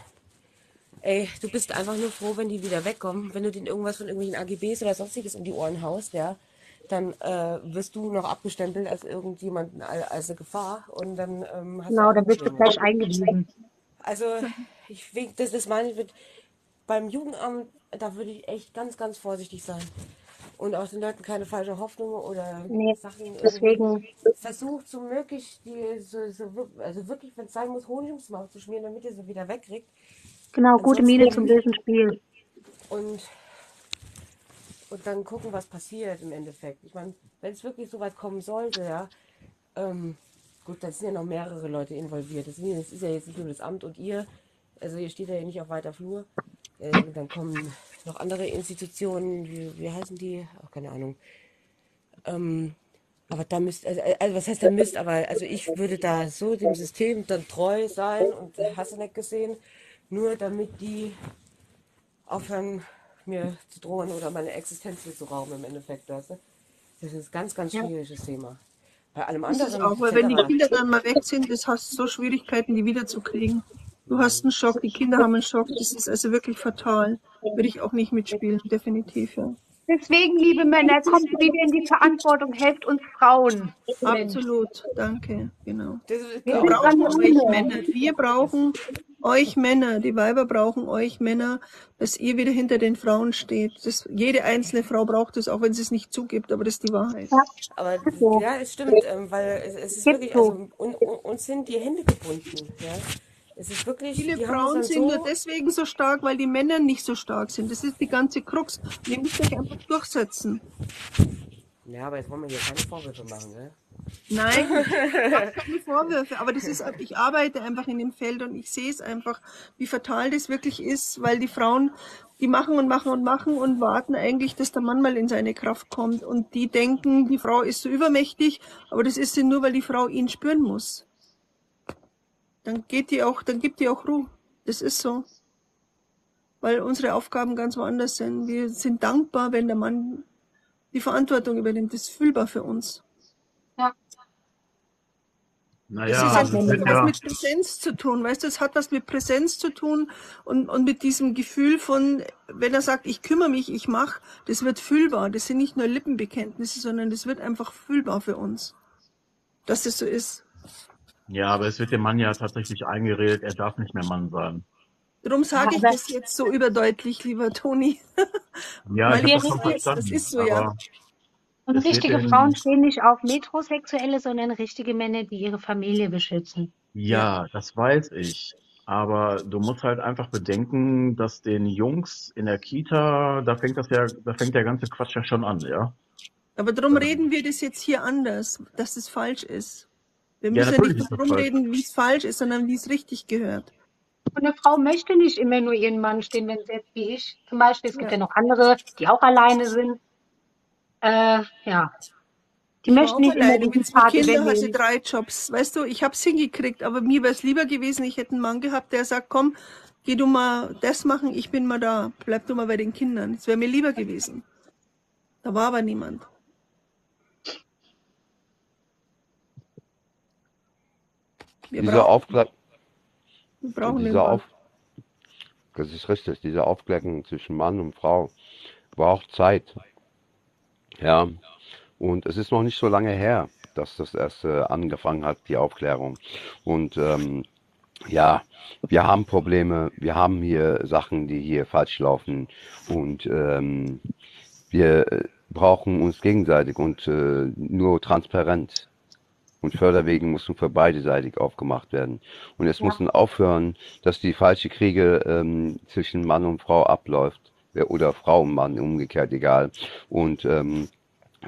ey, du bist einfach nur froh, wenn die wieder wegkommen. Wenn du denen irgendwas von irgendwelchen AGBs oder sonstiges um die Ohren haust, ja, dann äh, wirst du noch abgestempelt als irgendjemand, al- als eine Gefahr und dann ähm, hast du Genau, dann bist du Probleme. gleich eingewiesen. Also, ich das, das meine ich mit, beim Jugendamt, da würde ich echt ganz, ganz vorsichtig sein. Und auch den Leuten keine falsche Hoffnung oder Nee, Sachen deswegen, Versucht so möglich, die, so, so, also wirklich, wenn es sein muss, Honig ums Maul zu schmieren, damit ihr sie wieder wegkriegt. genau, gute Miene zum Ansonsten, bösen Spiel. und, und dann gucken, was passiert im Endeffekt. Ich meine, wenn es wirklich so weit kommen sollte, ja, ähm, gut, da sind ja noch mehrere Leute involviert. Das ist ja jetzt nicht nur das Amt und ihr, also ihr steht ja nicht auf weiter Flur. Äh, dann kommen noch andere Institutionen, wie, wie heißen die? Auch keine Ahnung. Ähm, aber da müsst, also, also was heißt da müsst, aber also ich würde da so dem System dann treu sein und hast du nicht gesehen, nur damit die aufhören, mir zu drohen oder meine Existenz mir zu rauben im Endeffekt, weißt du? Das ist ein ganz, ganz Ja. schwieriges Thema. Bei allem Ist es anderen auch, weil wenn die etc. Kinder dann mal weg sind, das hast du so Schwierigkeiten, die wiederzukriegen. Du hast einen Schock, die Kinder haben einen Schock, das ist also wirklich fatal. Würde ich auch nicht mitspielen, definitiv, ja. Deswegen, liebe Männer, kommt wieder in die Verantwortung, helft uns Frauen. Absolut, danke, genau. Wir brauchen euch. Männer. Wir brauchen euch Männer. Die Weiber brauchen euch Männer, dass ihr wieder hinter den Frauen steht. Das, jede einzelne Frau braucht es, auch wenn sie es nicht zugibt, aber das ist die Wahrheit. Ja, Aber ja, es stimmt, ähm, weil es, es ist wirklich, so. also un, un, uns sind die Hände gebunden. Ja? Es ist wirklich, Viele Frauen dann sind nur so, deswegen so stark, weil die Männer nicht so stark sind. Das ist die ganze Krux. Ihr müsst euch einfach durchsetzen. ja, aber jetzt wollen wir hier keine Vorwürfe machen, ne? Nein, [LAUGHS] ich habe keine Vorwürfe, aber das ist, ich arbeite einfach in dem Feld und ich sehe es einfach, wie fatal das wirklich ist, weil die Frauen, die machen und machen und machen und warten eigentlich, dass der Mann mal in seine Kraft kommt und die denken, die Frau ist so übermächtig, aber das ist sie nur, weil die Frau ihn spüren muss. Dann geht die auch, dann gibt die auch Ruhe. Das ist so. Weil unsere Aufgaben ganz woanders sind. Wir sind dankbar, wenn der Mann die Verantwortung übernimmt. Das ist fühlbar für uns. Ja, Das Naja, ist also hat was ja, mit Präsenz zu tun, weißt du, es hat was mit Präsenz zu tun und, und mit diesem Gefühl von, wenn er sagt, ich kümmere mich, ich mache, das wird fühlbar. Das sind nicht nur Lippenbekenntnisse, sondern das wird einfach fühlbar für uns, dass es so ist. Ja, aber es wird dem Mann ja tatsächlich eingeredet, er darf nicht mehr Mann sein. Darum sage ich das jetzt so überdeutlich, lieber Toni. [LAUGHS] Ja, Weil ich das schon das ist, das verstanden. ist so, ja. Und richtige Frauen stehen nicht auf Metrosexuelle, sondern richtige Männer, die ihre Familie beschützen. Ja. ja, das weiß ich. Aber du musst halt einfach bedenken, dass den Jungs in der Kita, da fängt das ja, da fängt der ganze Quatsch ja schon an, ja. Aber darum Ähm, reden wir das jetzt hier anders, dass es falsch ist. Wir ja, müssen ja nicht darum reden, wie es falsch ist, sondern wie es richtig gehört. Und eine Frau möchte nicht immer nur ihren Mann stehen, wenn sie jetzt wie ich zum Beispiel, es gibt Ja. ja noch andere, die auch alleine sind. Äh, ja, die Ich möchten nicht immer alleine mit diesen Part Kindern, hatte drei Jobs. Weißt du, ich habe es hingekriegt, aber mir wäre es lieber gewesen, ich hätte einen Mann gehabt, der sagt, komm, geh du mal das machen, ich bin mal da, bleib du mal bei den Kindern. Das wäre mir lieber gewesen. Da war aber niemand. Wir Dieser den dieser. Auf das ist richtig, diese Aufklärung zwischen Mann und Frau braucht Zeit. Ja. Und es ist noch nicht so lange her, dass das erst äh, angefangen hat, die Aufklärung. Und ähm, ja, wir haben Probleme, wir haben hier Sachen, die hier falsch laufen und ähm, wir äh, brauchen uns gegenseitig und äh, nur transparent. Und Förderwegen müssen für beideseitig aufgemacht werden. Und es Ja. müssen aufhören, dass die falsche Kriege ähm, zwischen Mann und Frau abläuft. Ja, Oder Frau und Mann, umgekehrt, egal. Und ähm,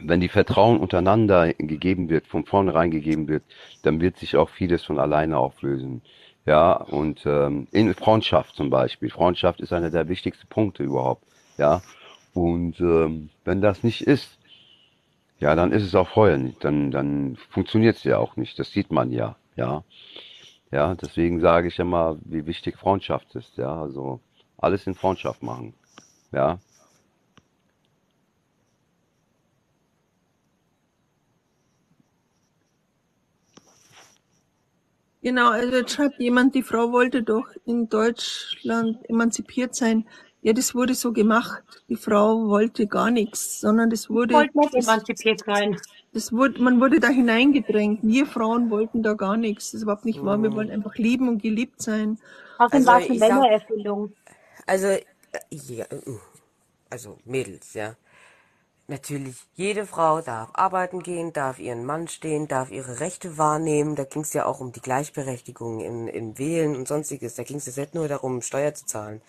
wenn die Vertrauen untereinander gegeben wird, von vornherein gegeben wird, dann wird sich auch vieles von alleine auflösen. Ja, und ähm, in Freundschaft zum Beispiel. Freundschaft ist einer der wichtigsten Punkte überhaupt. Ja, und ähm, wenn das nicht ist, ja, dann ist es auch vorher nicht. Dann, dann funktioniert es ja auch nicht. Das sieht man ja. Ja, ja. Deswegen sage ich immer, wie wichtig Freundschaft ist. Ja, also alles in Freundschaft machen. Ja. Genau, also jetzt schreibt jemand, die Frau wollte doch in Deutschland emanzipiert sein. Ja, das wurde so gemacht. Die Frau wollte gar nichts, sondern das wurde, wollte nicht emanzipiert sein. das wurde, man wurde da hineingedrängt. Wir Frauen wollten da gar nichts. Das ist überhaupt nicht wahr. Wir wollen einfach lieben und geliebt sein. Außerdem Also war es eine Männererfindung. also, äh, ja, äh, also Mädels, ja. Natürlich, jede Frau darf arbeiten gehen, darf ihren Mann stehen, darf ihre Rechte wahrnehmen. Da ging es ja auch um die Gleichberechtigung in, in Wählen und sonstiges. Da ging es jetzt nicht nur darum, Steuer zu zahlen.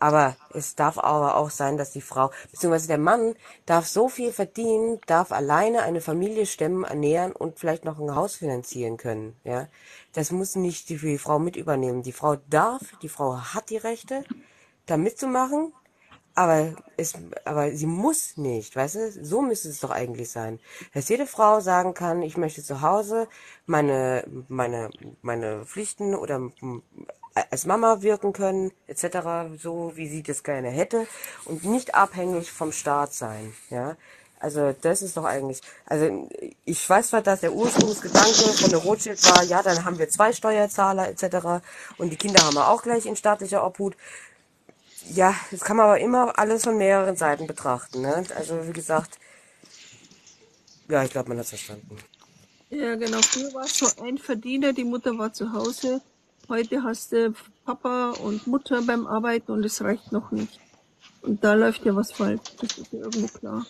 Aber es darf aber auch sein, dass die Frau, beziehungsweise der Mann darf so viel verdienen, darf alleine eine Familie stemmen, ernähren und vielleicht noch ein Haus finanzieren können. Ja, das muss nicht die, die Frau mit übernehmen. Die Frau darf, die Frau hat die Rechte, da mitzumachen, aber es, aber sie muss nicht, weißt du? So müsste es doch eigentlich sein, dass jede Frau sagen kann, ich möchte zu Hause meine meine meine Pflichten oder als Mama wirken können, etc., so wie sie das gerne hätte und nicht abhängig vom Staat sein, ja. Also das ist doch eigentlich, also ich weiß zwar, dass der Ursprungsgedanke von der Rothschild war, ja, dann haben wir zwei Steuerzahler etc. und die Kinder haben wir auch gleich in staatlicher Obhut. Ja, das kann man aber immer alles von mehreren Seiten betrachten. Ne? Also wie gesagt, ja, ich glaube, man hat verstanden. Ja, genau. Früher war es so ein Verdiener, die Mutter war zu Hause. Heute hast du Papa und Mutter beim Arbeiten und es reicht noch nicht. Und da läuft ja was falsch. Das ist ja irgendwo klar.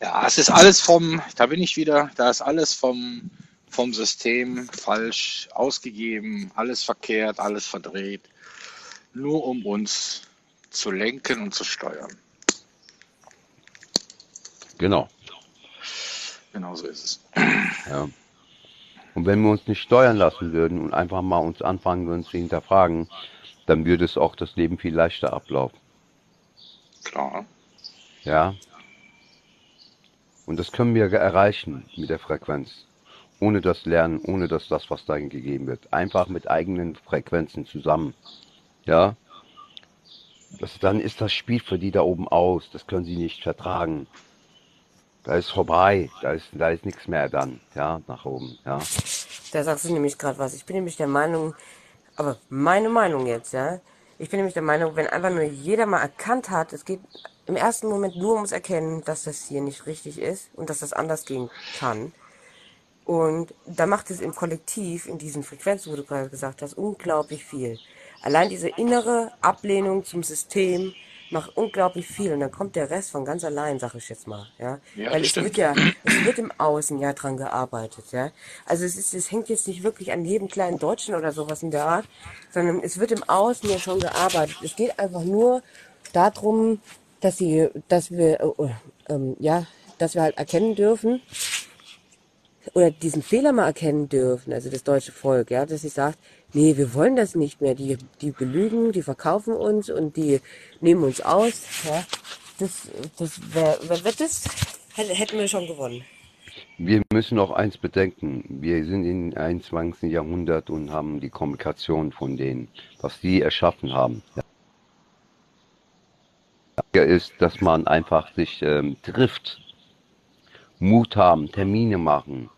Ja, es ist alles vom, da bin ich wieder, da ist alles vom, vom System falsch ausgegeben, alles verkehrt, alles verdreht, nur um uns zu lenken und zu steuern. Genau. Genau so ist es. Ja. Und wenn wir uns nicht steuern lassen würden und einfach mal uns anfangen würden zu hinterfragen, dann würde es auch das Leben viel leichter ablaufen. Klar. Ja. Und das können wir erreichen mit der Frequenz. Ohne das Lernen, ohne dass das, was da gegeben wird. Einfach mit eigenen Frequenzen zusammen. Ja. Das, dann ist das Spiel für die da oben aus. Das können sie nicht vertragen. Da ist vorbei. Da ist, da ist nichts mehr dann. Ja, nach oben. Ja. Da sagst du nämlich gerade was. Ich bin nämlich der Meinung, aber meine Meinung jetzt, ja. Ich bin nämlich der Meinung, wenn einfach nur jeder mal erkannt hat, es geht im ersten Moment nur ums Erkennen, dass das hier nicht richtig ist und dass das anders gehen kann. Und da macht es im Kollektiv, in diesen Frequenzen, wo du gerade gesagt hast, unglaublich viel. Allein diese innere Ablehnung zum System macht unglaublich viel und dann kommt der Rest von ganz allein, sag ich jetzt mal, ja. Ja, Weil es wird stimmt. ja, es wird im Außen ja dran gearbeitet, ja. Also es ist, es hängt jetzt nicht wirklich an jedem kleinen Deutschen oder sowas in der Art, sondern es wird im Außen ja schon gearbeitet. Es geht einfach nur darum, dass sie, dass wir, äh, äh, ähm, ja, dass wir halt erkennen dürfen, oder diesen Fehler mal erkennen dürfen, also das deutsche Volk, ja, dass sie sagt, nee, wir wollen das nicht mehr, die, die belügen, die verkaufen uns und die nehmen uns aus, ja, das, das wär, wär, wär das hätte- hätten wir schon gewonnen. Wir müssen auch eins bedenken. Wir sind im 21. Jahrhundert und haben die Kommunikation von denen, was sie erschaffen haben. Ja, ist, dass man einfach sich ähm, trifft, Mut haben, Termine machen,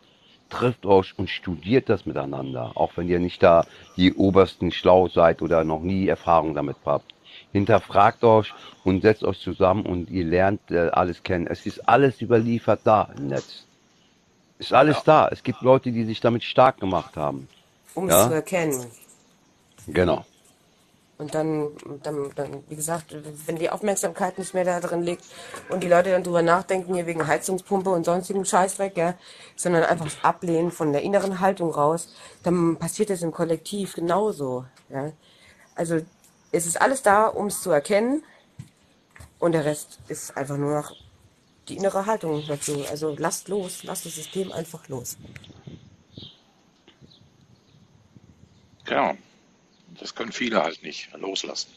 trifft euch und studiert das miteinander, auch wenn ihr nicht da die obersten schlau seid oder noch nie Erfahrung damit habt. Hinterfragt euch und setzt euch zusammen und ihr lernt äh, alles kennen. Es ist alles überliefert da im Netz. Ist alles Ja. da. Es gibt Leute, die sich damit stark gemacht haben. Um es zu erkennen. genau. Und dann, dann, dann, wie gesagt, wenn die Aufmerksamkeit nicht mehr da drin liegt und die Leute dann drüber nachdenken, hier wegen Heizungspumpe und sonstigen Scheißdreck, ja, sondern einfach das Ablehnen von der inneren Haltung raus, dann passiert das im Kollektiv genauso, ja. Also, es ist alles da, um es zu erkennen und der Rest ist einfach nur noch die innere Haltung dazu. Also, lasst los, lasst das System einfach los. Genau. Das können viele halt nicht loslassen.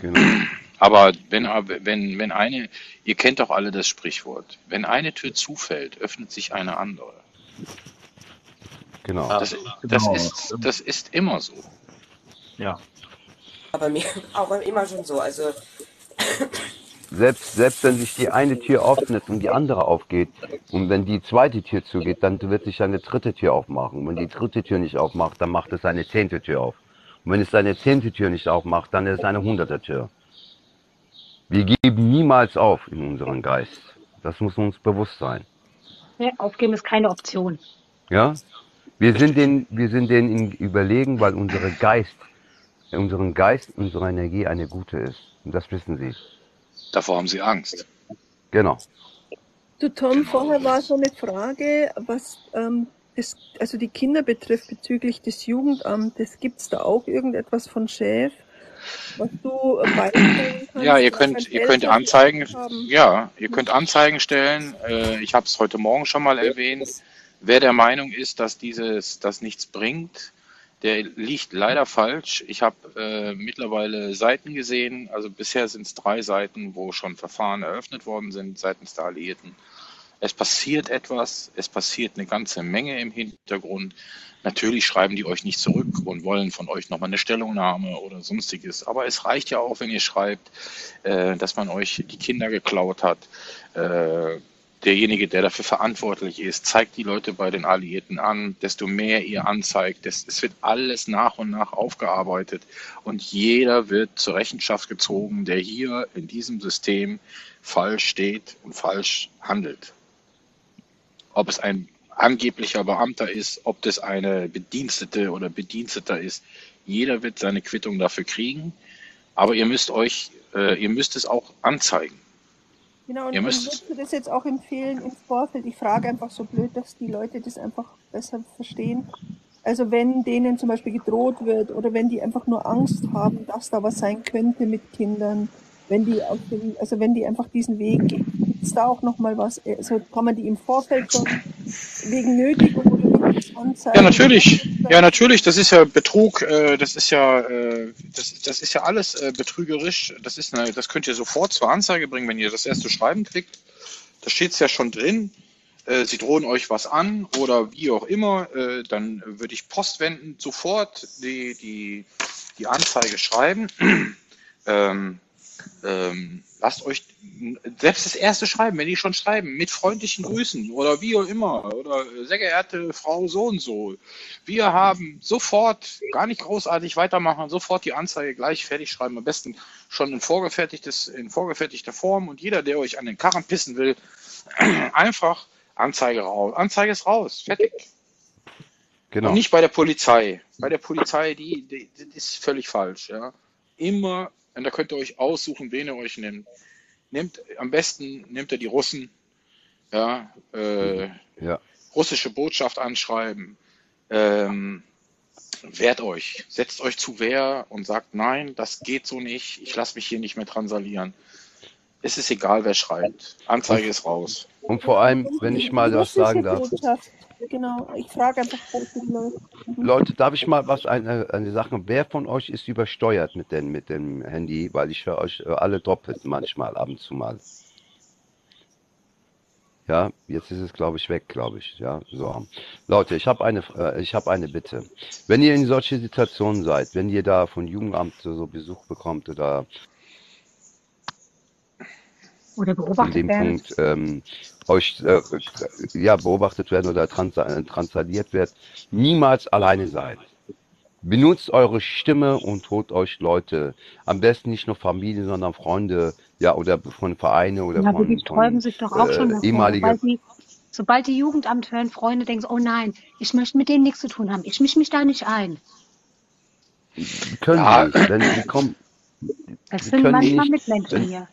Genau. Aber wenn, wenn, wenn eine, ihr kennt doch alle das Sprichwort, wenn eine Tür zufällt, öffnet sich eine andere. Genau. Das, das, genau. ist, das ist immer so. Ja. Aber mir auch immer schon so, also, Selbst, selbst wenn sich die eine Tür öffnet und die andere aufgeht und wenn die zweite Tür zugeht, dann wird sich eine dritte Tür aufmachen. Und wenn die dritte Tür nicht aufmacht, dann macht es eine zehnte Tür auf. Und wenn es eine zehnte Tür nicht aufmacht, dann ist es eine hunderte Tür. Wir geben niemals auf in unserem Geist. Das muss uns bewusst sein. Ja, aufgeben ist keine Option. Ja? Wir sind den, wir sind denen überlegen, weil unsere Geist, unseren Geist, unsere Energie eine gute ist. Und das wissen sie. Davor haben sie Angst. Genau. Du Tom, vorher war so eine Frage, was ähm, das, also die Kinder betrifft bezüglich des Jugendamtes. Gibt es da auch irgendetwas von Chef, was du beistellen kannst? Ja, ihr könnt, ihr könnt Anzeigen, ja, ihr könnt Anzeigen stellen. Äh, ich habe es heute Morgen schon mal erwähnt. Wer der Meinung ist, dass dieses, das nichts bringt, der liegt leider falsch. Ich habe äh, mittlerweile Seiten gesehen, also bisher sind es drei Seiten, wo schon Verfahren eröffnet worden sind seitens der Alliierten. Es passiert etwas, es passiert eine ganze Menge im Hintergrund. Natürlich schreiben die euch nicht zurück und wollen von euch nochmal eine Stellungnahme oder sonstiges. Aber es reicht ja auch, wenn ihr schreibt, äh, dass man euch die Kinder geklaut hat. Äh, derjenige, der dafür verantwortlich ist, zeigt die Leute bei den Alliierten an. Desto mehr ihr anzeigt, es wird alles nach und nach aufgearbeitet und jeder wird zur Rechenschaft gezogen, der hier in diesem System falsch steht und falsch handelt. Ob es ein angeblicher Beamter ist, ob das eine Bedienstete oder Bediensteter ist, jeder wird seine Quittung dafür kriegen. Aber ihr müsst euch, äh, ihr müsst es auch anzeigen. Genau, und, Ihr müsst, würdest du das jetzt auch empfehlen im Vorfeld? Ich frage einfach so blöd, dass die Leute das einfach besser verstehen. Also wenn denen zum Beispiel gedroht wird oder wenn die einfach nur Angst haben, dass da was sein könnte mit Kindern, wenn die auf dem, also wenn die einfach diesen Weg gehen, es da auch nochmal was? Also kann man die im Vorfeld schon wegen Nötigung oder Ja, natürlich. Ja, natürlich. Das ist ja Betrug. Äh, das ist ja, äh, das, das ist ja alles betrügerisch. Das ist eine, das könnt ihr sofort zur Anzeige bringen, wenn ihr das erste Schreiben kriegt. Da steht es ja schon drin. Sie drohen euch was an oder wie auch immer. Dann würde ich postwendend sofort die, die, die Anzeige schreiben. [CLEARS THROAT] ähm, ähm, lasst euch selbst das erste Schreiben, wenn die schon schreiben, mit freundlichen Grüßen oder wie auch immer oder sehr geehrte Frau so und so. Wir haben sofort, gar nicht großartig weitermachen, sofort die Anzeige gleich fertig schreiben, am besten schon in vorgefertigtes, in vorgefertigter Form und jeder, der euch an den Karren pissen will, [CLEARS THROAT] einfach Anzeige raus. Anzeige ist raus, fertig. Genau. Und nicht bei der Polizei. Bei der Polizei, die, die, das ist völlig falsch, ja. Immer, und da könnt ihr euch aussuchen, wen ihr euch nimmt. Nehmt, am besten nehmt ihr die Russen, ja, äh, Ja. russische Botschaft anschreiben, ähm, wehrt euch, setzt euch zu Wehr und sagt, nein, das geht so nicht, ich lasse mich hier nicht mehr transalieren. Es ist egal, wer schreibt. Anzeige ist raus. Und vor allem, wenn ich mal was sagen darf. Botschaft. Genau, ich frage einfach Leute. Leute, darf ich mal was eine, eine Sache? Wer von euch ist übersteuert mit dem, mit dem Handy? Weil ich höre euch alle doppelt manchmal, ab und zu mal. Ja, jetzt ist es, glaube ich, weg, glaube ich. Ja, so. Leute, ich habe eine, äh, ich habe eine Bitte. Wenn ihr in solche Situationen seid, wenn ihr da von Jugendamt so Besuch bekommt oder Oder in beobachtet dem werden. Punkt ähm, euch äh, ja, beobachtet werden oder trans äh, transaliert wird, niemals alleine seid. Benutzt eure Stimme und holt euch Leute. Am besten nicht nur Familie, sondern Freunde, ja, oder von Vereine oder Ja, aber die von, sträuben von sich doch auch schon äh, davor. ehemalige. Sobald die, sobald die Jugendamt hören, Freunde denken, oh nein, ich möchte mit denen nichts zu tun haben. Ich mische mich da nicht ein. Können Ja. sie nicht, denn sie kommen, Das sind können manchmal nicht, Mitmenschen wenn, hier.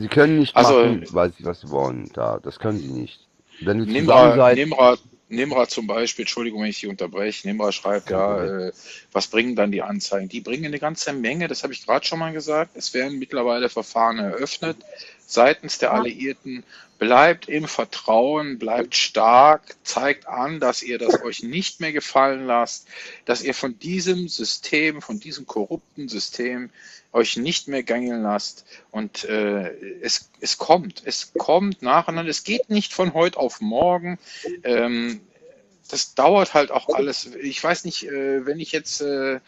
Sie können nicht Also, machen, weil sie was sie wollen. Da, das können sie nicht. Wenn du Nimra, seid, Nimra, Nimra zum Beispiel, Entschuldigung, wenn ich Sie unterbreche, Nimra schreibt ja, Problem. äh, was bringen dann die Anzeigen? Die bringen eine ganze Menge, das habe ich gerade schon mal gesagt. Es werden mittlerweile Verfahren eröffnet seitens der Ja. Alliierten. Bleibt im Vertrauen, bleibt stark, zeigt an, dass ihr das euch nicht mehr gefallen lasst, dass ihr von diesem System, von diesem korrupten System euch nicht mehr gängeln lasst. Und äh, es, es kommt, es kommt nacheinander. Es geht nicht von heute auf morgen. Ähm, das dauert halt auch alles. Ich weiß nicht, äh, wenn ich jetzt, äh,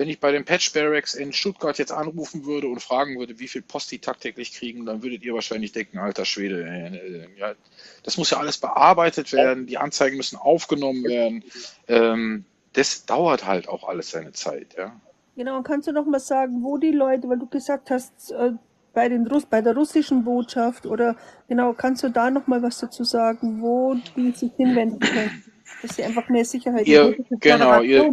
wenn ich bei den Patch Barracks in Stuttgart jetzt anrufen würde und fragen würde, wie viel Post die tagtäglich kriegen, dann würdet ihr wahrscheinlich denken, alter Schwede, äh, ja, das muss ja alles bearbeitet werden, die Anzeigen müssen aufgenommen werden. Ähm, das dauert halt auch alles seine Zeit, ja. Genau, und kannst du noch mal sagen, wo die Leute, weil du gesagt hast, äh, bei den Russ bei der russischen Botschaft oder genau, kannst du da noch mal was dazu sagen, wo die sich hinwenden können, dass sie einfach mehr Sicherheit Ihr, genau, ihr,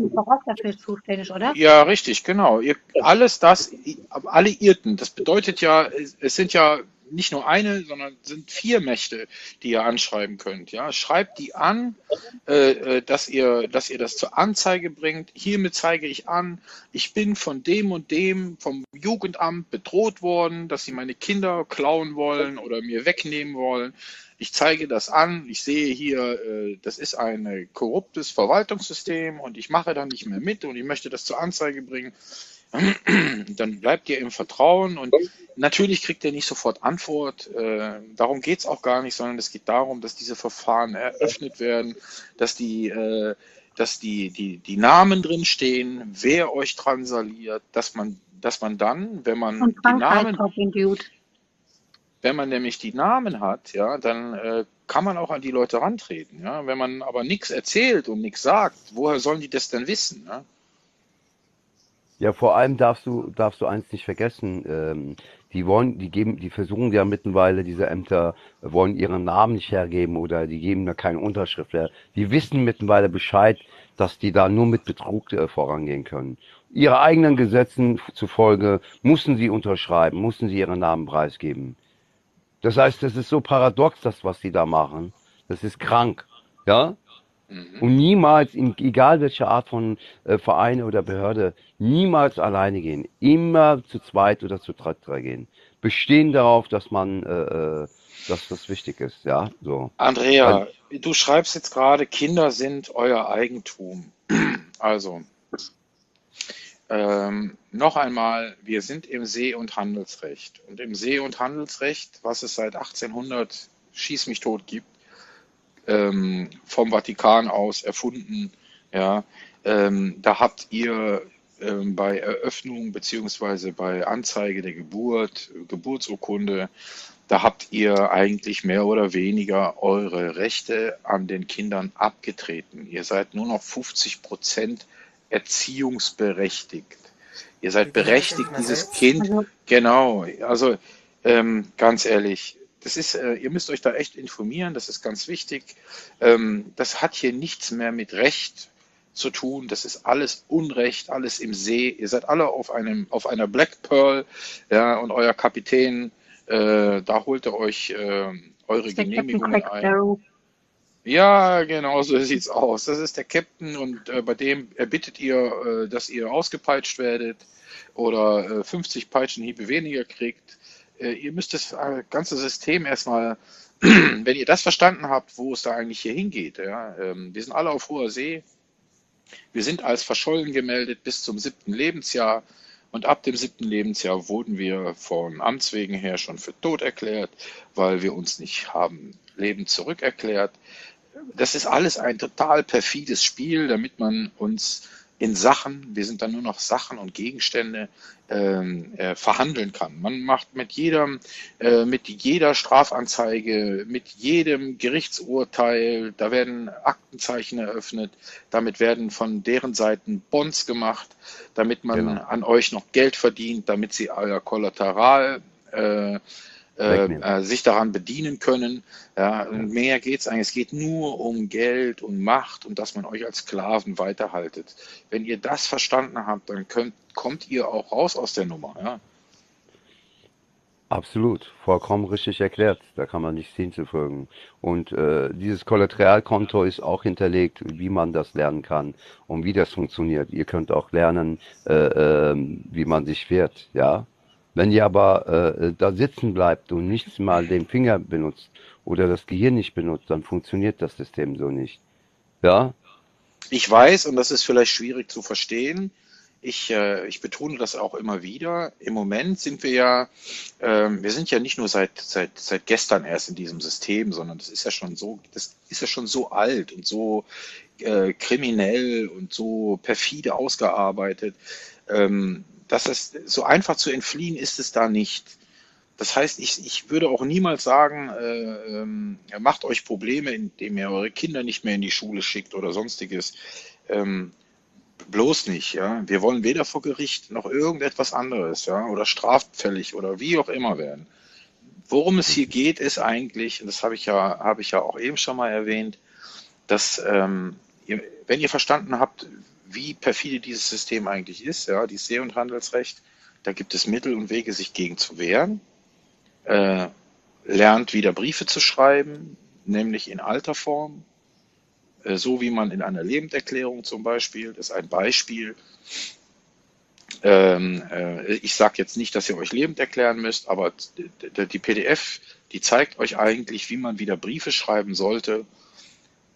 zuständig, oder? Ja, richtig, genau. Ihr, alles das, Alliierten, das bedeutet ja, es es sind ja nicht nur eine, sondern sind vier Mächte, die ihr anschreiben könnt. Ja, schreibt die an, äh, äh, dass ihr, dass ihr das zur Anzeige bringt. Hiermit zeige ich an, ich bin von dem und dem vom Jugendamt bedroht worden, dass sie meine Kinder klauen wollen oder mir wegnehmen wollen. Ich zeige das an, ich sehe hier, äh, das ist ein äh, korruptes Verwaltungssystem und ich mache da nicht mehr mit und ich möchte das zur Anzeige bringen. [CLEARS THROAT] Dann bleibt ihr im Vertrauen und natürlich kriegt ihr nicht sofort Antwort. Äh, darum geht es auch gar nicht, sondern es geht darum, dass diese Verfahren eröffnet werden, dass die, dass die, die, die Namen drin stehen, wer euch transaliert, dass man, dass man dann, wenn man die Namen Dude. Wenn man nämlich die Namen hat, ja, dann äh, kann man auch an die Leute rantreten. Ja? Wenn man aber nichts erzählt und nichts sagt, woher sollen die das denn wissen? Ja? Ja, vor allem darfst du, darfst du eins nicht vergessen, ähm, die wollen, die geben, die versuchen ja mittlerweile, diese Ämter wollen ihren Namen nicht hergeben oder die geben da keine Unterschrift her. Die wissen mittlerweile Bescheid, dass die da nur mit Betrug äh, vorangehen können. Ihre eigenen Gesetzen zufolge müssen sie unterschreiben, müssen sie ihren Namen preisgeben. Das heißt, das ist so paradox, das, was sie da machen. Das ist krank, ja? Und niemals, in, egal welche Art von äh, Vereine oder Behörde, niemals alleine gehen. Immer zu zweit oder zu dritt gehen. Bestehen darauf, dass man, äh, äh, dass das wichtig ist, ja, so. Andrea, Weil, du schreibst jetzt gerade, Kinder sind euer Eigentum. [CLEARS THROAT] Also, ähm, noch einmal, wir sind im See- und Handelsrecht. Und im See- und Handelsrecht, was es seit 1800 schieß mich tot gibt, ähm, vom Vatikan aus erfunden, ja, ähm, da habt ihr ähm, bei Eröffnung beziehungsweise bei Anzeige der Geburt, Geburtsurkunde, da habt ihr eigentlich mehr oder weniger eure Rechte an den Kindern abgetreten. Ihr seid nur noch 50 Prozent erziehungsberechtigt. Ihr seid berechtigt, dieses? Kind, Also, genau, also ähm, ganz ehrlich, das ist, äh, ihr müsst euch da echt informieren, das ist ganz wichtig. Ähm, das hat hier nichts mehr mit Recht zu tun, das ist alles Unrecht, alles im See. Ihr seid alle auf einem, auf einer Black Pearl, ja, und euer Kapitän, äh, da holt er euch äh, eure Genehmigungen ein. Ja, genau so sieht's aus. Das ist der Captain und äh, bei dem erbittet ihr, äh, dass ihr ausgepeitscht werdet oder äh, 50 Peitschenhiebe weniger kriegt. Äh, ihr müsst das äh, ganze System erstmal, [CLEARS THROAT] wenn ihr das verstanden habt, wo es da eigentlich hier hingeht. Ja, ähm, wir sind alle auf hoher See. Wir sind als verschollen gemeldet bis zum siebten Lebensjahr. Und ab dem siebten Lebensjahr wurden wir von Amts wegen her schon für tot erklärt, weil wir uns nicht haben Leben zurückerklärt. Das ist alles ein total perfides Spiel, damit man uns in Sachen, wir sind dann nur noch Sachen und Gegenstände, ähm, äh, verhandeln kann. Man macht mit jedem, äh, mit jeder Strafanzeige, mit jedem Gerichtsurteil, da werden Aktenzeichen eröffnet, damit werden von deren Seiten Bonds gemacht, damit man Genau. an euch noch Geld verdient, damit sie euer Kollateral äh, äh, äh, sich daran bedienen können. Ja, und mehr geht's eigentlich. Es geht nur um Geld und Macht und dass man euch als Sklaven weiterhaltet. Wenn ihr das verstanden habt, dann könnt, kommt ihr auch raus aus der Nummer. Ja. Absolut, vollkommen richtig erklärt. Da kann man nichts hinzufügen. Und äh, dieses Kollateralkonto ist auch hinterlegt, wie man das lernen kann und wie das funktioniert. Ihr könnt auch lernen, äh, ähm, wie man sich wehrt, ja. Wenn ihr aber äh, da sitzen bleibt und nichts mal den Finger benutzt oder das Gehirn nicht benutzt, dann funktioniert das System so nicht. Ja, Ich weiß, und das ist vielleicht schwierig zu verstehen, ich, äh, ich betone das auch immer wieder. Im Moment sind wir ja, ähm, wir sind ja nicht nur seit, seit, seit gestern erst in diesem System, sondern das ist ja schon so, das ist ja schon so alt und so äh, kriminell und so perfide ausgearbeitet. Ähm, dass es so einfach zu entfliehen ist es da nicht. Das heißt, ich, ich würde auch niemals sagen, äh, ähm, macht euch Probleme, indem ihr eure Kinder nicht mehr in die Schule schickt oder sonstiges. Ähm, bloß nicht, ja. Wir wollen weder vor Gericht noch irgendetwas anderes, ja, oder straffällig oder wie auch immer werden. Worum es hier geht, ist eigentlich, und das habe ich ja, habe ich ja auch eben schon mal erwähnt, dass ähm, ihr, wenn ihr verstanden habt, wie perfide dieses System eigentlich ist, ja, die See- und Handelsrecht, da gibt es Mittel und Wege, sich gegen zu wehren. Äh, lernt wieder Briefe zu schreiben, nämlich in alter Form, äh, so wie man in einer Lebenserklärung zum Beispiel, das ist ein Beispiel. Ähm, äh, ich sage jetzt nicht, dass ihr euch lebend erklären müsst, aber die PDF, die zeigt euch eigentlich, wie man wieder Briefe schreiben sollte.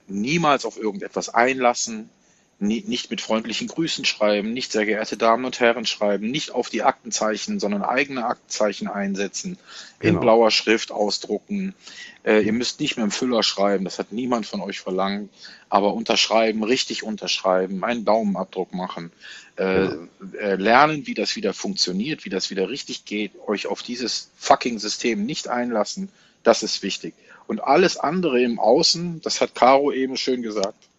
Niemals auf irgendetwas einlassen, nicht mit freundlichen Grüßen schreiben, nicht sehr geehrte Damen und Herren schreiben, nicht auf die Aktenzeichen, sondern eigene Aktenzeichen einsetzen, in genau. blauer Schrift ausdrucken. Äh, ihr müsst nicht mit dem Füller schreiben, das hat niemand von euch verlangt, aber unterschreiben, richtig unterschreiben, einen Daumenabdruck machen, äh, Genau. äh, lernen, wie das wieder funktioniert, wie das wieder richtig geht, euch auf dieses fucking System nicht einlassen, das ist wichtig. Und alles andere im Außen, das hat Caro eben schön gesagt,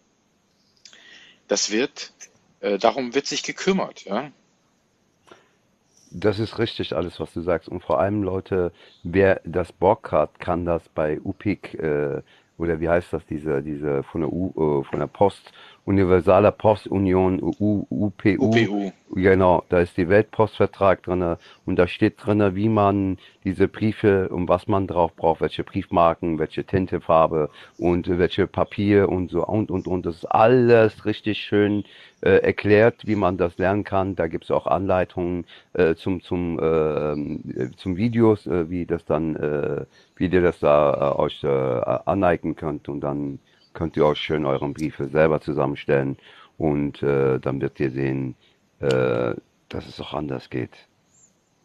das wird, äh, darum wird sich gekümmert, ja. Das ist richtig, alles, was du sagst. Und vor allem, Leute, wer das Bock hat, kann das bei UPIC, äh, oder wie heißt das, diese, diese von der U, äh, von der Post, Universaler Postunion, U, UPU, UPU. genau, da ist die Weltpostvertrag drinne und da steht drinne, wie man diese Briefe und was man drauf braucht, welche Briefmarken, welche Tintefarbe und welche Papier und so und und und. Das ist alles richtig schön äh, erklärt, wie man das lernen kann. Da gibt es auch Anleitungen äh, zum zum äh, zum Videos, äh, wie das dann, äh, wie ihr das da äh, euch äh, aneignen könnt und dann könnt ihr euch schön euren Briefe selber zusammenstellen und äh, dann wird ihr sehen, äh, dass es auch anders geht.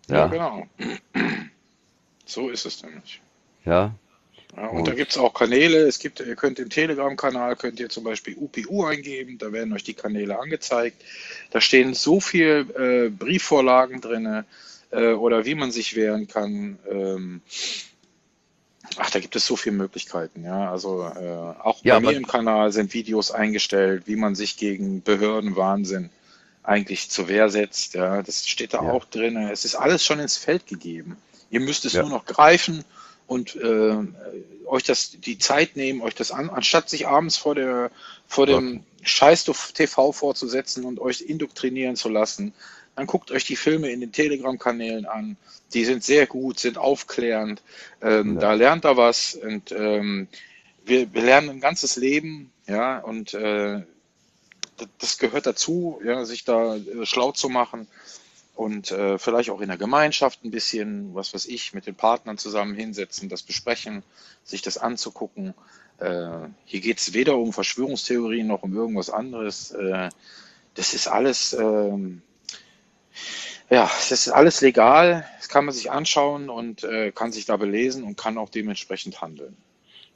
Ja, Ja, genau. [CLEARS THROAT] So ist es nämlich. ja. Ja, und da Und gibt es auch Kanäle. Es gibt, ihr könnt im Telegram-Kanal, könnt ihr zum Beispiel UPU eingeben, da werden euch die Kanäle angezeigt. Da stehen so viel äh, Briefvorlagen drin äh, oder wie man sich wehren kann. Ähm, ach, da gibt es so viele Möglichkeiten. Ja, also äh, auch ja, bei mir im Kanal sind Videos eingestellt, wie man sich gegen Behördenwahnsinn eigentlich zur Wehr setzt. Ja, das steht da ja, auch drin. Es ist alles schon ins Feld gegeben. Ihr müsst es nur noch greifen und äh, euch das die Zeit nehmen, euch das an, anstatt sich abends vor der vor dem Scheiß TV vorzusetzen und euch indoktrinieren zu lassen, dann guckt euch die Filme in den Telegram-Kanälen an. Die sind sehr gut, sind aufklärend. Ähm, ja, da lernt er was und ähm, wir, wir lernen ein ganzes Leben, ja, und äh, das gehört dazu, ja, sich da äh, schlau zu machen und äh, vielleicht auch in der Gemeinschaft ein bisschen, was weiß ich, mit den Partnern zusammen hinsetzen, das besprechen, sich das anzugucken. Äh, hier geht es weder um Verschwörungstheorien noch um irgendwas anderes. Äh, das ist alles, ähm, ja, das ist alles legal. Das kann man sich anschauen und äh, kann sich da belesen und kann auch dementsprechend handeln.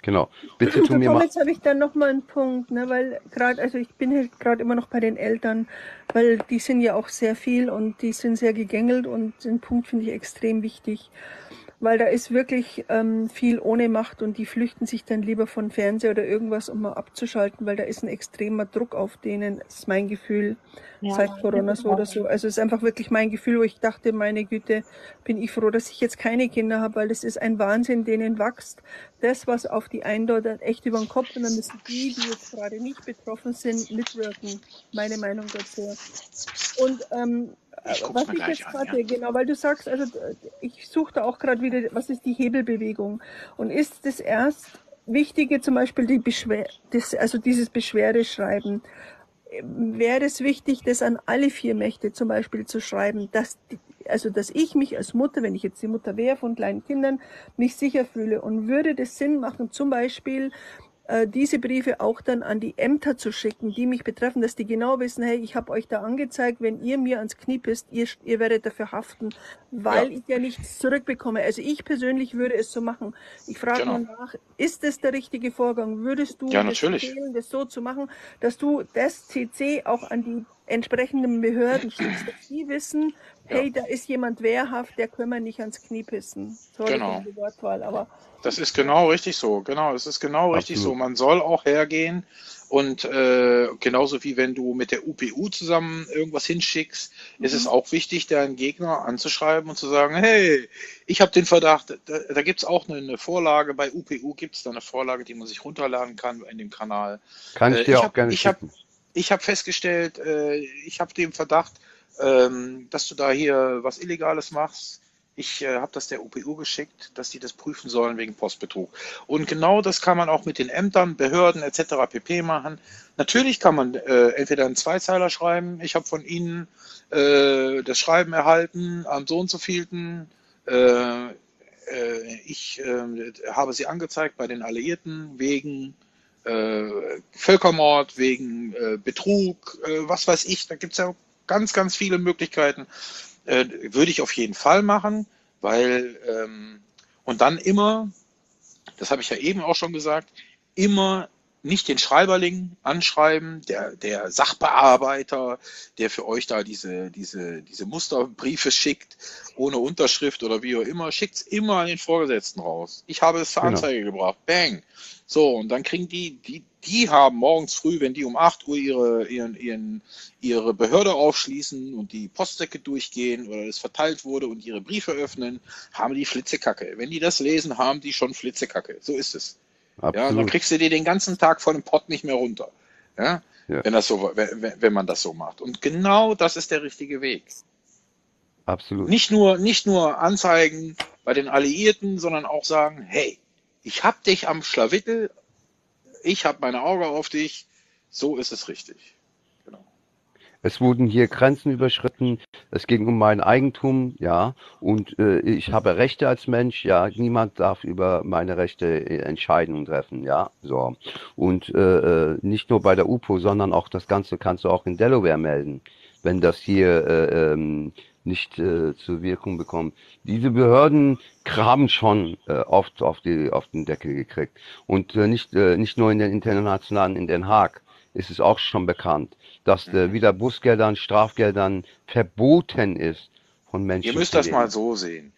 genau. Bitte tu mir mal, jetzt habe ich dann noch mal einen Punkt, ne, weil gerade, also ich bin halt gerade immer noch bei den Eltern, weil die sind ja auch sehr viel und die sind sehr gegängelt und den Punkt finde ich extrem wichtig, weil da ist wirklich ähm, viel ohne Macht und die flüchten sich dann lieber von Fernseher oder irgendwas, um mal abzuschalten, weil da ist ein extremer Druck auf denen, ist mein Gefühl, Ja, seit Corona so oder so. Also es ist einfach wirklich mein Gefühl, wo ich dachte, meine Güte, bin ich froh, dass ich jetzt keine Kinder habe, weil das ist ein Wahnsinn, denen wächst das, was auf die eindeutet, echt über den Kopf und dann müssen die, die jetzt gerade nicht betroffen sind, mitwirken. Meine Meinung dazu. Und ähm, Ich guck's was ich jetzt an, ja. gerade, genau, weil du sagst, also ich suche da auch gerade wieder, was ist die Hebelbewegung? Und ist das erst Wichtige zum Beispiel die Beschwer das, also dieses Beschwerdeschreiben? wäre es wichtig, das an alle vier Mächte zum Beispiel zu schreiben, dass die, also dass ich mich als Mutter, wenn ich jetzt die Mutter wäre von kleinen Kindern, nicht sicher fühle und würde das Sinn machen, zum Beispiel äh, diese Briefe auch dann an die Ämter zu schicken, die mich betreffen, dass die genau wissen, hey, ich habe euch da angezeigt, wenn ihr mir ans Knie pisst, ihr, ihr werdet dafür haften, weil Ja, ich ja nichts zurückbekomme. Also ich persönlich würde es so machen. Ich frage genau. nur nach, ist das der richtige Vorgang? Würdest du Ja, empfehlen, das so zu machen, dass du das CC auch an die entsprechenden Behörden schickst, dass die wissen, Ja, hey, da ist jemand wehrhaft, der können wir nicht ans Knie pissen. Sorry für genau. die Wortwahl, aber Das ist genau richtig so. Genau, es ist genau richtig so. absolut. Man soll auch hergehen und äh, genauso wie wenn du mit der UPU zusammen irgendwas hinschickst, ist es mhm. auch wichtig, deinen Gegner anzuschreiben und zu sagen, hey, ich habe den Verdacht, da, da gibt es auch eine, eine Vorlage, bei UPU gibt es da eine Vorlage, die man sich runterladen kann in dem Kanal. Kann Äh, ich dir ich auch habe gerne ich hab, schicken. ich hab festgestellt, äh, ich habe den Verdacht, ähm, dass du da hier was Illegales machst. Ich äh, habe das der UPU geschickt, dass die das prüfen sollen wegen Postbetrug. Und genau das kann man auch mit den Ämtern, Behörden etc. pp. machen. Natürlich kann man äh, entweder einen Zweizeiler schreiben. Ich habe von Ihnen äh, das Schreiben erhalten am so und so vielten. Äh, äh, ich äh, habe Sie angezeigt bei den Alliierten wegen Völkermord, wegen Betrug, was weiß ich. Da gibt es ja ganz, ganz viele Möglichkeiten. Äh, würde ich auf jeden Fall machen, weil ähm, und dann immer, das habe ich ja eben auch schon gesagt, immer nicht den Schreiberling anschreiben, der, der Sachbearbeiter, der für euch da diese, diese, diese Musterbriefe schickt, ohne Unterschrift oder wie auch immer, schickt's immer an den Vorgesetzten raus. Ich habe es zur Genau. Anzeige gebracht. Bang. So, und dann kriegen die, die, die haben morgens früh, wenn die um 8 Uhr ihre, ihren, ihren, ihre Behörde aufschließen und die Postsäcke durchgehen oder es verteilt wurde und ihre Briefe öffnen, haben die Flitzekacke. Wenn die das lesen, haben die schon Flitzekacke. So ist es. Ja, und dann Absolut. kriegst du dir den ganzen Tag von dem Pott nicht mehr runter. Ja, Ja, wenn das so, wenn, wenn man das so macht. Und genau das ist der richtige Weg. absolut. Nicht nur, nicht nur anzeigen bei den Alliierten, sondern auch sagen, hey, ich hab dich am Schlawittel, ich hab meine Augen auf dich, so ist es richtig. Genau. Es wurden hier Grenzen überschritten. Es ging um mein Eigentum, ja. Und äh, ich habe Rechte als Mensch, ja. Niemand darf über meine Rechte äh, Entscheidungen treffen, ja. So. Und äh, äh, nicht nur bei der UPO, sondern auch das Ganze kannst du auch in Delaware melden. Wenn das hier äh, ähm, nicht äh, zur Wirkung bekommen. Diese Behörden haben schon äh, oft auf, die, auf den Deckel gekriegt. Und äh, nicht, äh, nicht nur in den internationalen, in Den Haag ist es auch schon bekannt, dass äh, Mhm. wieder Bußgeldern, Strafgeldern verboten ist, von Menschen Ihr müsst das mal so sehen.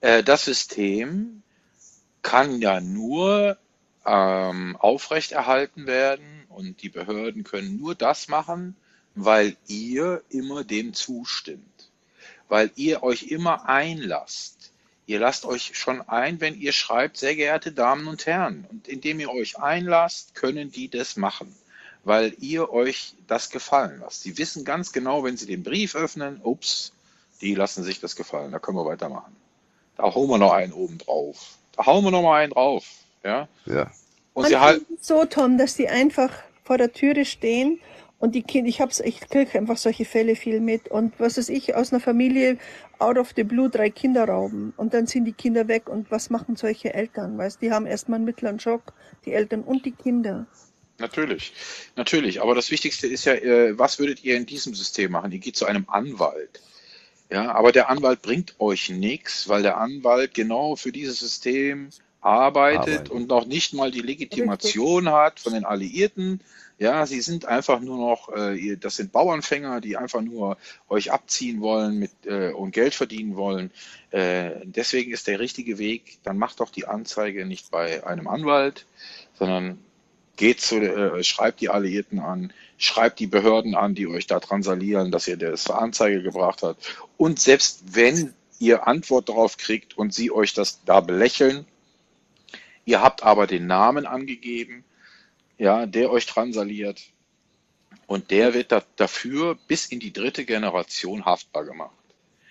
Äh, das System kann ja nur ähm, aufrechterhalten werden und die Behörden können nur das machen, weil ihr immer dem zustimmt, weil ihr euch immer einlasst. Ihr lasst euch schon ein, wenn ihr schreibt, sehr geehrte Damen und Herren. Und indem ihr euch einlasst, können die das machen, weil ihr euch das gefallen lasst. Sie wissen ganz genau, wenn sie den Brief öffnen, ups, die lassen sich das gefallen. Da können wir weitermachen. Da hauen wir noch einen oben drauf. Da hauen wir noch mal einen drauf. Ja? Ja. Und sie Manchmal halt, ist es so, Tom, dass die einfach vor der Türe stehen und die Kinder, ich hab's, ich kriege einfach solche Fälle viel mit und was weiß ich, aus einer Familie out of the blue drei Kinder rauben und dann sind die Kinder weg und was machen solche Eltern, weißt, die haben erstmal einen mittleren Schock, die Eltern und die Kinder. Natürlich, natürlich. Aber das Wichtigste ist ja, äh, was würdet ihr in diesem System machen? Ihr geht zu einem Anwalt. Ja, aber der Anwalt bringt euch nichts, weil der Anwalt genau für dieses System arbeitet Arbeitet. und noch nicht mal die Legitimation hat von den Alliierten. Ja, sie sind einfach nur noch, äh, das sind Bauernfänger, die einfach nur euch abziehen wollen mit, äh, und Geld verdienen wollen. Äh, deswegen ist der richtige Weg, dann macht doch die Anzeige nicht bei einem Anwalt, sondern geht zu, äh, schreibt die Alliierten an, schreibt die Behörden an, die euch da transalieren, dass ihr das zur Anzeige gebracht habt. Und selbst wenn ihr Antwort darauf kriegt und sie euch das da belächeln, ihr habt aber den Namen angegeben, ja, der euch transaliert und der wird da, dafür bis in die dritte Generation haftbar gemacht.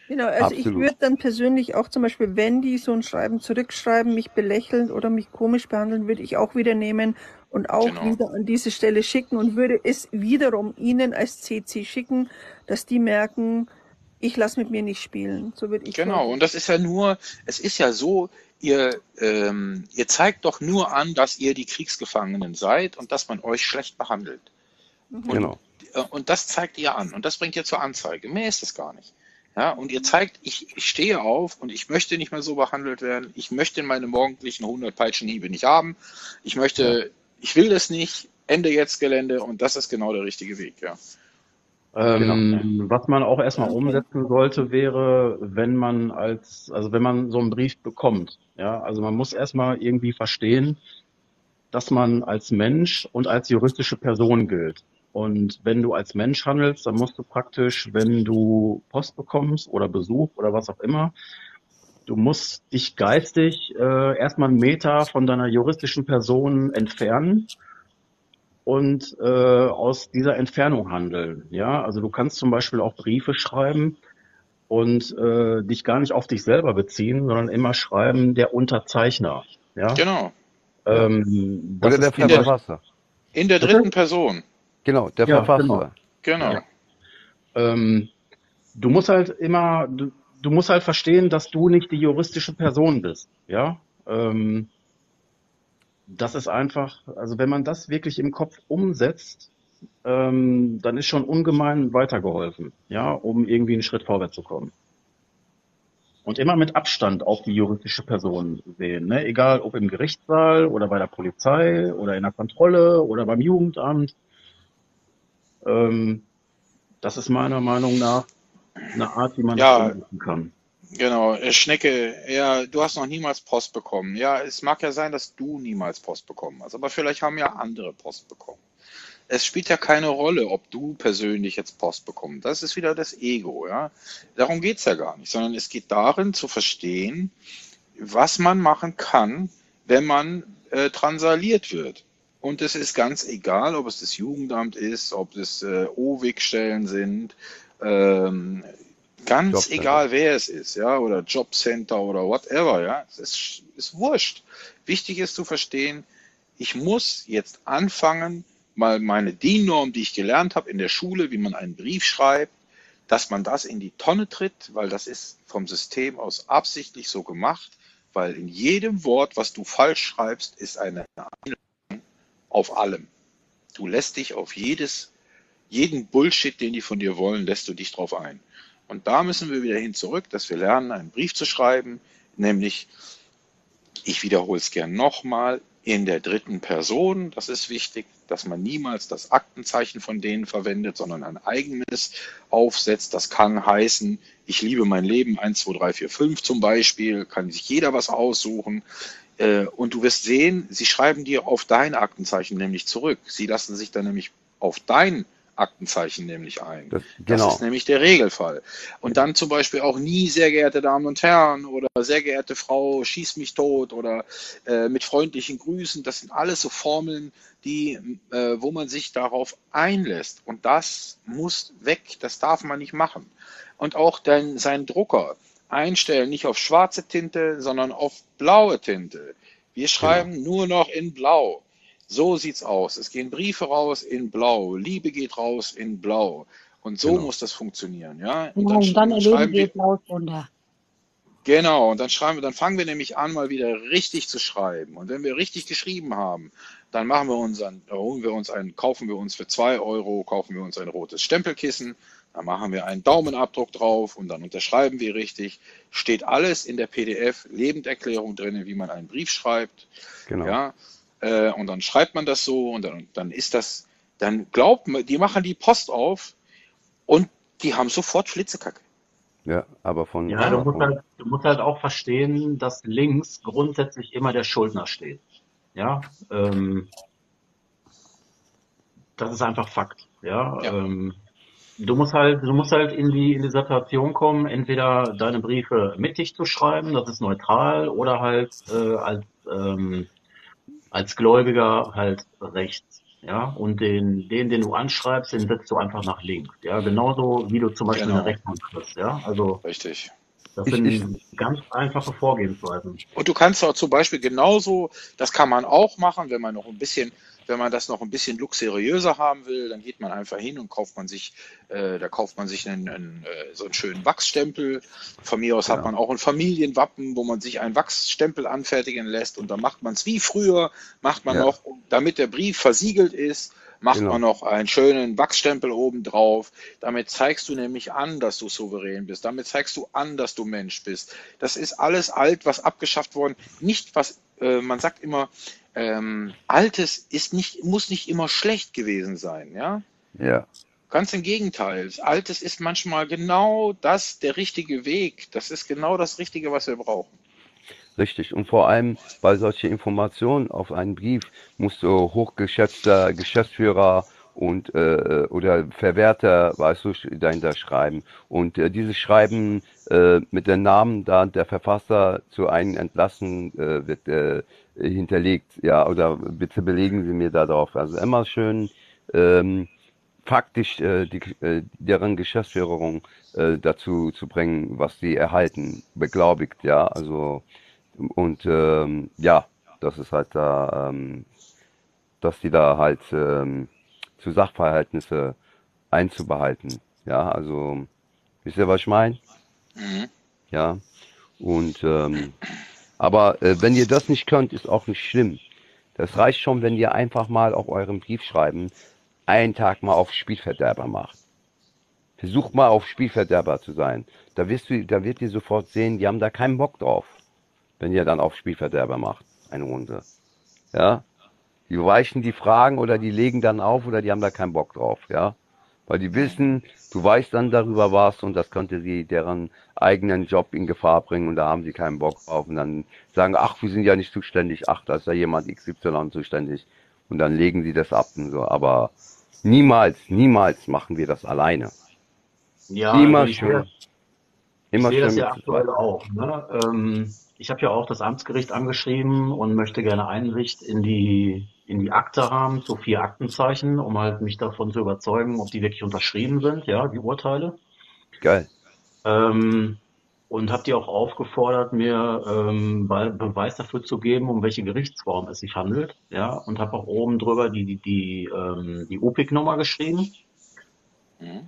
Genau, also ich Absolut. würde dann persönlich auch zum Beispiel, wenn die so ein Schreiben zurückschreiben, mich belächeln oder mich komisch behandeln, würde ich auch wieder nehmen und auch Genau. wieder an diese Stelle schicken und würde es wiederum ihnen als CC schicken, dass die merken, ich lasse mit mir nicht spielen. So würde ich Genau, vorgehen. und das ist ja nur, es ist ja so, ihr, ähm, ihr zeigt doch nur an, dass ihr die Kriegsgefangenen seid und dass man euch schlecht behandelt. Und, Genau. äh, und das zeigt ihr an und das bringt ihr zur Anzeige. Mehr ist es gar nicht. Ja, und ihr zeigt, ich, ich stehe auf und ich möchte nicht mehr so behandelt werden. Ich möchte meine morgendlichen 100 Peitschenhiebe nicht haben. Ich möchte, ich will das nicht. Ende jetzt Gelände und das ist genau der richtige Weg, ja. Genau. Ähm, was man auch erstmal Okay. umsetzen sollte, wäre, wenn man als, also wenn man so einen Brief bekommt, ja, also man muss erstmal irgendwie verstehen, dass man als Mensch und als juristische Person gilt. Und wenn du als Mensch handelst, dann musst du praktisch, wenn du Post bekommst oder Besuch oder was auch immer, du musst dich geistig äh, erstmal einen Meter von deiner juristischen Person entfernen und äh, aus dieser Entfernung handeln. Ja, also du kannst zum Beispiel auch Briefe schreiben und äh, dich gar nicht auf dich selber beziehen, sondern immer schreiben der Unterzeichner. Ja, Genau. Ähm, das Oder der ist zum In der, Verfasser. in der bitte? dritten Person. Genau, der Ja, genau. Verfasser. Genau. Ja. Ähm, du musst halt immer, du, du musst halt verstehen, dass du nicht die juristische Person bist. Ja, ähm, das ist einfach, also wenn man das wirklich im Kopf umsetzt, ähm, dann ist schon ungemein weitergeholfen, ja, um irgendwie einen Schritt vorwärts zu kommen. Und immer mit Abstand auf die juristische Person sehen, ne? Egal ob im Gerichtssaal oder bei der Polizei oder in der Kontrolle oder beim Jugendamt. Ähm, das ist meiner Meinung nach eine Art, wie man das Ja, umsetzen kann. Genau. Äh, Schnecke, ja, du hast noch niemals Post bekommen. Ja, es mag ja sein, dass du niemals Post bekommen hast, aber vielleicht haben ja andere Post bekommen. Es spielt ja keine Rolle, ob du persönlich jetzt Post bekommst. Das ist wieder das Ego, ja. Darum geht's ja gar nicht, sondern es geht darin zu verstehen, was man machen kann, wenn man äh, transaliert wird. Und es ist ganz egal, ob es das Jugendamt ist, ob es äh, OWIG-Stellen sind, ähm, ganz Jobcenter. egal wer es ist, ja, oder Jobcenter oder whatever, ja. Es ist, ist wurscht. Wichtig ist zu verstehen, ich muss jetzt anfangen, mal meine DIN-Norm, die ich gelernt habe in der Schule, wie man einen Brief schreibt, dass man das in die Tonne tritt, weil das ist vom System aus absichtlich so gemacht, weil in jedem Wort, was du falsch schreibst, ist eine Einladung auf allem. Du lässt dich auf jedes, jeden Bullshit, den die von dir wollen, lässt du dich drauf ein. Und da müssen wir wieder hin zurück, dass wir lernen, einen Brief zu schreiben, nämlich, ich wiederhole es gern nochmal, in der dritten Person. Das ist wichtig, dass man niemals das Aktenzeichen von denen verwendet, sondern ein eigenes aufsetzt. Das kann heißen, ich liebe mein Leben 1, 2, 3, 4, 5 zum Beispiel, kann sich jeder was aussuchen. Äh, und du wirst sehen, sie schreiben dir auf dein Aktenzeichen nämlich zurück. Sie lassen sich dann nämlich auf dein nämlich ein. Das, Das genau. ist nämlich der Regelfall. Und dann zum Beispiel auch nie, sehr geehrte Damen und Herren oder sehr geehrte Frau, schieß mich tot oder äh, mit freundlichen Grüßen. Das sind alles so Formeln, die, äh, wo man sich darauf einlässt. Und das muss weg. Das darf man nicht machen. Und auch dein, seinen Drucker einstellen, nicht auf schwarze Tinte, sondern auf blaue Tinte. Wir Genau. schreiben nur noch in Blau. So sieht's aus. Es gehen Briefe raus in Blau. Liebe geht raus in Blau. Und so Genau. muss das funktionieren, ja. Und Genau, dann, und dann erleben schreiben wir blaues Wunder. genau, und dann schreiben wir, dann fangen wir nämlich an, mal wieder richtig zu schreiben. Und wenn wir richtig geschrieben haben, dann machen wir unseren, äh, holen wir uns einen, kaufen wir uns für zwei Euro, kaufen wir uns ein rotes Stempelkissen, dann machen wir einen Daumenabdruck drauf und dann unterschreiben wir richtig. Steht alles in der PDF Lebenderklärung drin, wie man einen Brief schreibt. Genau. Ja, äh, und dann schreibt man das so und dann, dann ist das, dann glaubt man, die machen die Post auf und die haben sofort Flitzekacke. Ja, aber von, Ja, du musst halt, du musst halt auch verstehen, dass links grundsätzlich immer der Schuldner steht. Ja, ähm, das ist einfach Fakt. Ja, Ja. ähm, du musst halt, du musst halt in die, in die Situation kommen, entweder deine Briefe mittig zu schreiben, das ist neutral, oder halt äh, als, ähm, als Gläubiger halt rechts. Ja, und den, den, den du anschreibst, den setzt du einfach nach links. Ja, genauso wie du zum Beispiel eine Genau, Rechnung kriegst. Ja, also richtig. das ich, ich, sind ganz einfache Vorgehensweisen. Und du kannst auch zum Beispiel genauso, das kann man auch machen, wenn man noch ein bisschen, wenn man das noch ein bisschen luxuriöser haben will, dann geht man einfach hin und kauft man sich, äh, da kauft man sich einen, einen, äh, so einen schönen Wachsstempel. Von mir aus hat genau. man auch ein Familienwappen, wo man sich einen Wachsstempel anfertigen lässt und dann macht man es wie früher, macht man Ja, noch, damit der Brief versiegelt ist, macht man genau. noch einen schönen Wachsstempel oben drauf. Damit zeigst du nämlich an, dass du souverän bist. Damit zeigst du an, dass du Mensch bist. Das ist alles alt, was abgeschafft worden. Nicht was, äh, man sagt immer, ähm, Altes ist nicht, muss nicht immer schlecht gewesen sein, ja. Ja, Ganz im Gegenteil. Altes ist manchmal genau das, der richtige Weg. Das ist genau das Richtige, was wir brauchen. richtig. Und vor allem, weil solche Informationen auf einen Brief musst du hochgeschätzter Geschäftsführer und äh, oder Verwerter, weißt du, dahinter schreiben. Und äh, dieses Schreiben äh, mit dem Namen da der Verfasser zu einem entlassen äh, wird äh, hinterlegt. Ja, oder bitte belegen Sie mir da drauf. Also immer schön ähm, faktisch äh, die, äh, deren Geschäftsführung äh, dazu zu bringen, was sie erhalten, beglaubigt, ja, also und ähm, ja, das ist halt da, ähm, dass die da halt ähm, zu Sachverhältnisse einzubehalten, ja, also wisst ihr, was ich meine? Mhm. Ja, und ähm, aber äh, wenn ihr das nicht könnt, ist auch nicht schlimm. Das reicht schon, wenn ihr einfach mal auf eurem Brief schreiben, einen Tag mal auf Spielverderber macht. Versucht mal auf Spielverderber zu sein. Da wirst du, da wird ihr sofort sehen, die haben da keinen Bock drauf, wenn ihr dann auf Spielverderber macht, eine Runde. Ja, die weichen die Fragen oder die legen dann auf oder die haben da keinen Bock drauf, ja. Weil die wissen, du weißt dann darüber was und das könnte sie deren eigenen Job in Gefahr bringen und da haben sie keinen Bock drauf und dann sagen, ach, wir sind ja nicht zuständig, ach, da ist ja jemand XY zuständig und dann legen sie das ab und so. Aber niemals, niemals machen wir das alleine. Ja, Immer also ich sehe schön, Ich immer sehe das ja aktuell auch. Ne? Ähm, ich habe ja auch das Amtsgericht angeschrieben und möchte gerne Einsicht in die in die Akte haben zu vier Aktenzeichen, um halt mich davon zu überzeugen, ob die wirklich unterschrieben sind, ja, die Urteile. Geil. Ähm, und habe die auch aufgefordert, mir ähm, Be- Beweis dafür zu geben, um welche Gerichtsform es sich handelt, ja, und habe auch oben drüber die die die, ähm, die UPIC-Nummer geschrieben. Mhm.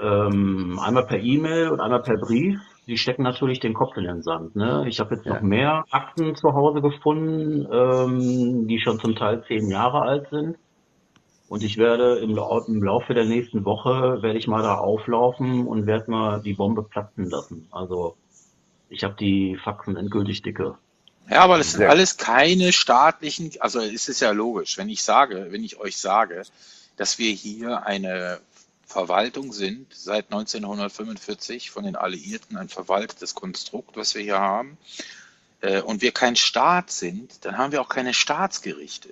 Ähm, einmal per E-Mail und einmal per Brief. Die stecken natürlich den Kopf in den Sand. Ne? Ich habe jetzt noch Ja, mehr Akten zu Hause gefunden, ähm, die schon zum Teil zehn Jahre alt sind. Und ich werde im, Lau im Laufe der nächsten Woche werde ich mal da auflaufen und werde mal die Bombe platzen lassen. Also ich habe die Faxen endgültig dicke. Ja, aber das sind Sehr alles keine staatlichen, also es ist ja logisch, wenn ich sage, wenn ich euch sage, dass wir hier eine Verwaltung sind, seit 1945 von den Alliierten ein verwaltetes Konstrukt, was wir hier haben, äh, und wir kein Staat sind, dann haben wir auch keine Staatsgerichte.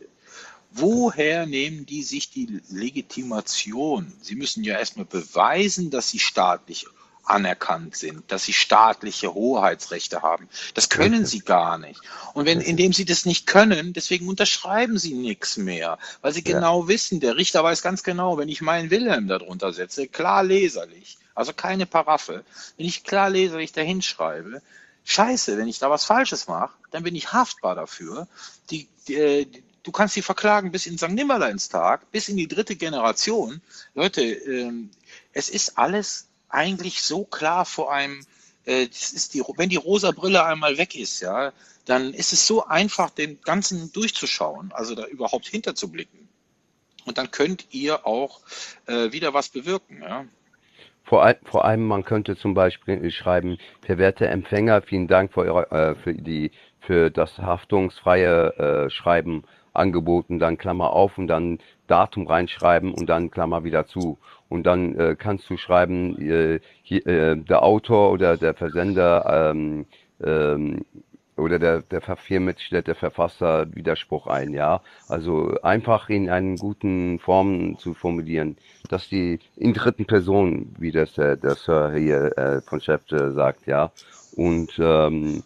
Woher nehmen die sich die Legitimation? Sie müssen ja erstmal beweisen, dass sie staatlich anerkannt sind, dass sie staatliche Hoheitsrechte haben. Das können sie gar nicht. Und wenn, indem sie das nicht können, deswegen unterschreiben sie nichts mehr, weil sie Ja. genau wissen, der Richter weiß ganz genau, wenn ich meinen Wilhelm darunter setze, klar leserlich, also keine Paraffe, wenn ich klar leserlich dahin schreibe, scheiße, wenn ich da was Falsches mache, dann bin ich haftbar dafür. Die, die, äh, du kannst sie verklagen bis in St. Nimmerleinstag, bis in die dritte Generation. Leute, ähm, es ist alles eigentlich so klar vor einem, äh, das ist die, wenn die rosa Brille einmal weg ist, ja, dann ist es so einfach, den Ganzen durchzuschauen, also da überhaupt hinterzublicken. Und dann könnt ihr auch äh, wieder was bewirken, ja. Vor, all, vor allem, man könnte zum Beispiel schreiben, verwehrte Empfänger, vielen Dank für, eure, äh, für, die, für das haftungsfreie äh, Schreiben angeboten, dann Klammer auf und dann Datum reinschreiben und dann Klammer wieder zu. Und dann äh, kannst du schreiben, äh, hier, äh, der Autor oder der Versender ähm, ähm, oder der, der Verfirmet stellt der Verfasser Widerspruch ein, ja. Also einfach in einen guten Formen zu formulieren, dass die in dritten Person, wie das der, der Sir hier äh, von Chef sagt, ja. Und ähm,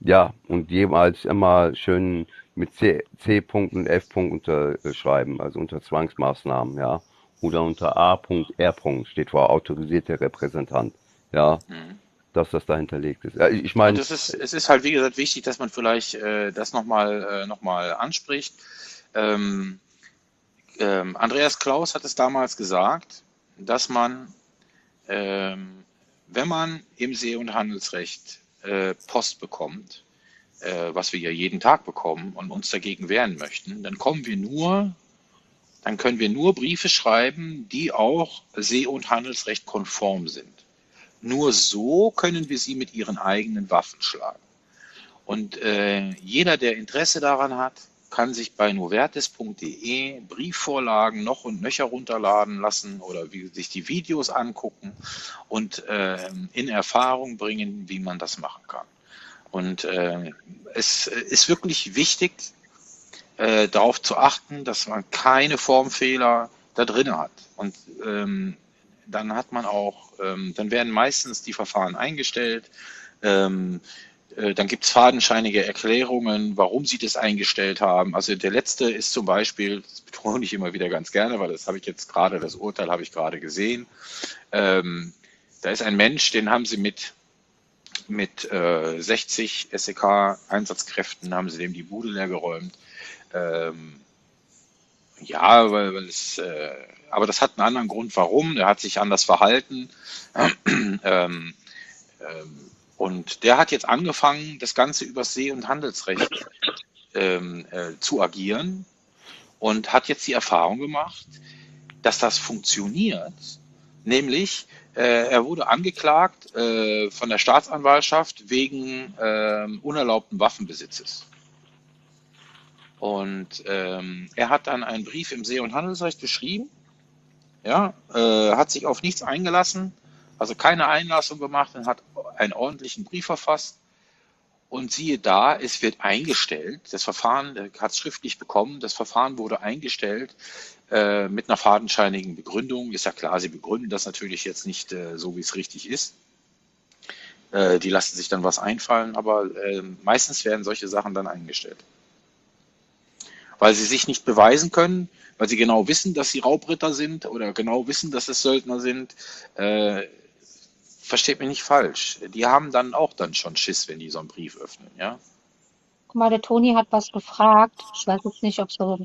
ja, und jeweils immer schön mit C, C Punkt und F Punkt unterschreiben, also unter Zwangsmaßnahmen, ja. Oder unter A Punkt R Punkt steht vor autorisierter Repräsentant, ja, Mhm. dass das dahinterlegt ist. Ja, ich meine, es ist, es ist halt, wie gesagt, wichtig, dass man vielleicht äh, das nochmal äh, noch mal anspricht. Ähm, ähm, Andreas Klaus hat es damals gesagt, dass man, ähm, wenn man im See- und Handelsrecht äh, Post bekommt, äh, was wir ja jeden Tag bekommen und uns dagegen wehren möchten, dann kommen wir nur, dann können wir nur Briefe schreiben, die auch See- und Handelsrecht konform sind. Nur so können wir sie mit ihren eigenen Waffen schlagen. Und äh, jeder, der Interesse daran hat, kann sich bei novertis.de Briefvorlagen noch und nöcher runterladen lassen oder wie, sich die Videos angucken und äh, in Erfahrung bringen, wie man das machen kann. Und äh, es ist wirklich wichtig, äh, darauf zu achten, dass man keine Formfehler da drin hat. Und ähm, dann hat man auch, ähm, dann werden meistens die Verfahren eingestellt. Ähm, äh, dann gibt es fadenscheinige Erklärungen, warum sie das eingestellt haben. Also der letzte ist zum Beispiel, das betone ich immer wieder ganz gerne, weil das habe ich jetzt gerade, das Urteil habe ich gerade gesehen. Ähm, da ist ein Mensch, den haben sie mit mit äh, 60 SEK-Einsatzkräften haben sie dem die Bude leer geräumt. Ähm, ja, weil, weil es, äh, aber das hat einen anderen Grund, warum. Er hat sich anders verhalten. [CLEARS THROAT] ähm, ähm, und der hat jetzt angefangen, das Ganze über See- und Handelsrecht ähm, äh, zu agieren und hat jetzt die Erfahrung gemacht, dass das funktioniert. Nämlich, äh, er wurde angeklagt äh, von der Staatsanwaltschaft wegen ähm, unerlaubten Waffenbesitzes. Und ähm, er hat dann einen Brief im See- und Handelsrecht geschrieben, ja, äh, hat sich auf nichts eingelassen, also keine Einlassung gemacht und hat einen ordentlichen Brief verfasst. Und siehe da, es wird eingestellt. Das Verfahren, er hat es schriftlich bekommen, das Verfahren wurde eingestellt äh, mit einer fadenscheinigen Begründung. Ist ja klar, sie begründen das natürlich jetzt nicht äh, so, wie es richtig ist. Äh, die lassen sich dann was einfallen, aber äh, meistens werden solche Sachen dann eingestellt. Weil sie sich nicht beweisen können, weil sie genau wissen, dass sie Raubritter sind oder genau wissen, dass es Söldner sind. Äh, versteht mich nicht falsch. Die haben dann auch dann schon Schiss, wenn die so einen Brief öffnen, ja. Guck mal, der Toni hat was gefragt. Ich weiß jetzt nicht, ob so.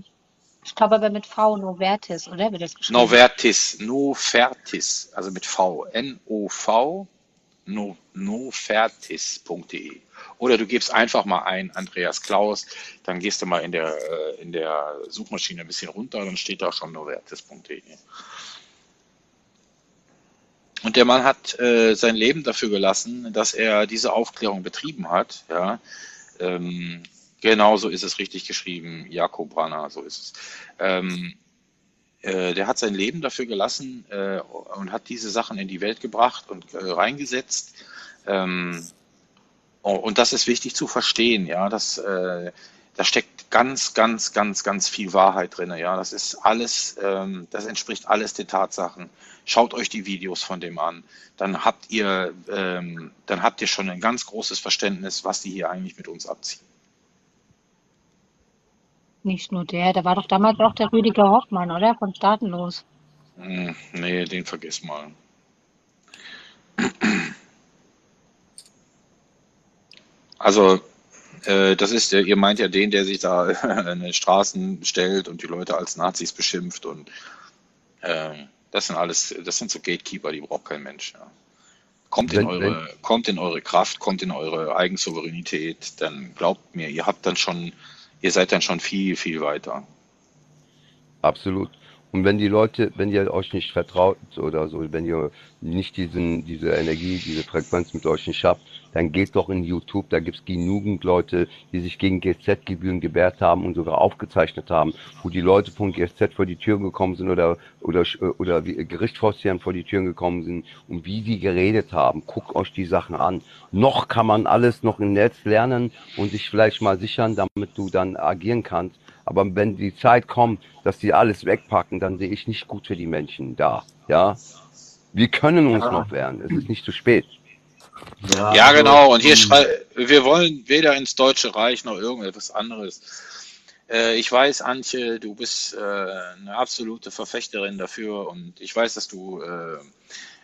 Ich glaube aber mit V, Novertis, oder? Wird das geschrieben? Novertis, Nofertis, also mit V, N-O-V, no, nofertis.de. Oder du gibst einfach mal ein Andreas Klaus, dann gehst du mal in der, äh, in der Suchmaschine ein bisschen runter, dann steht da schon novertis.de. Und der Mann hat äh, sein Leben dafür gelassen, dass er diese Aufklärung betrieben hat. Ja, ähm, genau so ist es richtig geschrieben, Jakob Branner, so ist es. Ähm, äh, der hat sein Leben dafür gelassen äh, und hat diese Sachen in die Welt gebracht und äh, reingesetzt. Ähm, und das ist wichtig zu verstehen, ja, dass äh, da steckt ganz, ganz, ganz, ganz viel Wahrheit drin. Ja, das ist alles, ähm, das entspricht alles den Tatsachen. Schaut euch die Videos von dem an, dann habt ihr, ähm, dann habt ihr schon ein ganz großes Verständnis, was die hier eigentlich mit uns abziehen. Nicht nur der, da war doch damals auch der Rüdiger Hoffmann, oder? Von Staatenlos. Hm, nee, den vergiss mal. Also, äh, das ist, ihr meint ja den, der sich da [LAUGHS] in den Straßen stellt und die Leute als Nazis beschimpft und äh, das sind alles, das sind so Gatekeeper, die braucht kein Mensch. Ja. Kommt in eure, kommt in eure Kraft, kommt in eure Eigensouveränität, dann glaubt mir, ihr habt dann schon, ihr seid dann schon viel, viel weiter. Absolut. Und wenn die Leute, wenn ihr euch nicht vertraut oder so, wenn ihr nicht diesen, diese Energie, diese Frequenz mit euch nicht habt, dann geht doch in YouTube, da gibt's genügend Leute, die sich gegen GZ-Gebühren gewehrt haben und sogar aufgezeichnet haben, wo die Leute von GZ vor die Türen gekommen sind oder oder oder wie Gerichtsvorstehern vor die Türen gekommen sind und wie die geredet haben. Guckt euch die Sachen an. Noch kann man alles noch im Netz lernen und sich vielleicht mal sichern, damit du dann agieren kannst. Aber wenn die Zeit kommt, dass die alles wegpacken, dann sehe ich nicht gut für die Menschen da. Ja, wir können uns Ja, noch wehren. Es ist nicht zu spät. Ja, Ja, also genau. Und hier ähm, schrei wir wollen weder ins Deutsche Reich noch irgendetwas anderes. Äh, ich weiß, Antje, du bist äh, eine absolute Verfechterin dafür und ich weiß, dass du äh,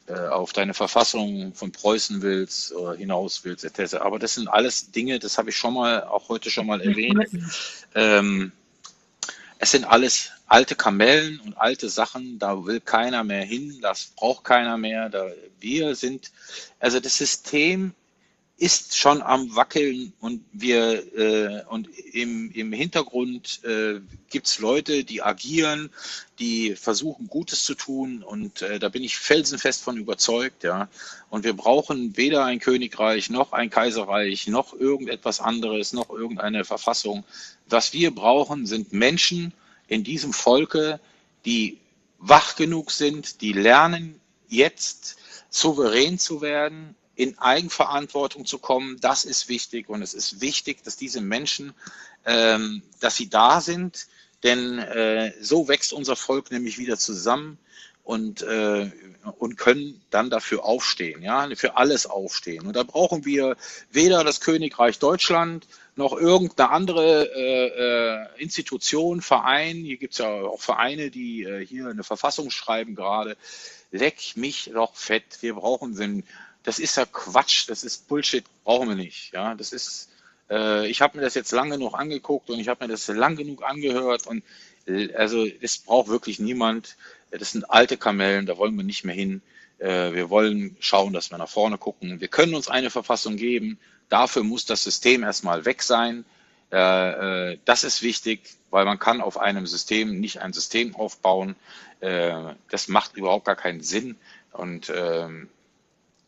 äh, auf deine Verfassung von Preußen willst oder hinaus willst, etc. Aber das sind alles Dinge, das habe ich schon mal, auch heute schon mal erwähnt. Ähm, es sind alles alte Kamellen und alte Sachen, da will keiner mehr hin, das braucht keiner mehr. Da, wir sind, also das System ist schon am Wackeln und wir äh, und im, im Hintergrund äh, gibt es Leute, die agieren, die versuchen Gutes zu tun und äh, da bin ich felsenfest von überzeugt, ja. Und wir brauchen weder ein Königreich noch ein Kaiserreich noch irgendetwas anderes, noch irgendeine Verfassung. Was wir brauchen, sind Menschen in diesem Volke, die wach genug sind, die lernen jetzt souverän zu werden, in Eigenverantwortung zu kommen, das ist wichtig. Und es ist wichtig, dass diese Menschen, ähm, dass sie da sind, denn äh, so wächst unser Volk nämlich wieder zusammen und, äh, und können dann dafür aufstehen, ja, für alles aufstehen. Und da brauchen wir weder das Königreich Deutschland noch irgendeine andere äh, äh, Institution, Verein. Hier gibt's ja auch Vereine, die äh, hier eine Verfassung schreiben gerade. Leck mich doch fett. Wir brauchen den das ist ja Quatsch, das ist Bullshit, brauchen wir nicht. Ja, das ist, äh, ich habe mir das jetzt lang genug angeguckt und ich habe mir das lang genug angehört und äh, also das braucht wirklich niemand. Das sind alte Kamellen, da wollen wir nicht mehr hin. Äh, wir wollen schauen, dass wir nach vorne gucken. Wir können uns eine Verfassung geben. Dafür muss das System erstmal weg sein. Äh, äh, das ist wichtig, weil man kann auf einem System nicht ein System aufbauen. Äh, das macht überhaupt gar keinen Sinn. Und ähm,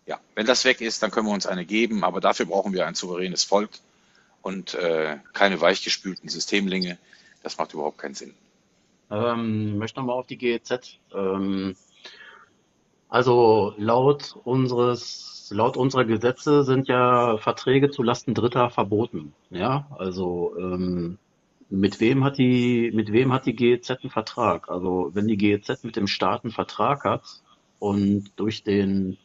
ja, wenn das weg ist, dann können wir uns eine geben, aber dafür brauchen wir ein souveränes Volk und äh, keine weichgespülten Systemlinge. Das macht überhaupt keinen Sinn. ähm, ich möchte nochmal auf die GEZ. Ähm, also laut unseres, laut unserer Gesetze sind ja Verträge zu Lasten Dritter verboten. Ja, also ähm, mit wem hat die, mit wem hat die GEZ einen Vertrag? Also wenn die GEZ mit dem Staat einen Vertrag hat und durch den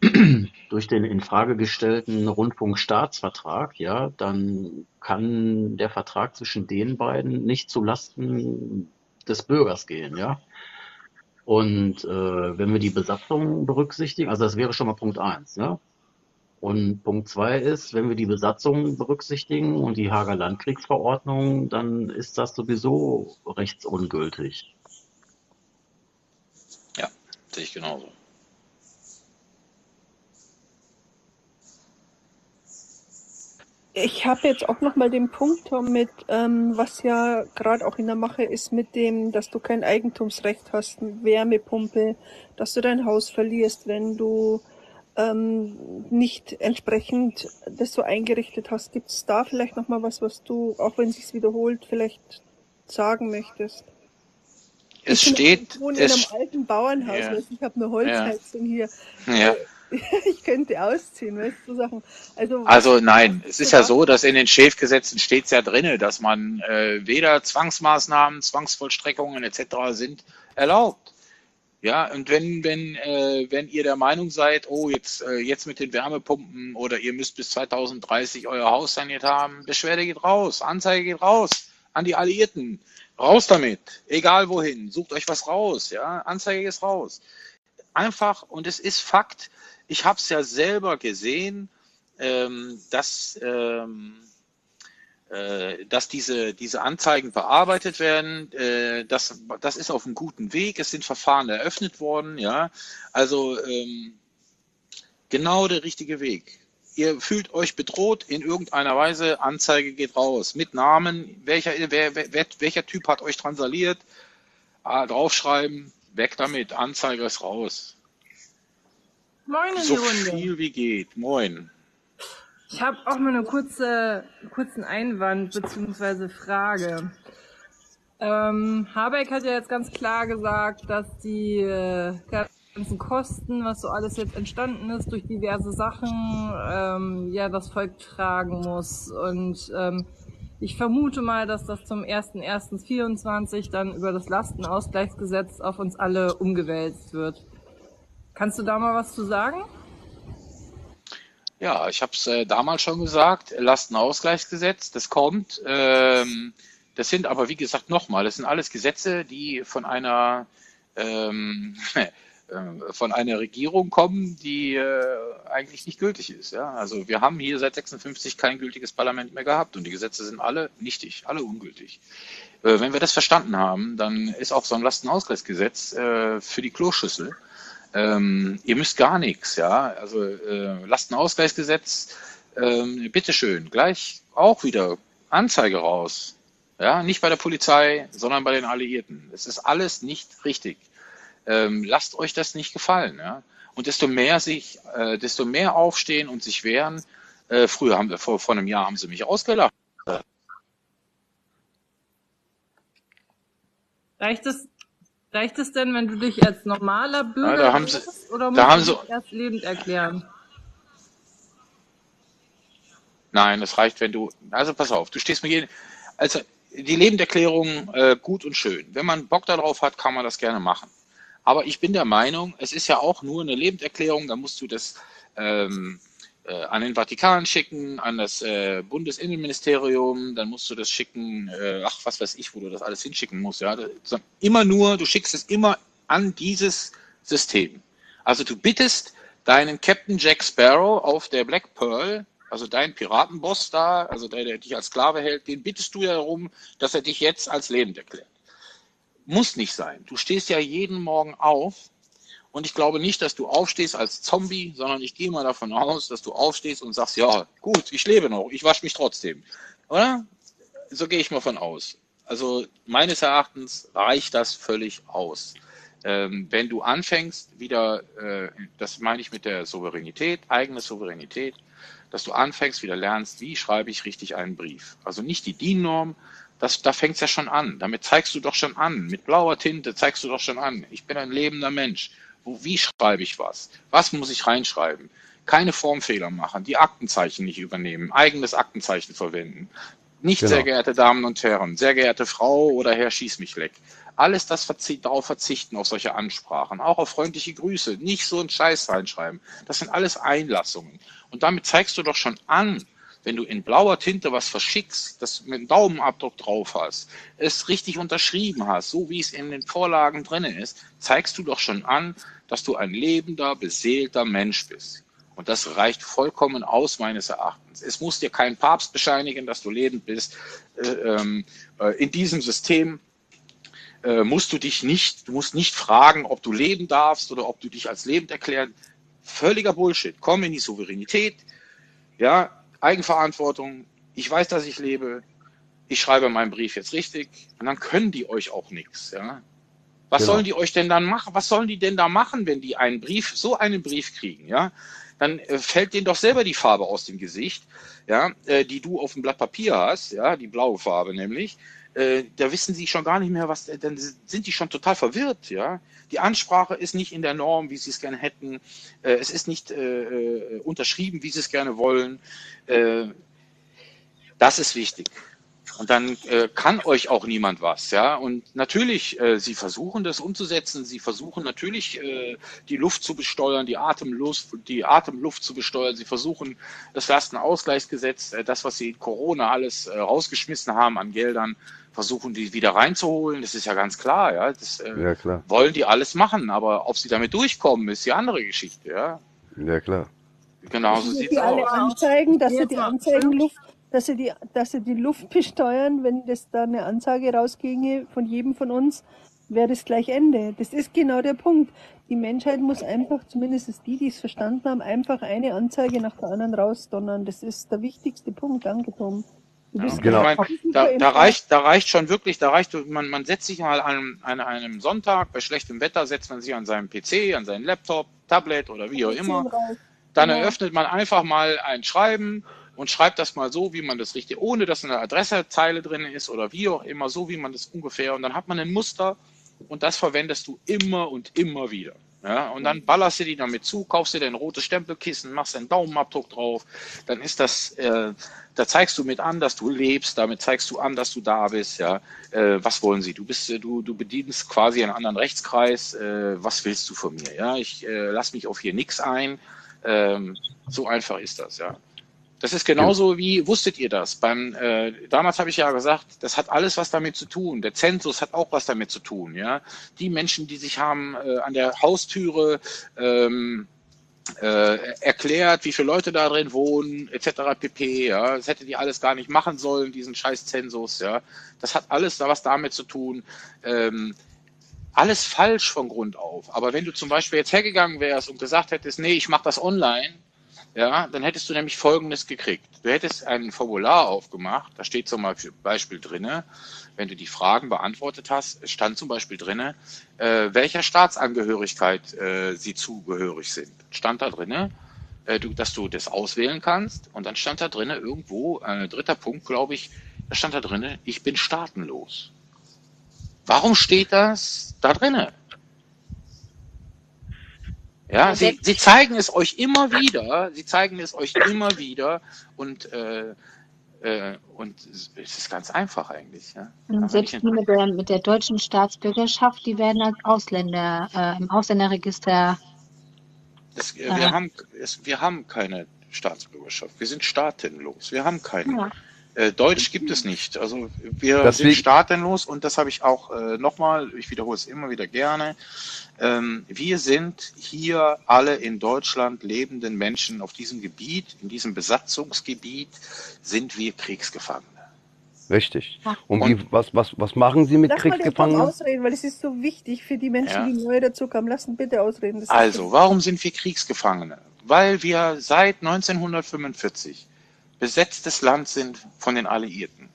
[CLEARS THROAT] durch den in Frage gestellten Rundfunkstaatsvertrag, ja, dann kann der Vertrag zwischen den beiden nicht zu Lasten des Bürgers gehen, ja. Und äh, wenn wir die Besatzung berücksichtigen, also das wäre schon mal Punkt eins, ja. Und Punkt zwei ist, wenn wir die Besatzung berücksichtigen und die Hager Landkriegsverordnung, dann ist das sowieso rechtsungültig. Ja, sehe ich genauso. Ich habe jetzt auch nochmal den Punkt, mit, ähm, was ja gerade auch in der Mache ist, mit dem, dass du kein Eigentumsrecht hast, eine Wärmepumpe, dass du dein Haus verlierst, wenn du ähm, nicht entsprechend das so eingerichtet hast. Gibt es da vielleicht nochmal was, was du, auch wenn sich's wiederholt, vielleicht sagen möchtest? Es Ich steht, ich wohne in einem alten Bauernhaus, ja, du, ich habe eine ja, Holzheizung hier. ja. [LAUGHS] Ich könnte ausziehen, weißt du, Sachen. Also, Also nein, es ist ja so, dass in den Schäfgesetzen steht es ja drinne, dass man äh, weder Zwangsmaßnahmen, Zwangsvollstreckungen etc. sind erlaubt. Ja, und wenn, wenn, äh, wenn ihr der Meinung seid, oh, jetzt, äh, jetzt mit den Wärmepumpen oder ihr müsst bis 2030 euer Haus saniert haben, Beschwerde geht raus, Anzeige geht raus an die Alliierten. Raus damit, egal wohin, sucht euch was raus, ja, Anzeige ist raus. Einfach, und es ist Fakt, ich habe es ja selber gesehen, ähm, dass, ähm, äh, dass diese, diese Anzeigen bearbeitet werden. Äh, das, das ist auf einem guten Weg. Es sind Verfahren eröffnet worden. Ja, also ähm, genau der richtige Weg. Ihr fühlt euch bedroht in irgendeiner Weise. Anzeige geht raus mit Namen. Welcher, wer, wer, welcher Typ hat euch transaliert? Ah, draufschreiben. Weg damit. Anzeige ist raus. Moin in die So Runde. viel wie geht. Moin. Ich habe auch mal eine kurze, kurzen Einwand bzw. Frage. Ähm, Habeck hat ja jetzt ganz klar gesagt, dass die äh, ganzen Kosten, was so alles jetzt entstanden ist durch diverse Sachen, ähm, ja das Volk tragen muss. Und ähm, ich vermute mal, dass das zum 1.1.24 dann über das Lastenausgleichsgesetz auf uns alle umgewälzt wird. Kannst du da mal was zu sagen? Ja, ich habe es äh, damals schon gesagt, Lastenausgleichsgesetz, das kommt. Ähm, das sind aber, wie gesagt, nochmal, das sind alles Gesetze, die von einer, ähm, [LAUGHS] äh, von einer Regierung kommen, die äh, eigentlich nicht gültig ist. Ja? Also wir haben hier seit 56 kein gültiges Parlament mehr gehabt und die Gesetze sind alle nichtig, alle ungültig. Äh, wenn wir das verstanden haben, dann ist auch so ein Lastenausgleichsgesetz äh, für die Kloschüssel. Ähm, ihr müsst gar nichts, ja. Also äh, Lastenausgleichsgesetz, ähm, bitteschön, gleich auch wieder Anzeige raus. Ja, nicht bei der Polizei, sondern bei den Alliierten. Es ist alles nicht richtig. Ähm, lasst euch das nicht gefallen, ja. Und desto mehr sich, äh, desto mehr aufstehen und sich wehren. Äh, früher haben wir vor, vor einem Jahr haben sie mich ausgelacht. Reicht es, reicht es denn, wenn du dich als normaler Ja, Bürger da haben sie, wehrst, oder da haben musst du sie, dich erst lebend erklären? Nein, das reicht, wenn du. Also pass auf, du stehst mir jeden. Also die Lebenderklärung äh, gut und schön. Wenn man Bock darauf hat, kann man das gerne machen. Aber ich bin der Meinung, es ist ja auch nur eine Lebenderklärung, da musst du das ähm, äh, an den Vatikan schicken, an das äh, Bundesinnenministerium, dann musst du das schicken, äh, ach, was weiß ich, wo du das alles hinschicken musst. Ja, das, immer nur, du schickst es immer an dieses System. Also du bittest deinen Captain Jack Sparrow auf der Black Pearl, also dein Piratenboss da, also der, der dich als Sklave hält, den bittest du ja darum, dass er dich jetzt als lebend erklärt. Muss nicht sein. Du stehst ja jeden Morgen auf und ich glaube nicht, dass du aufstehst als Zombie, sondern ich gehe mal davon aus, dass du aufstehst und sagst, ja, gut, ich lebe noch, ich wasche mich trotzdem. Oder? So gehe ich mal von aus. Also meines Erachtens reicht das völlig aus. Ähm, wenn du anfängst, wieder, äh, das meine ich mit der Souveränität, eigene Souveränität, dass du anfängst, wieder lernst, wie schreibe ich richtig einen Brief. Also nicht die DIN-Norm, das, da fängt es ja schon an. Damit zeigst du doch schon an. Mit blauer Tinte zeigst du doch schon an. Ich bin ein lebender Mensch. Wie schreibe ich was? Was muss ich reinschreiben? Keine Formfehler machen, die Aktenzeichen nicht übernehmen, eigenes Aktenzeichen verwenden. Nicht, Genau. sehr geehrte Damen und Herren, sehr geehrte Frau oder Herr Schieß mich leck. Alles das verzi darauf verzichten, auf solche Ansprachen, auch auf freundliche Grüße, nicht so einen Scheiß reinschreiben. Das sind alles Einlassungen. Und damit zeigst du doch schon an, wenn du in blauer Tinte was verschickst, das mit einem Daumenabdruck drauf hast, es richtig unterschrieben hast, so wie es in den Vorlagen drinne ist, zeigst du doch schon an, dass du ein lebender, beseelter Mensch bist. Und das reicht vollkommen aus, meines Erachtens. Es muss dir kein Papst bescheinigen, dass du lebend bist. Äh, ähm, äh, in diesem System äh, musst du dich nicht, du musst nicht fragen, ob du leben darfst oder ob du dich als lebend erklären. Völliger Bullshit. Komm in die Souveränität. Ja, Eigenverantwortung. Ich weiß, dass ich lebe. Ich schreibe meinen Brief jetzt richtig. Und dann können die euch auch nichts. Ja? Was Genau. sollen die euch denn dann machen? Was sollen die denn da machen, wenn die einen Brief, so einen Brief kriegen? Ja, dann äh, fällt denen doch selber die Farbe aus dem Gesicht, ja, äh, die du auf dem Blatt Papier hast, ja, die blaue Farbe nämlich. Äh, da wissen sie schon gar nicht mehr, was, dann sind die schon total verwirrt, ja. Die Ansprache ist nicht in der Norm, wie sie es gerne hätten. Es ist nicht unterschrieben, wie sie es gerne wollen. Das ist wichtig. Und dann äh, kann euch auch niemand was, ja. Und natürlich, äh, sie versuchen das umzusetzen. Sie versuchen natürlich äh, die Luft zu besteuern, die Atemluft, die Atemluft zu besteuern. Sie versuchen das Lastenausgleichsgesetz, äh, das, was sie in Corona alles äh, rausgeschmissen haben an Geldern, versuchen die wieder reinzuholen. Das ist ja ganz klar, ja. Das äh, Ja, klar. wollen die alles machen, aber ob sie damit durchkommen, ist die andere Geschichte, ja. Ja, klar. Genau so Dass sieht's sie alle aus. anzeigen, dass sie die Anzeigenluft, dass sie die, dass sie die Luft [LAUGHS] besteuern, wenn das da eine Ansage rausginge von jedem von uns, wäre das gleich Ende. Das ist genau der Punkt. Die Menschheit muss einfach, zumindest die, die es verstanden haben, einfach eine Anzeige nach der anderen rausdonnern. Das ist der wichtigste Punkt. Danke, Tom. Du Ja, Genau. meine, da, da reicht, da reicht schon wirklich, da reicht, man, man setzt sich mal an, an einem Sonntag, bei schlechtem Wetter setzt man sich an seinem PC, an seinen Laptop, Tablet oder wie auch immer. Dann Genau. eröffnet man einfach mal ein Schreiben und schreibt das mal so, wie man das richtig, ohne dass eine Adressezeile drin ist oder wie auch immer, so wie man das ungefähr. Und dann hat man ein Muster und das verwendest du immer und immer wieder. Ja, und dann ballerst du die damit zu, kaufst dir dein rotes Stempelkissen, machst einen Daumenabdruck drauf, dann ist das, äh, da zeigst du mit an, dass du lebst, damit zeigst du an, dass du da bist, ja. Äh, was wollen sie? Du bist, äh, du, du bedienst quasi einen anderen Rechtskreis, äh, was willst du von mir? Ja, ich äh, lass mich auf hier nix ein. Ähm, so einfach ist das, ja. Das ist genauso wie, wusstet ihr das? Beim, äh, damals habe ich ja gesagt, das hat alles was damit zu tun. Der Zensus hat auch was damit zu tun, ja. Die Menschen, die sich haben äh, an der Haustüre ähm, äh, erklärt, wie viele Leute da drin wohnen, etc. pp. Ja, das hätte die alles gar nicht machen sollen, diesen scheiß Zensus. Ja, das hat alles da was damit zu tun. Ähm, alles falsch von Grund auf. Aber wenn du zum Beispiel jetzt hergegangen wärst und gesagt hättest, nee, ich mache das online, ja, dann hättest du nämlich Folgendes gekriegt. Du hättest ein Formular aufgemacht, da steht zum Beispiel drinne, wenn du die Fragen beantwortet hast, stand zum Beispiel drinne, äh, welcher Staatsangehörigkeit äh, sie zugehörig sind. Stand da drinne, äh, du, dass du das auswählen kannst und dann stand da drinne irgendwo, äh, dritter Punkt, glaube ich, da stand da drinne, ich bin staatenlos. Warum steht das da drinne? Ja, sie, sie zeigen es euch immer wieder, sie zeigen es euch immer wieder und, äh, äh, und es ist ganz einfach eigentlich. Ja. Und selbst die mit der, mit der deutschen Staatsbürgerschaft, die werden als Ausländer äh, im Ausländerregister. Das, äh, wir, haben, es, wir haben keine Staatsbürgerschaft. Wir sind staatenlos. Wir haben keine. Ja. Äh, Deutsch gibt es nicht. Also wir Deswegen- sind staatenlos und das habe ich auch äh, nochmal, ich wiederhole es immer wieder gerne. Ähm, wir sind hier alle in Deutschland lebenden Menschen auf diesem Gebiet, in diesem Besatzungsgebiet, sind wir Kriegsgefangene. Richtig. Und, wie, was, was, was machen Sie mit Lass mal den Tom Kriegsgefangenen? ausreden, weil es ist so wichtig für die Menschen, Ja. die neu dazukommen. Lass ihn bitte ausreden. Also, warum sind wir Kriegsgefangene? Weil wir seit 1945 besetztes Land sind von den Alliierten.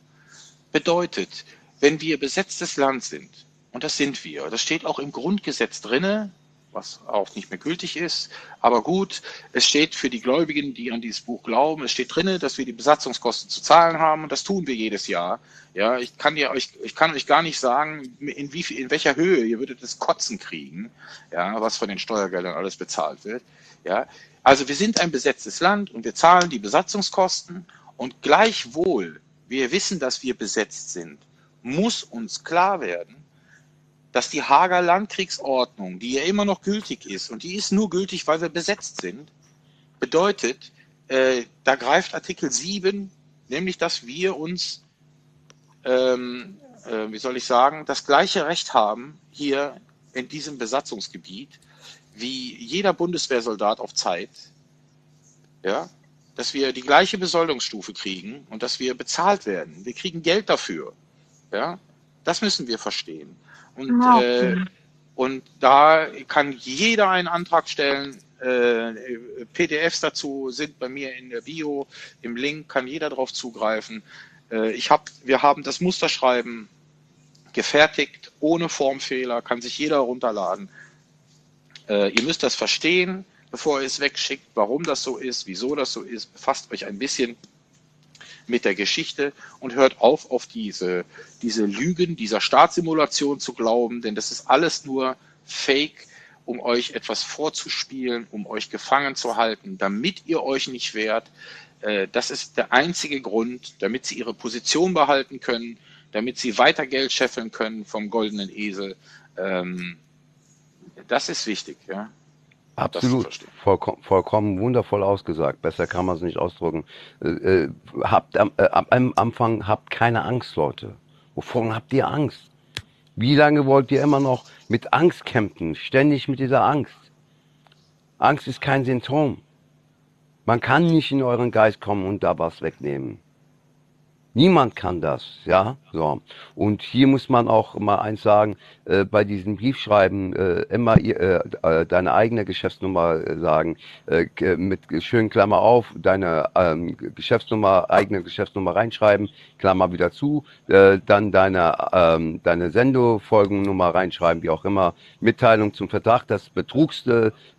Bedeutet, wenn wir besetztes Land sind, und das sind wir, das steht auch im Grundgesetz drinne, was auch nicht mehr gültig ist, aber gut, es steht für die Gläubigen, die an dieses Buch glauben, es steht drinne, dass wir die Besatzungskosten zu zahlen haben und das tun wir jedes Jahr. Ja, ich kann dir euch, ich kann euch gar nicht sagen, in wie in welcher Höhe ihr würdet das Kotzen kriegen, ja, was von den Steuergeldern alles bezahlt wird. Ja, also wir sind ein besetztes Land und wir zahlen die Besatzungskosten. Und gleichwohl wir wissen, dass wir besetzt sind, muss uns klar werden, dass die Hager Landkriegsordnung, die ja immer noch gültig ist, und die ist nur gültig, weil wir besetzt sind, bedeutet, äh, da greift Artikel 7, nämlich, dass wir uns, ähm, äh, wie soll ich sagen, das gleiche Recht haben hier in diesem Besatzungsgebiet wie jeder Bundeswehrsoldat auf Zeit, ja, dass wir die gleiche Besoldungsstufe kriegen und dass wir bezahlt werden. Wir kriegen Geld dafür, ja, das müssen wir verstehen. Und, Ah, äh, okay. und da kann jeder einen Antrag stellen, Äh, PDFs dazu sind bei mir in der Bio, im Link kann jeder drauf zugreifen. Äh, ich hab, wir haben das Musterschreiben gefertigt, ohne Formfehler, kann sich jeder runterladen. Äh, ihr müsst das verstehen, bevor ihr es wegschickt, warum das so ist, wieso das so ist. Befasst euch ein bisschen mit der Geschichte und hört auf, auf diese, diese Lügen dieser Startsimulation zu glauben, denn das ist alles nur Fake, um euch etwas vorzuspielen, um euch gefangen zu halten, damit ihr euch nicht wehrt. Äh, Das ist der einzige Grund, damit sie ihre Position behalten können, damit sie weiter Geld scheffeln können vom goldenen Esel. Das ist wichtig, ja. Absolut, vollkommen, vollkommen wundervoll ausgesagt. Besser kann man es nicht ausdrücken. Äh, äh, habt am, äh, am Anfang habt keine Angst, Leute. Wovon habt ihr Angst? Wie lange wollt ihr immer noch mit Angst kämpfen? Ständig mit dieser Angst. Angst ist kein Symptom. Man kann nicht in euren Geist kommen und da was wegnehmen. Niemand kann das, ja, so. Und hier muss man auch mal eins sagen, äh, bei diesem Briefschreiben äh, immer äh, äh, deine eigene Geschäftsnummer äh, sagen, äh, mit schönen Klammer auf, deine ähm, Geschäftsnummer, eigene Geschäftsnummer reinschreiben, Klammer wieder zu, dann deine, ähm, deine Sendefolgennummer reinschreiben, wie auch immer, Mitteilung zum Vertrag, das Betrugs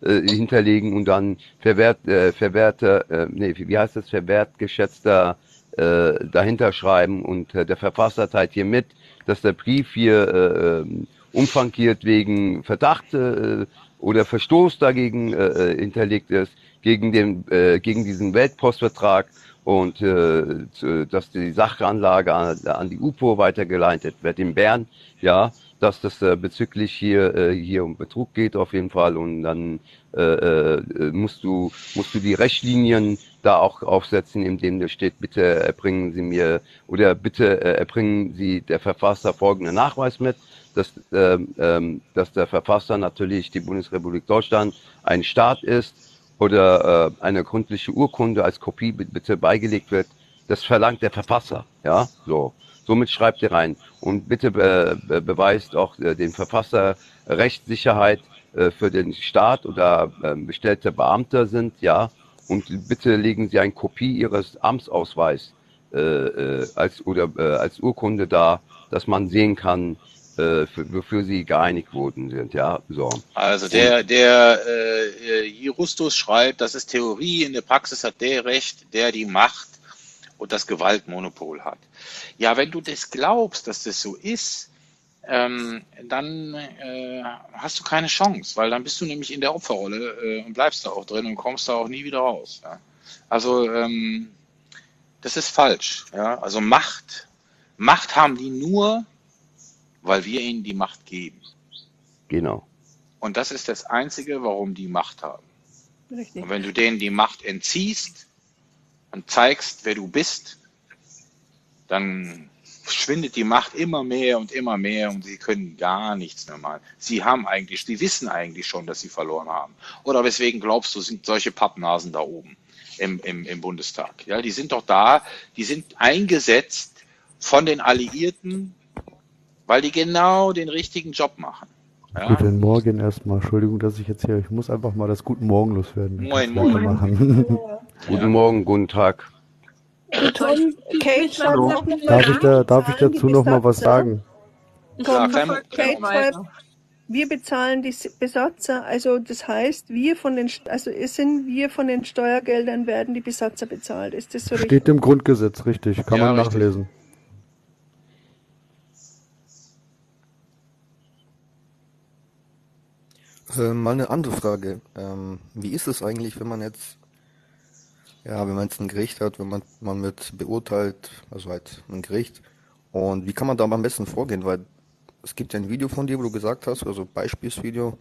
hinterlegen und dann verwehrt, äh, verwehrte, äh, nee, wie heißt das, verwertgeschätzter äh, dahinter schreiben und äh, der Verfasser teilt hier mit, dass der Brief hier äh, ähm, umfrankiert wegen Verdacht äh, oder Verstoß dagegen äh, äh, hinterlegt ist, gegen den äh, gegen diesen Weltpostvertrag und äh, zu, dass die Sachanlage an, an die UPO weitergeleitet wird in Bern, ja, dass das äh, bezüglich hier äh, hier um Betrug geht auf jeden Fall und dann äh, äh, musst du musst du die Rechtslinien da auch aufsetzen, indem da steht, bitte erbringen Sie mir oder bitte äh, erbringen Sie der Verfasser folgenden Nachweis mit, dass, ähm, ähm, dass der Verfasser natürlich die Bundesrepublik Deutschland ein Staat ist oder äh, eine gründliche Urkunde als Kopie bi- bitte beigelegt wird. Das verlangt der Verfasser, ja, so. Somit schreibt ihr rein und bitte äh, be beweist auch äh, dem Verfasser Rechtssicherheit äh, für den Staat oder äh, bestellte Beamte sind, ja, und bitte legen Sie eine Kopie Ihres Amtsausweis äh, äh, als oder äh, als Urkunde da, dass man sehen kann, äh, für, wofür Sie geeinigt worden sind, ja, so. Also der, der äh, Justus schreibt, das ist Theorie, in der Praxis hat der Recht, der die Macht und das Gewaltmonopol hat. Ja, wenn du das glaubst, dass das so ist, ähm, dann äh, hast du keine Chance, weil dann bist du nämlich in der Opferrolle äh, und bleibst da auch drin und kommst da auch nie wieder raus. Ja. Also ähm, das ist falsch. Ja. Also Macht, Macht haben die nur, weil wir ihnen die Macht geben. Genau. Und das ist das Einzige, warum die Macht haben. Richtig. Und wenn du denen die Macht entziehst und zeigst, wer du bist, dann schwindet die Macht immer mehr und immer mehr und sie können gar nichts mehr machen. Sie haben eigentlich, sie wissen eigentlich schon, dass sie verloren haben. Oder weswegen glaubst du, sind solche Pappnasen da oben im, im, im Bundestag? Ja, die sind doch da, die sind eingesetzt von den Alliierten, weil die genau den richtigen Job machen. Ja? Guten Morgen erstmal. Entschuldigung, dass ich jetzt hier. Ich muss einfach mal das Guten Morgen loswerden. Moin, moin. [LAUGHS] Guten Morgen, guten Tag. Tom, Kate Hallo. Darf ich, da, darf ich dazu noch mal was sagen? Tom, Kate schreibt, wir bezahlen die Besatzer, also das heißt, wir von den, also es sind wir von den Steuergeldern werden die Besatzer bezahlt. Ist das so richtig? Steht im Grundgesetz, richtig. Kann ja, man richtig. nachlesen. Äh, mal eine andere Frage. Ähm, wie ist es eigentlich, wenn man jetzt, ja, wenn man jetzt ein Gericht hat, wenn man, man wird beurteilt, also halt ein Gericht, und wie kann man da am besten vorgehen? Weil es gibt ja ein Video von dir, wo du gesagt hast, also Beispielsvideo,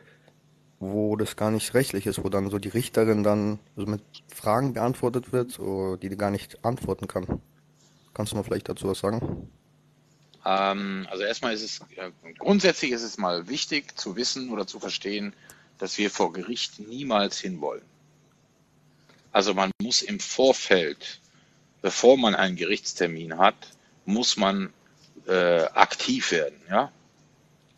wo das gar nicht rechtlich ist, wo dann so die Richterin dann so mit Fragen beantwortet wird, die die gar nicht antworten kann. Kannst du mal vielleicht dazu was sagen? Ähm, also erstmal ist es, äh, grundsätzlich ist es mal wichtig zu wissen oder zu verstehen, dass wir vor Gericht niemals hinwollen. Also man muss im Vorfeld, bevor man einen Gerichtstermin hat, muss man äh, aktiv werden, ja.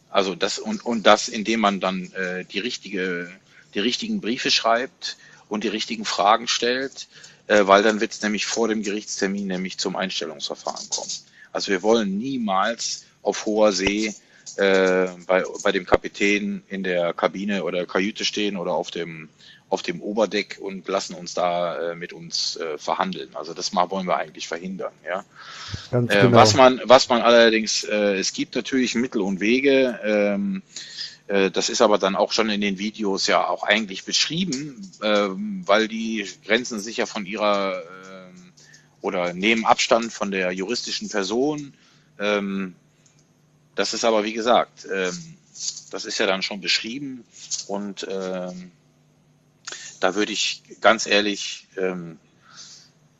Also das und, und das, indem man dann äh, die richtige, die richtigen Briefe schreibt und die richtigen Fragen stellt, äh, weil dann wird es nämlich vor dem Gerichtstermin nämlich zum Einstellungsverfahren kommen. Also wir wollen niemals auf hoher See äh, bei, bei dem Kapitän in der Kabine oder Kajüte stehen oder auf dem auf dem Oberdeck und lassen uns da äh, mit uns äh, verhandeln. Also das mal wollen wir eigentlich verhindern. Ja. Ganz Äh, genau. was man was man allerdings äh, es gibt natürlich Mittel und Wege. Ähm, äh, das ist aber dann auch schon in den Videos ja auch eigentlich beschrieben, ähm, weil die grenzen sich ja von ihrer ähm, oder nehmen Abstand von der juristischen Person. Ähm, das ist aber, wie gesagt, ähm, das ist ja dann schon beschrieben und ähm, da würde ich ganz ehrlich, ähm,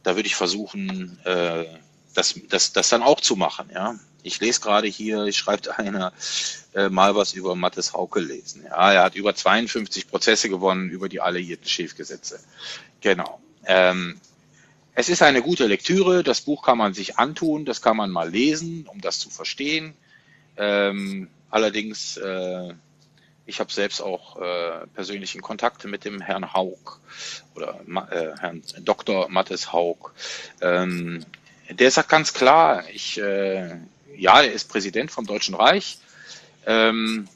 da würde ich versuchen, äh, das, das, das dann auch zu machen. Ja, ich lese gerade hier, ich schreibt einer äh, mal was über Mattes Hauke lesen. Ja, er hat über 52 Prozesse gewonnen über die alliierten Schiefgesetze. Genau. Ähm, es ist eine gute Lektüre. Das Buch kann man sich antun, das kann man mal lesen, um das zu verstehen. Ähm, allerdings, äh, ich habe selbst auch äh, persönlichen Kontakt mit dem Herrn Haug oder äh, Herrn Dr. Mattes Haug. Ähm, der sagt ganz klar, ich, äh, ja, er ist Präsident vom Deutschen Reich ähm,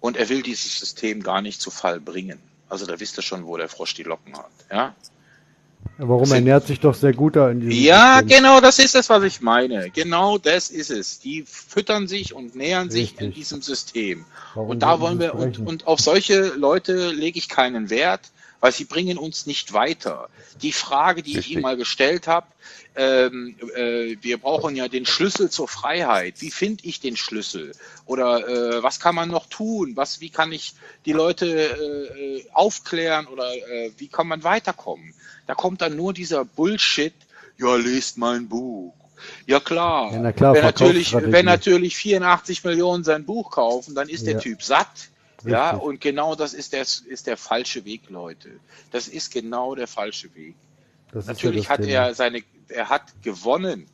und er will dieses System gar nicht zu Fall bringen. Also da wisst ihr schon, wo der Frosch die Locken hat. Ja, Warum ernährt sich doch sehr gut da in diesem ja, System. genau, das ist es, was ich meine. Genau das ist es. Die füttern sich und nähern sich in Richtig. diesem System. Warum Und da wollen wir, und, und auf solche Leute lege ich keinen Wert, weil sie bringen uns nicht weiter. Die Frage, die ich Richtig. ihm mal gestellt habe, ähm, äh, wir brauchen ja den Schlüssel zur Freiheit. Wie finde ich den Schlüssel? Oder äh, was kann man noch tun? Was, wie kann ich die Leute äh, äh, aufklären oder äh, wie kann man weiterkommen? Da kommt dann nur dieser Bullshit, ja, lest mein Buch. Ja klar, Ja, na klar, wenn, natürlich, wenn natürlich 84 Millionen sein Buch kaufen, dann ist der Ja. Typ satt. Ja, Richtig. und genau das ist der, ist der falsche Weg, Leute. Das ist genau der falsche Weg. Das ja Natürlich das hat Thema. er seine, er hat gewonnen.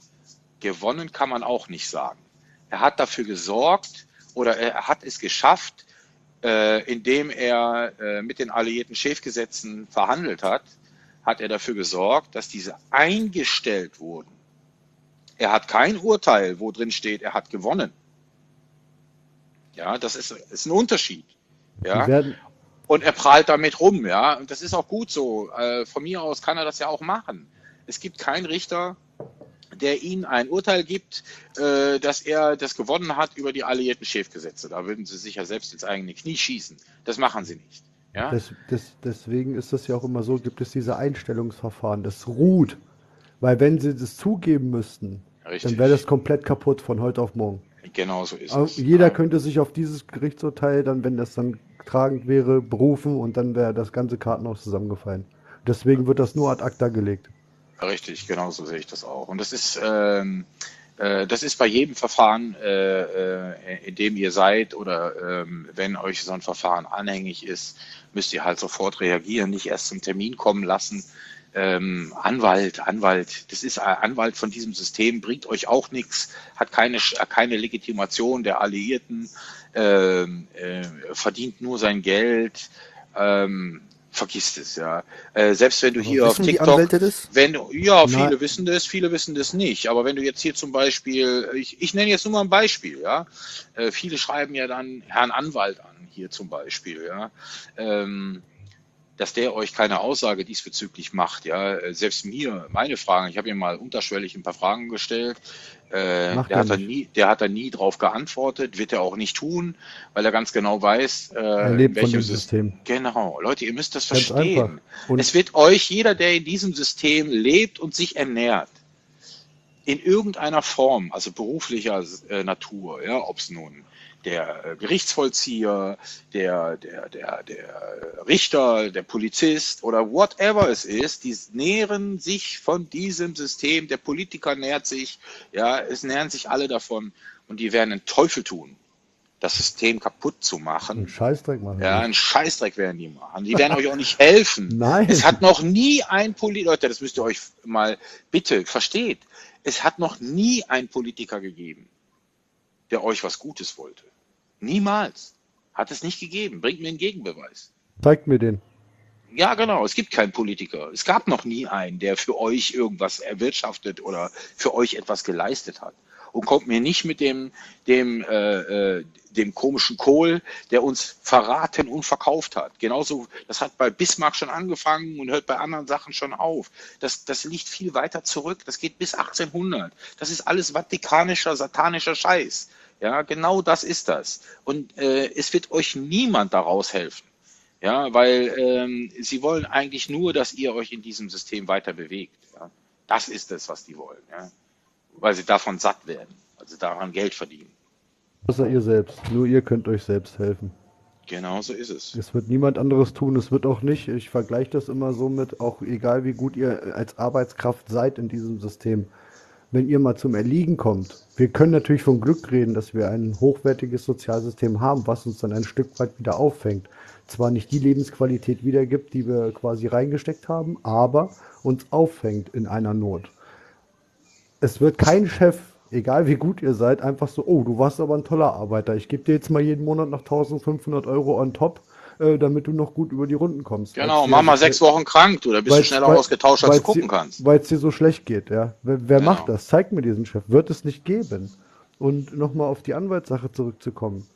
Gewonnen kann man auch nicht sagen. Er hat dafür gesorgt oder er hat es geschafft, äh, indem er äh, mit den alliierten Chefgesetzen verhandelt hat, hat er dafür gesorgt, dass diese eingestellt wurden. Er hat kein Urteil, wo drin steht, er hat gewonnen. Ja, das ist, ist ein Unterschied. Ja, und er prahlt damit rum, ja. Und das ist auch gut so. Äh, von mir aus kann er das ja auch machen. Es gibt keinen Richter, der ihnen ein Urteil gibt, äh, dass er das gewonnen hat über die alliierten Chefgesetze. Da würden sie sich ja selbst ins eigene Knie schießen. Das machen sie nicht. Ja, des, des, deswegen ist das ja auch immer so, gibt es diese Einstellungsverfahren. Das ruht. Weil wenn sie das zugeben müssten, dann richtig. wäre das komplett kaputt von heute auf morgen. Genau so ist Aber es. jeder könnte sich auf dieses Gerichtsurteil dann, wenn das dann tragend wäre, berufen und dann wäre das ganze Kartenhaus zusammengefallen. Deswegen wird das nur ad acta gelegt. Richtig, genau so sehe ich das auch. Und das ist, ähm, äh, das ist bei jedem Verfahren, äh, äh, in dem ihr seid oder ähm, wenn euch so ein Verfahren anhängig ist, müsst ihr halt sofort reagieren, nicht erst zum Termin kommen lassen. Ähm, Anwalt, Anwalt, das ist ein Anwalt von diesem System, bringt euch auch nichts, hat keine, keine Legitimation der Alliierten, ähm, äh, verdient nur sein Geld. Ähm, vergisst es, ja. Äh, selbst wenn du Aber hier auf TikTok, wenn du, ja, Nein. viele wissen das, viele wissen das nicht. Aber wenn du jetzt hier zum Beispiel, ich, ich nenne jetzt nur mal ein Beispiel, ja. Äh, viele schreiben ja dann Herrn Anwalt an, hier zum Beispiel, ja. Ähm, dass der euch keine Aussage diesbezüglich macht, ja. Äh, Selbst mir, meine Fragen, ich habe ihm mal unterschwellig ein paar Fragen gestellt. Äh, der er hat da nie, der hat da nie drauf geantwortet, wird er auch nicht tun, weil er ganz genau weiß, äh, Er lebt von welchem dem System. System. Genau, Leute, ihr müsst das verstehen. Es wird euch, jeder, der in diesem System lebt und sich ernährt, in irgendeiner Form, also beruflicher äh, Natur, ja, ob es nun der äh, Gerichtsvollzieher, der, der, der, der Richter, der Polizist oder whatever es ist, die nähren sich von diesem System, der Politiker nährt sich, ja, es nähern sich alle davon und die werden den Teufel tun, das System kaputt zu machen. einen Scheißdreck machen Ja, einen Scheißdreck werden die machen. Die werden euch auch nicht helfen. [LAUGHS] Nein. Es hat noch nie ein Politiker, Leute, das müsst ihr euch mal bitte versteht. Es hat noch nie ein Politiker gegeben, der euch was Gutes wollte. Niemals. Hat es nicht gegeben. Bringt mir einen Gegenbeweis. Zeigt mir den. Ja, genau. Es gibt keinen Politiker. Es gab noch nie einen, der für euch irgendwas erwirtschaftet oder für euch etwas geleistet hat. Und kommt mir nicht mit dem, dem, äh, äh, dem komischen Kohl, der uns verraten und verkauft hat. Genauso, das hat bei Bismarck schon angefangen und hört bei anderen Sachen schon auf. Das, das liegt viel weiter zurück. Das geht bis 1800. Das ist alles vatikanischer, satanischer Scheiß. Ja, genau das ist das. Und äh, es wird euch niemand daraus helfen. Ja, weil ähm, sie wollen eigentlich nur, dass ihr euch in diesem System weiter bewegt. Ja. Das ist es, was die wollen. Ja. Weil sie davon satt werden, also daran Geld verdienen. Außer ihr selbst. Nur ihr könnt euch selbst helfen. Genau so ist es. Es wird niemand anderes tun. Es wird auch nicht, ich vergleiche das immer so mit, auch egal wie gut ihr als Arbeitskraft seid in diesem System, wenn ihr mal zum Erliegen kommt. Wir können natürlich von Glück reden, dass wir ein hochwertiges Sozialsystem haben, was uns dann ein Stück weit wieder auffängt. Zwar nicht die Lebensqualität wiedergibt, die wir quasi reingesteckt haben, aber uns auffängt in einer Not. Es wird kein Chef, egal wie gut ihr seid, einfach so, oh, du warst aber ein toller Arbeiter. Ich gebe dir jetzt mal jeden Monat noch 1500 Euro on top, äh, damit du noch gut über die Runden kommst. Genau, mach mal sechs Wochen krank, du, da bist du schneller weil- ausgetauscht, als du gucken kannst. Weil es dir so schlecht geht, ja. Wer, wer Genau. macht das? Zeig mir diesen Chef. Wird es nicht geben. Und nochmal auf die Anwaltssache zurückzukommen.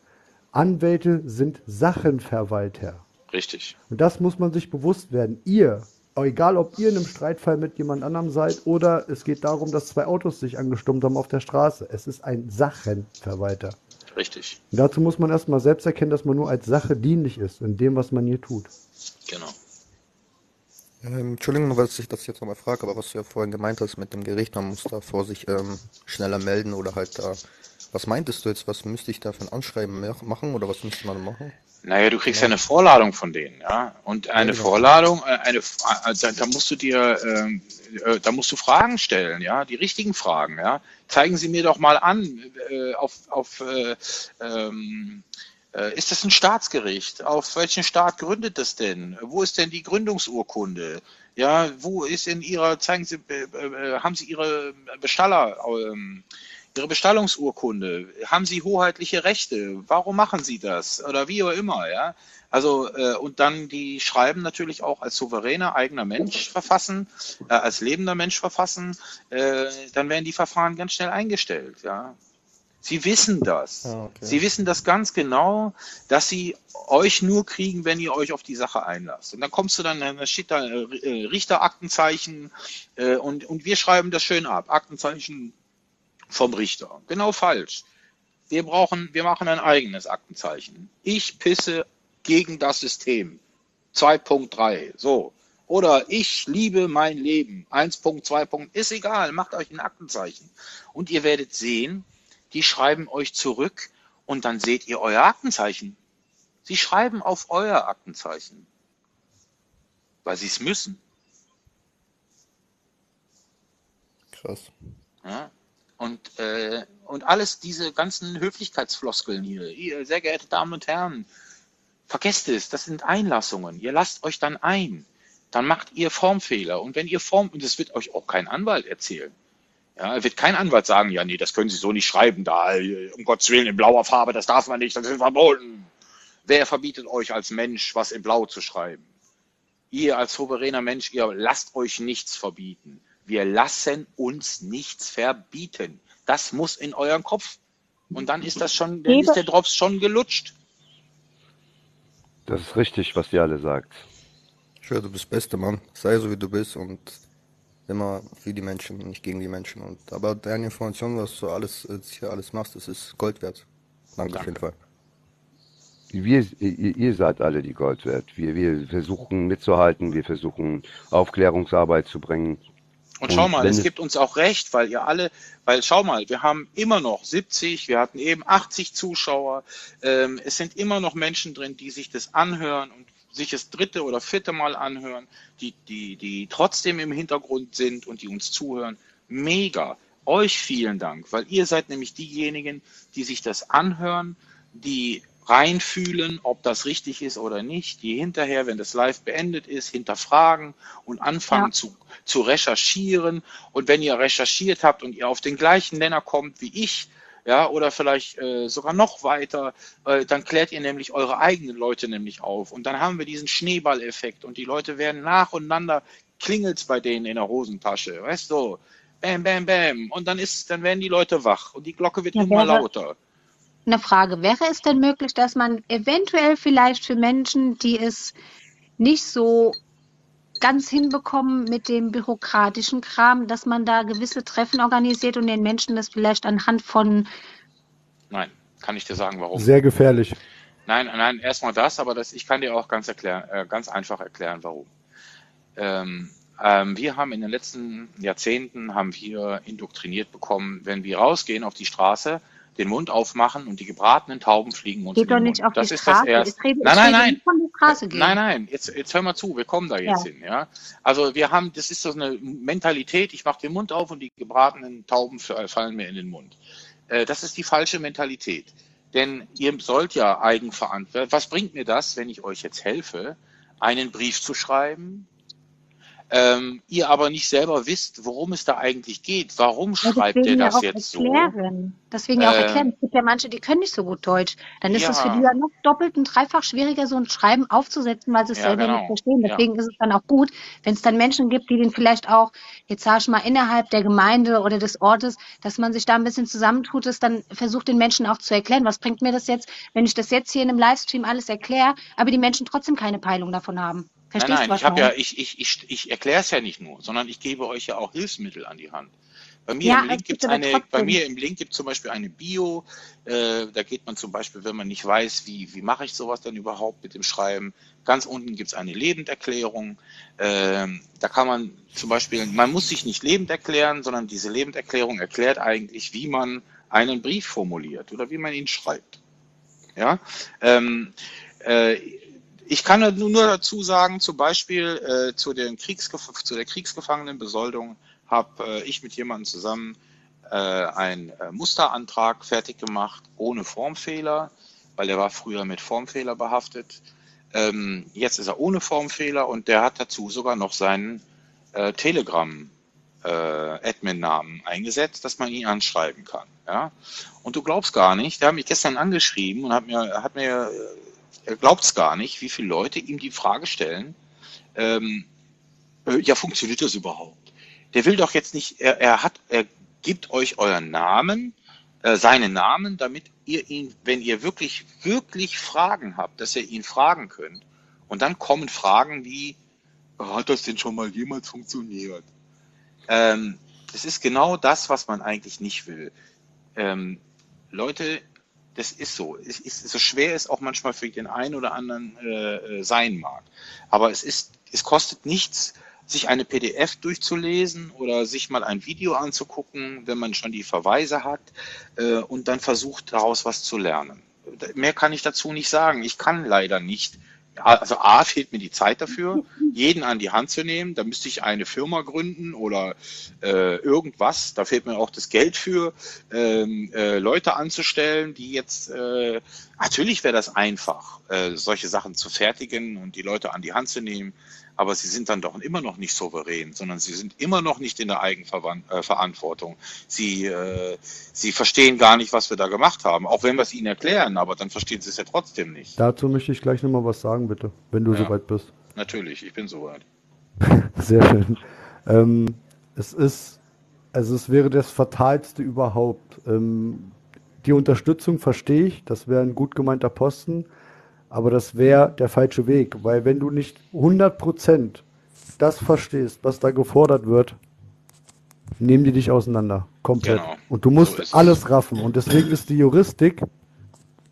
Anwälte sind Sachenverwalter. Richtig. Und das muss man sich bewusst werden. Ihr, egal ob ihr in einem Streitfall mit jemand anderem seid oder es geht darum, dass zwei Autos sich angestummt haben auf der Straße. Es ist ein Sachenverwalter. Richtig. Dazu muss man erstmal selbst erkennen, dass man nur als Sache dienlich ist in dem, was man hier tut. Genau. Ähm, Entschuldigung, dass ich das jetzt nochmal frage, aber was du ja vorhin gemeint hast mit dem Gericht, man muss da vor sich ähm, schneller melden oder halt da. Was meintest du jetzt? Was müsste ich da für ein Anschreiben machen oder was müsste man machen? Naja, du kriegst ja eine Vorladung von denen, ja. Und eine genau. Vorladung, äh, eine, äh, da, da musst du dir, ähm, äh, da musst du Fragen stellen, ja, die richtigen Fragen, ja. Zeigen Sie mir doch mal an, äh, auf, auf äh, ähm, äh, ist das ein Staatsgericht? Auf welchen Staat gründet das denn? Wo ist denn die Gründungsurkunde? Ja, wo ist in Ihrer, zeigen Sie, äh, haben Sie Ihre Bestaller, ähm, Ihre Bestallungsurkunde, haben Sie hoheitliche Rechte? Warum machen Sie das? Oder wie auch immer, ja. Also, äh, und dann die Schreiben natürlich auch als souveräner eigener Mensch verfassen, äh, als lebender Mensch verfassen, äh, dann werden die Verfahren ganz schnell eingestellt, ja. Sie wissen das. Ah, okay. Sie wissen das ganz genau, dass sie euch nur kriegen, wenn ihr euch auf die Sache einlasst. Und dann kommst du dann, da steht da äh, Richteraktenzeichen äh, und, und wir schreiben das schön ab. Aktenzeichen vom Richter. Genau falsch. Wir brauchen, wir machen ein eigenes Aktenzeichen. Ich pisse gegen das System. 2.3. So. Oder ich liebe mein Leben. 1.2. Ist egal. Macht euch ein Aktenzeichen. Und ihr werdet sehen, die schreiben euch zurück und dann seht ihr euer Aktenzeichen. Sie schreiben auf euer Aktenzeichen. Weil sie es müssen. Krass. Ja? Und, äh, und alles diese ganzen Höflichkeitsfloskeln hier, ihr, sehr geehrte Damen und Herren, vergesst es, das sind Einlassungen. Ihr lasst euch dann ein. Dann macht ihr Formfehler. Und wenn ihr Form, und das wird euch auch kein Anwalt erzählen. Ja, wird kein Anwalt sagen, ja, nee, das können Sie so nicht schreiben, da, äh, um Gottes Willen, in blauer Farbe, das darf man nicht, das ist verboten. Wer verbietet euch als Mensch, was in Blau zu schreiben? Ihr als souveräner Mensch, ihr lasst euch nichts verbieten. Wir lassen uns nichts verbieten. Das muss in euren Kopf. Und dann ist das schon, dann ist der Drops schon gelutscht. Das ist richtig, was ihr alle sagt. Schön, du bist Beste, Mann. Sei so, wie du bist und immer für die Menschen, nicht gegen die Menschen. Und, aber deine Information, was du alles äh, hier alles machst, das ist Gold wert. Danke, auf jeden Fall. Wir, ihr, ihr seid alle die Gold wert. Wir, wir versuchen mitzuhalten, wir versuchen Aufklärungsarbeit zu bringen. Und schau mal, es gibt uns auch recht, weil ihr alle, weil schau mal, wir haben immer noch 70, wir hatten eben 80 Zuschauer. Ähm, es sind immer noch Menschen drin, die sich das anhören und sich das dritte oder vierte Mal anhören, die, die, die trotzdem im Hintergrund sind und die uns zuhören. Mega. Euch vielen Dank, weil ihr seid nämlich diejenigen, die sich das anhören, die reinfühlen, ob das richtig ist oder nicht, die hinterher, wenn das live beendet ist, hinterfragen und anfangen Ja. zu, zu recherchieren. Und wenn ihr recherchiert habt und ihr auf den gleichen Nenner kommt wie ich, ja, oder vielleicht äh, sogar noch weiter, äh, dann klärt ihr nämlich eure eigenen Leute nämlich auf. Und dann haben wir diesen Schneeballeffekt und die Leute werden nacheinander, klingelt's bei denen in der Hosentasche, weißt du, bam, bam, bam. Und dann ist, dann werden die Leute wach und die Glocke wird Ja, immer lauter. Eine Frage. Wäre es denn möglich, dass man eventuell vielleicht für Menschen, die es nicht so ganz hinbekommen mit dem bürokratischen Kram, dass man da gewisse Treffen organisiert und den Menschen das vielleicht anhand von Nein, kann ich dir sagen, warum. Sehr gefährlich. Nein, nein, erstmal das, aber das, ich kann dir auch ganz erklären, äh, ganz einfach erklären, warum. Ähm, ähm, wir haben in den letzten Jahrzehnten haben wir indoktriniert bekommen, wenn wir rausgehen auf die Straße, den Mund aufmachen und die gebratenen Tauben fliegen uns in geht doch nicht Mund. auf die Das ist das Straße. erste. Ich rede, Nein, nein, nein. von der Straße gehen. Nein, nein, jetzt, jetzt hör mal zu, wir kommen da jetzt Ja. hin, ja. Also wir haben, das ist so eine Mentalität, ich mache den Mund auf und die gebratenen Tauben f- fallen mir in den Mund. Äh, das ist die falsche Mentalität. Denn ihr sollt ja eigenverantwortlich, was bringt mir das, wenn ich euch jetzt helfe, einen Brief zu schreiben, ähm, ihr aber nicht selber wisst, worum es da eigentlich geht. Warum Ja, schreibt ihr ja das auch jetzt so? erklären. Deswegen ja auch erklären. Ähm, Es gibt ja manche, die können nicht so gut Deutsch. Dann ist es für die ja, ja noch doppelt und dreifach schwieriger, so ein Schreiben aufzusetzen, weil sie es ja, selber nicht genau. verstehen. Ja. Deswegen ist es dann auch gut, wenn es dann Menschen gibt, die den vielleicht auch, jetzt sage ich mal, innerhalb der Gemeinde oder des Ortes, dass man sich da ein bisschen zusammentut, es dann versucht, den Menschen auch zu erklären. Was bringt mir das jetzt, wenn ich das jetzt hier in einem Livestream alles erkläre, aber die Menschen trotzdem keine Peilung davon haben? Nein, Verstehst nein, was ich habe ja, ich, ich, ich, ich erkläre es ja nicht nur, sondern ich gebe euch ja auch Hilfsmittel an die Hand. Bei mir Ja, im Link es gibt gibt's eine, bei mir im Link gibt zum Beispiel eine Bio, äh, da geht man zum Beispiel, wenn man nicht weiß, wie, wie mache ich sowas dann überhaupt mit dem Schreiben, ganz unten gibt's eine Lebenderklärung, ähm, da kann man zum Beispiel, man muss sich nicht lebend erklären, sondern diese Lebenderklärung erklärt eigentlich, wie man einen Brief formuliert oder wie man ihn schreibt. Ja, ähm, äh, ich kann nur dazu sagen, zum Beispiel äh, zu, den Kriegsgef zu der Kriegsgefangenenbesoldung habe äh, ich mit jemandem zusammen äh, einen äh, Musterantrag fertig gemacht, ohne Formfehler, weil der war früher mit Formfehler behaftet. Ähm, jetzt ist er ohne Formfehler und der hat dazu sogar noch seinen äh, Telegram äh, Admin-Namen eingesetzt, dass man ihn anschreiben kann. Ja? Und du glaubst gar nicht, der hat mich gestern angeschrieben und hat mir, hat mir, er glaubt's gar nicht, wie viele Leute ihm die Frage stellen, ähm, äh, ja, funktioniert das überhaupt? Der will doch jetzt nicht, er, er hat, er gibt euch euren Namen, äh, seinen Namen, damit ihr ihn, wenn ihr wirklich, wirklich Fragen habt, dass ihr ihn fragen könnt. Und dann kommen Fragen wie, hat das denn schon mal jemals funktioniert? Ähm, das ist genau das, was man eigentlich nicht will. Ähm, Leute, das ist so. Es ist so schwer es auch manchmal für den einen oder anderen äh, äh, sein mag. Aber es ist, es kostet nichts, sich eine PDF durchzulesen oder sich mal ein Video anzugucken, wenn man schon die Verweise hat äh, und dann versucht daraus was zu lernen. Mehr kann ich dazu nicht sagen. Ich kann leider nicht. Also A fehlt mir die Zeit dafür, jeden an die Hand zu nehmen. Da müsste ich eine Firma gründen oder äh, irgendwas. Da fehlt mir auch das Geld für, ähm, äh, Leute anzustellen, die jetzt äh, natürlich wäre das einfach, äh, solche Sachen zu fertigen und die Leute an die Hand zu nehmen. Aber sie sind dann doch immer noch nicht souverän, sondern sie sind immer noch nicht in der Eigenverantwortung. Sie, äh, sie verstehen gar nicht, was wir da gemacht haben, auch wenn wir es ihnen erklären, aber dann verstehen sie es ja trotzdem nicht. Dazu möchte ich gleich nochmal was sagen, bitte, wenn du Ja. soweit bist. Natürlich, ich bin soweit. [LAUGHS] Sehr schön. Ähm, es ist, also es wäre das Fatalste überhaupt. Ähm, die Unterstützung verstehe ich, das wäre ein gut gemeinter Posten, aber das wäre der falsche Weg, weil wenn du nicht 100% das verstehst, was da gefordert wird, nehmen die dich auseinander. Komplett. Genau. Und du musst alles raffen. Und deswegen ist die Juristik,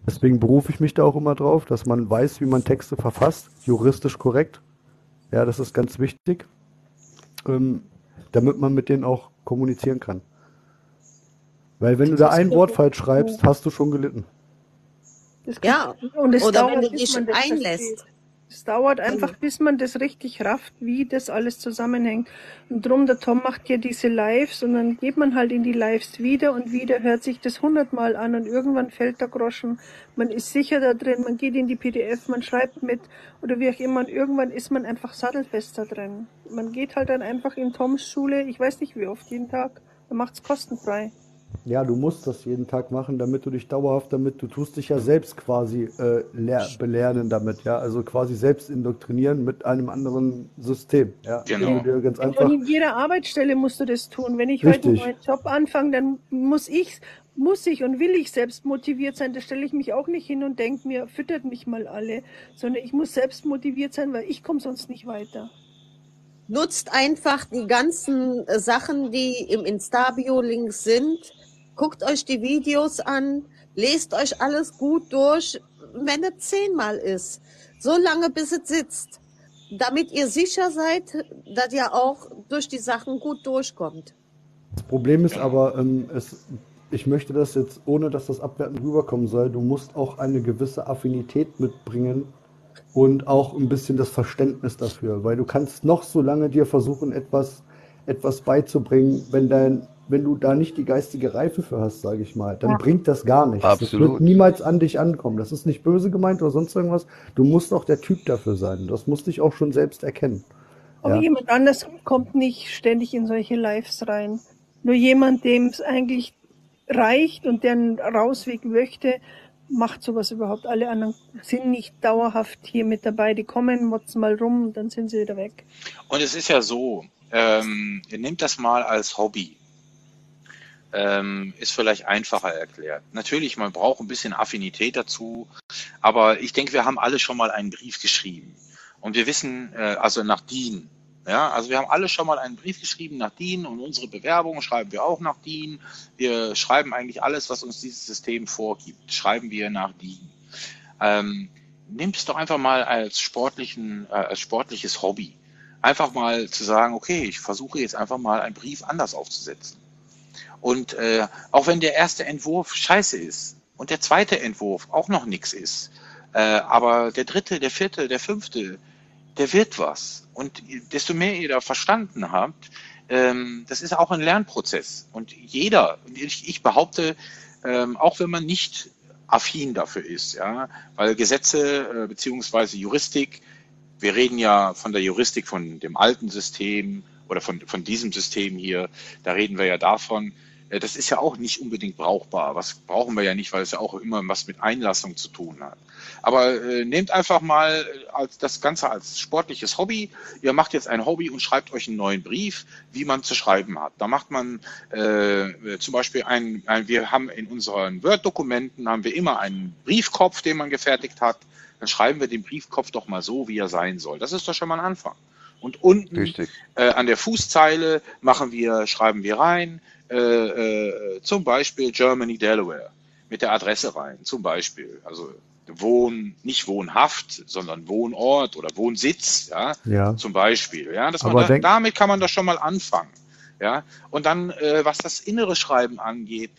deswegen berufe ich mich da auch immer drauf, dass man weiß, wie man Texte verfasst, juristisch korrekt. Ja, das ist ganz wichtig, ähm, damit man mit denen auch kommunizieren kann. Weil wenn du da ein Wort falsch schreibst, hast du schon gelitten. Ja, und es oder dauert, wenn du dich das einlässt. versteht. Es dauert einfach, bis man das richtig rafft, wie das alles zusammenhängt. Und drum, der Tom macht ja diese Lives und dann geht man halt in die Lives wieder und wieder, hört sich das hundertmal an und irgendwann fällt der Groschen. Man ist sicher da drin, man geht in die PDF, man schreibt mit oder wie auch immer und irgendwann ist man einfach sattelfest da drin. Man geht halt dann einfach in Toms Schule, ich weiß nicht wie oft, jeden Tag, er macht's kostenfrei. Ja, du musst das jeden Tag machen, damit du dich dauerhaft damit, du tust dich ja selbst quasi äh, belernen damit, ja, also quasi selbst indoktrinieren mit einem anderen System, ja, Genau. indem du dir ganz Und einfach, in jeder Arbeitsstelle musst du das tun. Wenn ich heute richtig, neuen Job anfange, dann muss ich, muss ich und will ich selbst motiviert sein. Da stelle ich mich auch nicht hin und denke mir, füttert mich mal alle, sondern ich muss selbst motiviert sein, weil ich komme sonst nicht weiter. Nutzt einfach die ganzen äh, Sachen, die im Instabio-Link sind. Guckt euch die Videos an, lest euch alles gut durch, wenn es zehnmal ist. So lange, bis es sitzt. Damit ihr sicher seid, dass ihr auch durch die Sachen gut durchkommt. Das Problem ist aber, ähm, es, ich möchte das jetzt, ohne dass das abwertend rüberkommen soll, du musst auch eine gewisse Affinität mitbringen und auch ein bisschen das Verständnis dafür, weil du kannst noch so lange dir versuchen, etwas, etwas beizubringen, wenn dein, wenn du da nicht die geistige Reife für hast, sage ich mal, dann Ja. bringt das gar nichts. Das wird Absolut. niemals an dich ankommen. Das ist nicht böse gemeint oder sonst irgendwas. Du musst auch der Typ dafür sein. Das musst dich auch schon selbst erkennen. Aber Ja. jemand anders kommt nicht ständig in solche Lives rein. Nur jemand, dem es eigentlich reicht und der einen Rausweg möchte, macht sowas überhaupt. Alle anderen sind nicht dauerhaft hier mit dabei. Die kommen, motzen mal rum und dann sind sie wieder weg. Und es ist ja so, ähm, ihr nehmt das mal als Hobby. Ähm, ist vielleicht einfacher erklärt. Natürlich, man braucht ein bisschen Affinität dazu, aber ich denke, wir haben alle schon mal einen Brief geschrieben. Und wir wissen, äh, also nach DIN. Ja, also wir haben alle schon mal einen Brief geschrieben nach DIN und unsere Bewerbung schreiben wir auch nach DIN. Wir schreiben eigentlich alles, was uns dieses System vorgibt, schreiben wir nach DIN. Ähm, nehmt es doch einfach mal als sportlichen, äh, als sportliches Hobby. Einfach mal zu sagen, okay, ich versuche jetzt einfach mal einen Brief anders aufzusetzen. Und äh, auch wenn der erste Entwurf scheiße ist und der zweite Entwurf auch noch nichts ist, äh, aber der dritte, der vierte, der fünfte, der wird was. Und desto mehr ihr da verstanden habt, ähm, das ist auch ein Lernprozess. Und jeder, ich, ich behaupte, ähm, auch wenn man nicht affin dafür ist, ja, weil Gesetze äh, beziehungsweise Juristik, wir reden ja von der Juristik von dem alten System oder von, von diesem System hier, da reden wir ja davon, das ist ja auch nicht unbedingt brauchbar. Was brauchen wir ja nicht, weil es ja auch immer was mit Einlassung zu tun hat. Aber äh, nehmt einfach mal äh, als das Ganze als sportliches Hobby. Ihr macht jetzt ein Hobby und schreibt euch einen neuen Brief, wie man zu schreiben hat. Da macht man äh, zum Beispiel ein, ein, wir haben in unseren Word-Dokumenten haben wir immer einen Briefkopf, den man gefertigt hat. Dann schreiben wir den Briefkopf doch mal so, wie er sein soll. Das ist doch schon mal ein Anfang. Und unten äh, an der Fußzeile machen wir, schreiben wir rein, äh, äh, zum Beispiel Germany, Delaware, mit der Adresse rein, zum Beispiel. Also Wohn, nicht Wohnhaft, sondern Wohnort oder Wohnsitz, ja, Ja. zum Beispiel. Ja, dass man da, damit kann man doch schon mal anfangen. Ja, und dann, äh, was das innere Schreiben angeht,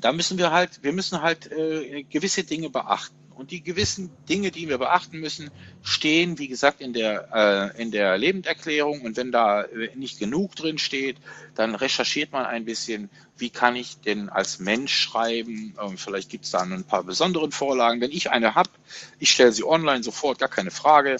da müssen wir halt, wir müssen halt äh, gewisse Dinge beachten. Und die gewissen Dinge, die wir beachten müssen, stehen, wie gesagt, in der, äh, in der Lebenderklärung. Und wenn da äh, nicht genug drin steht, dann recherchiert man ein bisschen, wie kann ich denn als Mensch schreiben. Ähm, vielleicht gibt es da ein paar besonderen Vorlagen. Wenn ich eine habe, ich stelle sie online sofort, gar keine Frage.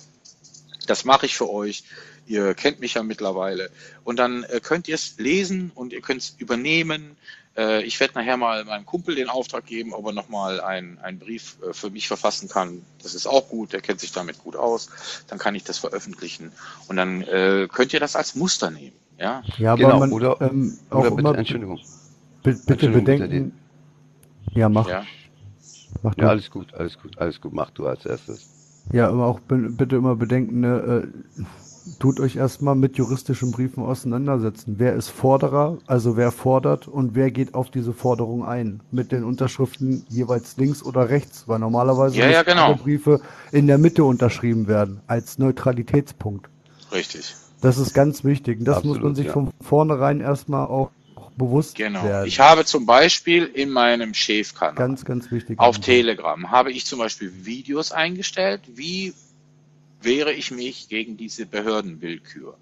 Das mache ich für euch. Ihr kennt mich ja mittlerweile. Und dann äh, könnt ihr es lesen und ihr könnt es übernehmen. Äh, ich werde nachher mal meinem Kumpel den Auftrag geben, ob er nochmal einen, einen Brief äh, für mich verfassen kann. Das ist auch gut, der kennt sich damit gut aus. Dann kann ich das veröffentlichen. Und dann äh, könnt ihr das als Muster nehmen. Ja, Ja, aber Genau, man oder, ähm, auch oder bitte, immer Entschuldigung. Bi- bitte Entschuldigung, bitte, bedenken. Ja, mach. ja. Mach du. Ja, alles gut, alles gut, alles gut. Mach du als erstes. Ja, aber auch bitte immer bedenken, ne, äh, tut euch erstmal mit juristischen Briefen auseinandersetzen. Wer ist Forderer, also wer fordert und wer geht auf diese Forderung ein? Mit den Unterschriften jeweils links oder rechts, weil normalerweise Ja, ja, genau. Briefe in der Mitte unterschrieben werden, als Neutralitätspunkt. Richtig. Das ist ganz wichtig. Und das muss man Absolut, sich ja. von vornherein erstmal auch bewusst Genau. werden. Ich habe zum Beispiel in meinem Chef-Kanal Ganz, ganz wichtig. Auf Telegram habe ich zum Beispiel Videos eingestellt, wie wehre ich mich gegen diese Behördenwillkür.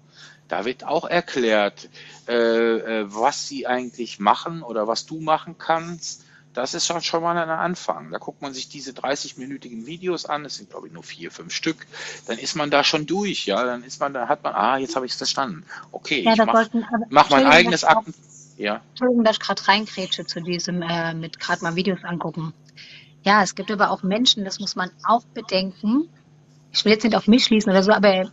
Da wird auch erklärt, äh, äh, was sie eigentlich machen oder was du machen kannst. Das ist schon, schon mal ein Anfang. Da guckt man sich diese 30-minütigen Videos an, es sind glaube ich nur vier, fünf Stück, dann ist man da schon durch, ja, dann ist man, da hat man, ah, jetzt habe ich es verstanden. Okay, Ja, ich da mach, wollten, aber, mach mein eigenes Akten. Ja. Entschuldigung, dass ich gerade reingrätsche zu diesem, äh, mit gerade mal Videos angucken. Ja, es gibt aber auch Menschen, das muss man auch bedenken. Ich will jetzt nicht auf mich schließen oder so, aber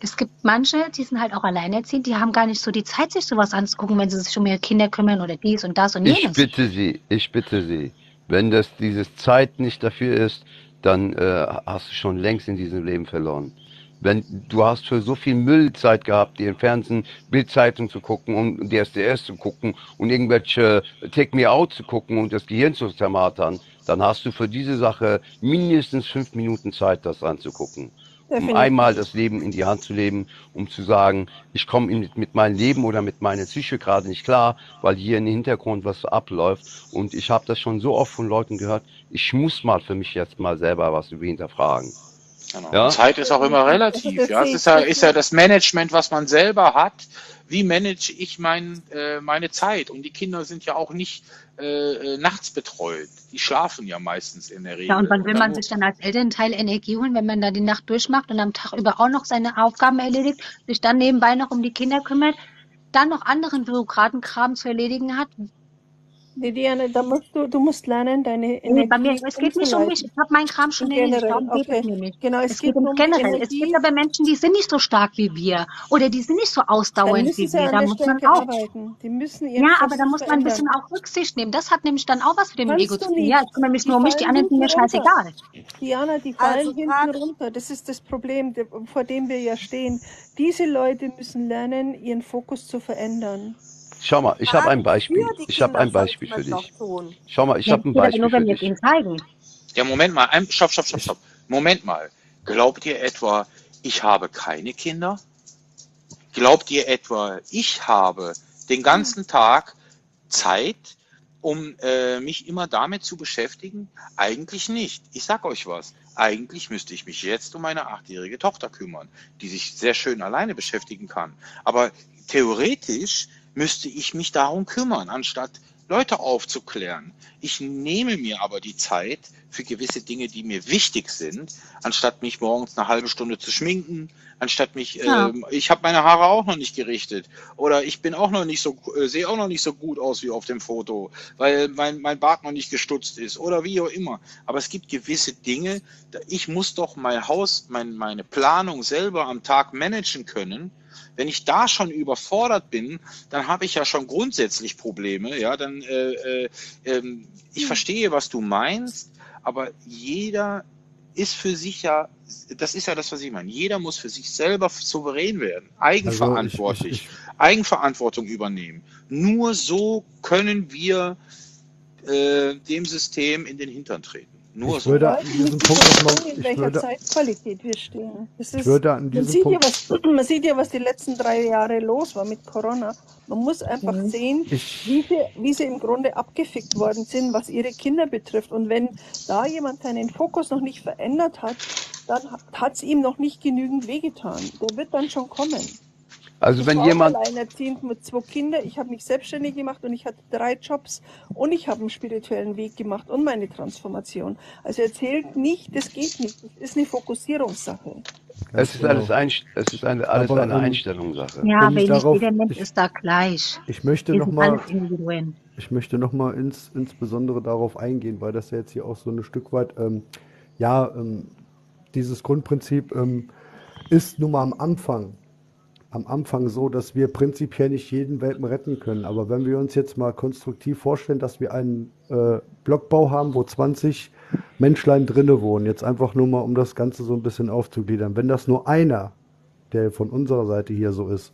es gibt manche, die sind halt auch alleinerziehend, die haben gar nicht so die Zeit, sich sowas anzugucken, wenn sie sich um ihre Kinder kümmern oder dies und das und Ich jenes. bitte Sie, ich bitte Sie, wenn das dieses Zeit nicht dafür ist, dann äh, hast du schon längst in diesem Leben verloren. Wenn du hast für so viel Müll Zeit gehabt, dir im Fernsehen Bildzeitung zu gucken und die SDS zu gucken und irgendwelche Take Me Out zu gucken und das Gehirn zu zermartern, dann hast du für diese Sache mindestens fünf Minuten Zeit, das anzugucken. Um einmal das Leben in die Hand zu leben, um zu sagen, ich komme mit, mit meinem Leben oder mit meiner Psyche gerade nicht klar, weil hier im Hintergrund was abläuft. Und ich habe das schon so oft von Leuten gehört, ich muss mal für mich jetzt mal selber was hinterfragen. Genau. Ja? Zeit ist auch immer relativ. das Ja, es ist ja, das ist ja das Management, was man selber hat. Wie manage ich mein, äh, meine Zeit? Und die Kinder sind ja auch nicht äh, äh, nachts betreut. Die schlafen ja meistens in der Regel. Ja, und wann will man sich dann als Elternteil Energie holen, wenn man da die Nacht durchmacht und am Tag über auch noch seine Aufgaben erledigt, sich dann nebenbei noch um die Kinder kümmert, dann noch anderen Bürokratenkram zu erledigen hat? Nee, Diana, da musst du, du musst lernen, deine Nee, bei mir, Energie es geht nicht um mich. Ich habe meinen Kram schon. Generell, Darum geht es okay. mir nicht. Genau, es Es geht geht um Generell. Es gibt Energie. aber Menschen, die sind nicht so stark wie wir oder die sind nicht so ausdauernd wie wir. Da muss man auch. arbeiten. Die müssen Ja, aber Kopf da muss man ein bisschen auch Rücksicht nehmen. Das hat nämlich dann auch was mit dem Ego Kannst zu du tun. Ja, ich kümmere mich Die nur um mich, die anderen sind mir scheißegal. Diana, die fallen Also hinten runter. Das ist das Problem, vor dem wir ja stehen. Diese Leute müssen lernen, ihren Fokus zu verändern. Schau mal, ich habe ein Beispiel. Ich habe ein Beispiel für dich. tun. Schau mal, ich habe ein Beispiel nur, für wenn wir es dich. ihnen zeigen. Ja, Moment mal. Stopp, stopp, stopp, stopp. Moment mal. Glaubt ihr etwa, ich habe keine Kinder? Glaubt ihr etwa, ich habe den ganzen Tag Zeit, um äh, mich immer damit zu beschäftigen? Eigentlich nicht. Ich sag euch was. Eigentlich müsste ich mich jetzt um meine achtjährige Tochter kümmern, die sich sehr schön alleine beschäftigen kann. Aber theoretisch müsste ich mich darum kümmern, anstatt Leute aufzuklären. Ich nehme mir aber die Zeit für gewisse Dinge, die mir wichtig sind, anstatt mich morgens eine halbe Stunde zu schminken, anstatt mich, Ja. ähm, ich habe meine Haare auch noch nicht gerichtet oder ich bin auch noch nicht so, äh, sehe auch noch nicht so gut aus wie auf dem Foto, weil mein, mein Bart noch nicht gestutzt ist oder wie auch immer. Aber es gibt gewisse Dinge, da- ich muss doch mein Haus, mein, meine Planung selber am Tag managen können. Wenn ich da schon überfordert bin, dann habe ich ja schon grundsätzlich Probleme. Ja, dann äh, äh, ähm, ich verstehe, was du meinst, aber jeder ist für sich ja, das ist ja das, was ich meine. Jeder muss für sich selber souverän werden, Also ich, ich, eigenverantwortlich, ich, Eigenverantwortung übernehmen. Nur so können wir äh, dem System in den Hintern treten. Nur ich so. würde an diesem Punkt nochmal, verstehen, in ich welcher würde, Zeitqualität wir stehen. Ist, würde an man sieht ja, Punkt, was, [CLEARS THROAT] man sieht ja, was die letzten drei Jahre los war mit Corona. Man muss einfach Mhm. sehen, ich, wie sie, wie sie im Grunde abgefickt worden sind, was ihre Kinder betrifft. Und wenn da jemand seinen Fokus noch nicht verändert hat, dann hat es ihm noch nicht genügend wehgetan. Der wird dann schon kommen. Also Ich wenn war jemand, alleinerziehend mit zwei Kindern. Ich habe mich selbstständig gemacht und ich hatte drei Jobs und ich habe einen spirituellen Weg gemacht und meine Transformation. Also erzählt nicht, das geht nicht. Das ist eine Fokussierungssache. es ist alles, genau. ein, es ist eine, alles Aber eine ähm, Einstellungssache. Ja, wenn aber ich nicht darauf, jeder Mensch ich, ist da gleich. ich möchte nochmal, alles ich möchte nochmal ins, insbesondere darauf eingehen, weil das ja jetzt hier auch so ein Stück weit, ähm, ja, ähm, dieses Grundprinzip ähm, ist nun mal am Anfang, am Anfang so, dass wir prinzipiell nicht jeden Welpen retten können. Aber wenn wir uns jetzt mal konstruktiv vorstellen, dass wir einen äh, Blockbau haben, wo 20 Menschlein drinne wohnen, jetzt einfach nur mal, um das Ganze so ein bisschen aufzugliedern. Wenn das nur einer, der von unserer Seite hier so ist,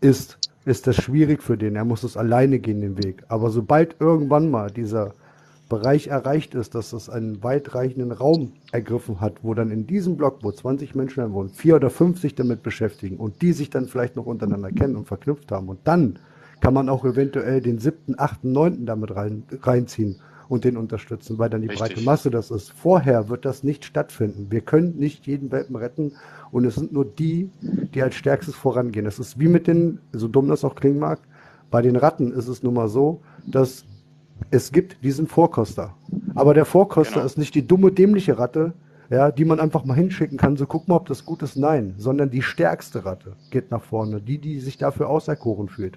ist, ist das schwierig für den. Er muss es alleine gehen, den Weg. Aber sobald irgendwann mal dieser Bereich erreicht ist, dass es einen weitreichenden Raum ergriffen hat, wo dann in diesem Block, wo 20 Menschen dann wohnen, vier oder fünf sich damit beschäftigen und die sich dann vielleicht noch untereinander kennen und verknüpft haben. Und dann kann man auch eventuell den siebten, achten, neunten damit rein, reinziehen und den unterstützen, weil dann die breite Richtig. Masse das ist. Vorher wird das nicht stattfinden. Wir können nicht jeden Welpen retten und es sind nur die, die als stärkstes vorangehen. Das ist wie mit den, so dumm das auch klingen mag, bei den Ratten ist es nun mal so, dass es gibt diesen Vorkoster. Aber der Vorkoster Genau. ist nicht die dumme, dämliche Ratte, ja, die man einfach mal hinschicken kann, so guck mal, ob das gut ist. Nein, sondern die stärkste Ratte geht nach vorne, die, die sich dafür auserkoren fühlt.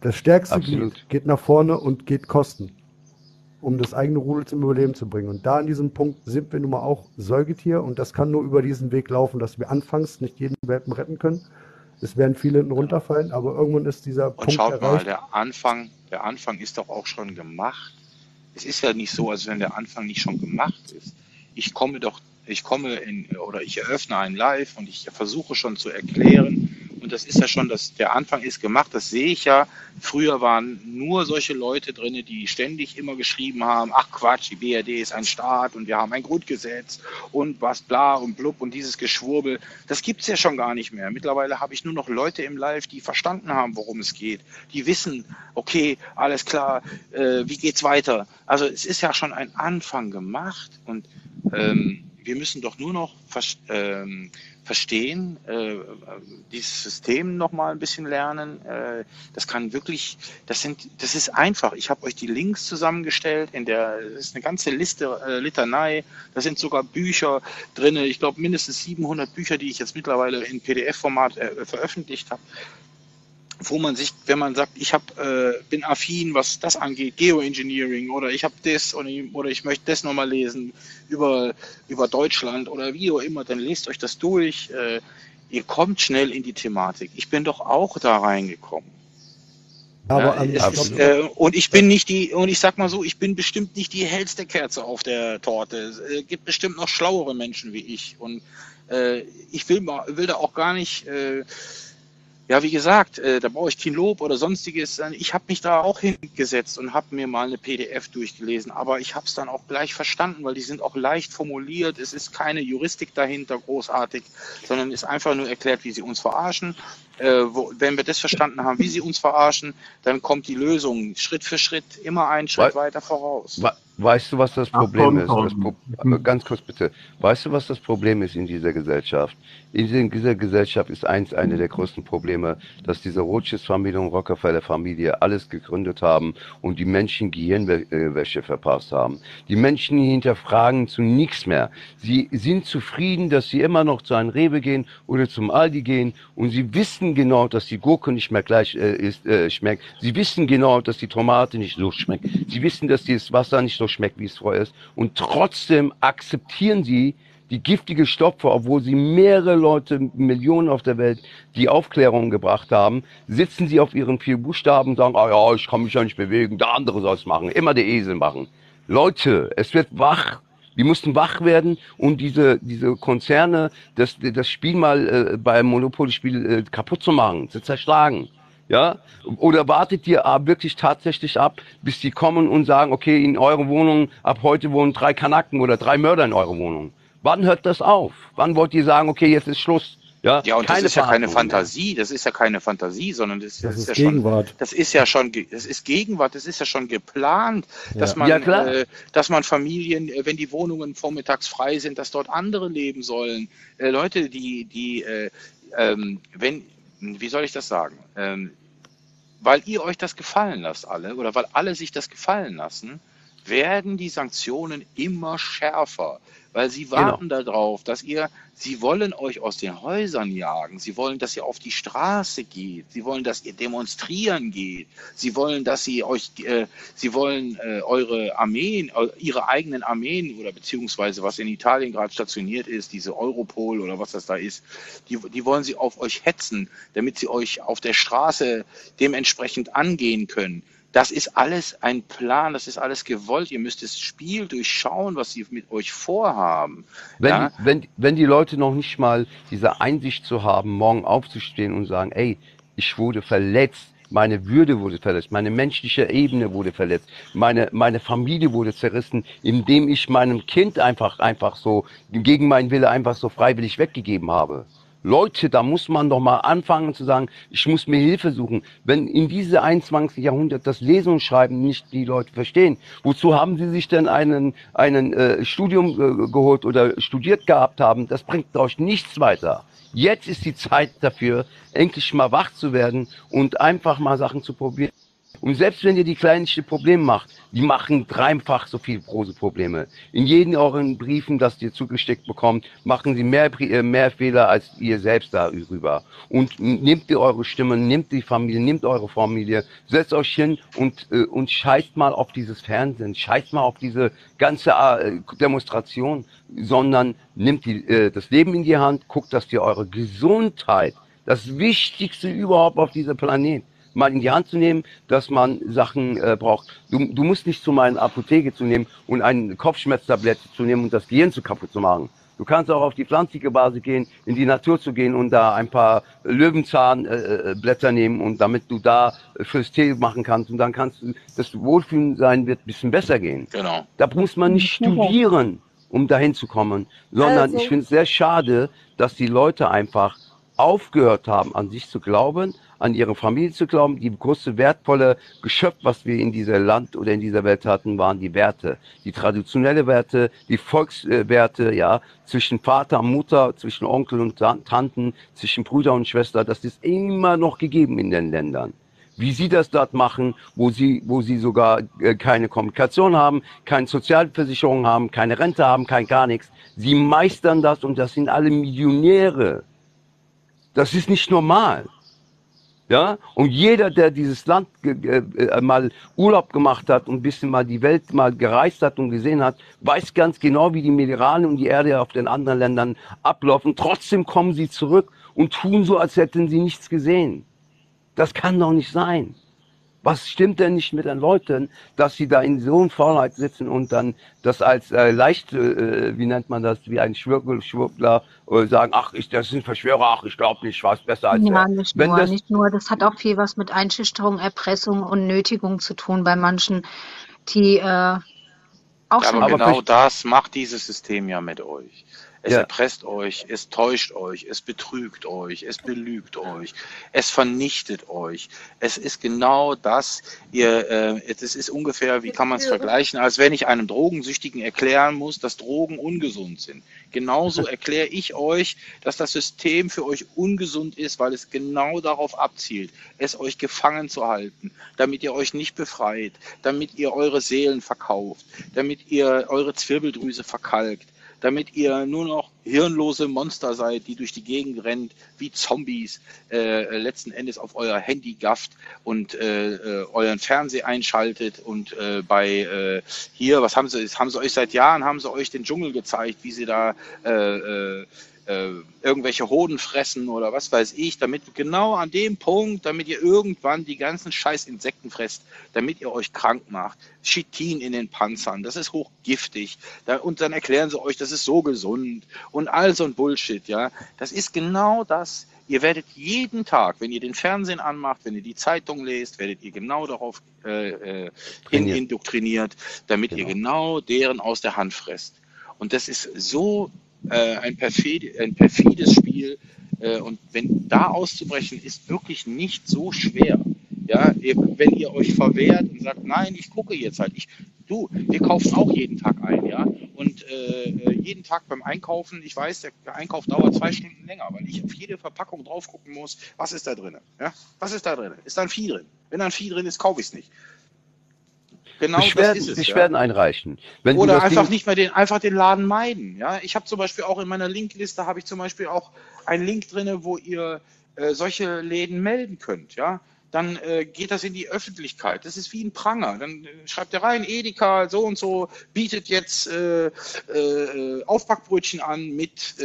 Das stärkste Absolut. Glied geht nach vorne und geht Kosten, um das eigene Rudel zum Überleben zu bringen. Und da an diesem Punkt sind wir nun mal auch Säugetier und das kann nur über diesen Weg laufen, dass wir anfangs nicht jeden Welpen retten können. Es werden viele hinten runterfallen, aber irgendwann ist dieser Und Punkt schaut mal, erreicht. der Anfang, der Anfang ist doch auch schon gemacht. Es ist ja nicht so, als wenn der Anfang nicht schon gemacht ist. Ich komme doch, ich komme in, oder ich eröffne ein Live und ich versuche schon zu erklären. Und das ist ja schon, das, der Anfang ist gemacht, das sehe ich ja. Früher waren nur solche Leute drin, die ständig immer geschrieben haben, ach Quatsch, die BRD ist ein Staat und wir haben ein Grundgesetz und was bla und blub und dieses Geschwurbel. Das gibt's ja schon gar nicht mehr. Mittlerweile habe ich nur noch Leute im Live, die verstanden haben, worum es geht. Die wissen, okay, alles klar, äh, wie geht's weiter? Also es ist ja schon ein Anfang gemacht und ähm, wir müssen doch nur noch ähm, verstehen, äh, dieses System noch mal ein bisschen lernen. Äh, das kann wirklich, das sind, das ist einfach. Ich habe euch die Links zusammengestellt. In der das ist eine ganze Liste, äh, Litanei. Da sind sogar Bücher drin. Ich glaube mindestens 700 Bücher, die ich jetzt mittlerweile in PDF-Format äh, veröffentlicht habe wo man sich, wenn man sagt, ich hab, äh, bin affin, was das angeht, Geoengineering oder ich habe das oder, ich- oder ich möchte das nochmal lesen über, über Deutschland oder wie auch immer, dann lest euch das durch. Äh, ihr kommt schnell in die Thematik. Ich bin doch auch da reingekommen. Aber Ja, ist, äh, und ich bin nicht die, und ich sag mal so, ich bin bestimmt nicht die hellste Kerze auf der Torte. Es äh, gibt bestimmt noch schlauere Menschen wie ich. Und äh, ich will, will da auch gar nicht, äh, ja, wie gesagt, äh, da brauche ich kein Lob oder sonstiges. Ich habe mich da auch hingesetzt und habe mir mal eine PDF durchgelesen, aber ich habe es dann auch gleich verstanden, weil die sind auch leicht formuliert. Es ist keine Juristik dahinter großartig, sondern ist einfach nur erklärt, wie sie uns verarschen. Äh, wo, wenn wir das verstanden haben, wie sie uns verarschen, dann kommt die Lösung Schritt für Schritt immer einen Schritt Wei- weiter voraus. We- Weißt du, was das Ach, Problem komm, ist? Das komm. Pro äh, ganz kurz bitte. Weißt du, was das Problem ist in dieser Gesellschaft? In dieser- dieser Gesellschaft ist eins eine der größten Probleme, dass diese Rothschild-Familie und Rockefeller-Familie alles gegründet haben und die Menschen Gehirnwäsche verpasst haben. Die Menschen hinterfragen zu nichts mehr. Sie sind zufrieden, dass sie immer noch zu einem Rewe gehen oder zum Aldi gehen und sie wissen genau, dass die Gurke nicht mehr gleich äh, ist, äh, schmeckt. Sie wissen genau, dass die Tomate nicht so schmeckt. Sie wissen, dass das Wasser nicht so schmeckt, wie es vorher ist. Und trotzdem akzeptieren sie die giftige Stoffe, obwohl sie mehrere Leute, Millionen auf der Welt, die Aufklärung gebracht haben, sitzen sie auf ihren vier Buchstaben und sagen, ah ja, ich kann mich ja nicht bewegen, der andere soll es machen, immer der Esel machen. Leute, es wird wach. Wir mussten wach werden und diese, diese Konzerne, das, das Spiel mal äh, beim Monopoly-Spiel äh, kaputt zu machen, zu zerschlagen. Ja? Oder wartet ihr ab, wirklich tatsächlich ab, bis die kommen und sagen, okay, in eurer Wohnung ab heute wohnen drei Kanaken oder drei Mörder in eurer Wohnung. Wann hört das auf? Wann wollt ihr sagen, okay, jetzt ist Schluss? Ja, Ja, und das ist ja keine. Fantasie, das ist ja keine Fantasie, sondern das, Das das ist ist ja schon, Gegenwart. das ist ja schon, das ist Gegenwart, das ist ja schon geplant, dass Ja. man, Ja, klar. äh, dass man Familien, äh, wenn die Wohnungen vormittags frei sind, dass dort andere leben sollen. Äh, Leute, die, die, äh, ähm, wenn, wie soll ich das sagen? Ähm, weil ihr euch das gefallen lasst alle oder weil alle sich das gefallen lassen, werden die Sanktionen immer schärfer, weil sie Genau. warten darauf, dass ihr, sie wollen euch aus den Häusern jagen, sie wollen, dass ihr auf die Straße geht, sie wollen, dass ihr demonstrieren geht, sie wollen, dass sie euch, äh, sie wollen äh, eure Armeen, äh, ihre eigenen Armeen oder beziehungsweise was in Italien gerade stationiert ist, diese Europol oder was das da ist, die, die wollen sie auf euch hetzen, damit sie euch auf der Straße dementsprechend angehen können. Das ist alles ein Plan, das ist alles gewollt. Ihr müsst das Spiel durchschauen, was sie mit euch vorhaben. Wenn, Ja? die, wenn, wenn die Leute noch nicht mal diese Einsicht zu haben, morgen aufzustehen und sagen, ey, ich wurde verletzt, meine Würde wurde verletzt, meine menschliche Ebene wurde verletzt, meine, meine Familie wurde zerrissen, indem ich meinem Kind einfach, einfach so, gegen meinen Wille einfach so freiwillig weggegeben habe. Leute, da muss man doch mal anfangen zu sagen, ich muss mir Hilfe suchen. Wenn in diese 21. Jahrhundert das Lesen und Schreiben nicht die Leute verstehen, wozu haben sie sich denn einen, einen äh, Studium äh, geholt oder studiert gehabt haben? Das bringt euch nichts weiter. Jetzt ist die Zeit dafür, endlich mal wach zu werden und einfach mal Sachen zu probieren. Und selbst wenn ihr die kleinste Probleme macht, die machen dreifach so viel große Probleme. In jeden euren Briefen, das ihr zugesteckt bekommt, machen sie mehr, äh, mehr Fehler als ihr selbst darüber. Und nehmt ihr eure Stimme, nehmt die Familie, nehmt eure Familie, setzt euch hin und, äh, und scheißt mal auf dieses Fernsehen, scheißt mal auf diese ganze äh, Demonstration, sondern nimmt die, äh, das Leben in die Hand, guckt, dass ihr eure Gesundheit, das Wichtigste überhaupt auf diesem Planet, mal in die Hand zu nehmen, dass man Sachen äh, braucht. Du, du musst nicht zu meiner Apotheke zu nehmen und eine Kopfschmerztablette zu nehmen und das Gehirn zu kaputt zu machen. Du kannst auch auf die pflanzliche Basis gehen, in die Natur zu gehen und da ein paar Löwenzahnblätter äh, Blätter nehmen und damit du da fürs Tee machen kannst und dann kannst du, das Wohlfühlen sein wird ein bisschen besser gehen. Genau. Da muss man nicht studieren, um dahin zu kommen, sondern Also- ich finde es sehr schade, dass die Leute einfach aufgehört haben, an sich zu glauben, an ihre Familie zu glauben. Die große wertvolle Geschöpf, was wir in dieser Land oder in dieser Welt hatten, waren die Werte, die traditionelle Werte, die Volkswerte, ja, zwischen Vater und Mutter, zwischen Onkel und Ta- Tanten, zwischen Brüder und Schwester. Das ist immer noch gegeben in den Ländern wie sie das dort machen, wo sie, wo sie sogar äh, keine Kommunikation haben, keine Sozialversicherung haben, keine Rente haben, kein gar nichts. Sie meistern das und das sind alle Millionäre. Das ist nicht normal. Ja, und jeder, der dieses Land äh, mal Urlaub gemacht hat und ein bisschen mal die Welt mal gereist hat und gesehen hat, weiß ganz genau, wie die Mineralien und die Erde auf den anderen Ländern ablaufen. Trotzdem kommen sie zurück und tun so, als hätten sie nichts gesehen. Das kann doch nicht sein. Was stimmt denn nicht mit den Leuten, dass sie da in so einer Faulheit sitzen und dann das als äh, leicht, äh, wie nennt man das, wie ein Schwurbel, Schwurbler äh, sagen, ach, ich, das sind Verschwörer, ach, ich glaube nicht, ich weiß besser als Ja, nicht Wenn nur, das, nicht nur. Das hat auch viel was mit Einschüchterung, Erpressung und Nötigung zu tun bei manchen, die äh, auch Ja, schon. aber genau das macht dieses System ja mit euch. Es Ja. erpresst euch, es täuscht euch, es betrügt euch, es belügt euch, es vernichtet euch. Es ist genau das, ihr, äh, es ist ungefähr, wie kann man es vergleichen, als wenn ich einem Drogensüchtigen erklären muss, dass Drogen ungesund sind. Genauso [LAUGHS] erkläre ich euch, dass das System für euch ungesund ist, weil es genau darauf abzielt, es euch gefangen zu halten, damit ihr euch nicht befreit, damit ihr eure Seelen verkauft, damit ihr eure Zwirbeldrüse verkalkt, damit ihr nur noch hirnlose Monster seid, die durch die Gegend rennt, wie Zombies, äh, letzten Endes auf euer Handy gafft und äh, äh, euren Fernseher einschaltet und äh, bei äh, hier, was haben sie, haben sie euch seit Jahren, haben sie euch den Dschungel gezeigt, wie sie da äh, irgendwelche Hoden fressen oder was weiß ich, damit genau an dem Punkt, damit ihr irgendwann die ganzen scheiß Insekten fresst, damit ihr euch krank macht. Chitin in den Panzern, das ist hochgiftig. Da, und dann erklären sie euch, das ist so gesund und all so ein Bullshit, ja. Das ist genau das. Ihr werdet jeden Tag, wenn ihr den Fernsehen anmacht, wenn ihr die Zeitung lest, werdet ihr genau darauf äh, äh, Trainiert. indoktriniert, damit ihr genau deren aus der Hand fresst. Und das ist so äh, ein, perfid, ein perfides Spiel. Äh, und wenn da auszubrechen, ist wirklich nicht so schwer. Ja, wenn ihr euch verwehrt und sagt, nein, ich gucke jetzt halt. Ich, du, wir kaufen auch jeden Tag ein, ja. Und äh, äh, jeden Tag beim Einkaufen, ich weiß, der Einkauf dauert zwei Stunden länger, weil ich auf jede Verpackung drauf gucken muss, was ist da drin? Ja? Was ist da drin? Ist da ein Vieh drin? Wenn da ein Vieh drin ist, kaufe ich es nicht. Genau Beschwerden, das ist es. Beschwerden ja. einreichen. Wenn Oder einfach Ding, nicht mehr den, einfach den Laden meiden. Ja, ich habe zum Beispiel auch in meiner Linkliste habe ich zum Beispiel auch einen Link drinne, wo ihr äh, solche Läden melden könnt. Ja, dann äh, geht das in die Öffentlichkeit. Das ist wie ein Pranger. Dann äh, schreibt ihr rein, Edeka so und so bietet jetzt äh, äh, Aufbackbrötchen an mit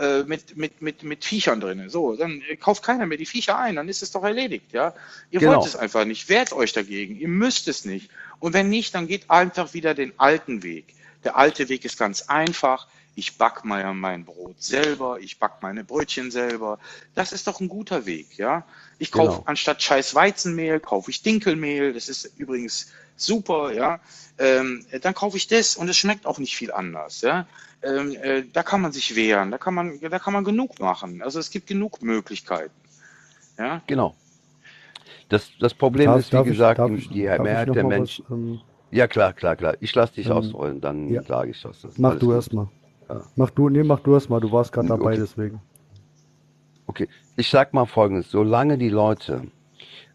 äh, mit, mit, mit, mit Viechern drin. So, dann kauft keiner mehr die Viecher ein, dann ist es doch erledigt, ja. Ihr Genau. wollt es einfach nicht, wehrt euch dagegen, ihr müsst es nicht. Und wenn nicht, dann geht einfach wieder den alten Weg. Der alte Weg ist ganz einfach. Ich back mal mein Brot selber, ich back meine Brötchen selber. Das ist doch ein guter Weg, ja. Ich kaufe Genau. anstatt scheiß Weizenmehl, kaufe ich Dinkelmehl. Das ist übrigens super, ja. Ähm, dann kaufe ich das und es schmeckt auch nicht viel anders, ja. Ähm, äh, da kann man sich wehren, da kann man, da kann man genug machen. Also es gibt genug Möglichkeiten, ja. genau. Das, das Problem Darf, ist, wie gesagt, darf die ich, die darf Mehrheit der mal was, Menschen. ähm, Ja, klar, klar, klar. Ich lasse dich ähm, ausrollen, dann ja. sage ich das. das Mach du gut. Ja. Mach du, nee, mach du erst mal. Du warst gerade dabei, Okay. deswegen. Okay, ich sag mal Folgendes: Solange die Leute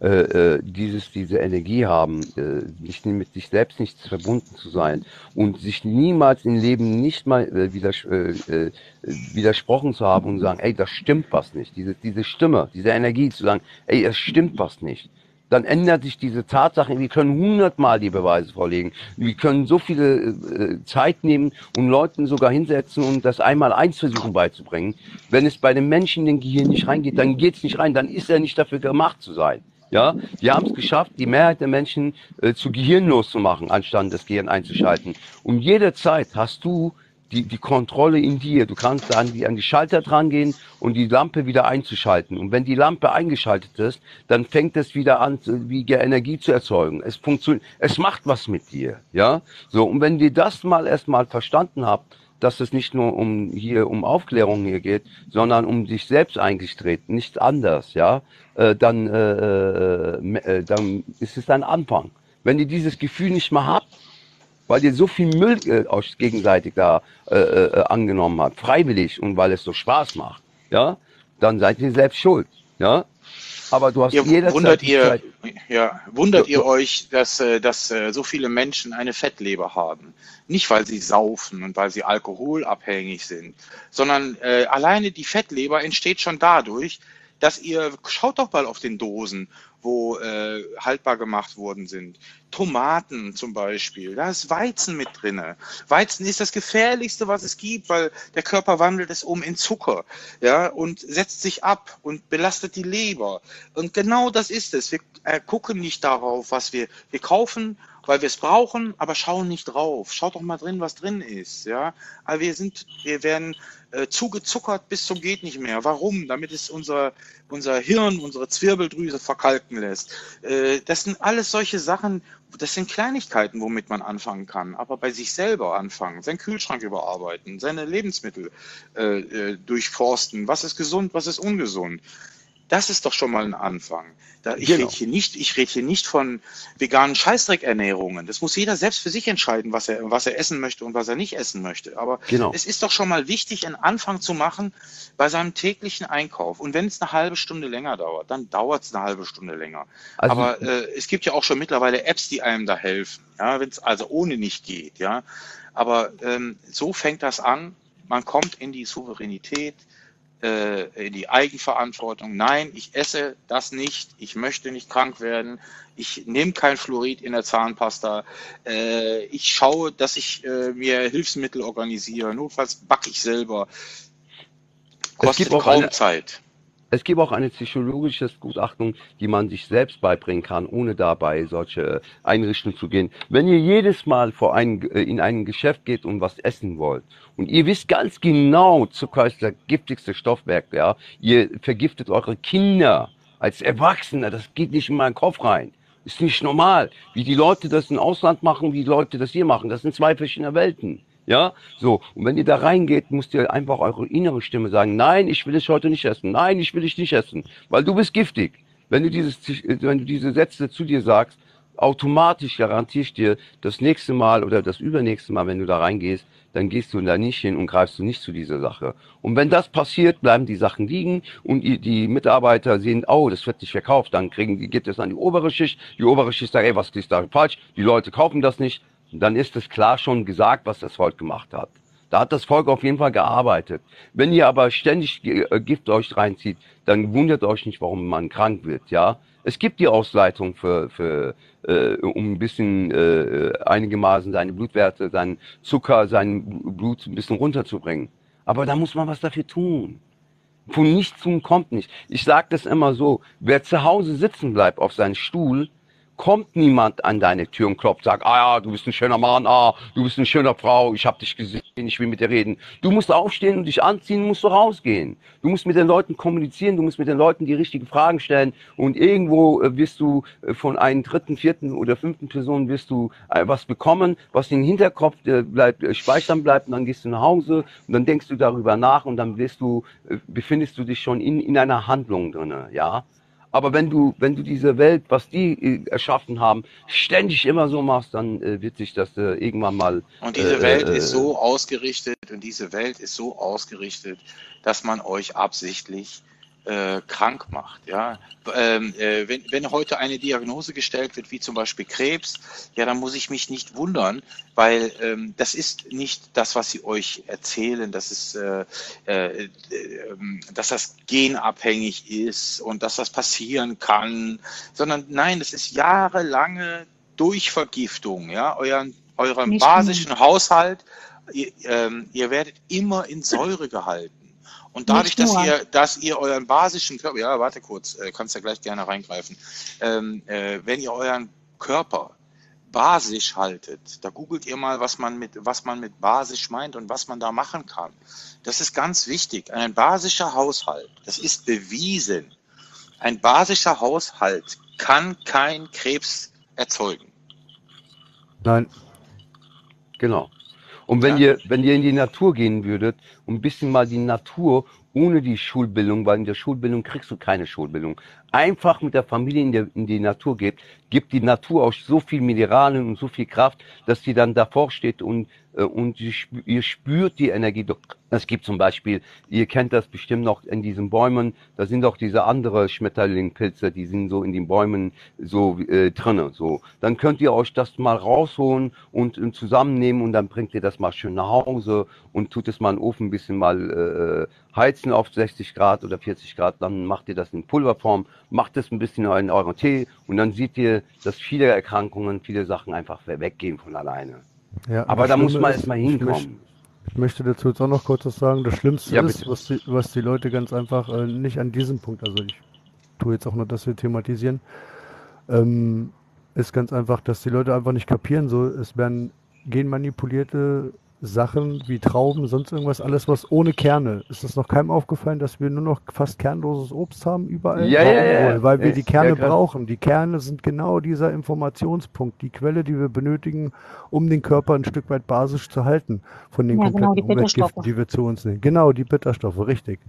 äh, äh, dieses, diese Energie haben, äh, nicht, mit sich selbst nicht verbunden zu sein und sich niemals im Leben nicht mal äh, widers äh, äh, widersprochen zu haben und sagen, ey, das stimmt was nicht. Diese, diese Stimme, diese Energie zu sagen, ey, es stimmt was nicht dann ändert sich diese Tatsache. Wir können hundertmal die Beweise vorlegen. Wir können so viele äh, Zeit nehmen und Leuten sogar hinsetzen und das einmal eins versuchen beizubringen. Wenn es bei den Menschen in den Gehirn nicht reingeht, dann geht es nicht rein. Dann ist er nicht dafür gemacht zu sein. Ja, die haben es geschafft, die Mehrheit der Menschen äh, zu gehirnlos zu machen, anstatt das Gehirn einzuschalten. Und jederzeit hast du die, die Kontrolle in dir. Du kannst an die, an die Schalter dran gehen und die Lampe wieder einzuschalten. Und wenn die Lampe eingeschaltet ist, dann fängt es wieder an, wie Energie zu erzeugen. Es funktioniert, es macht was mit dir, ja. So. Und wenn ihr das mal erstmal verstanden habt, dass es nicht nur um hier um Aufklärung hier geht, sondern um sich selbst eigentlich dreht, nichts anders, ja, äh, dann, äh, äh, äh, dann ist es ein Anfang. Wenn ihr dieses Gefühl nicht mehr habt, weil ihr so viel Müll äh, euch gegenseitig da äh, äh, angenommen habt, freiwillig und weil es so Spaß macht, ja, dann seid ihr selbst schuld, ja. Aber du hast Ihr jederzeit wundert ihr, ja, wundert Du- ihr euch, dass, äh, dass äh, so viele Menschen eine Fettleber haben? Nicht, weil sie saufen und weil sie alkoholabhängig sind, sondern äh, alleine die Fettleber entsteht schon dadurch, dass ihr, schaut doch mal auf den Dosen, wo äh, haltbar gemacht worden sind. Tomaten zum Beispiel, da ist Weizen mit drinne. Weizen ist das gefährlichste, was es gibt, weil der Körper wandelt es um in Zucker, ja, und setzt sich ab und belastet die Leber. Und genau das ist es. Wir äh, gucken nicht darauf, was wir, wir kaufen, weil wir es brauchen, aber schauen nicht drauf. Schaut doch mal drin, was drin ist, ja. Aber wir sind, wir werden äh, zugezuckert bis zum geht nicht mehr. Warum? Damit es unser, unser Hirn, unsere Zwirbeldrüse verkalken lässt. Äh, das sind alles solche Sachen, das sind Kleinigkeiten, womit man anfangen kann, aber bei sich selber anfangen, seinen Kühlschrank überarbeiten, seine Lebensmittel äh, äh, durchforsten, was ist gesund, was ist ungesund. Das ist doch schon mal ein Anfang. Da, ich Genau. rede hier nicht, ich rede hier nicht von veganen Scheißdreckernährungen. Das muss jeder selbst für sich entscheiden, was er, was er essen möchte und was er nicht essen möchte. Aber Genau. es ist doch schon mal wichtig, einen Anfang zu machen bei seinem täglichen Einkauf. Und wenn es eine halbe Stunde länger dauert, dann dauert es eine halbe Stunde länger. Also- Aber äh, es gibt ja auch schon mittlerweile Apps, die einem da helfen, ja, wenn es also ohne nicht geht, ja. Aber ähm, so fängt das an. Man kommt in die Souveränität, äh, die Eigenverantwortung. Nein, ich esse das nicht. Ich möchte nicht krank werden. Ich nehme kein Fluorid in der Zahnpasta. Äh, ich schaue, dass ich äh, mir Hilfsmittel organisiere. Notfalls backe ich selber. Es Kostet gibt auch kaum eine, Zeit. Es gibt auch eine psychologische Gutachtung, die man sich selbst beibringen kann, ohne dabei solche Einrichtungen zu gehen. Wenn ihr jedes Mal vor ein, äh, in ein Geschäft geht und was essen wollt und ihr wisst ganz genau, Zucker ist der giftigste Stoffwerk, ja, ihr vergiftet eure Kinder als Erwachsene, das geht nicht in meinen Kopf rein. Ist nicht normal. Wie die Leute das im Ausland machen, wie die Leute das hier machen, das sind zwei verschiedene Welten. Ja, so. Und wenn ihr da reingeht, müsst ihr einfach eure innere Stimme sagen, nein, ich will es heute nicht essen. Nein, ich will es nicht essen. Weil du bist giftig. Wenn du dieses, wenn du diese Sätze zu dir sagst, automatisch garantiere ich dir, das nächste Mal oder das übernächste Mal, wenn du da reingehst, dann gehst du da nicht hin und greifst du nicht zu dieser Sache. Und wenn das passiert, bleiben die Sachen liegen und die, Mitarbeiter sehen, oh, das wird nicht verkauft, dann kriegen die, geht es an die obere Schicht, die obere Schicht sagt, ey, was ist da falsch? Die Leute kaufen das nicht. Und dann ist es klar schon gesagt, was das Volk gemacht hat. Da hat das Volk auf jeden Fall gearbeitet. Wenn ihr aber ständig äh, Gift euch reinzieht, dann wundert euch nicht, warum man krank wird, ja. Es gibt die Ausleitung für, für äh, um ein bisschen äh, einigermaßen seine Blutwerte, seinen Zucker, sein Blut ein bisschen runterzubringen. Aber da muss man was dafür tun. Von nichts tun kommt nicht. Ich sage das immer so, wer zu Hause sitzen bleibt auf seinem Stuhl, kommt niemand an deine Tür und klopft, sagt, ah ja, du bist ein schöner Mann, ah, du bist eine schöne Frau, ich habe dich gesehen, ich will mit dir reden. Du musst aufstehen und dich anziehen, musst du rausgehen. Du musst mit den Leuten kommunizieren, du musst mit den Leuten die richtigen Fragen stellen und irgendwo äh, wirst du äh, von einem dritten, vierten oder fünften Person wirst du äh, was bekommen, was in den Hinterkopf bleibt, speichern bleibt und dann gehst du nach Hause und dann denkst du darüber nach und dann wirst du, befindest du dich schon in, in einer Handlung drinne, ja. Aber wenn du, wenn du diese Welt, was die äh, erschaffen haben, ständig immer so machst, dann äh, wird sich das äh, irgendwann mal. Und diese äh, Welt äh, ist so ausgerichtet und diese Welt ist so ausgerichtet, dass man euch absichtlich äh, krank macht. Ja, ähm, äh, wenn, wenn heute eine Diagnose gestellt wird, wie zum Beispiel Krebs, ja, dann muss ich mich nicht wundern, weil ähm, das ist nicht das, was sie euch erzählen, dass es, äh, äh, äh, dass das genabhängig ist und dass das passieren kann, sondern nein, das ist jahrelange Durchvergiftung, ja, euren, euren basischen Haushalt. Ihr, ähm, ihr werdet immer in Säure gehalten. Und dadurch, dass ihr, dass ihr euren basischen Körper, ja, warte kurz, äh, kannst ja gleich gerne reingreifen, ähm, äh, wenn ihr euren Körper basisch haltet, da googelt ihr mal, was man mit, was man mit basisch meint und was man da machen kann. Das ist ganz wichtig. Ein basischer Haushalt, das ist bewiesen. Ein basischer Haushalt kann kein Krebs erzeugen. Nein. Genau. Und wenn Ja. ihr, wenn ihr in die Natur gehen würdet und ein bisschen mal die Natur ohne die Schulbildung, weil in der Schulbildung kriegst du keine Schulbildung, einfach mit der Familie in, der, in die Natur geht, gibt die Natur euch so viel Mineralien und so viel Kraft, dass die dann davor steht und, äh, und ihr spü- ihr spürt die Energie. Es gibt zum Beispiel, ihr kennt das bestimmt noch in diesen Bäumen, da sind auch diese andere Schmetterlingpilze, die sind so in den Bäumen so äh, drinne. So, dann könnt ihr euch das mal rausholen und, und zusammennehmen und dann bringt ihr das mal schön nach Hause und tut es mal in den Ofen ein bisschen mal äh, heizen auf 60 Grad oder 40 Grad. Dann macht ihr das in Pulverform, macht es ein bisschen in euren Tee und dann seht ihr, dass viele Erkrankungen, viele Sachen einfach weggehen von alleine. Ja, Aber da muss man erstmal hinkommen. ich möchte dazu jetzt auch noch kurz was sagen. Das Schlimmste Ja, ist, was die, was die Leute ganz einfach äh, nicht an diesem Punkt, also ich tue jetzt auch nur, dass wir thematisieren, ähm, ist ganz einfach, dass die Leute einfach nicht kapieren. So, es werden genmanipulierte Sachen wie Trauben, sonst irgendwas, alles was ohne Kerne. Ist es noch keinem aufgefallen, dass wir nur noch fast kernloses Obst haben überall? Ja, ja, ja. Weil wir Ja, die Kerne ja, brauchen. Die Kerne sind genau dieser Informationspunkt, die Quelle, die wir benötigen, um den Körper ein Stück weit basisch zu halten von den Ja, genau, kompletten die Umweltgiften, die wir zu uns nehmen. Genau, die Bitterstoffe, richtig.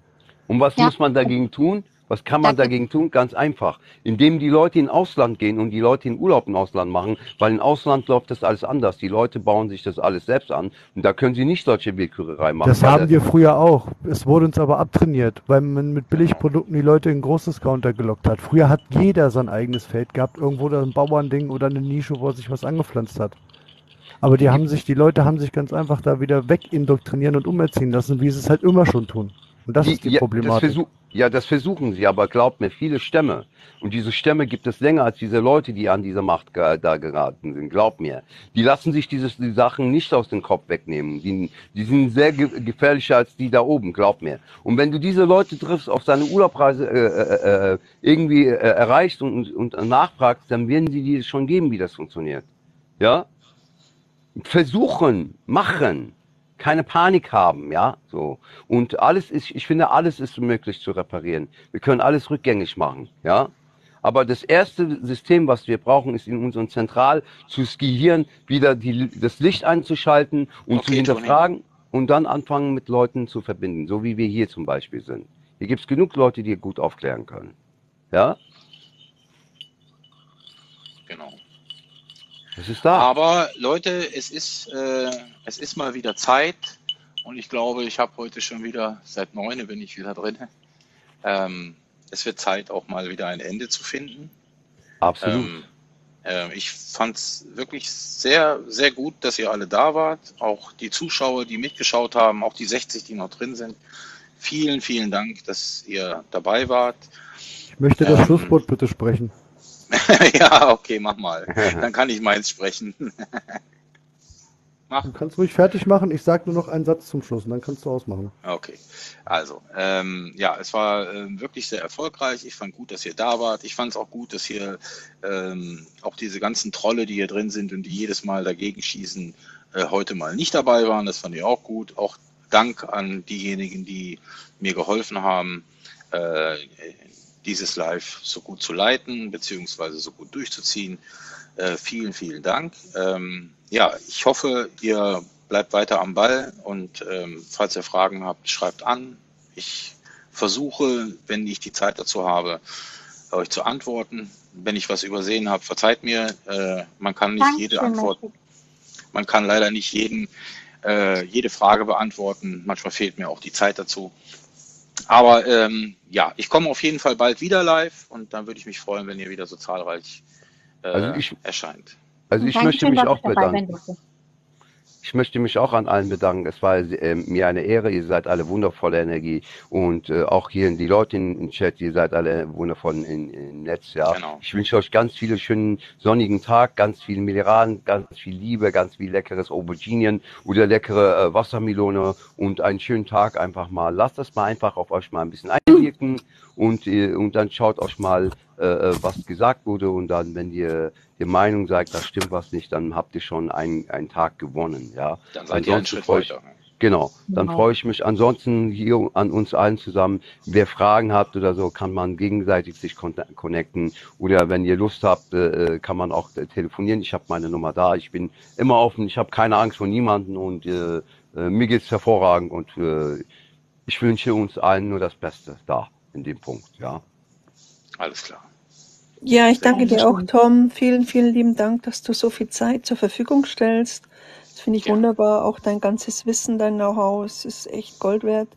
Und was Ja. muss man dagegen tun? Was kann man Da- dagegen tun? Ganz einfach. Indem die Leute in Ausland gehen und die Leute in Urlaub im Ausland machen, weil im Ausland läuft das alles anders. Die Leute bauen sich das alles selbst an und da können sie nicht solche Willkürerei machen. Das haben wir früher auch. Es wurde uns aber abtrainiert, weil man mit Billigprodukten die Leute in großes Counter gelockt hat. Früher hat jeder sein eigenes Feld gehabt, irgendwo da ein Bauernding oder eine Nische, wo er sich was angepflanzt hat. Aber die haben sich, die Leute haben sich ganz einfach da wieder wegindoktrinieren und umerziehen lassen, wie sie es halt immer schon tun. Und das ist die ja, das Problematik. Ja, das versuchen sie, aber glaubt mir, viele Stämme. Und diese Stämme gibt es länger als diese Leute, die an diese Macht ge da geraten sind. Glaubt mir. Die lassen sich dieses, die Sachen nicht aus dem Kopf wegnehmen. Die, die sind sehr ge gefährlicher als die da oben. Glaubt mir. Und wenn du diese Leute triffst, auf seine Urlaubreise äh, äh, äh, irgendwie äh, erreichst und, und nachfragst, dann werden sie dir schon geben, wie das funktioniert. Ja? Versuchen, machen keine Panik haben, ja, so. Und alles ist, ich finde, alles ist möglich zu reparieren. Wir können alles rückgängig machen, ja. Aber das erste System, was wir brauchen, ist in unserem Zentral zu Gehirn wieder die, das Licht einzuschalten und zu Okay, Toni. hinterfragen und dann anfangen mit Leuten zu verbinden, so wie wir hier zum Beispiel sind. Hier gibt es genug Leute, die gut aufklären können. Ja, Genau. Das ist da. Aber Leute, es ist, äh, es ist mal wieder Zeit und ich glaube, ich habe heute schon wieder, seit neun bin ich wieder drin. Ähm, es wird Zeit, auch mal wieder ein Ende zu finden. Absolut. Ähm, äh, ich fand es wirklich sehr, sehr gut, dass ihr alle da wart. Auch die Zuschauer, die mitgeschaut haben, auch die 60, die noch drin sind. Vielen, vielen Dank, dass ihr dabei wart. Ich möchte das Ähm, Schlusswort bitte sprechen. [LAUGHS] ja, okay, mach mal. [LAUGHS] Dann kann ich meins sprechen. Mach. Du kannst ruhig fertig machen. Ich sage nur noch einen Satz zum Schluss und dann kannst du ausmachen. Okay, also ähm, ja, es war ähm, wirklich sehr erfolgreich. Ich fand gut, dass ihr da wart. Ich fand es auch gut, dass hier ähm, auch diese ganzen Trolle, die hier drin sind und die jedes Mal dagegen schießen, äh, heute mal nicht dabei waren. Das fand ich auch gut. Auch Dank an diejenigen, die mir geholfen haben, äh, dieses Live so gut zu leiten beziehungsweise so gut durchzuziehen. Äh, vielen, vielen Dank. Ähm, ja, ich hoffe, ihr bleibt weiter am Ball und ähm, falls ihr Fragen habt, schreibt an. Ich versuche, wenn ich die Zeit dazu habe, euch zu antworten. Wenn ich was übersehen habe, verzeiht mir. Äh, man kann nicht jede Dankeschön, Antwort, man kann leider nicht jeden, äh, jede Frage beantworten. Manchmal fehlt mir auch die Zeit dazu. Aber ähm, ja, ich komme auf jeden Fall bald wieder live und dann würde ich mich freuen, wenn ihr wieder so zahlreich Also äh, ich, erscheint. also ich möchte Dankeschön, mich dass auch bedanken. Ich möchte mich auch an allen bedanken. Es war äh, mir eine Ehre. Ihr seid alle wundervolle Energie. Und äh, auch hier die Leute im Chat, ihr seid alle wundervoll in- im Netz, ja. Genau. Ich wünsche euch ganz viele schönen sonnigen Tag, ganz viel Mineralen, ganz viel Liebe, ganz viel leckeres Auberginien oder leckere äh, Wassermelone und einen schönen Tag einfach mal. Lasst das mal einfach auf euch mal ein bisschen einwirken und, äh, und dann schaut euch mal, äh, äh, was gesagt wurde und dann, wenn ihr der Meinung seid, da stimmt was nicht, dann habt ihr schon einen, einen Tag gewonnen, ja. Dann seid ihr einen Schritt freue ich, weiter. Genau, dann Genau. freue ich mich ansonsten hier an uns allen zusammen. Wer Fragen habt oder so, kann man gegenseitig sich connecten. Oder wenn ihr Lust habt, äh, kann man auch äh, telefonieren. Ich habe meine Nummer da. Ich bin immer offen. Ich habe keine Angst vor niemanden und äh, äh, mir geht's hervorragend und äh, ich wünsche uns allen nur das Beste da in dem Punkt, ja. Alles klar. Ja, ich danke dir auch. Tom. Vielen, vielen lieben Dank, dass du so viel Zeit zur Verfügung stellst. Das finde ich Gerne. wunderbar. Auch dein ganzes Wissen, dein Know-how, es ist echt Gold wert.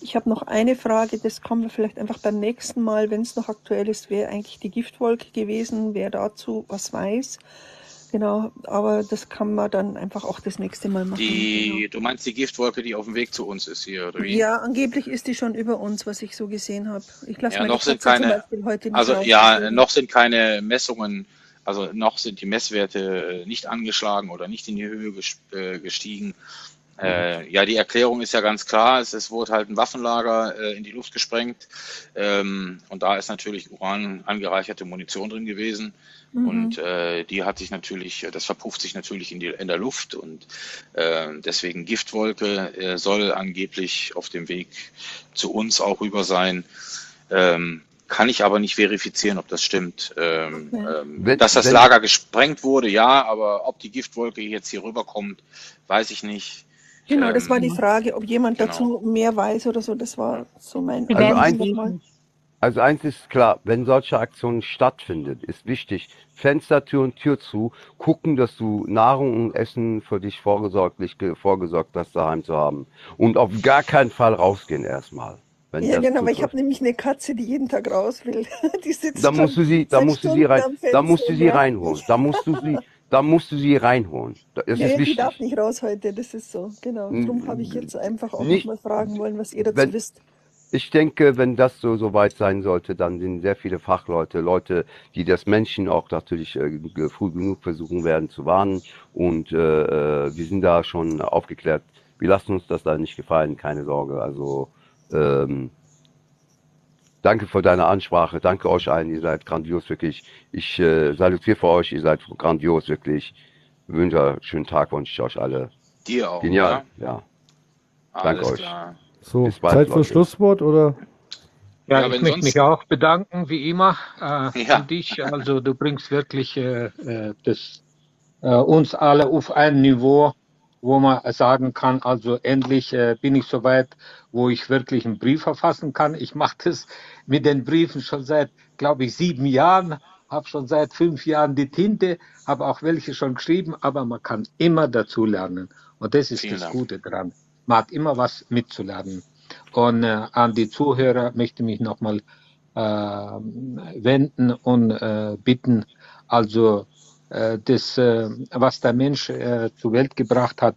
Ich habe noch eine Frage, das kommen wir vielleicht einfach beim nächsten Mal, wenn es noch aktuell ist, wäre eigentlich die Giftwolke gewesen, wer dazu was weiß. Genau, aber das kann man dann einfach auch das nächste Mal machen. Genau. Die, du meinst die Giftwolke, die auf dem Weg zu uns ist hier, oder wie? Ja, angeblich ist die schon über uns, was ich so gesehen habe. Ich lasse Ja, meine noch sind Katze zum keine, Beispiel heute nicht also raus. ja, noch sind keine Messungen, also noch sind die Messwerte äh, nicht angeschlagen oder nicht in die Höhe äh, gestiegen. Äh, ja, die Erklärung ist ja ganz klar. Es, es wurde halt ein Waffenlager äh, in die Luft gesprengt ähm, und da ist natürlich Uran angereicherte Munition drin gewesen Mhm. und äh, die hat sich natürlich, das verpufft sich natürlich in, die, in der Luft und äh, deswegen Giftwolke äh, soll angeblich auf dem Weg zu uns auch rüber sein. Ähm, kann ich aber nicht verifizieren, ob das stimmt. Ähm, Okay. ähm, dass das Lager gesprengt wurde, ja, aber ob die Giftwolke jetzt hier rüberkommt, weiß ich nicht. Genau, das war die Ähm, Frage, ob jemand genau. dazu mehr weiß oder so. Das war so mein also eins. Also eins ist klar, wenn solche Aktionen stattfindet, ist wichtig, Fenster, Tür und Tür zu, gucken, dass du Nahrung und Essen für dich vorgesorglich ge- vorgesorgt hast, daheim zu haben. Und auf gar keinen Fall rausgehen erstmal, wenn Ja, genau, weil ich habe nämlich eine Katze, die jeden Tag raus will. [LAUGHS] Die sitzt Da musst du sie, da musst du sie rein, da musst du sie reinholen. Da musst du sie, [LAUGHS] da musst du sie reinholen. Das ist Nee, die darf wichtig. nicht raus heute, das ist so. Genau, darum habe ich jetzt einfach auch Nicht, nochmal fragen wollen, was ihr dazu wenn, wisst. Ich denke, wenn das so, so weit sein sollte, dann sind sehr viele Fachleute, Leute, die das Menschen auch natürlich äh, früh genug versuchen werden zu warnen. Und äh, äh, wir sind da schon aufgeklärt. Wir lassen uns das da nicht gefallen, keine Sorge. Also ähm, danke für deine Ansprache, danke euch allen, ihr seid grandios wirklich. Ich äh, salutiere für euch, ihr seid grandios wirklich. Wünsche einen schönen Tag, wünsche ich euch alle. Dir auch, Genial, ja? ja. Danke Alles euch. klar. So, Bis bald, Zeit für Leute. Schlusswort oder? Ja, Ja, ich möchte mich auch bedanken, wie immer, äh, ja, an dich. Also du bringst wirklich äh, äh, das, äh, uns alle auf ein Niveau, wo man sagen kann, also endlich äh, bin ich soweit, wo ich wirklich einen Brief verfassen kann. Ich mache das mit den Briefen schon seit, glaube ich, sieben Jahren, habe schon seit fünf Jahren die Tinte, habe auch welche schon geschrieben, aber man kann immer dazu lernen. Und das ist vielen das Dank. Gute dran. Man hat immer was mitzulernen. Und äh, an die Zuhörer möchte ich mich nochmal äh, wenden und äh, bitten, also äh, das, äh, was der Mensch äh, zur Welt gebracht hat,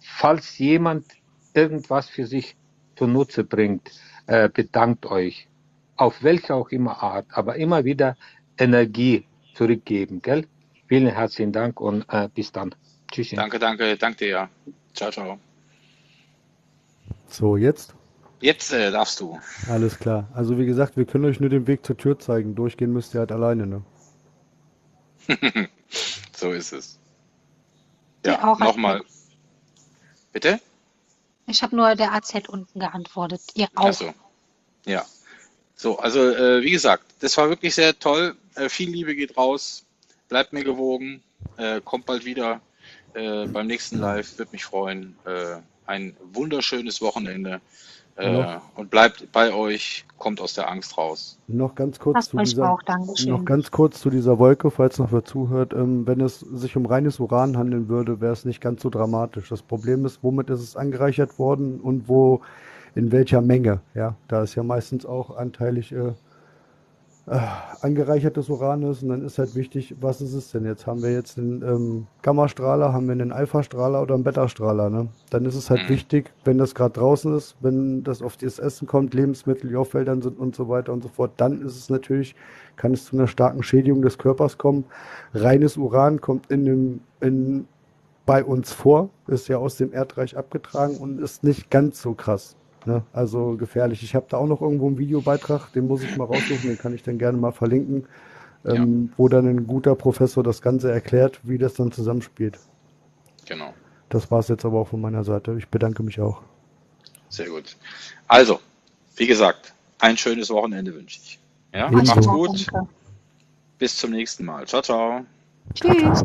falls jemand irgendwas für sich zunutze bringt, äh, bedankt euch. Auf welche auch immer Art, aber immer wieder Energie zurückgeben, gell? Vielen herzlichen Dank und äh, bis dann. Tschüsschen. Danke, danke, danke dir. ja. Ciao, ciao. So, jetzt? Jetzt äh, darfst du. Alles klar. Also wie gesagt, wir können euch nur den Weg zur Tür zeigen. Durchgehen müsst ihr halt alleine, ne? [LAUGHS] so ist es. Ja, nochmal. Bitte? Ich habe nur der AZ unten geantwortet. Ihr Ach auch. so. Ja. So, also äh, wie gesagt, das war wirklich sehr toll. Äh, viel Liebe geht raus. Bleibt mir gewogen. Äh, kommt bald wieder äh, beim nächsten Live. Würde mich freuen. Äh, ein wunderschönes Wochenende. Äh, Noch, und bleibt bei euch. Kommt aus der Angst raus. noch ganz kurz zu dieser, auch. noch ganz kurz zu dieser Wolke, falls noch wer zuhört. Ähm, wenn es sich um reines Uran handeln würde, wäre es nicht ganz so dramatisch. Das Problem ist, womit ist es angereichert worden und wo in welcher Menge. Ja, da ist ja meistens auch anteilig äh, äh, angereichertes Uran ist und dann ist halt wichtig, was ist es denn jetzt? Haben wir jetzt einen ähm, Gammastrahler, haben wir einen Alpha-Strahler oder einen Beta-Strahler? Ne? Dann ist es halt Mhm. wichtig, wenn das gerade draußen ist, wenn das auf das Essen kommt, Lebensmittel, die auf Feldern sind und so weiter und so fort, dann ist es natürlich, kann es zu einer starken Schädigung des Körpers kommen. Reines Uran kommt in dem, in, bei uns vor, ist ja aus dem Erdreich abgetragen und ist nicht ganz so krass. Ne? Also gefährlich. Ich habe da auch noch irgendwo einen Videobeitrag, den muss ich mal raussuchen, den kann ich dann gerne mal verlinken, ähm, wo dann ein guter Professor das Ganze erklärt, wie das dann zusammenspielt. Genau. Das war es jetzt aber auch von meiner Seite. Ich bedanke mich auch. Sehr gut. Also, wie gesagt, ein schönes Wochenende wünsche ich. Ja, macht's gut. Bis zum nächsten Mal. Ciao, ciao. Tschüss.